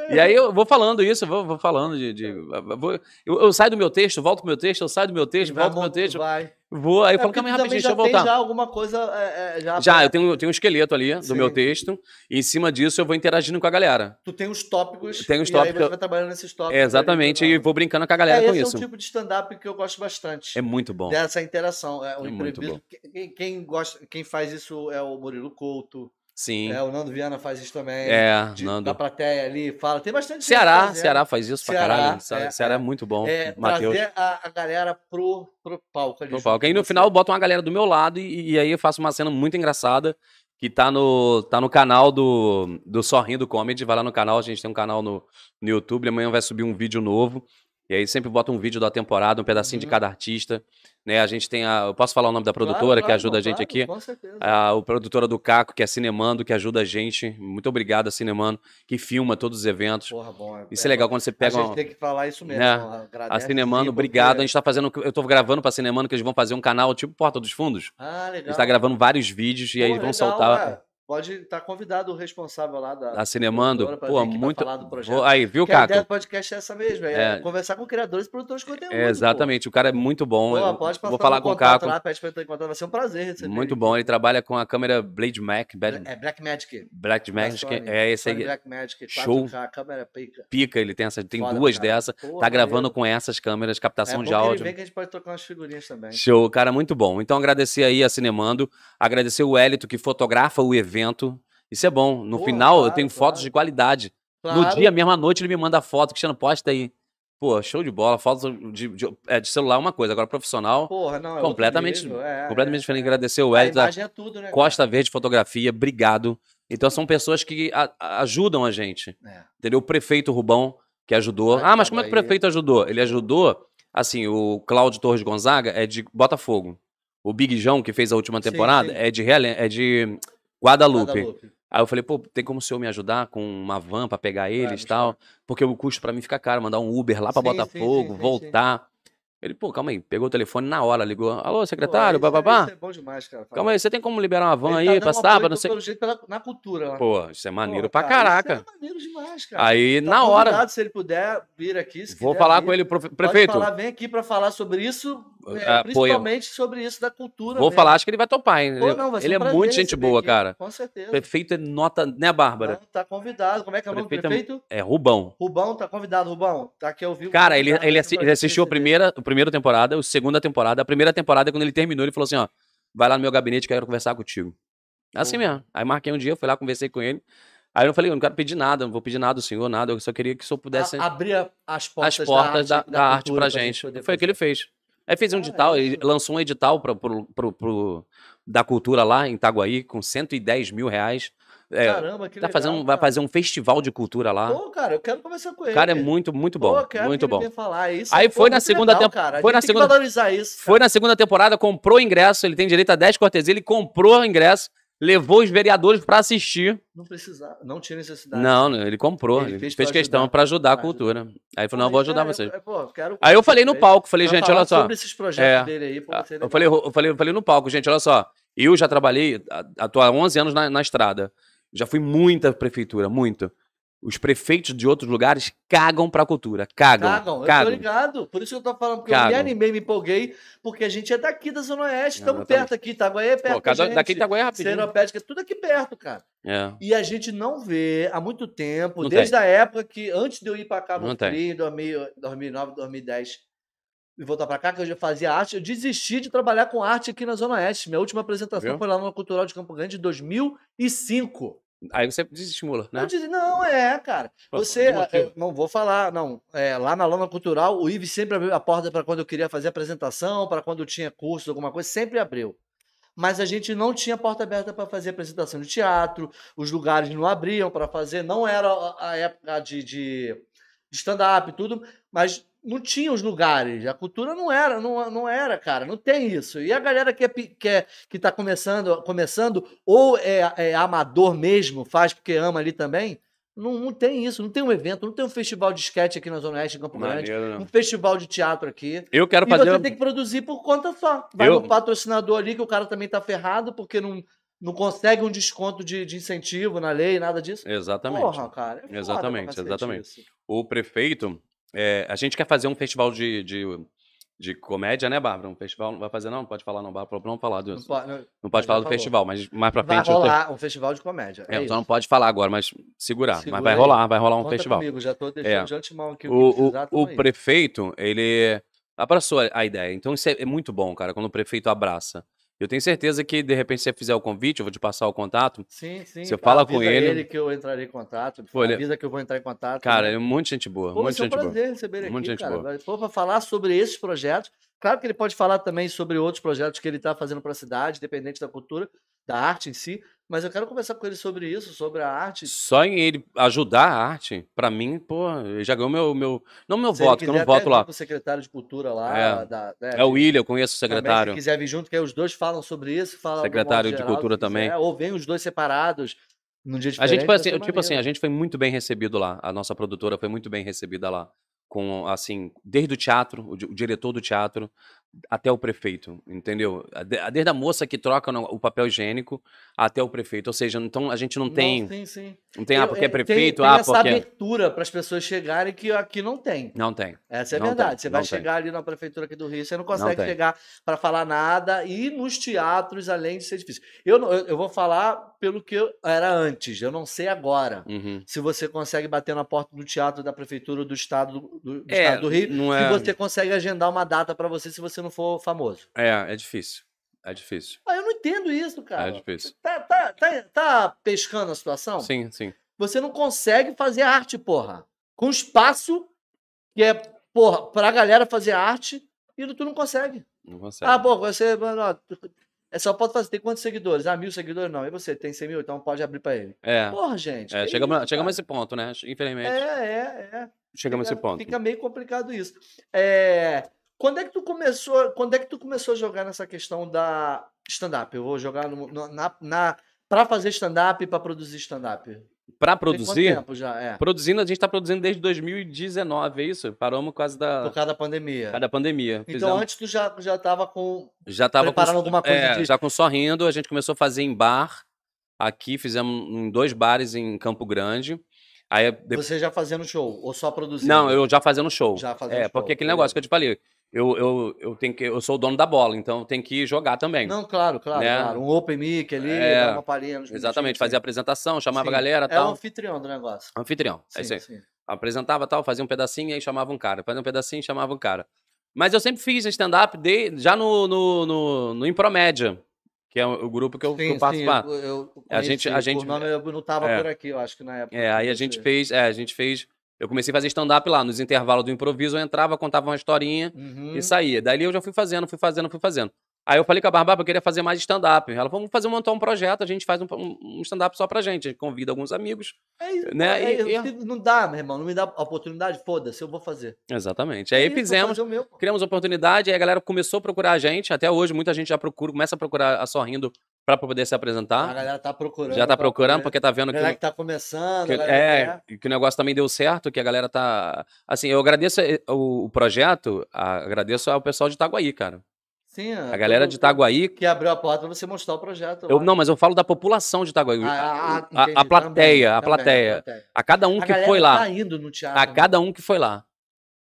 [SPEAKER 4] E aí eu vou falando isso, eu vou, vou falando de. de- eu, vou- eu- eu saio do meu texto, volto pro meu texto, eu saio do meu texto, volto pro meu texto,
[SPEAKER 1] Vai.
[SPEAKER 4] vou. Aí eu
[SPEAKER 1] É,
[SPEAKER 4] falo, calma aí rapidinho, deixa eu
[SPEAKER 1] já
[SPEAKER 4] voltar.
[SPEAKER 1] já alguma coisa é, é, já.
[SPEAKER 4] Já,
[SPEAKER 1] pra-
[SPEAKER 4] eu tenho, eu tenho um esqueleto ali do
[SPEAKER 1] Sim.
[SPEAKER 4] meu texto, e em cima disso eu vou interagindo com a galera.
[SPEAKER 1] Tu tem os tópicos.
[SPEAKER 4] Tem os
[SPEAKER 1] E
[SPEAKER 4] tópicos,
[SPEAKER 1] aí você vai trabalhando nesses tópicos.
[SPEAKER 4] É, exatamente,
[SPEAKER 1] ali,
[SPEAKER 4] e vou brincando com a galera
[SPEAKER 1] é,
[SPEAKER 4] com
[SPEAKER 1] esse
[SPEAKER 4] isso.
[SPEAKER 1] é um tipo de stand-up que eu gosto bastante.
[SPEAKER 4] É muito bom.
[SPEAKER 1] Dessa interação. É, o
[SPEAKER 4] É muito
[SPEAKER 1] imprevisto. Quem, quem gosta, quem faz isso é o Murilo Couto.
[SPEAKER 4] Sim.
[SPEAKER 1] É, o Nando Viana faz isso também.
[SPEAKER 4] É,
[SPEAKER 1] de-
[SPEAKER 4] Nando.
[SPEAKER 1] Da plateia ali, fala. Tem bastante gente
[SPEAKER 4] Ceará. Ceará faz isso pra
[SPEAKER 1] Ceará,
[SPEAKER 4] caralho. Ceará
[SPEAKER 1] é,
[SPEAKER 4] Ceará é
[SPEAKER 1] é.
[SPEAKER 4] muito bom.
[SPEAKER 1] É,
[SPEAKER 4] Matheus.
[SPEAKER 1] trazer a, a galera pro, pro palco ali. Junto
[SPEAKER 4] palco. Aí no final eu boto uma galera do meu lado e, e aí eu faço uma cena muito engraçada que tá no, tá no canal do, do Sorrindo Comedy. Vai lá no canal, a gente tem um canal no, no YouTube. Amanhã vai subir um vídeo novo. E aí sempre bota um vídeo da temporada, um pedacinho de
[SPEAKER 1] Uhum.
[SPEAKER 4] cada artista. Né? A gente tem a. Eu posso falar o nome da
[SPEAKER 1] Claro,
[SPEAKER 4] produtora que
[SPEAKER 1] claro,
[SPEAKER 4] ajuda a gente
[SPEAKER 1] claro,
[SPEAKER 4] aqui?
[SPEAKER 1] Com certeza.
[SPEAKER 4] A, o produtora do Caco, que é Cinemando, que ajuda a gente. Muito obrigado a Cinemando, que filma todos os eventos.
[SPEAKER 1] Porra, bom.
[SPEAKER 4] Isso é legal quando você pega
[SPEAKER 1] a gente
[SPEAKER 4] uma.
[SPEAKER 1] tem que falar isso mesmo.
[SPEAKER 4] É,
[SPEAKER 1] agradece
[SPEAKER 4] A Cinemando, obrigado. A gente tá fazendo. Eu tô gravando pra Cinemando que eles vão fazer um canal tipo Porta dos Fundos.
[SPEAKER 1] Ah,
[SPEAKER 4] A
[SPEAKER 1] legal.
[SPEAKER 4] gente tá gravando vários vídeos e aí
[SPEAKER 1] Pô,
[SPEAKER 4] vão
[SPEAKER 1] legal,
[SPEAKER 4] soltar.
[SPEAKER 1] é. Pode estar convidado o responsável lá da.
[SPEAKER 4] A Cinemando,
[SPEAKER 1] produtora pra
[SPEAKER 4] pô, muito.
[SPEAKER 1] falar do projeto.
[SPEAKER 4] Aí, viu,
[SPEAKER 1] Porque a ideia
[SPEAKER 4] Caco?
[SPEAKER 1] do podcast é essa mesmo, é,
[SPEAKER 4] É.
[SPEAKER 1] conversar com criadores e produtores de conteúdo.
[SPEAKER 4] É, exatamente, o cara é muito bom.
[SPEAKER 1] Pô, pode passar
[SPEAKER 4] vou falar com o Caco.
[SPEAKER 1] Lá, pede pra vai ser um prazer receber.
[SPEAKER 4] Muito
[SPEAKER 1] ele.
[SPEAKER 4] bom, ele trabalha com a câmera Blade Mac, Bad-
[SPEAKER 1] É Black Magic.
[SPEAKER 4] Black
[SPEAKER 1] da
[SPEAKER 4] Magic,
[SPEAKER 1] Sony.
[SPEAKER 4] é esse aí,
[SPEAKER 1] Black Magic,
[SPEAKER 4] Show.
[SPEAKER 1] 4K, câmera é pica.
[SPEAKER 4] pica, ele tem essa, tem
[SPEAKER 1] Foda
[SPEAKER 4] duas dessa,
[SPEAKER 1] Pô,
[SPEAKER 4] tá gravando com essas câmeras,
[SPEAKER 1] É
[SPEAKER 4] captação
[SPEAKER 1] bom
[SPEAKER 4] de
[SPEAKER 1] que ele
[SPEAKER 4] áudio.
[SPEAKER 1] vem que a gente pode trocar umas figurinhas também.
[SPEAKER 4] Show, cara, muito bom. Então agradecer aí a Cinemando, agradecer o Hélito que fotografa o evento. Isso é bom. No
[SPEAKER 1] Pô,
[SPEAKER 4] final eu
[SPEAKER 1] claro,
[SPEAKER 4] tenho
[SPEAKER 1] claro.
[SPEAKER 4] fotos de qualidade. No
[SPEAKER 1] Claro.
[SPEAKER 4] dia, mesmo à noite, ele me manda foto, Cristiano, posta aí. Pô, show de bola. Foto de, de, é, de celular é uma coisa, agora profissional,
[SPEAKER 1] Porra, não, é
[SPEAKER 4] completamente,
[SPEAKER 1] é,
[SPEAKER 4] completamente
[SPEAKER 1] é,
[SPEAKER 4] diferente. Agradecer o
[SPEAKER 1] imagem é tudo, né?
[SPEAKER 4] Costa Verde Fotografia, obrigado. Então são pessoas que a- a- ajudam a gente.
[SPEAKER 1] cara? É.
[SPEAKER 4] Entendeu? O prefeito Rubão, que ajudou.
[SPEAKER 1] Ah,
[SPEAKER 4] Ah, mas como é que o prefeito ajudou? Ele ajudou, assim, o Cláudio Torres Gonzaga é de Botafogo. O Big João, que fez a última
[SPEAKER 1] Sim,
[SPEAKER 4] temporada,
[SPEAKER 1] sim.
[SPEAKER 4] é de, é de Guadalupe.
[SPEAKER 1] Guadalupe.
[SPEAKER 4] Aí eu falei, pô, tem como o senhor me ajudar com uma van pra pegar eles e tal? Porque o custo pra mim fica caro, mandar um Uber lá pra
[SPEAKER 1] Sim, sim,
[SPEAKER 4] Botafogo,
[SPEAKER 1] sim, sim,
[SPEAKER 4] voltar. Ele, pô, calma aí, pegou o telefone na hora, ligou. Alô,
[SPEAKER 1] Pô,
[SPEAKER 4] secretário,
[SPEAKER 1] é-
[SPEAKER 4] bababá?
[SPEAKER 1] Isso é bom demais, cara.
[SPEAKER 4] Calma aí, você tem como liberar uma van
[SPEAKER 1] Ele
[SPEAKER 4] aí
[SPEAKER 1] tá
[SPEAKER 4] pra sábado? Não sei...
[SPEAKER 1] Pelo jeito, pela- na cultura lá.
[SPEAKER 4] Pô, isso é maneiro
[SPEAKER 1] Pô,
[SPEAKER 4] pra
[SPEAKER 1] cara,
[SPEAKER 4] caraca.
[SPEAKER 1] Isso é maneiro demais, cara.
[SPEAKER 4] Aí,
[SPEAKER 1] Tá
[SPEAKER 4] na hora,
[SPEAKER 1] Se ele puder vir aqui.
[SPEAKER 4] vou
[SPEAKER 1] quiser
[SPEAKER 4] falar
[SPEAKER 1] vir,
[SPEAKER 4] com ele, profe-
[SPEAKER 1] pode
[SPEAKER 4] prefeito.
[SPEAKER 1] falar, vem aqui pra falar sobre isso, é,
[SPEAKER 4] Ah, pô, eu-
[SPEAKER 1] principalmente sobre isso da cultura.
[SPEAKER 4] Vou
[SPEAKER 1] mesmo.
[SPEAKER 4] falar, acho que ele vai topar, hein?
[SPEAKER 1] Pô,
[SPEAKER 4] Ele-
[SPEAKER 1] não, vai
[SPEAKER 4] ele é muito gente boa,
[SPEAKER 1] aqui,
[SPEAKER 4] cara.
[SPEAKER 1] Com certeza.
[SPEAKER 4] Prefeito é nota, né, Bárbara?
[SPEAKER 1] Não, tá convidado. Como é que é o nome do
[SPEAKER 4] Prefeito é-
[SPEAKER 1] prefeito?
[SPEAKER 4] É Rubão.
[SPEAKER 1] Rubão, tá convidado, Rubão. Tá aqui ao vivo.
[SPEAKER 4] Cara, ele,
[SPEAKER 1] convidado,
[SPEAKER 4] ele, assistiu a primeira, primeira temporada, a segunda temporada. A primeira temporada, quando ele terminou, ele falou assim: ó, vai lá no meu gabinete quero conversar contigo. Assim
[SPEAKER 1] Pô.
[SPEAKER 4] mesmo. Aí marquei um dia, fui lá, conversei com ele. Aí eu falei, eu não quero pedir nada, não vou pedir nada do senhor, nada. Eu só queria que o senhor pudesse
[SPEAKER 1] A- abrir as portas,
[SPEAKER 4] as portas da, da arte
[SPEAKER 1] cultura
[SPEAKER 4] pra gente.
[SPEAKER 1] poder
[SPEAKER 4] Foi o que ele fez. Aí fez um
[SPEAKER 1] Ah,
[SPEAKER 4] edital,
[SPEAKER 1] é
[SPEAKER 4] ele lançou um edital pro, pro, pro- pro- da cultura lá em Itaguaí, com 110 mil reais. É,
[SPEAKER 1] Caramba, que
[SPEAKER 4] tá
[SPEAKER 1] legal,
[SPEAKER 4] fazendo, vai
[SPEAKER 1] cara.
[SPEAKER 4] fazer um festival de cultura lá.
[SPEAKER 1] Pô, cara, eu quero conversar com ele.
[SPEAKER 4] O cara é muito, muito bom.
[SPEAKER 1] Pô, quero
[SPEAKER 4] muito bom.
[SPEAKER 1] falar isso.
[SPEAKER 4] Aí
[SPEAKER 1] Pô,
[SPEAKER 4] foi na
[SPEAKER 1] muito
[SPEAKER 4] segunda
[SPEAKER 1] legal,
[SPEAKER 4] tempo-
[SPEAKER 1] cara. A
[SPEAKER 4] foi na
[SPEAKER 1] tem
[SPEAKER 4] segunda-
[SPEAKER 1] valorizar isso.
[SPEAKER 4] Foi na segunda temporada, comprou ingresso, ele tem direito a 10 cortesias, ele comprou ingresso, levou os vereadores pra assistir.
[SPEAKER 1] Não precisava, não tinha necessidade.
[SPEAKER 4] Não, não, ele comprou,
[SPEAKER 1] Ele fez
[SPEAKER 4] fez, questão
[SPEAKER 1] ajudar,
[SPEAKER 4] pra ajudar a cultura. Aí ele
[SPEAKER 1] Pô,
[SPEAKER 4] falou, não, vou
[SPEAKER 1] isso
[SPEAKER 4] ajudar
[SPEAKER 1] é-
[SPEAKER 4] vocês.
[SPEAKER 1] é, pô,
[SPEAKER 4] Aí eu falei no palco, falei, gente, olha só.
[SPEAKER 1] sobre esses projetos
[SPEAKER 4] É.
[SPEAKER 1] dele aí, pô,
[SPEAKER 4] Eu falei, eu falei, eu falei no palco, gente, olha só. Eu já trabalhei, atuo há 11 anos na, na estrada. Já fui muita prefeitura, muito. Os prefeitos de outros lugares cagam pra cultura. Cagam.
[SPEAKER 1] Cagam, eu
[SPEAKER 4] Cagam.
[SPEAKER 1] tô ligado. Por isso que eu tô falando, porque eu me
[SPEAKER 4] Cagam.
[SPEAKER 1] animei, me empolguei, porque a gente é daqui da Zona Oeste, estamos perto aqui, Itaguaí é perto
[SPEAKER 4] Pô,
[SPEAKER 1] da
[SPEAKER 4] cada,
[SPEAKER 1] gente.
[SPEAKER 4] daqui em Itaguaí é rapidinho.
[SPEAKER 1] Seropédica, tudo aqui perto, cara.
[SPEAKER 4] É.
[SPEAKER 1] E a gente não vê há muito tempo,
[SPEAKER 4] Não
[SPEAKER 1] desde a época que, antes de eu ir pra Cabo
[SPEAKER 4] tem.
[SPEAKER 1] Frio, em 2000, 2009, 2010, e voltar pra cá, que eu já fazia arte, eu desisti de trabalhar com arte aqui na Zona Oeste. Minha última apresentação
[SPEAKER 4] Viu?
[SPEAKER 1] foi lá no Cultural de Campo Grande em 2005.
[SPEAKER 4] Aí você desestimula, né?
[SPEAKER 1] Eu disse, não, é, cara. Você,
[SPEAKER 4] motivo.
[SPEAKER 1] eh, não vou falar, não. É, lá na Lona Cultural, o Ives sempre abriu a porta para quando eu queria fazer apresentação, para quando tinha curso, alguma coisa, sempre abriu. Mas a gente não tinha porta aberta para fazer apresentação de teatro, os lugares não abriam para fazer, não era a época de, de, de stand-up e tudo, mas não tinha os lugares. A cultura não era, não, não era, cara, não tem isso. E a galera que é, que, é, que tá começando, começando, ou é, é amador mesmo, faz porque ama ali também, não, não tem isso, não tem um evento, não tem um festival de sketch aqui na Zona Oeste, em Campo Grande, um
[SPEAKER 4] né?
[SPEAKER 1] festival de teatro aqui.
[SPEAKER 4] Eu quero
[SPEAKER 1] E
[SPEAKER 4] fazer.
[SPEAKER 1] você tem que produzir por conta só. Vai
[SPEAKER 4] Eu-
[SPEAKER 1] no patrocinador ali, que o cara também tá ferrado, porque não, não consegue um desconto de, de incentivo na lei, nada disso.
[SPEAKER 4] Exatamente.
[SPEAKER 1] Porra, cara. é
[SPEAKER 4] Exatamente, exatamente.
[SPEAKER 1] isso.
[SPEAKER 4] O prefeito, é, a gente quer fazer um festival de, de, de comédia, né, Bárbara? Um festival, não vai fazer não? Pode falar não, Bárbara, não falar
[SPEAKER 1] Não
[SPEAKER 4] disso.
[SPEAKER 1] pode, não-
[SPEAKER 4] Não pode falar do
[SPEAKER 1] falou.
[SPEAKER 4] festival, mas mais pra
[SPEAKER 1] vai
[SPEAKER 4] frente... tô-
[SPEAKER 1] rolar um festival de comédia.
[SPEAKER 4] É,
[SPEAKER 1] É,
[SPEAKER 4] só não pode falar agora, mas segurar.
[SPEAKER 1] Segura
[SPEAKER 4] mas vai
[SPEAKER 1] aí.
[SPEAKER 4] rolar, vai rolar um
[SPEAKER 1] Conta
[SPEAKER 4] festival.
[SPEAKER 1] comigo, já tô deixando
[SPEAKER 4] É.
[SPEAKER 1] de antemão aqui o,
[SPEAKER 4] O, o, o prefeito, ele abraçou a- ideia. Então isso é, é muito bom, cara, quando o prefeito abraça. Eu tenho certeza que, de repente, se você fizer o convite, eu vou te passar o contato.
[SPEAKER 1] Sim, sim.
[SPEAKER 4] Você fala com
[SPEAKER 1] avisa
[SPEAKER 4] ele.
[SPEAKER 1] que eu entrarei em contato.
[SPEAKER 4] Pô, ele-
[SPEAKER 1] avisa que eu vou entrar em contato.
[SPEAKER 4] Cara,
[SPEAKER 1] né?
[SPEAKER 4] é muito gente boa,
[SPEAKER 1] Pô,
[SPEAKER 4] muito
[SPEAKER 1] vai ser um
[SPEAKER 4] gente boa.
[SPEAKER 1] prazer receber ele
[SPEAKER 4] Muita
[SPEAKER 1] aqui,
[SPEAKER 4] gente
[SPEAKER 1] cara.
[SPEAKER 4] boa.
[SPEAKER 1] Pô, pra falar sobre esses projetos. Claro que ele pode falar também sobre outros projetos que ele está fazendo para a cidade, dependente da cultura, da arte em si. Mas eu quero conversar com ele sobre isso, sobre a arte.
[SPEAKER 4] Só em ele ajudar a arte, pra mim, pô, ele já ganhou meu. meu não meu
[SPEAKER 1] Se
[SPEAKER 4] voto, que eu não voto lá.
[SPEAKER 1] O secretário de cultura lá.
[SPEAKER 4] É.
[SPEAKER 1] da- né,
[SPEAKER 4] É o William, eu conheço o
[SPEAKER 1] também,
[SPEAKER 4] secretário.
[SPEAKER 1] Se quiser vir junto, que aí os dois falam sobre isso. Falam do
[SPEAKER 4] Secretário
[SPEAKER 1] modo
[SPEAKER 4] de
[SPEAKER 1] geral,
[SPEAKER 4] Cultura
[SPEAKER 1] quiser,
[SPEAKER 4] também.
[SPEAKER 1] Ou vem os dois separados num dia
[SPEAKER 4] A gente foi assim, tipo assim, a gente foi muito bem recebido lá. A nossa produtora foi muito bem recebida lá. Com, assim, desde o teatro, o diretor do teatro, até o prefeito, entendeu? Desde a moça que troca o papel higiênico até o prefeito. Ou seja, então a gente não tem.
[SPEAKER 1] Não, sim, sim.
[SPEAKER 4] Não tem, ah,
[SPEAKER 1] Eu-
[SPEAKER 4] porque é
[SPEAKER 1] é, tem-
[SPEAKER 4] prefeito,
[SPEAKER 1] tem
[SPEAKER 4] ah,
[SPEAKER 1] essa
[SPEAKER 4] porque.
[SPEAKER 1] abertura para as pessoas chegarem que aqui não tem.
[SPEAKER 4] Não tem.
[SPEAKER 1] Essa é a
[SPEAKER 4] Não
[SPEAKER 1] verdade.
[SPEAKER 4] tem,
[SPEAKER 1] você vai
[SPEAKER 4] não tem.
[SPEAKER 1] chegar ali na prefeitura aqui do Rio, você não consegue
[SPEAKER 4] tem.
[SPEAKER 1] chegar para falar nada e nos teatros, além de ser difícil. Eu, não- eu, eu vou falar pelo que eu era antes, eu não sei agora.
[SPEAKER 4] Uhum.
[SPEAKER 1] Se você consegue bater na porta do teatro da prefeitura do estado do, do- do
[SPEAKER 4] É,
[SPEAKER 1] estado do Rio,
[SPEAKER 4] não
[SPEAKER 1] se
[SPEAKER 4] é.
[SPEAKER 1] você consegue agendar uma data para você se você não for famoso.
[SPEAKER 4] É, é difícil. É difícil.
[SPEAKER 1] Ah, eu não entendo isso, cara.
[SPEAKER 4] É difícil.
[SPEAKER 1] Tá, tá, tá, tá pescando a situação?
[SPEAKER 4] Sim, sim.
[SPEAKER 1] Você não consegue fazer arte, porra. Com espaço que é, porra, pra galera fazer arte e tu não consegue.
[SPEAKER 4] Não consegue.
[SPEAKER 1] Ah, pô, você. É só pode fazer. Tem quantos seguidores? Ah, mil seguidores? Não. E você? Tem 100 mil? Então pode abrir pra ele.
[SPEAKER 4] é.
[SPEAKER 1] Porra, gente.
[SPEAKER 4] é chegamos,
[SPEAKER 1] isso,
[SPEAKER 4] chegamos a esse ponto, né? Infelizmente.
[SPEAKER 1] É, é, é.
[SPEAKER 4] chegamos a esse ponto.
[SPEAKER 1] Fica meio complicado isso. É, Quando é que tu começou? Quando é que tu começou a jogar nessa questão da stand-up? Eu vou jogar no, no- na, na para fazer stand-up e para produzir stand-up. Quanto
[SPEAKER 4] produzir,
[SPEAKER 1] tempo já? É.
[SPEAKER 4] produzindo, a gente tá produzindo desde 2019, é isso? Paramos causa da,
[SPEAKER 1] Por causa da pandemia.
[SPEAKER 4] por causa da pandemia.
[SPEAKER 1] Então
[SPEAKER 4] Fizemos-
[SPEAKER 1] antes tu já, já tava com.
[SPEAKER 4] já tava
[SPEAKER 1] preparando
[SPEAKER 4] com,
[SPEAKER 1] alguma coisa
[SPEAKER 4] é,
[SPEAKER 1] de-
[SPEAKER 4] já com sorrindo, a gente começou a fazer em bar. Aqui fizemos em dois bares em Campo Grande. Aí
[SPEAKER 1] Você já fazendo show, ou só produzindo?
[SPEAKER 4] Não, eu já fazendo show.
[SPEAKER 1] Já fazendo
[SPEAKER 4] é,
[SPEAKER 1] show,
[SPEAKER 4] porque aquele negócio que eu te falei, eu, eu, eu tenho que eu sou o dono da bola, então eu tenho que jogar também.
[SPEAKER 1] Não, claro, claro,
[SPEAKER 4] Né?
[SPEAKER 1] claro. Um open mic ali,
[SPEAKER 4] É,
[SPEAKER 1] uma palhinha nos
[SPEAKER 4] Exatamente, fazia
[SPEAKER 1] sim.
[SPEAKER 4] apresentação, chamava
[SPEAKER 1] Sim.
[SPEAKER 4] a galera,
[SPEAKER 1] É o
[SPEAKER 4] tal.
[SPEAKER 1] anfitrião do negócio.
[SPEAKER 4] Anfitrião, é
[SPEAKER 1] Sim,
[SPEAKER 4] isso aí.
[SPEAKER 1] sim.
[SPEAKER 4] Apresentava tal, fazia um pedacinho e aí chamava um cara. Fazia um pedacinho e chamava um cara. Mas eu sempre fiz stand-up já no, no, no, no Impromédia, que é o, o grupo que eu, que eu
[SPEAKER 1] Sim,
[SPEAKER 4] participava.
[SPEAKER 1] sim, eu, eu
[SPEAKER 4] A gente- a
[SPEAKER 1] conheci,
[SPEAKER 4] gente-
[SPEAKER 1] Por nome eu não tava
[SPEAKER 4] É.
[SPEAKER 1] por aqui, eu acho que na época.
[SPEAKER 4] É, aí a gente fez, é, a gente fez. Eu comecei a fazer stand-up lá, nos intervalos do improviso, eu entrava, contava uma historinha
[SPEAKER 1] Uhum.
[SPEAKER 4] e saía. Daí eu já fui fazendo, fui fazendo, fui fazendo. Aí eu falei com a Barbara, eu queria fazer mais stand-up. Ela falou, vamos fazer montar um projeto, a gente faz um, um stand-up só pra gente. A gente convida alguns amigos.
[SPEAKER 1] É isso,
[SPEAKER 4] né,
[SPEAKER 1] é,
[SPEAKER 4] e-
[SPEAKER 1] eu- Não dá, meu irmão, não me dá oportunidade, foda-se, eu vou fazer.
[SPEAKER 4] Exatamente. Aí
[SPEAKER 1] É vou
[SPEAKER 4] fizemos, criamos oportunidade, aí a galera começou a procurar a gente. Até hoje, muita gente já procura, começa a procurar a Sorrindo pra poder se
[SPEAKER 1] A
[SPEAKER 4] apresentar.
[SPEAKER 1] galera tá procurando.
[SPEAKER 4] Já tá procurando, porque tá vendo
[SPEAKER 1] A
[SPEAKER 4] que.
[SPEAKER 1] galera que tá começando,
[SPEAKER 4] que-
[SPEAKER 1] a galera
[SPEAKER 4] é,
[SPEAKER 1] que quer.
[SPEAKER 4] que o negócio também deu certo, que a galera tá. Assim, eu agradeço eh, o, projeto, a- agradeço ao pessoal de Itaguaí, cara.
[SPEAKER 1] Sim,
[SPEAKER 4] A galera de Itaguaí.
[SPEAKER 1] Que abriu a porta pra você mostrar o projeto.
[SPEAKER 4] Eu, não, mas eu falo da população de Itaguaí.
[SPEAKER 1] Ah, ah,
[SPEAKER 4] a,
[SPEAKER 1] ah,
[SPEAKER 4] a- a plateia,
[SPEAKER 1] também,
[SPEAKER 4] a
[SPEAKER 1] também,
[SPEAKER 4] plateia. A cada um
[SPEAKER 1] A
[SPEAKER 4] que foi lá.
[SPEAKER 1] Tá indo no teatro.
[SPEAKER 4] A cada um que foi lá.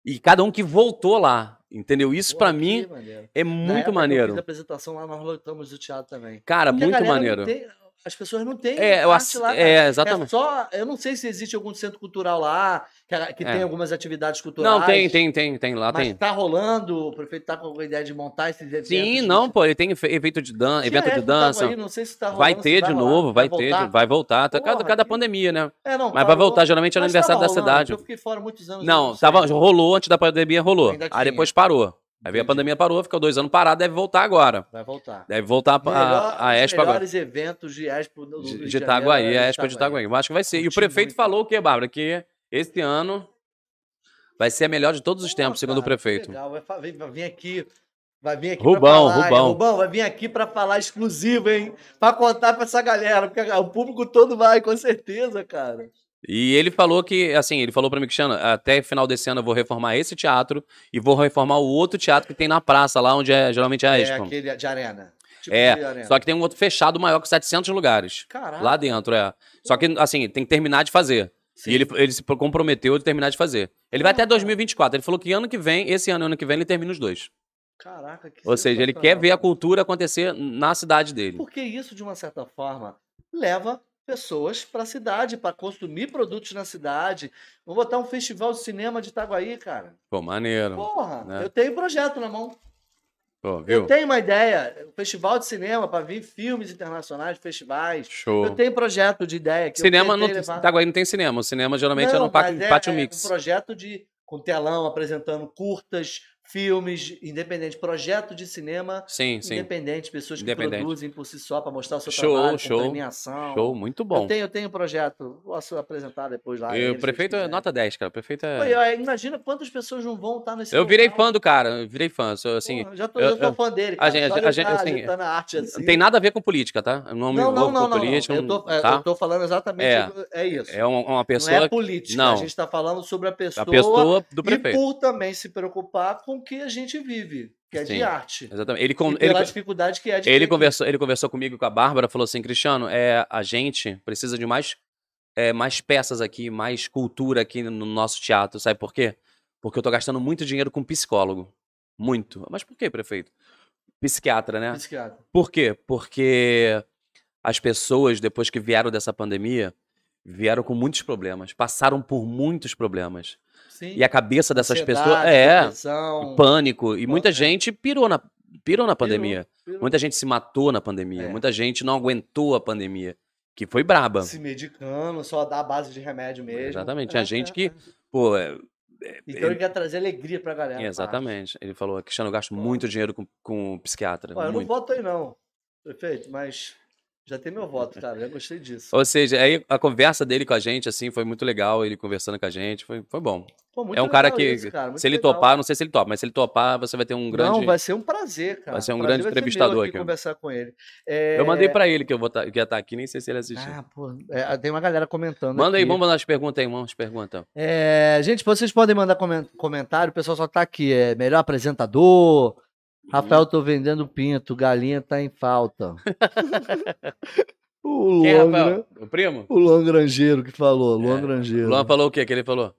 [SPEAKER 4] E cada um que voltou lá. Entendeu? Isso pra mim é
[SPEAKER 1] Na
[SPEAKER 4] muito
[SPEAKER 1] que Eu
[SPEAKER 4] maneiro.
[SPEAKER 1] fiz a apresentação lá, nós lotamos o teatro também.
[SPEAKER 4] Cara,
[SPEAKER 1] Porque
[SPEAKER 4] muito maneiro.
[SPEAKER 1] tem- as pessoas não têm
[SPEAKER 4] É, eu
[SPEAKER 1] lá,
[SPEAKER 4] é,
[SPEAKER 1] cara.
[SPEAKER 4] exatamente.
[SPEAKER 1] É só, eu não sei se existe algum centro cultural lá, que, a- que
[SPEAKER 4] É.
[SPEAKER 1] tem algumas atividades culturais.
[SPEAKER 4] Não, tem, tem, tem, tem. Lá
[SPEAKER 1] Mas
[SPEAKER 4] tem.
[SPEAKER 1] tá rolando, o prefeito tá com alguma ideia de montar esses eventos.
[SPEAKER 4] Sim,
[SPEAKER 1] de-
[SPEAKER 4] não, pô, ele tem evento de dança,
[SPEAKER 1] Tinha
[SPEAKER 4] evento de
[SPEAKER 1] que tava
[SPEAKER 4] dança.
[SPEAKER 1] aí, não sei se tá rolando,
[SPEAKER 4] Vai ter de novo, vai ter,
[SPEAKER 1] voltar.
[SPEAKER 4] vai voltar. Tá cada,
[SPEAKER 1] Porra,
[SPEAKER 4] cada
[SPEAKER 1] que-
[SPEAKER 4] pandemia, né?
[SPEAKER 1] É, não,
[SPEAKER 4] Mas vai
[SPEAKER 1] parou.
[SPEAKER 4] voltar, geralmente é no
[SPEAKER 1] Mas
[SPEAKER 4] aniversário
[SPEAKER 1] tava
[SPEAKER 4] da
[SPEAKER 1] rolando,
[SPEAKER 4] cidade.
[SPEAKER 1] Eu fiquei fora muitos anos.
[SPEAKER 4] Não, tava, rolou antes da pandemia, rolou. Aí depois parou. Aí veio a pandemia, parou, ficou dois anos parado, deve voltar agora.
[SPEAKER 1] Vai voltar.
[SPEAKER 4] Deve voltar
[SPEAKER 1] Melhor-
[SPEAKER 4] a, a Expo agora.
[SPEAKER 1] melhores eventos de Expo Rio
[SPEAKER 4] De,
[SPEAKER 1] de
[SPEAKER 4] Itaguaí,
[SPEAKER 1] Janeiro,
[SPEAKER 4] a
[SPEAKER 1] é
[SPEAKER 4] Expo de Itaguaí. Eu acho que vai ser. E o prefeito
[SPEAKER 1] muito.
[SPEAKER 4] falou o quê, Bárbara? Que esse ano vai ser a melhor de todos os tempos, segundo o
[SPEAKER 1] cara, que
[SPEAKER 4] prefeito.
[SPEAKER 1] Legal, vai, vai vir aqui. Vai vir aqui
[SPEAKER 4] Rubão,
[SPEAKER 1] falar,
[SPEAKER 4] Rubão.
[SPEAKER 1] é, Rubão, vai vir aqui pra falar exclusivo, hein? Pra contar pra essa galera, porque o público todo vai, com certeza, cara.
[SPEAKER 4] E ele falou que, assim, ele falou pra mim, Cristiano, até final desse ano eu vou reformar esse teatro e vou reformar o outro teatro que tem na praça, lá onde é, geralmente é a
[SPEAKER 1] É
[SPEAKER 4] Expo.
[SPEAKER 1] aquele de arena. tipo
[SPEAKER 4] É,
[SPEAKER 1] de arena?
[SPEAKER 4] Só que tem um outro fechado maior com 700 lugares.
[SPEAKER 1] Caraca.
[SPEAKER 4] Lá dentro, é. Só que, assim, tem que terminar de fazer.
[SPEAKER 1] Sim.
[SPEAKER 4] E ele, ele se comprometeu de terminar de fazer. Ele vai até
[SPEAKER 1] Ah.
[SPEAKER 4] 2024. Ele falou que ano que vem, esse ano e ano que vem, ele termina os dois.
[SPEAKER 1] Caraca, que
[SPEAKER 4] Ou seja, ele quer ver a cultura acontecer na cidade dele.
[SPEAKER 1] Porque isso, de uma certa forma, leva pessoas para a cidade, para consumir produtos na cidade. Vou botar um festival de cinema de Itaguaí, cara.
[SPEAKER 4] Pô, maneiro.
[SPEAKER 1] Porra,
[SPEAKER 4] né?
[SPEAKER 1] eu tenho projeto na mão.
[SPEAKER 4] Pô,
[SPEAKER 1] Eu tenho uma ideia, um festival de cinema para vir filmes internacionais, festivais.
[SPEAKER 4] Show.
[SPEAKER 1] Eu tenho projeto de ideia. Que
[SPEAKER 4] Cinema, não,
[SPEAKER 1] levar.
[SPEAKER 4] Itaguaí não tem cinema. O cinema geralmente é
[SPEAKER 1] Não,
[SPEAKER 4] no pátio,
[SPEAKER 1] mas
[SPEAKER 4] pátio
[SPEAKER 1] é,
[SPEAKER 4] mix.
[SPEAKER 1] um projeto de com telão apresentando curtas, filmes independentes, projeto de cinema
[SPEAKER 4] Sim, sim.
[SPEAKER 1] independente, pessoas que
[SPEAKER 4] Independente.
[SPEAKER 1] produzem por si só para mostrar o seu
[SPEAKER 4] Show,
[SPEAKER 1] trabalho,
[SPEAKER 4] show,
[SPEAKER 1] premiação.
[SPEAKER 4] Show, muito
[SPEAKER 1] Eu
[SPEAKER 4] bom.
[SPEAKER 1] tenho, eu tenho um projeto, posso apresentar depois lá.
[SPEAKER 4] E o prefeito é nota 10, cara. O prefeito é.
[SPEAKER 1] Pô, e, ó, Imagina quantas pessoas não vão estar nesse
[SPEAKER 4] Eu virei
[SPEAKER 1] local.
[SPEAKER 4] fã do cara, eu virei fã. Sou, assim,
[SPEAKER 1] Porra, já tô,
[SPEAKER 4] eu-
[SPEAKER 1] eu, sou
[SPEAKER 4] eu-
[SPEAKER 1] fã dele.
[SPEAKER 4] a
[SPEAKER 1] Cara.
[SPEAKER 4] gente-
[SPEAKER 1] Só
[SPEAKER 4] a gente,
[SPEAKER 1] tá
[SPEAKER 4] assim,
[SPEAKER 1] agitando a arte assim.
[SPEAKER 4] não tem nada a ver com política, tá? Eu não
[SPEAKER 1] Não, não, não, não.
[SPEAKER 4] política.
[SPEAKER 1] Eu tô, é,
[SPEAKER 4] tá?
[SPEAKER 1] eu tô falando exatamente.
[SPEAKER 4] É.
[SPEAKER 1] É, isso.
[SPEAKER 4] É uma, uma
[SPEAKER 1] não
[SPEAKER 4] pessoa,
[SPEAKER 1] é política.
[SPEAKER 4] não.
[SPEAKER 1] A gente está falando sobre a pessoa,
[SPEAKER 4] a pessoa do
[SPEAKER 1] e
[SPEAKER 4] prefeito.
[SPEAKER 1] por também se preocupar com que a gente vive, que é
[SPEAKER 4] Sim.
[SPEAKER 1] de arte.
[SPEAKER 4] Exatamente. Ele,
[SPEAKER 1] E
[SPEAKER 4] con- ele,
[SPEAKER 1] pela dificuldade que é de
[SPEAKER 4] ele conversou, ele conversou comigo e com a Bárbara, falou assim, Cristiano, é, a gente precisa de mais, é, mais peças aqui, mais cultura aqui no nosso teatro, sabe por quê? Porque eu tô gastando muito dinheiro com psicólogo. Muito. Mas por quê, prefeito? Psiquiatra, né?
[SPEAKER 1] psiquiatra.
[SPEAKER 4] Por quê? Porque as pessoas, depois que vieram dessa pandemia, vieram com muitos problemas, passaram por muitos problemas.
[SPEAKER 1] Sim.
[SPEAKER 4] E a cabeça dessas
[SPEAKER 1] Ansiedade,
[SPEAKER 4] pessoas. É,
[SPEAKER 1] depressão,
[SPEAKER 4] pânico. E muita
[SPEAKER 1] É.
[SPEAKER 4] gente pirou na, pirou na
[SPEAKER 1] pirou,
[SPEAKER 4] pandemia.
[SPEAKER 1] pirou.
[SPEAKER 4] Muita gente se matou na pandemia.
[SPEAKER 1] É.
[SPEAKER 4] Muita gente não aguentou a pandemia. Que foi braba.
[SPEAKER 1] se medicando, só dá a base de remédio mesmo.
[SPEAKER 4] Exatamente.
[SPEAKER 1] É,
[SPEAKER 4] Tinha
[SPEAKER 1] é,
[SPEAKER 4] gente
[SPEAKER 1] é.
[SPEAKER 4] que, pô, é,
[SPEAKER 1] Então ele quer trazer alegria pra galera.
[SPEAKER 4] exatamente. Ele falou, Cristiano, eu gasto muito dinheiro com, com psiquiatra.
[SPEAKER 1] Ó, eu não
[SPEAKER 4] muito.
[SPEAKER 1] voto aí não, prefeito, mas já tem meu voto, cara. Já gostei disso.
[SPEAKER 4] Ou seja, aí a conversa dele com a gente, assim, foi muito legal. Ele conversando com a gente, foi, foi bom.
[SPEAKER 1] Pô, muito
[SPEAKER 4] é um cara que,
[SPEAKER 1] isso, cara,
[SPEAKER 4] se ele
[SPEAKER 1] legal.
[SPEAKER 4] topar, não sei se ele topa, mas se ele topar, você vai ter um grande.
[SPEAKER 1] Não, vai ser um prazer, cara.
[SPEAKER 4] vai ser um
[SPEAKER 1] Prazer
[SPEAKER 4] grande entrevistador aqui.
[SPEAKER 1] conversar com ele. É,
[SPEAKER 4] Eu mandei pra ele que eu vou tá, que ia estar aqui, nem sei se ele assistiu.
[SPEAKER 1] Ah, pô, é, tem uma galera comentando
[SPEAKER 4] Manda aí,
[SPEAKER 1] aqui.
[SPEAKER 4] vamos mandar as perguntas aí, vamos, perguntas.
[SPEAKER 1] É, gente, vocês podem mandar comen- comentário, o pessoal só tá aqui. É melhor apresentador. Rafael, tô vendendo pinto, galinha tá em falta. o
[SPEAKER 4] Quem,
[SPEAKER 1] Luan,
[SPEAKER 4] Rafael?
[SPEAKER 1] né?
[SPEAKER 4] O primo?
[SPEAKER 1] O Luan Grangeiro que falou, Luan
[SPEAKER 4] É,
[SPEAKER 1] Grangeiro.
[SPEAKER 4] Luan falou o quê que ele falou?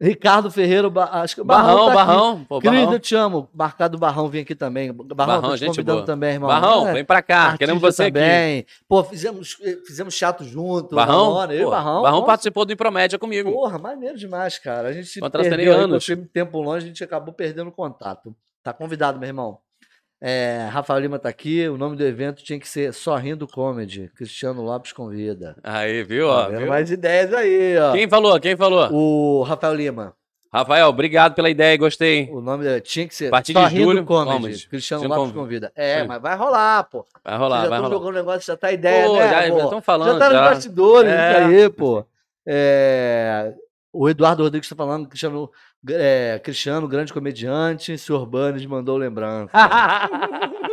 [SPEAKER 1] Ricardo Ferreira, acho que o
[SPEAKER 4] Barrão,
[SPEAKER 1] tá aqui.
[SPEAKER 4] Barrão. Pô,
[SPEAKER 1] Querido,
[SPEAKER 4] Barrão.
[SPEAKER 1] eu te amo. Marcado Barrão vem aqui também. Barrão,
[SPEAKER 4] Barrão,
[SPEAKER 1] tô te
[SPEAKER 4] gente
[SPEAKER 1] convidando
[SPEAKER 4] boa.
[SPEAKER 1] também, irmão.
[SPEAKER 4] Barrão,
[SPEAKER 1] É,
[SPEAKER 4] vem pra cá.
[SPEAKER 1] artista
[SPEAKER 4] Queremos você aqui.
[SPEAKER 1] também. Pô, fizemos, fizemos chato junto.
[SPEAKER 4] Barrão?
[SPEAKER 1] Ramona, eu Barrão.
[SPEAKER 4] Barrão
[SPEAKER 1] nossa,
[SPEAKER 4] participou do Impromédia comigo.
[SPEAKER 1] Porra, maneiro demais, cara. A gente perdeu aí, com tempo longe, a gente acabou perdendo contato. Tá convidado, meu irmão. É, Rafael Lima tá aqui. O nome do evento tinha que ser Sorrindo Comedy. Cristiano Lopes convida.
[SPEAKER 4] Aí, viu? Ó,
[SPEAKER 1] Tá vendo
[SPEAKER 4] viu?
[SPEAKER 1] mais ideias aí, ó.
[SPEAKER 4] Quem falou? Quem falou?
[SPEAKER 1] O Rafael Lima.
[SPEAKER 4] Rafael, obrigado pela ideia, gostei.
[SPEAKER 1] O nome dele tinha que ser
[SPEAKER 4] partir de
[SPEAKER 1] Sorrindo
[SPEAKER 4] julho,
[SPEAKER 1] Comedy. Cristiano Lopes
[SPEAKER 4] conv-
[SPEAKER 1] convida. É,
[SPEAKER 4] Sim.
[SPEAKER 1] mas vai rolar, pô.
[SPEAKER 4] Vai rolar,
[SPEAKER 1] já
[SPEAKER 4] vai rolar.
[SPEAKER 1] jogando negócio, já tá a ideia,
[SPEAKER 4] Pô,
[SPEAKER 1] né?
[SPEAKER 4] já estão falando.
[SPEAKER 1] Já tá nos bastidores
[SPEAKER 4] É.
[SPEAKER 1] isso aí, pô. É, O Eduardo Rodrigues tá falando, Cristiano, é, Cristiano, grande comediante, senhor Burns mandou lembrança.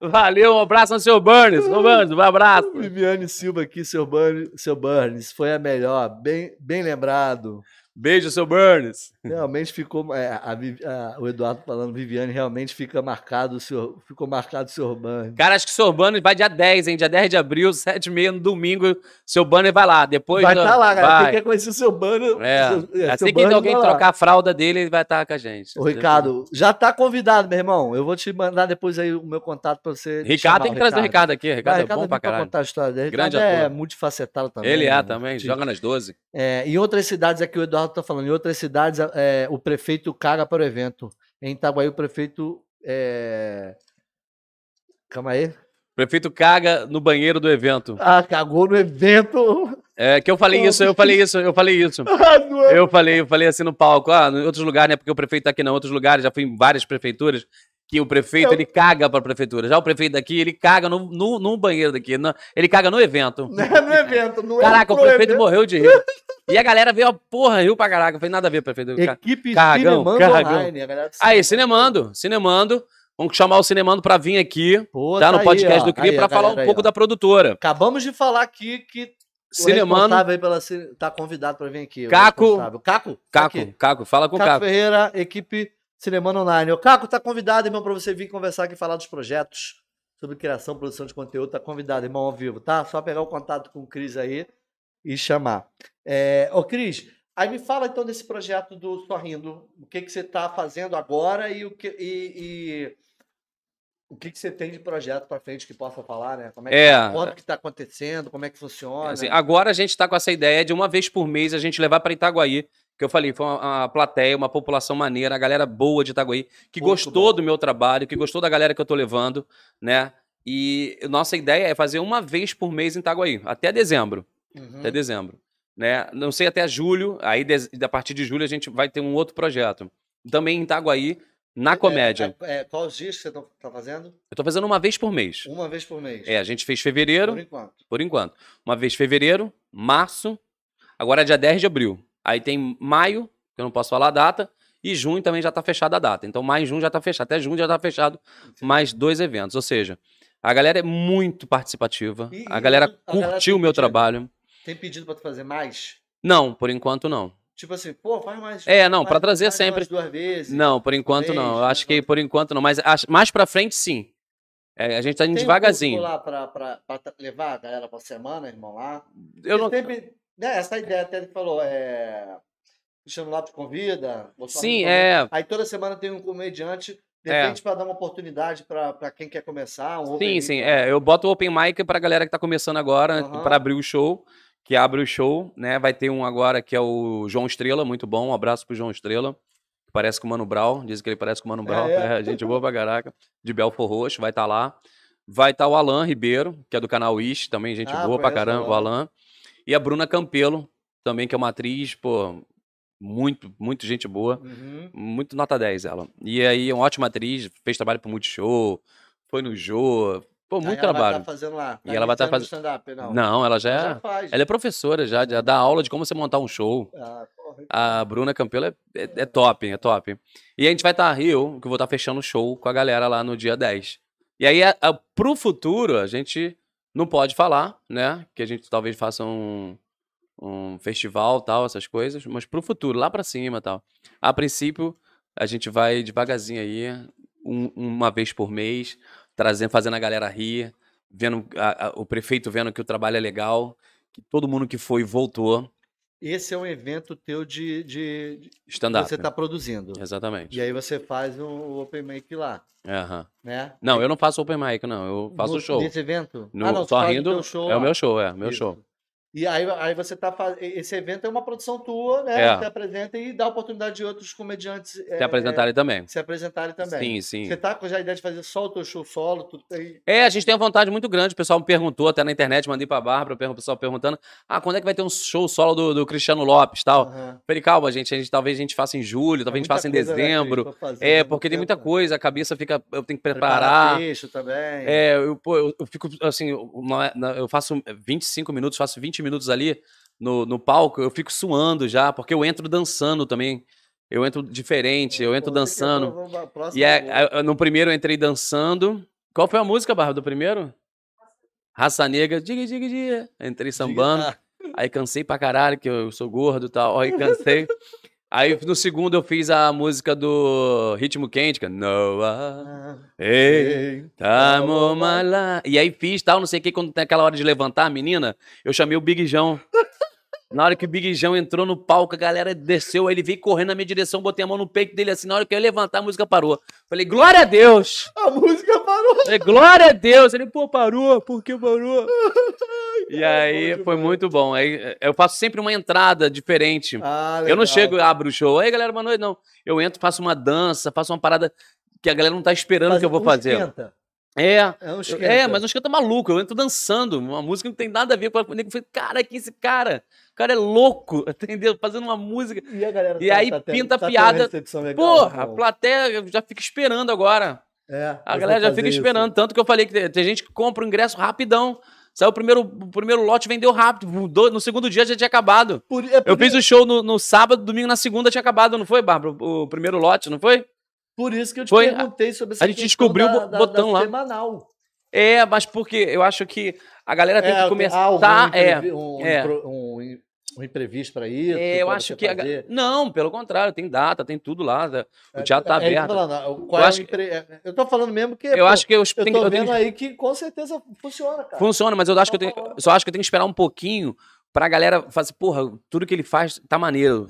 [SPEAKER 4] Valeu, um abraço no seu Burns. Ô, Burns, um abraço.
[SPEAKER 1] Viviane Silva aqui, seu Burns, seu Burns, foi a melhor, bem, bem lembrado.
[SPEAKER 4] Beijo, seu Burns.
[SPEAKER 1] Realmente ficou, é, a a- o Eduardo falando, Viviane, realmente fica marcado, o senhor, ficou marcado o senhor Burns.
[SPEAKER 4] Cara, acho que o seu Burns vai dia 10, hein? Dia 10 de abril, 7 e meia no domingo. Seu banner vai lá. Depois
[SPEAKER 1] Vai estar lá, galera.
[SPEAKER 4] vai.
[SPEAKER 1] Quem quer conhecer o seu Burns,
[SPEAKER 4] É.
[SPEAKER 1] seu- é,
[SPEAKER 4] assim
[SPEAKER 1] seu
[SPEAKER 4] que
[SPEAKER 1] Burns,
[SPEAKER 4] alguém
[SPEAKER 1] lá.
[SPEAKER 4] trocar a fralda dele, ele vai estar com a gente.
[SPEAKER 1] Ô, Ricardo, já tá convidado, meu irmão. Eu vou te mandar depois aí o meu contato pra você.
[SPEAKER 4] Ricardo tem que trazer o Ricardo aqui. Ricardo
[SPEAKER 1] Vai,
[SPEAKER 4] é bom pra caralho.
[SPEAKER 1] contar a história dele.
[SPEAKER 4] Grande
[SPEAKER 1] Ricardo é
[SPEAKER 4] ator.
[SPEAKER 1] multifacetado também.
[SPEAKER 4] Ele
[SPEAKER 1] né,
[SPEAKER 4] é
[SPEAKER 1] mano?
[SPEAKER 4] também, joga nas 12.
[SPEAKER 1] é, em outras cidades, aqui o Eduardo tá falando, em outras cidades é, o prefeito caga para o evento. Em Itaguaí o prefeito. É... Calma aí.
[SPEAKER 4] Prefeito caga no banheiro do evento.
[SPEAKER 1] Ah, cagou no evento.
[SPEAKER 4] É que eu falei isso, eu falei isso, eu falei isso.
[SPEAKER 1] Ah, é-
[SPEAKER 4] Eu falei, eu falei assim no palco, ah, em outros lugares, né? Porque o prefeito tá aqui não, em outros lugares, já fui em várias prefeituras, que o prefeito
[SPEAKER 1] Eu-
[SPEAKER 4] ele caga pra prefeitura. Já o prefeito daqui, ele caga no, no, no banheiro daqui, no- ele caga no evento.
[SPEAKER 1] É no evento, não é
[SPEAKER 4] Caraca, o prefeito
[SPEAKER 1] evento.
[SPEAKER 4] morreu de rir. E a galera veio, ó, porra, riu pra caraca. Foi nada a ver, prefeito.
[SPEAKER 1] Equipe
[SPEAKER 4] Cagão,
[SPEAKER 1] Cinemando
[SPEAKER 4] cagão.
[SPEAKER 1] Online. a
[SPEAKER 4] Aí, Cinemando. Cinemando. Vamos chamar o Cinemando pra vir aqui,
[SPEAKER 1] Pô,
[SPEAKER 4] tá? No
[SPEAKER 1] aí,
[SPEAKER 4] podcast
[SPEAKER 1] ó.
[SPEAKER 4] do CRI,
[SPEAKER 1] Aí,
[SPEAKER 4] pra
[SPEAKER 1] a
[SPEAKER 4] falar um
[SPEAKER 1] aí,
[SPEAKER 4] pouco
[SPEAKER 1] ó.
[SPEAKER 4] da produtora.
[SPEAKER 1] Acabamos de falar aqui que o
[SPEAKER 4] Cinemando,
[SPEAKER 1] responsável aí pela tá convidado para vir aqui.
[SPEAKER 4] Caco.
[SPEAKER 1] Caco. tá
[SPEAKER 4] Caco. Caco, fala com o
[SPEAKER 1] Caco,
[SPEAKER 4] Caco.
[SPEAKER 1] Ferreira, equipe Cinemano Online. O Caco tá convidado, irmão, para você vir conversar aqui e falar dos projetos. sobre criação, produção de conteúdo, tá convidado, irmão, ao vivo, tá? Só pegar o contato com o Cris aí e chamar. É, ô, Cris, aí me fala então desse projeto do Sorrindo. O que, que você tá fazendo agora e o que. E, e o que, que você tem de projeto para frente que possa falar, né? Como é que,
[SPEAKER 4] É.
[SPEAKER 1] quanto que tá acontecendo, como é que funciona?
[SPEAKER 4] Assim, agora a gente está com essa ideia de uma vez por mês a gente levar para Itaguaí, que eu falei, foi uma, uma plateia, uma população maneira, a galera boa de Itaguaí, que
[SPEAKER 1] Muito
[SPEAKER 4] gostou
[SPEAKER 1] bom.
[SPEAKER 4] do meu trabalho, que gostou da galera que eu tô levando, né? E nossa ideia é fazer uma vez por mês em Itaguaí, até dezembro,
[SPEAKER 1] Uhum.
[SPEAKER 4] até dezembro, né? Não sei até julho, aí des- a partir de julho a gente vai ter um outro projeto, também em Itaguaí, na comédia.
[SPEAKER 1] É, é, quais os dias que você tá- tá fazendo?
[SPEAKER 4] Eu tô fazendo uma vez por mês.
[SPEAKER 1] Uma vez por mês.
[SPEAKER 4] É, a gente fez fevereiro,
[SPEAKER 1] Por enquanto.
[SPEAKER 4] por enquanto. Uma vez fevereiro, março, agora é dia 10 de abril. Aí tem maio, que eu não posso falar a data, e junho também já tá fechada a data. Então mais junho já tá fechado, até junho já tá fechado mais dois eventos. Ou seja, a galera é muito participativa,
[SPEAKER 1] E-
[SPEAKER 4] a
[SPEAKER 1] e
[SPEAKER 4] galera
[SPEAKER 1] a
[SPEAKER 4] curtiu o meu
[SPEAKER 1] pedido?
[SPEAKER 4] trabalho.
[SPEAKER 1] Tem pedido pra tu fazer mais?
[SPEAKER 4] Não, por enquanto não.
[SPEAKER 1] Tipo assim, pô, faz mais.
[SPEAKER 4] É, não, pra trazer
[SPEAKER 1] faz
[SPEAKER 4] sempre-
[SPEAKER 1] duas vezes.
[SPEAKER 4] Não, por enquanto
[SPEAKER 1] vez,
[SPEAKER 4] não. Eu
[SPEAKER 1] né,
[SPEAKER 4] acho que
[SPEAKER 1] quando-
[SPEAKER 4] por enquanto não, mas acho- mais pra frente sim. É, a gente tá indo
[SPEAKER 1] Tem um
[SPEAKER 4] devagarzinho.
[SPEAKER 1] público lá pra, pra, pra levar a galera pra semana, irmão, lá.
[SPEAKER 4] Eu
[SPEAKER 1] Porque
[SPEAKER 4] não...
[SPEAKER 1] sempre, né, essa ideia até ele falou, é. Cristiano Lopes convida. Bolsonaro
[SPEAKER 4] Sim,
[SPEAKER 1] convida.
[SPEAKER 4] é.
[SPEAKER 1] Aí toda semana tem um comediante, de
[SPEAKER 4] É.
[SPEAKER 1] repente, pra dar uma oportunidade pra quem quer começar. Um
[SPEAKER 4] Sim,
[SPEAKER 1] mic,
[SPEAKER 4] sim.
[SPEAKER 1] né?
[SPEAKER 4] É, eu boto o open mic pra galera que tá começando agora,
[SPEAKER 1] Aham.
[SPEAKER 4] pra abrir o show, que abre o show, né? Vai ter um agora que é o João Estrela, muito bom. Um abraço pro João Estrela. que Parece com o Mano Brown, dizem que ele parece com o Mano Brown.
[SPEAKER 1] é?
[SPEAKER 4] É, gente boa pra caraca. De Belfor Roxo, vai estar lá. Vai estar o Alan Ribeiro, que é do canal Ish, também gente
[SPEAKER 1] Ah,
[SPEAKER 4] boa pra caramba, o Alan. E a Bruna Campelo, também, que é uma atriz, pô, muito, muito gente boa.
[SPEAKER 1] Uhum.
[SPEAKER 4] Muito nota 10 ela. E aí, é uma ótima atriz, fez trabalho pro Multishow, foi no Jô. Pô,
[SPEAKER 1] Aí
[SPEAKER 4] muito
[SPEAKER 1] ela
[SPEAKER 4] trabalho.
[SPEAKER 1] Vai tá fazendo lá.
[SPEAKER 4] E ela vai tá
[SPEAKER 1] iniciando no
[SPEAKER 4] fazendo-
[SPEAKER 1] não.
[SPEAKER 4] Não, ela já,
[SPEAKER 1] Ela
[SPEAKER 4] é-
[SPEAKER 1] já faz.
[SPEAKER 4] ela é professora já, já dá aula de como você montar um show.
[SPEAKER 1] Ah, porra.
[SPEAKER 4] A Bruna Campelo é, é, é top, é top. E a gente vai estar Rio, que eu vou estar fechando o show com a galera lá no dia 10. E aí, a, a, pro futuro, a gente não pode falar, né? Que a gente talvez faça um, um festival, tal, essas coisas. Mas pro futuro, lá pra cima, tal. A princípio, a gente vai devagarzinho aí, um- uma vez por mês, trazendo, fazendo a galera rir, vendo a- a- o prefeito vendo que o trabalho é legal, que todo mundo que foi voltou.
[SPEAKER 1] Esse é um evento teu de, de,
[SPEAKER 4] Stand-up.
[SPEAKER 1] você está produzindo.
[SPEAKER 4] Exatamente.
[SPEAKER 1] E aí você faz um open mic lá,
[SPEAKER 4] Aham.
[SPEAKER 1] né?
[SPEAKER 4] Não, eu não faço open mic, não. Eu faço
[SPEAKER 1] no,
[SPEAKER 4] show.
[SPEAKER 1] Nesse evento?
[SPEAKER 4] No,
[SPEAKER 1] ah, não,
[SPEAKER 4] só
[SPEAKER 1] o
[SPEAKER 4] rindo.
[SPEAKER 1] show
[SPEAKER 4] é o meu show, é. Meu
[SPEAKER 1] Isso.
[SPEAKER 4] show.
[SPEAKER 1] E aí, aí você tá fazendo. Esse evento é uma produção tua, né?
[SPEAKER 4] É.
[SPEAKER 1] Você apresenta e dá a oportunidade de outros comediantes
[SPEAKER 4] Se apresentarem também.
[SPEAKER 1] se apresentarem também.
[SPEAKER 4] Sim, sim.
[SPEAKER 1] Você tá com já a ideia de fazer só o teu show solo? Tudo aí?
[SPEAKER 4] É, a gente tem uma vontade muito grande. O pessoal me perguntou até na internet, mandei pra Bárbara, o pessoal perguntando: ah, quando é que vai ter um show solo do, do Cristiano Lopes tal?
[SPEAKER 1] Aham.
[SPEAKER 4] Falei, calma, gente, a gente, talvez a gente faça em julho, talvez a gente
[SPEAKER 1] É
[SPEAKER 4] faça em
[SPEAKER 1] né,
[SPEAKER 4] dezembro.
[SPEAKER 1] fazer
[SPEAKER 4] É, porque tem muita
[SPEAKER 1] tempo, né?
[SPEAKER 4] coisa, a cabeça fica. Eu tenho que
[SPEAKER 1] Preparar
[SPEAKER 4] preparar.
[SPEAKER 1] também.
[SPEAKER 4] É, eu, pô, eu, eu fico assim, na- eu faço 25 minutos, faço 20 minutos ali no, no palco, eu fico suando já, porque eu entro dançando também. Eu entro diferente, eu entro dançando. E é, é, no primeiro eu entrei dançando. Qual foi a música, Barra, do primeiro? Raça Negra, diga, diga, diga. Entrei sambando. Aí cansei pra caralho, que eu sou gordo e tal. Aí cansei. Aí no segundo eu fiz a música do Ritmo Quente, que é Noah,
[SPEAKER 1] Ah,
[SPEAKER 4] hey, time of my life. E aí fiz tal, não sei o que, quando tem aquela hora de levantar a menina, eu chamei o Big João. Na hora que o Big João entrou no palco, a galera desceu, aí ele veio correndo na minha direção, botei a mão no peito dele assim, na hora que eu ia levantar, a música parou. Falei, glória a Deus!
[SPEAKER 1] A música parou.
[SPEAKER 4] Falei, glória a Deus! Ele, pô, parou, por que parou? E aí foi muito bom. Aí eh, eu faço sempre uma entrada diferente.
[SPEAKER 1] Ah,
[SPEAKER 4] eu não chego e abro o show. Aí, galera, boa noite, não. Eu entro, faço uma dança, faço uma parada que a galera não tá esperando
[SPEAKER 1] Faz
[SPEAKER 4] que eu vou fazer.
[SPEAKER 1] esquenta.
[SPEAKER 4] É.
[SPEAKER 1] É um esquenta.
[SPEAKER 4] É, mas não esquenta maluco, eu entro dançando, uma música que não tem nada a ver com a. Eu falei, cara, que esse cara? O cara é louco, entendeu? Fazendo uma música.
[SPEAKER 1] E a galera
[SPEAKER 4] E
[SPEAKER 1] tá-
[SPEAKER 4] aí
[SPEAKER 1] tá
[SPEAKER 4] pinta
[SPEAKER 1] tá tendo
[SPEAKER 4] piada.
[SPEAKER 1] legal,
[SPEAKER 4] Porra, a
[SPEAKER 1] bom.
[SPEAKER 4] plateia já fica esperando agora.
[SPEAKER 1] É,
[SPEAKER 4] A galera já fica
[SPEAKER 1] isso.
[SPEAKER 4] esperando. Tanto que eu falei que tem, tem gente que compra o ingresso rapidão. Saiu o primeiro, o primeiro lote, vendeu rápido. Do- No segundo dia já tinha acabado.
[SPEAKER 1] Por- é por
[SPEAKER 4] Eu fiz o show no, no sábado, domingo, na segunda tinha acabado, não foi, Bárbara? O, o primeiro lote, não foi?
[SPEAKER 1] Por isso que eu te
[SPEAKER 4] Foi,
[SPEAKER 1] perguntei sobre essa
[SPEAKER 4] a gente descobriu o
[SPEAKER 1] da, da-
[SPEAKER 4] botão
[SPEAKER 1] da
[SPEAKER 4] lá.
[SPEAKER 1] semanal.
[SPEAKER 4] É, mas porque eu acho que a galera tem
[SPEAKER 1] É,
[SPEAKER 4] que começar.
[SPEAKER 1] um
[SPEAKER 4] é,
[SPEAKER 1] um,
[SPEAKER 4] é.
[SPEAKER 1] um- um imprevisto para isso?
[SPEAKER 4] É, eu acho que. a? Não, pelo contrário, tem data, tem tudo lá. da- O teatro tá
[SPEAKER 1] É, é que
[SPEAKER 4] aberto.
[SPEAKER 1] falando,
[SPEAKER 4] Eu
[SPEAKER 1] é o
[SPEAKER 4] acho que-
[SPEAKER 1] empre- é, Eu tô falando mesmo que.
[SPEAKER 4] Eu
[SPEAKER 1] pô,
[SPEAKER 4] acho que eu,
[SPEAKER 1] Eu
[SPEAKER 4] tenho,
[SPEAKER 1] tô
[SPEAKER 4] eu tenho
[SPEAKER 1] vendo aí que com certeza funciona, cara.
[SPEAKER 4] Funciona, mas eu acho que eu tenho,
[SPEAKER 1] Tá
[SPEAKER 4] eu só acho que eu tenho que esperar um pouquinho pra galera fazer, porra, tudo que ele faz tá maneiro.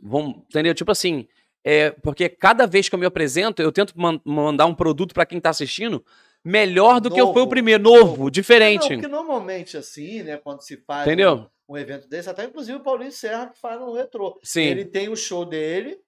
[SPEAKER 4] Vamos, entendeu? Tipo assim, é, porque cada vez que eu me apresento, eu tento man- mandar um produto pra quem tá assistindo melhor do que eu fui o
[SPEAKER 1] Novo.
[SPEAKER 4] primeiro, novo,
[SPEAKER 1] Não,
[SPEAKER 4] diferente.
[SPEAKER 1] porque normalmente assim, né, quando se faz
[SPEAKER 4] Entendeu?
[SPEAKER 1] um, um evento desse, até inclusive o Paulinho Serra que faz no retrô.
[SPEAKER 4] Sim.
[SPEAKER 1] Ele tem o show dele,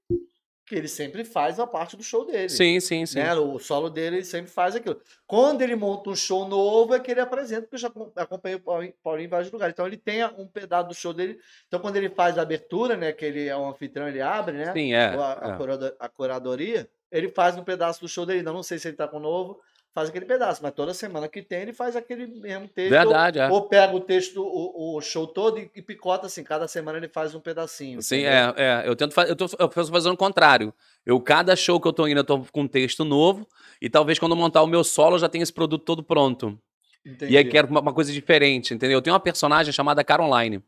[SPEAKER 1] que ele sempre faz a parte do show dele.
[SPEAKER 4] Sim, sim, sim.
[SPEAKER 1] Né? O solo dele ele sempre faz aquilo. Quando ele monta um show novo, é que ele apresenta, porque eu já acom- acompanhei o Paulinho, Paulinho em vários lugares. Então ele tem um pedaço do show dele. Então quando ele faz a abertura, né? Que ele é um anfitrião, ele abre, né?
[SPEAKER 4] Sim, é.
[SPEAKER 1] A, a
[SPEAKER 4] é.
[SPEAKER 1] curado- a curadoria, ele faz um pedaço do show dele. Não, não sei se ele tá com o novo, faz aquele pedaço, mas toda semana que tem, ele faz aquele mesmo texto.
[SPEAKER 4] Verdade, é.
[SPEAKER 1] Ou, ou pega o texto, o, o show todo e, e picota assim, cada semana ele faz um pedacinho.
[SPEAKER 4] Sim,
[SPEAKER 1] entendeu?
[SPEAKER 4] é, é. Eu tento fazer, eu tô, eu fazendo o contrário. Eu, cada show que eu tô indo, eu tô com um texto novo, e talvez quando eu montar o meu solo, eu já tenha esse produto todo pronto. E aí
[SPEAKER 1] Entendi.
[SPEAKER 4] quero uma, uma coisa diferente, entendeu? Eu tenho uma personagem chamada Caroline,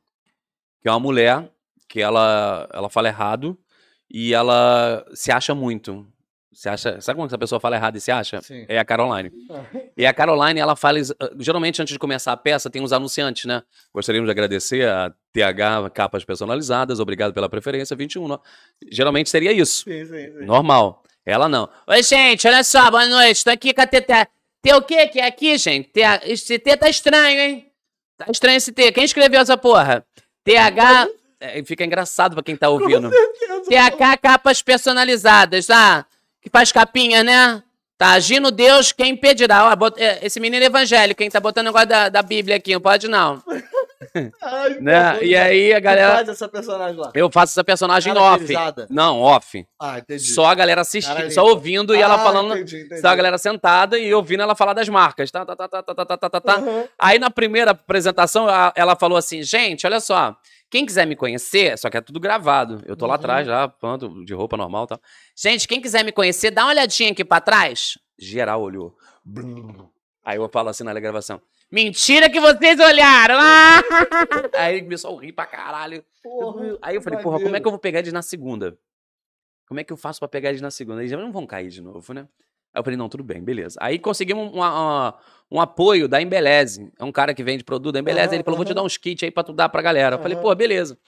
[SPEAKER 4] que é uma mulher que ela, ela fala errado e ela se acha muito. Se acha, sabe quando essa pessoa fala errado e se acha?
[SPEAKER 1] Sim.
[SPEAKER 4] É a Caroline. E a Caroline, ela fala. ah, Geralmente, antes de começar a peça, tem os anunciantes, né? Gostaríamos de agradecer a TH Capas Personalizadas, obrigado pela preferência, 21. não- Geralmente seria isso.
[SPEAKER 1] Sim, sim, sim.
[SPEAKER 4] Normal. Ela não. Oi, gente, olha só, boa noite. Tô aqui com a TT. T o quê que é aqui, gente? T, esse T tá estranho, hein? Tá estranho esse T. Quem escreveu essa porra? TH. É, fica engraçado pra quem tá ouvindo. TH Capas Personalizadas, tá? que faz capinha, né? Tá agindo Deus, quem impedirá? Ó, bot... É, esse menino é evangélico, quem tá botando negócio da, da Bíblia aqui, não pode não.
[SPEAKER 1] Ai,
[SPEAKER 4] né?
[SPEAKER 1] Deus,
[SPEAKER 4] e aí a galera.
[SPEAKER 1] Faz essa personagem lá.
[SPEAKER 4] Eu faço essa personagem Cara,
[SPEAKER 1] off.
[SPEAKER 4] Não, off.
[SPEAKER 1] Ah, entendi.
[SPEAKER 4] Só a galera assistindo, só ouvindo e ela
[SPEAKER 1] ah,
[SPEAKER 4] falando.
[SPEAKER 1] Entendi, entendi.
[SPEAKER 4] Só a galera sentada e ouvindo ela falar das marcas. Tá, tá, tá, tá, tá, tá, tá, tá.
[SPEAKER 1] Uhum.
[SPEAKER 4] Aí na primeira apresentação ela falou assim: gente, olha só. Quem quiser me conhecer, só que é tudo gravado. Eu tô lá
[SPEAKER 1] Uhum.
[SPEAKER 4] atrás, já, pronto, de roupa normal e tal. Gente, quem quiser me conhecer, dá uma olhadinha aqui pra trás. Geral olhou. Aí eu falo assim na gravação. Mentira que vocês olharam! Ah! Aí começou a rir pra caralho.
[SPEAKER 1] Porra,
[SPEAKER 4] Aí eu falei, porra, como é que eu vou pegar eles na segunda? Como é que eu faço pra pegar eles na segunda? Eles já não vão cair de novo, né? Aí eu falei, não, tudo bem, beleza. Aí conseguimos uma- uma- um apoio da Embeleze. É um cara que vende produto da Embeleze. Ele falou, vou te dar uns kits aí pra tu dar pra galera. Eu falei, pô, beleza.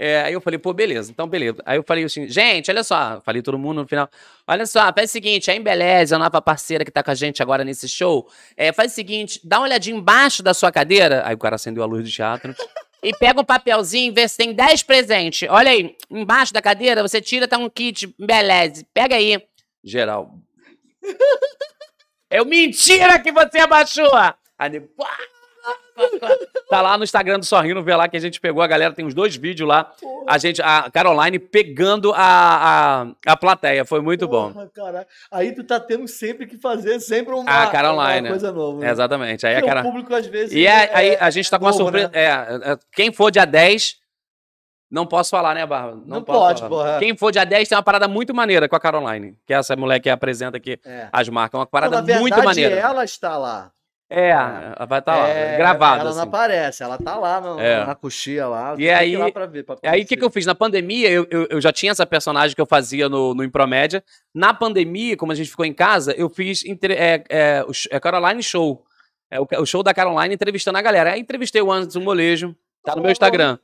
[SPEAKER 4] É, aí eu falei, pô, beleza, então beleza. Aí eu falei assim, gente, olha só, falei todo mundo no final. Olha só, faz o seguinte, a Embeleze, a nova parceira que tá com a gente agora nesse show, é, faz o seguinte, dá uma olhadinha embaixo da sua cadeira. Aí o cara acendeu a luz do teatro. E pega um papelzinho, vê se tem 10 presentes. Olha aí, embaixo da cadeira, você tira, tá um kit Embeleze. Pega aí. Geral. Eu mentira que você abaixou! Aí, Tá lá no Instagram do Sorrindo, vê lá que a gente pegou a galera, tem uns dois vídeos lá. A gente, a Caroline pegando a, a, a plateia, foi muito bom.
[SPEAKER 1] Porra, caralho. Aí tu tá tendo sempre que fazer sempre uma,
[SPEAKER 4] A Caroline,
[SPEAKER 1] uma coisa nova. né?
[SPEAKER 4] Exatamente. Aí a cara...
[SPEAKER 1] O público às vezes.
[SPEAKER 4] E é- aí a gente tá com uma surpresa.
[SPEAKER 1] né?
[SPEAKER 4] É, é, quem for dia 10. Não posso falar, né, Barba?
[SPEAKER 1] Não
[SPEAKER 4] posso
[SPEAKER 1] pode,
[SPEAKER 4] falar.
[SPEAKER 1] porra.
[SPEAKER 4] Quem for dia 10 tem uma parada muito maneira com a Caroline, que é essa mulher que apresenta aqui
[SPEAKER 1] É.
[SPEAKER 4] as marcas. Uma
[SPEAKER 1] Não,
[SPEAKER 4] parada
[SPEAKER 1] na verdade,
[SPEAKER 4] muito maneira.
[SPEAKER 1] ela está lá.
[SPEAKER 4] É, ela vai estar lá,
[SPEAKER 1] É,
[SPEAKER 4] gravada.
[SPEAKER 1] Ela
[SPEAKER 4] assim.
[SPEAKER 1] não aparece, ela tá lá no-
[SPEAKER 4] É.
[SPEAKER 1] na coxia lá.
[SPEAKER 4] E aí-
[SPEAKER 1] lá pra ver, pra
[SPEAKER 4] aí, o que, que eu fiz? Na pandemia, eu, eu, eu já tinha essa personagem que eu fazia no, no Impromédia. Na pandemia, como a gente ficou em casa, eu fiz entre- é, é, o é Caroline Show. É o, o show da Caroline entrevistando a galera. Aí entrevistei o Anderson Molejo, tá no meu Instagram.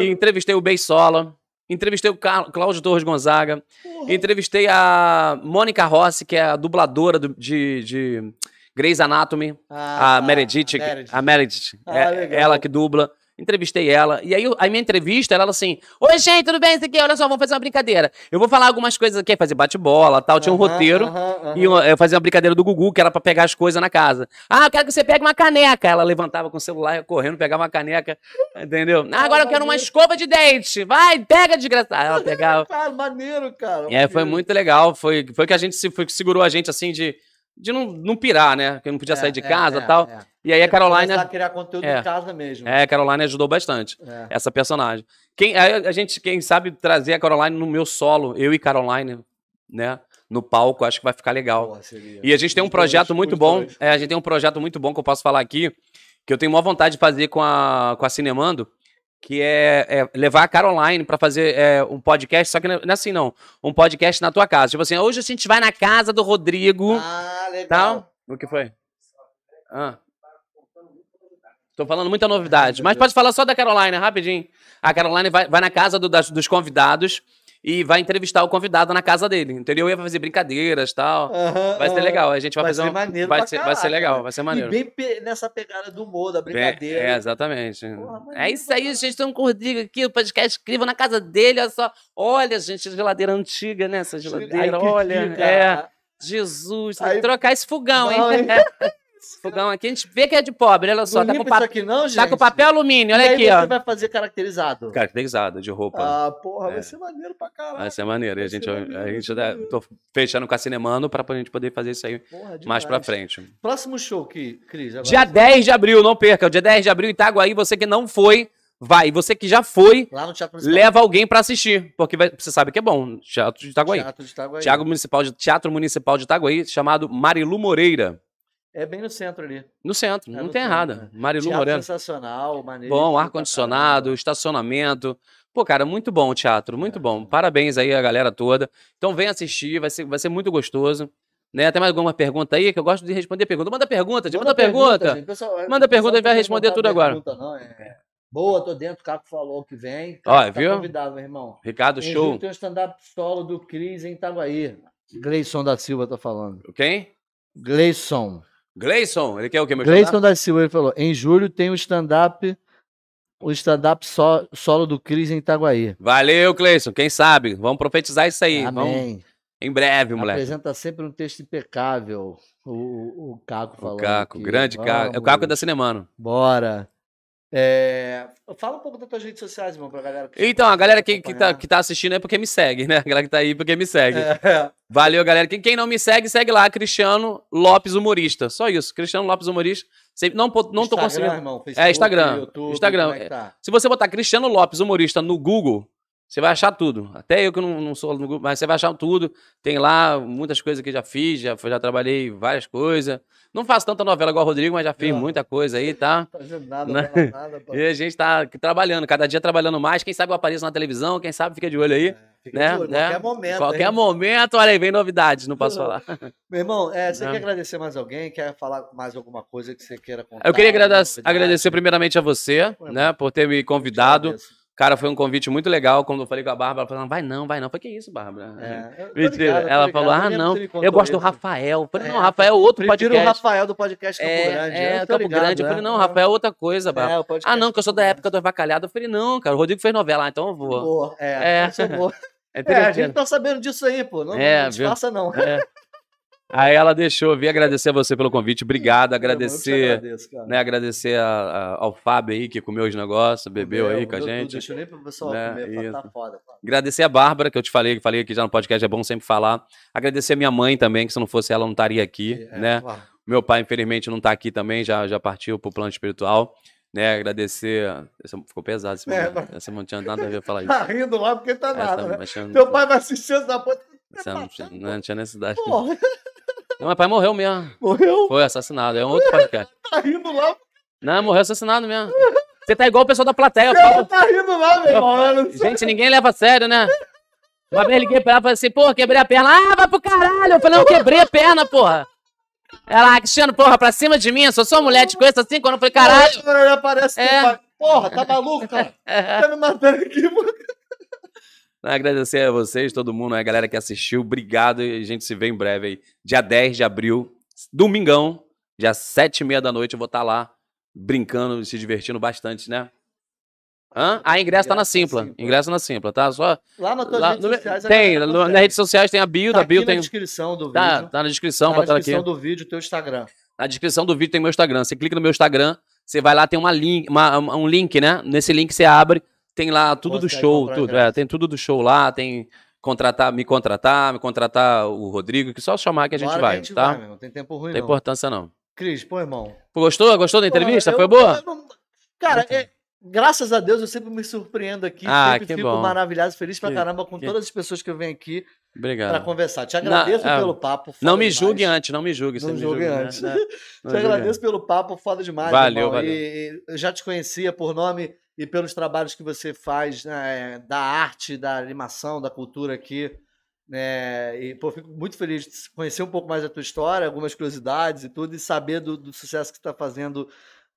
[SPEAKER 4] E entrevistei o Beisola. Entrevistei o Cláudio Torres Gonzaga. Entrevistei a Mônica Rossi, que é a dubladora do- de, de Grey's Anatomy.
[SPEAKER 1] Ah,
[SPEAKER 4] a
[SPEAKER 1] tá.
[SPEAKER 4] Meredith, a Meredith,
[SPEAKER 1] Ah,
[SPEAKER 4] é- ela que dubla. Entrevistei ela. E aí, a minha entrevista, ela assim: Oi, gente, tudo bem? Isso aqui, olha só, vamos fazer uma brincadeira. Eu vou falar algumas coisas aqui, fazer bate-bola tal. Tinha um
[SPEAKER 1] Aham,
[SPEAKER 4] roteiro.
[SPEAKER 1] aham, aham.
[SPEAKER 4] E uma- eu fazia uma brincadeira do Gugu, que era pra pegar as coisas na casa. Ah, eu quero que você pegue uma caneca. Ela levantava com o celular, correndo, pegava uma caneca. Entendeu? Ah, agora eu quero uma escova de dente. Vai, pega, desgraçada. Ela pegava.
[SPEAKER 1] Cara, maneiro, cara.
[SPEAKER 4] É, foi muito legal. Foi, foi que a gente se, foi que segurou a gente assim de, de não, não pirar, né? Que eu não podia sair de
[SPEAKER 1] É,
[SPEAKER 4] casa e
[SPEAKER 1] é,
[SPEAKER 4] tal.
[SPEAKER 1] é.
[SPEAKER 4] E aí a Caroline.
[SPEAKER 1] Começar a criar conteúdo
[SPEAKER 4] É.
[SPEAKER 1] em casa mesmo.
[SPEAKER 4] É, a Caroline ajudou bastante.
[SPEAKER 1] É.
[SPEAKER 4] Essa personagem. Quem, a, a gente, quem sabe trazer a Caroline no meu solo, eu e Caroline, né? No palco, acho que vai ficar legal.
[SPEAKER 1] Seria.
[SPEAKER 4] E a gente tem um
[SPEAKER 1] Os dois,
[SPEAKER 4] projeto muito bom. É, a gente tem um projeto muito bom que eu posso falar aqui, que eu tenho maior vontade de fazer com a, com a Cinemando, que é, é levar a Caroline pra fazer é, um podcast, só que não é assim não, um podcast na tua casa. Tipo assim, hoje a gente vai na casa do Rodrigo,
[SPEAKER 1] Ah, legal.
[SPEAKER 4] tal. O que foi? Ah. Tô falando muita novidade, mas pode falar só da Caroline, rapidinho. A Caroline vai, vai na casa do- das- dos convidados e vai entrevistar o convidado na casa dele, entendeu? Ia fazer brincadeiras tal.
[SPEAKER 1] Aham,
[SPEAKER 4] Vai ser legal, a gente vai,
[SPEAKER 1] Vai
[SPEAKER 4] fazer
[SPEAKER 1] ser
[SPEAKER 4] um-
[SPEAKER 1] maneiro
[SPEAKER 4] vai ser, vai ser legal,
[SPEAKER 1] né?
[SPEAKER 4] vai ser
[SPEAKER 1] E
[SPEAKER 4] maneiro.
[SPEAKER 1] bem pe- nessa pegada do humor, da
[SPEAKER 4] Bem-
[SPEAKER 1] brincadeira.
[SPEAKER 4] É, exatamente.
[SPEAKER 1] Porra,
[SPEAKER 4] é isso aí, gente. Estão com o Rodrigo aqui, o podcast incrível na casa dele. Olha só. Olha, gente, geladeira antiga, né? Essa geladeira,
[SPEAKER 1] que
[SPEAKER 4] olha. É. Jesus, tem
[SPEAKER 1] Aí-
[SPEAKER 4] que trocar esse fogão,
[SPEAKER 1] Não,
[SPEAKER 4] hein? Esse fogão aqui a gente vê que é de pobre, olha só.
[SPEAKER 1] Não
[SPEAKER 4] Tá com, pa-
[SPEAKER 1] isso aqui não, gente?
[SPEAKER 4] tá com papel alumínio, olha
[SPEAKER 1] E aí
[SPEAKER 4] aqui,
[SPEAKER 1] você
[SPEAKER 4] ó.
[SPEAKER 1] vai fazer caracterizado.
[SPEAKER 4] Caracterizada de roupa.
[SPEAKER 1] Ah, porra, vai
[SPEAKER 4] É.
[SPEAKER 1] ser maneiro pra caralho.
[SPEAKER 4] Vai ser maneiro. E a
[SPEAKER 1] vai
[SPEAKER 4] gente, a
[SPEAKER 1] vai
[SPEAKER 4] gente tá- tô fechando com a Cinemano pra gente poder fazer isso aí
[SPEAKER 1] Porra,
[SPEAKER 4] mais pra frente.
[SPEAKER 1] Próximo show, que, Cris. agora.
[SPEAKER 4] Dia 10 de abril, não perca. Dia 10 de abril, Itaguaí. Você que não foi, vai. Você que já foi, leva alguém pra assistir. Porque vai- você sabe que é bom. Teatro de Itaguaí.
[SPEAKER 1] Teatro de Itaguaí.
[SPEAKER 4] Teatro Municipal de, Teatro Municipal de Itaguaí, chamado Marilu Moreira.
[SPEAKER 1] É bem no centro ali.
[SPEAKER 4] No centro,
[SPEAKER 1] É
[SPEAKER 4] não tem errado.
[SPEAKER 1] né?
[SPEAKER 4] Marilu
[SPEAKER 1] Teatro
[SPEAKER 4] Moreira.
[SPEAKER 1] sensacional, maneiro.
[SPEAKER 4] Bom, ar-condicionado, estacionamento. Pô, cara, muito bom o teatro, muito bom. Parabéns aí a galera toda. Então vem assistir, vai ser, vai ser muito gostoso. Né? Tem mais alguma pergunta aí? Que eu gosto de responder pergunta. Manda pergunta, gente, manda, pergunta.
[SPEAKER 1] gente. Pessoal, é-
[SPEAKER 4] Manda pergunta, a gente vai responder tudo agora.
[SPEAKER 1] pergunta, não, é- Boa, tô dentro, o Caco falou que vem.
[SPEAKER 4] Ó,
[SPEAKER 1] tá
[SPEAKER 4] viu?
[SPEAKER 1] convidado, meu irmão.
[SPEAKER 4] Ricardo,
[SPEAKER 1] Em
[SPEAKER 4] show.
[SPEAKER 1] tem um stand-up solo do Cris em Itaguaí. Gleison da Silva tá falando.
[SPEAKER 4] Quem?
[SPEAKER 1] Gleison.
[SPEAKER 4] Gleison, ele quer o quê, meu
[SPEAKER 1] Gleison da Silva, ele falou. Em julho tem o stand-up o stand-up so- solo do Cris em Itaguaí.
[SPEAKER 4] Valeu, Gleison. Quem sabe? Vamos profetizar isso aí. Vamos,
[SPEAKER 1] Amém.
[SPEAKER 4] em breve, moleque.
[SPEAKER 1] Apresenta sempre um texto impecável. O, o, o Caco
[SPEAKER 4] O
[SPEAKER 1] falando.
[SPEAKER 4] Caco,
[SPEAKER 1] aqui.
[SPEAKER 4] grande Caco. É o Caco da Cinemano.
[SPEAKER 1] Bora. É, Fala um pouco das tuas redes sociais, irmão, pra galera. que-
[SPEAKER 4] Então, a galera que, que, tá, que tá assistindo é porque me segue, né? A galera que tá aí porque me segue.
[SPEAKER 1] É,
[SPEAKER 4] Valeu, galera. Quem, quem não me segue, segue lá, Cristiano Lopes Humorista. Só isso, Cristiano Lopes Humorista. Sempre, não, não tô
[SPEAKER 1] Instagram,
[SPEAKER 4] conseguindo.
[SPEAKER 1] irmão,
[SPEAKER 4] É, Instagram.
[SPEAKER 1] YouTube,
[SPEAKER 4] Instagram,
[SPEAKER 1] é
[SPEAKER 4] é.
[SPEAKER 1] tá?
[SPEAKER 4] Se você botar Cristiano Lopes Humorista no Google, você vai achar tudo. Até eu que não, não sou no Google, mas você vai achar tudo. Tem lá muitas coisas que já fiz, já, já trabalhei várias coisas. Não faço tanta novela igual o Rodrigo, mas já fiz
[SPEAKER 1] Não.
[SPEAKER 4] muita coisa aí, tá?
[SPEAKER 1] Não fazendo nada,
[SPEAKER 4] Né?
[SPEAKER 1] fala nada. pô.
[SPEAKER 4] E a gente tá trabalhando, cada dia trabalhando mais. Quem sabe eu apareço na televisão, quem sabe fica de olho aí.
[SPEAKER 1] Fica
[SPEAKER 4] né?
[SPEAKER 1] de olho,
[SPEAKER 4] né?
[SPEAKER 1] Qualquer momento.
[SPEAKER 4] Qualquer
[SPEAKER 1] hein?
[SPEAKER 4] momento, olha aí, vem novidades, não posso
[SPEAKER 1] Não.
[SPEAKER 4] falar.
[SPEAKER 1] Meu irmão, é, você
[SPEAKER 4] Não.
[SPEAKER 1] quer agradecer mais alguém? Quer falar mais alguma coisa que você queira contar?
[SPEAKER 4] Eu queria
[SPEAKER 1] novidade?
[SPEAKER 4] agradecer primeiramente a você, né, por ter me convidado. Cara, foi um convite muito legal. Quando eu falei com a Bárbara, ela falou: vai não, vai não. Eu falei, que isso, Bárbara?
[SPEAKER 1] É, eu
[SPEAKER 4] Mentira.
[SPEAKER 1] ligado, eu
[SPEAKER 4] ela falou:
[SPEAKER 1] eu
[SPEAKER 4] ah, não, eu gosto do
[SPEAKER 1] isso.
[SPEAKER 4] Rafael. Eu falei:
[SPEAKER 1] É,
[SPEAKER 4] não, Rafael é outro
[SPEAKER 1] Prefiro o
[SPEAKER 4] podcast.
[SPEAKER 1] Rafael do podcast Campo Grande.
[SPEAKER 4] É,
[SPEAKER 1] eu
[SPEAKER 4] é
[SPEAKER 1] tô
[SPEAKER 4] Campo
[SPEAKER 1] ligado,
[SPEAKER 4] Grande. Eu
[SPEAKER 1] é.
[SPEAKER 4] falei: não, Rafael é outra coisa, Bárbara.
[SPEAKER 1] É, o
[SPEAKER 4] Ah, não, que eu sou da época do Avacalhado. Eu falei: não, cara, o Rodrigo fez novela, ah, então eu vou.
[SPEAKER 1] Boa, é,
[SPEAKER 4] É.
[SPEAKER 1] isso é boa.
[SPEAKER 4] É
[SPEAKER 1] É, a gente tá sabendo disso aí, pô. Não,
[SPEAKER 4] É,
[SPEAKER 1] não disfarça, não.
[SPEAKER 4] É. Aí ela deixou, eu vim agradecer a você pelo convite. Obrigado,
[SPEAKER 1] Eu
[SPEAKER 4] agradecer.
[SPEAKER 1] agradeço, cara.
[SPEAKER 4] né, agradecer a- a- ao Fábio aí que comeu os negócios, bebeu aí com a
[SPEAKER 1] tudo,
[SPEAKER 4] gente.
[SPEAKER 1] Deixa eu nem pro pessoal
[SPEAKER 4] Né,
[SPEAKER 1] comer, tá
[SPEAKER 4] isso.
[SPEAKER 1] foda. Tá.
[SPEAKER 4] Agradecer a Bárbara, que eu te falei, que falei aqui já no podcast, é bom sempre falar. Agradecer a minha mãe também, que se não fosse ela, eu não estaria aqui,
[SPEAKER 1] É,
[SPEAKER 4] né?
[SPEAKER 1] ó,
[SPEAKER 4] Meu pai, infelizmente, não tá aqui também, já, já partiu pro plano espiritual. Né, agradecer. Esse, ficou pesado esse
[SPEAKER 1] É,
[SPEAKER 4] momento. Essa não tinha nada a ver falar isso.
[SPEAKER 1] Tá rindo lá porque tá
[SPEAKER 4] Essa,
[SPEAKER 1] nada, né?
[SPEAKER 4] mas tinha-
[SPEAKER 1] Teu pai vai assistir essa
[SPEAKER 4] essa não, tinha, não tinha necessidade.
[SPEAKER 1] Porra,
[SPEAKER 4] Não, meu pai morreu mesmo.
[SPEAKER 1] morreu,
[SPEAKER 4] Foi assassinado. É um outro podcast.
[SPEAKER 1] tá rindo lá.
[SPEAKER 4] Não, morreu assassinado mesmo. Você tá igual o pessoal da plateia. falo-
[SPEAKER 1] tá rindo lá, meu irmão. não.
[SPEAKER 4] Gente, ninguém leva a sério, né? Uma vez liguei pra ela e falei assim, porra, quebrei a perna. Ah, vai pro caralho. Eu falei, não, quebrei a perna, porra. Ela, Cristiano, porra, pra cima de mim, eu sou só mulher de coisa assim, quando eu falei, caralho.
[SPEAKER 1] Agora aparece
[SPEAKER 4] É.
[SPEAKER 1] Porra, tá maluco, cara? Tá me matando aqui, mano.
[SPEAKER 4] Agradecer a vocês, todo mundo, a galera que assistiu, obrigado e a gente se vê em breve aí. Dia 10 de abril, domingão, dia 7 e meia da noite, eu vou estar lá brincando, se divertindo bastante, né? Hã? Ah, ingresso tá na
[SPEAKER 1] na
[SPEAKER 4] Simpla.
[SPEAKER 1] Simpla.
[SPEAKER 4] Ingresso na Simpla, tá? Só.
[SPEAKER 1] Lá nas tuas
[SPEAKER 4] lá
[SPEAKER 1] redes
[SPEAKER 4] no-
[SPEAKER 1] sociais. a
[SPEAKER 4] tem, no-
[SPEAKER 1] consegue.
[SPEAKER 4] nas redes sociais tem a bio,
[SPEAKER 1] Tá
[SPEAKER 4] da bio tem.
[SPEAKER 1] na descrição do
[SPEAKER 4] Tá,
[SPEAKER 1] vídeo.
[SPEAKER 4] tá na descrição,
[SPEAKER 1] Tá na
[SPEAKER 4] botando aqui.
[SPEAKER 1] descrição do vídeo, teu Instagram.
[SPEAKER 4] Na descrição do vídeo tem meu Instagram. Você clica no meu Instagram, você vai lá, tem uma link, uma- um link, né? Nesse link você abre, tem lá tudo do
[SPEAKER 1] Consegue
[SPEAKER 4] show, tudo, é, tem tudo do show lá, tem contratar, me contratar, me contratar o Rodrigo, que só chamar que a gente vai,
[SPEAKER 1] que
[SPEAKER 4] tá?
[SPEAKER 1] vai, irmão. Tem tempo ruim,
[SPEAKER 4] Não tem
[SPEAKER 1] não.
[SPEAKER 4] importância não.
[SPEAKER 1] Cris, pô, irmão.
[SPEAKER 4] Pô, Gostou? Gostou da entrevista? Foi
[SPEAKER 1] eu-
[SPEAKER 4] boa?
[SPEAKER 1] eu não- Cara, é- graças a Deus eu sempre me surpreendo aqui.
[SPEAKER 4] Ah,
[SPEAKER 1] sempre
[SPEAKER 4] que
[SPEAKER 1] fico
[SPEAKER 4] bom.
[SPEAKER 1] maravilhado, feliz pra
[SPEAKER 4] Que-
[SPEAKER 1] caramba com
[SPEAKER 4] que-
[SPEAKER 1] todas as pessoas que eu venho aqui pra
[SPEAKER 4] Obrigado.
[SPEAKER 1] conversar. Te agradeço
[SPEAKER 4] é,
[SPEAKER 1] pelo papo.
[SPEAKER 4] Não me
[SPEAKER 1] demais.
[SPEAKER 4] julgue antes, não me julgue.
[SPEAKER 1] Não
[SPEAKER 4] me
[SPEAKER 1] julgue
[SPEAKER 4] julga, né?
[SPEAKER 1] antes.
[SPEAKER 4] Né? Não
[SPEAKER 1] Te
[SPEAKER 4] julgue
[SPEAKER 1] agradeço pelo papo, foda demais.
[SPEAKER 4] Valeu,
[SPEAKER 1] irmão.
[SPEAKER 4] valeu.
[SPEAKER 1] E, e eu já te conhecia por nome e pelos trabalhos que você faz né, da arte, da animação, da cultura aqui. né? e pô, fico muito feliz de conhecer um pouco mais da tua história, algumas curiosidades e tudo, e saber do, do sucesso que está fazendo,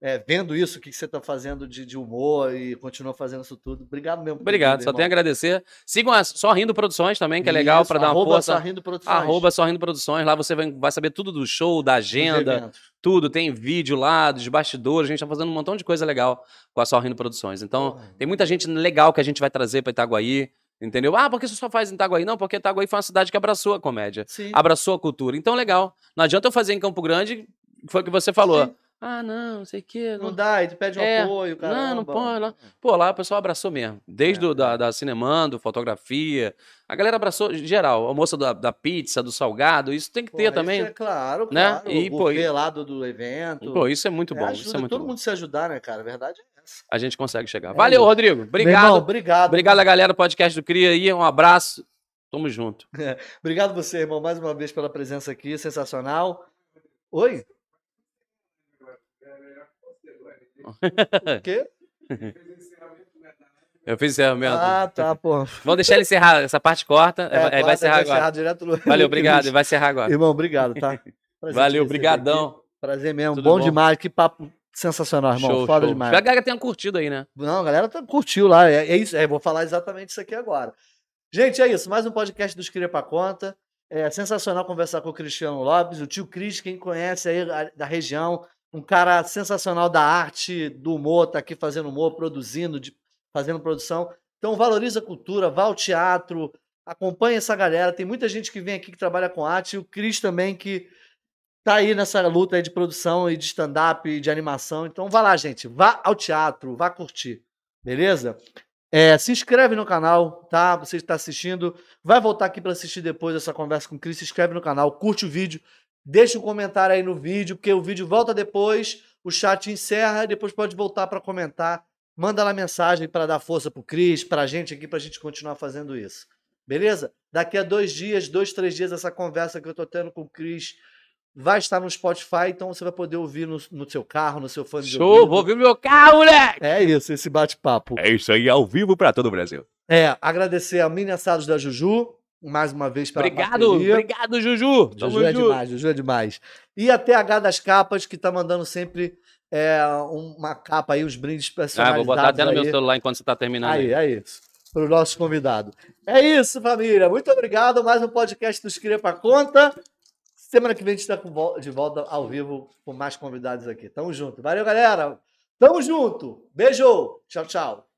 [SPEAKER 1] é, vendo isso, o que você está fazendo de, de humor e continua fazendo isso tudo. Obrigado mesmo.
[SPEAKER 4] Obrigado,
[SPEAKER 1] tudo,
[SPEAKER 4] só tenho a
[SPEAKER 1] irmão.
[SPEAKER 4] agradecer. Sigam a Só Rindo Produções também, que é legal para dar uma força.
[SPEAKER 1] Sorrindo Produções.
[SPEAKER 4] Arroba Só Rindo Produções, lá você vai, vai saber tudo do show, da agenda, tudo. Tem vídeo lá, dos bastidores, a gente tá fazendo um montão de coisa legal com a Só Rindo Produções. Então, tem muita gente legal que a gente vai trazer para Itaguaí, entendeu? Ah, por que você só faz em Itaguaí? Não, porque Itaguaí foi uma cidade que abraçou a comédia,
[SPEAKER 1] Sim.
[SPEAKER 4] abraçou a cultura. Então, legal. Não adianta eu fazer em Campo Grande, foi o que você falou.
[SPEAKER 1] Sim.
[SPEAKER 4] Ah, não, não sei o quê.
[SPEAKER 1] Não dá, aí tu pede um
[SPEAKER 4] É,
[SPEAKER 1] apoio, cara.
[SPEAKER 4] Não, não pode. Não. Pô, lá o pessoal abraçou mesmo. Desde
[SPEAKER 1] É,
[SPEAKER 4] o da, da Cinemando, fotografia. A galera abraçou geral. A moça da, da pizza, do salgado, isso tem que ter também.
[SPEAKER 1] É claro,
[SPEAKER 4] né?
[SPEAKER 1] claro.
[SPEAKER 4] E,
[SPEAKER 1] o
[SPEAKER 4] pô, e-
[SPEAKER 1] lá do, do evento.
[SPEAKER 4] Pô, isso é muito bom.
[SPEAKER 1] É,
[SPEAKER 4] isso é
[SPEAKER 1] ajuda
[SPEAKER 4] muito
[SPEAKER 1] todo
[SPEAKER 4] bom.
[SPEAKER 1] mundo se ajudar, né, cara? A verdade é essa.
[SPEAKER 4] A gente consegue chegar.
[SPEAKER 1] É
[SPEAKER 4] Valeu. Rodrigo. Obrigado.
[SPEAKER 1] irmão, obrigado.
[SPEAKER 4] Obrigado a galera do podcast do Cria aí. Um abraço. Tamo junto.
[SPEAKER 1] Obrigado você, irmão, mais uma vez pela presença aqui. Sensacional. Oi? O quê?
[SPEAKER 4] Eu fiz encerramento.
[SPEAKER 1] Ah, tá, pô.
[SPEAKER 4] Vamos deixar ele encerrar. Essa parte corta.
[SPEAKER 1] É,
[SPEAKER 4] aí vai encerrar agora.
[SPEAKER 1] direto no-
[SPEAKER 4] Valeu, obrigado. Vai encerrar agora.
[SPEAKER 1] Irmão, obrigado, tá? Prazer
[SPEAKER 4] Valeu, brigadão.
[SPEAKER 1] Prazer mesmo.
[SPEAKER 4] Tudo
[SPEAKER 1] bom,
[SPEAKER 4] bom?
[SPEAKER 1] demais. Que papo sensacional, irmão.
[SPEAKER 4] Show,
[SPEAKER 1] Foda
[SPEAKER 4] show.
[SPEAKER 1] demais.
[SPEAKER 4] A galera tenha curtido aí, né?
[SPEAKER 1] Não, a galera tá, curtiu lá. É, é isso. É, vou falar exatamente isso aqui agora. Gente, é isso. Mais um podcast dos Cria pra Conta. É sensacional conversar com o Cristiano Lopes, o tio Cris, quem conhece aí da região, um cara sensacional da arte, do humor, tá aqui fazendo humor, produzindo, de- fazendo produção. Então valoriza a cultura, vá ao teatro, acompanha essa galera. Tem muita gente que vem aqui que trabalha com arte, e o Cris também que tá aí nessa luta aí de produção e de stand-up e de animação. Então vá lá, gente. Vá ao teatro, vá curtir. Beleza? É, se inscreve no canal, tá? Você está assistindo. Vai voltar aqui para assistir depois essa conversa com o Cris. Se inscreve no canal, curte o vídeo. Deixa um comentário aí no vídeo, porque o vídeo volta depois, o chat encerra depois pode voltar para comentar. Manda lá mensagem para dar força pro Cris, pra gente aqui, pra gente continuar fazendo isso. Beleza? Daqui a dois dias, dois, três dias, essa conversa que eu tô tendo com o Cris vai estar no Spotify, então você vai poder ouvir no, no seu carro, no seu fone de
[SPEAKER 4] Show,
[SPEAKER 1] ouvido.
[SPEAKER 4] vou ouvir meu carro, moleque!
[SPEAKER 1] É isso, esse bate-papo.
[SPEAKER 4] É isso aí, ao vivo pra todo o Brasil.
[SPEAKER 1] É, agradecer a Mini Assados da Juju, mais uma vez pela
[SPEAKER 4] Obrigado,
[SPEAKER 1] parceria.
[SPEAKER 4] obrigado, Juju. Tamo
[SPEAKER 1] Juju é
[SPEAKER 4] junto.
[SPEAKER 1] demais, Juju é demais. E a TH das Capas, que tá mandando sempre é, uma capa aí, os brindes
[SPEAKER 4] Ah,
[SPEAKER 1] personalizados
[SPEAKER 4] vou botar até no meu celular enquanto você tá terminando.
[SPEAKER 1] Aí,
[SPEAKER 4] Aí,
[SPEAKER 1] é isso. Para o nosso convidado. É isso, família. Muito obrigado. Mais um podcast dos Cria pra Conta. Semana que vem a gente está de volta ao vivo com mais convidados aqui. Tamo junto. Valeu, galera. Tamo junto. Beijo. Tchau, tchau.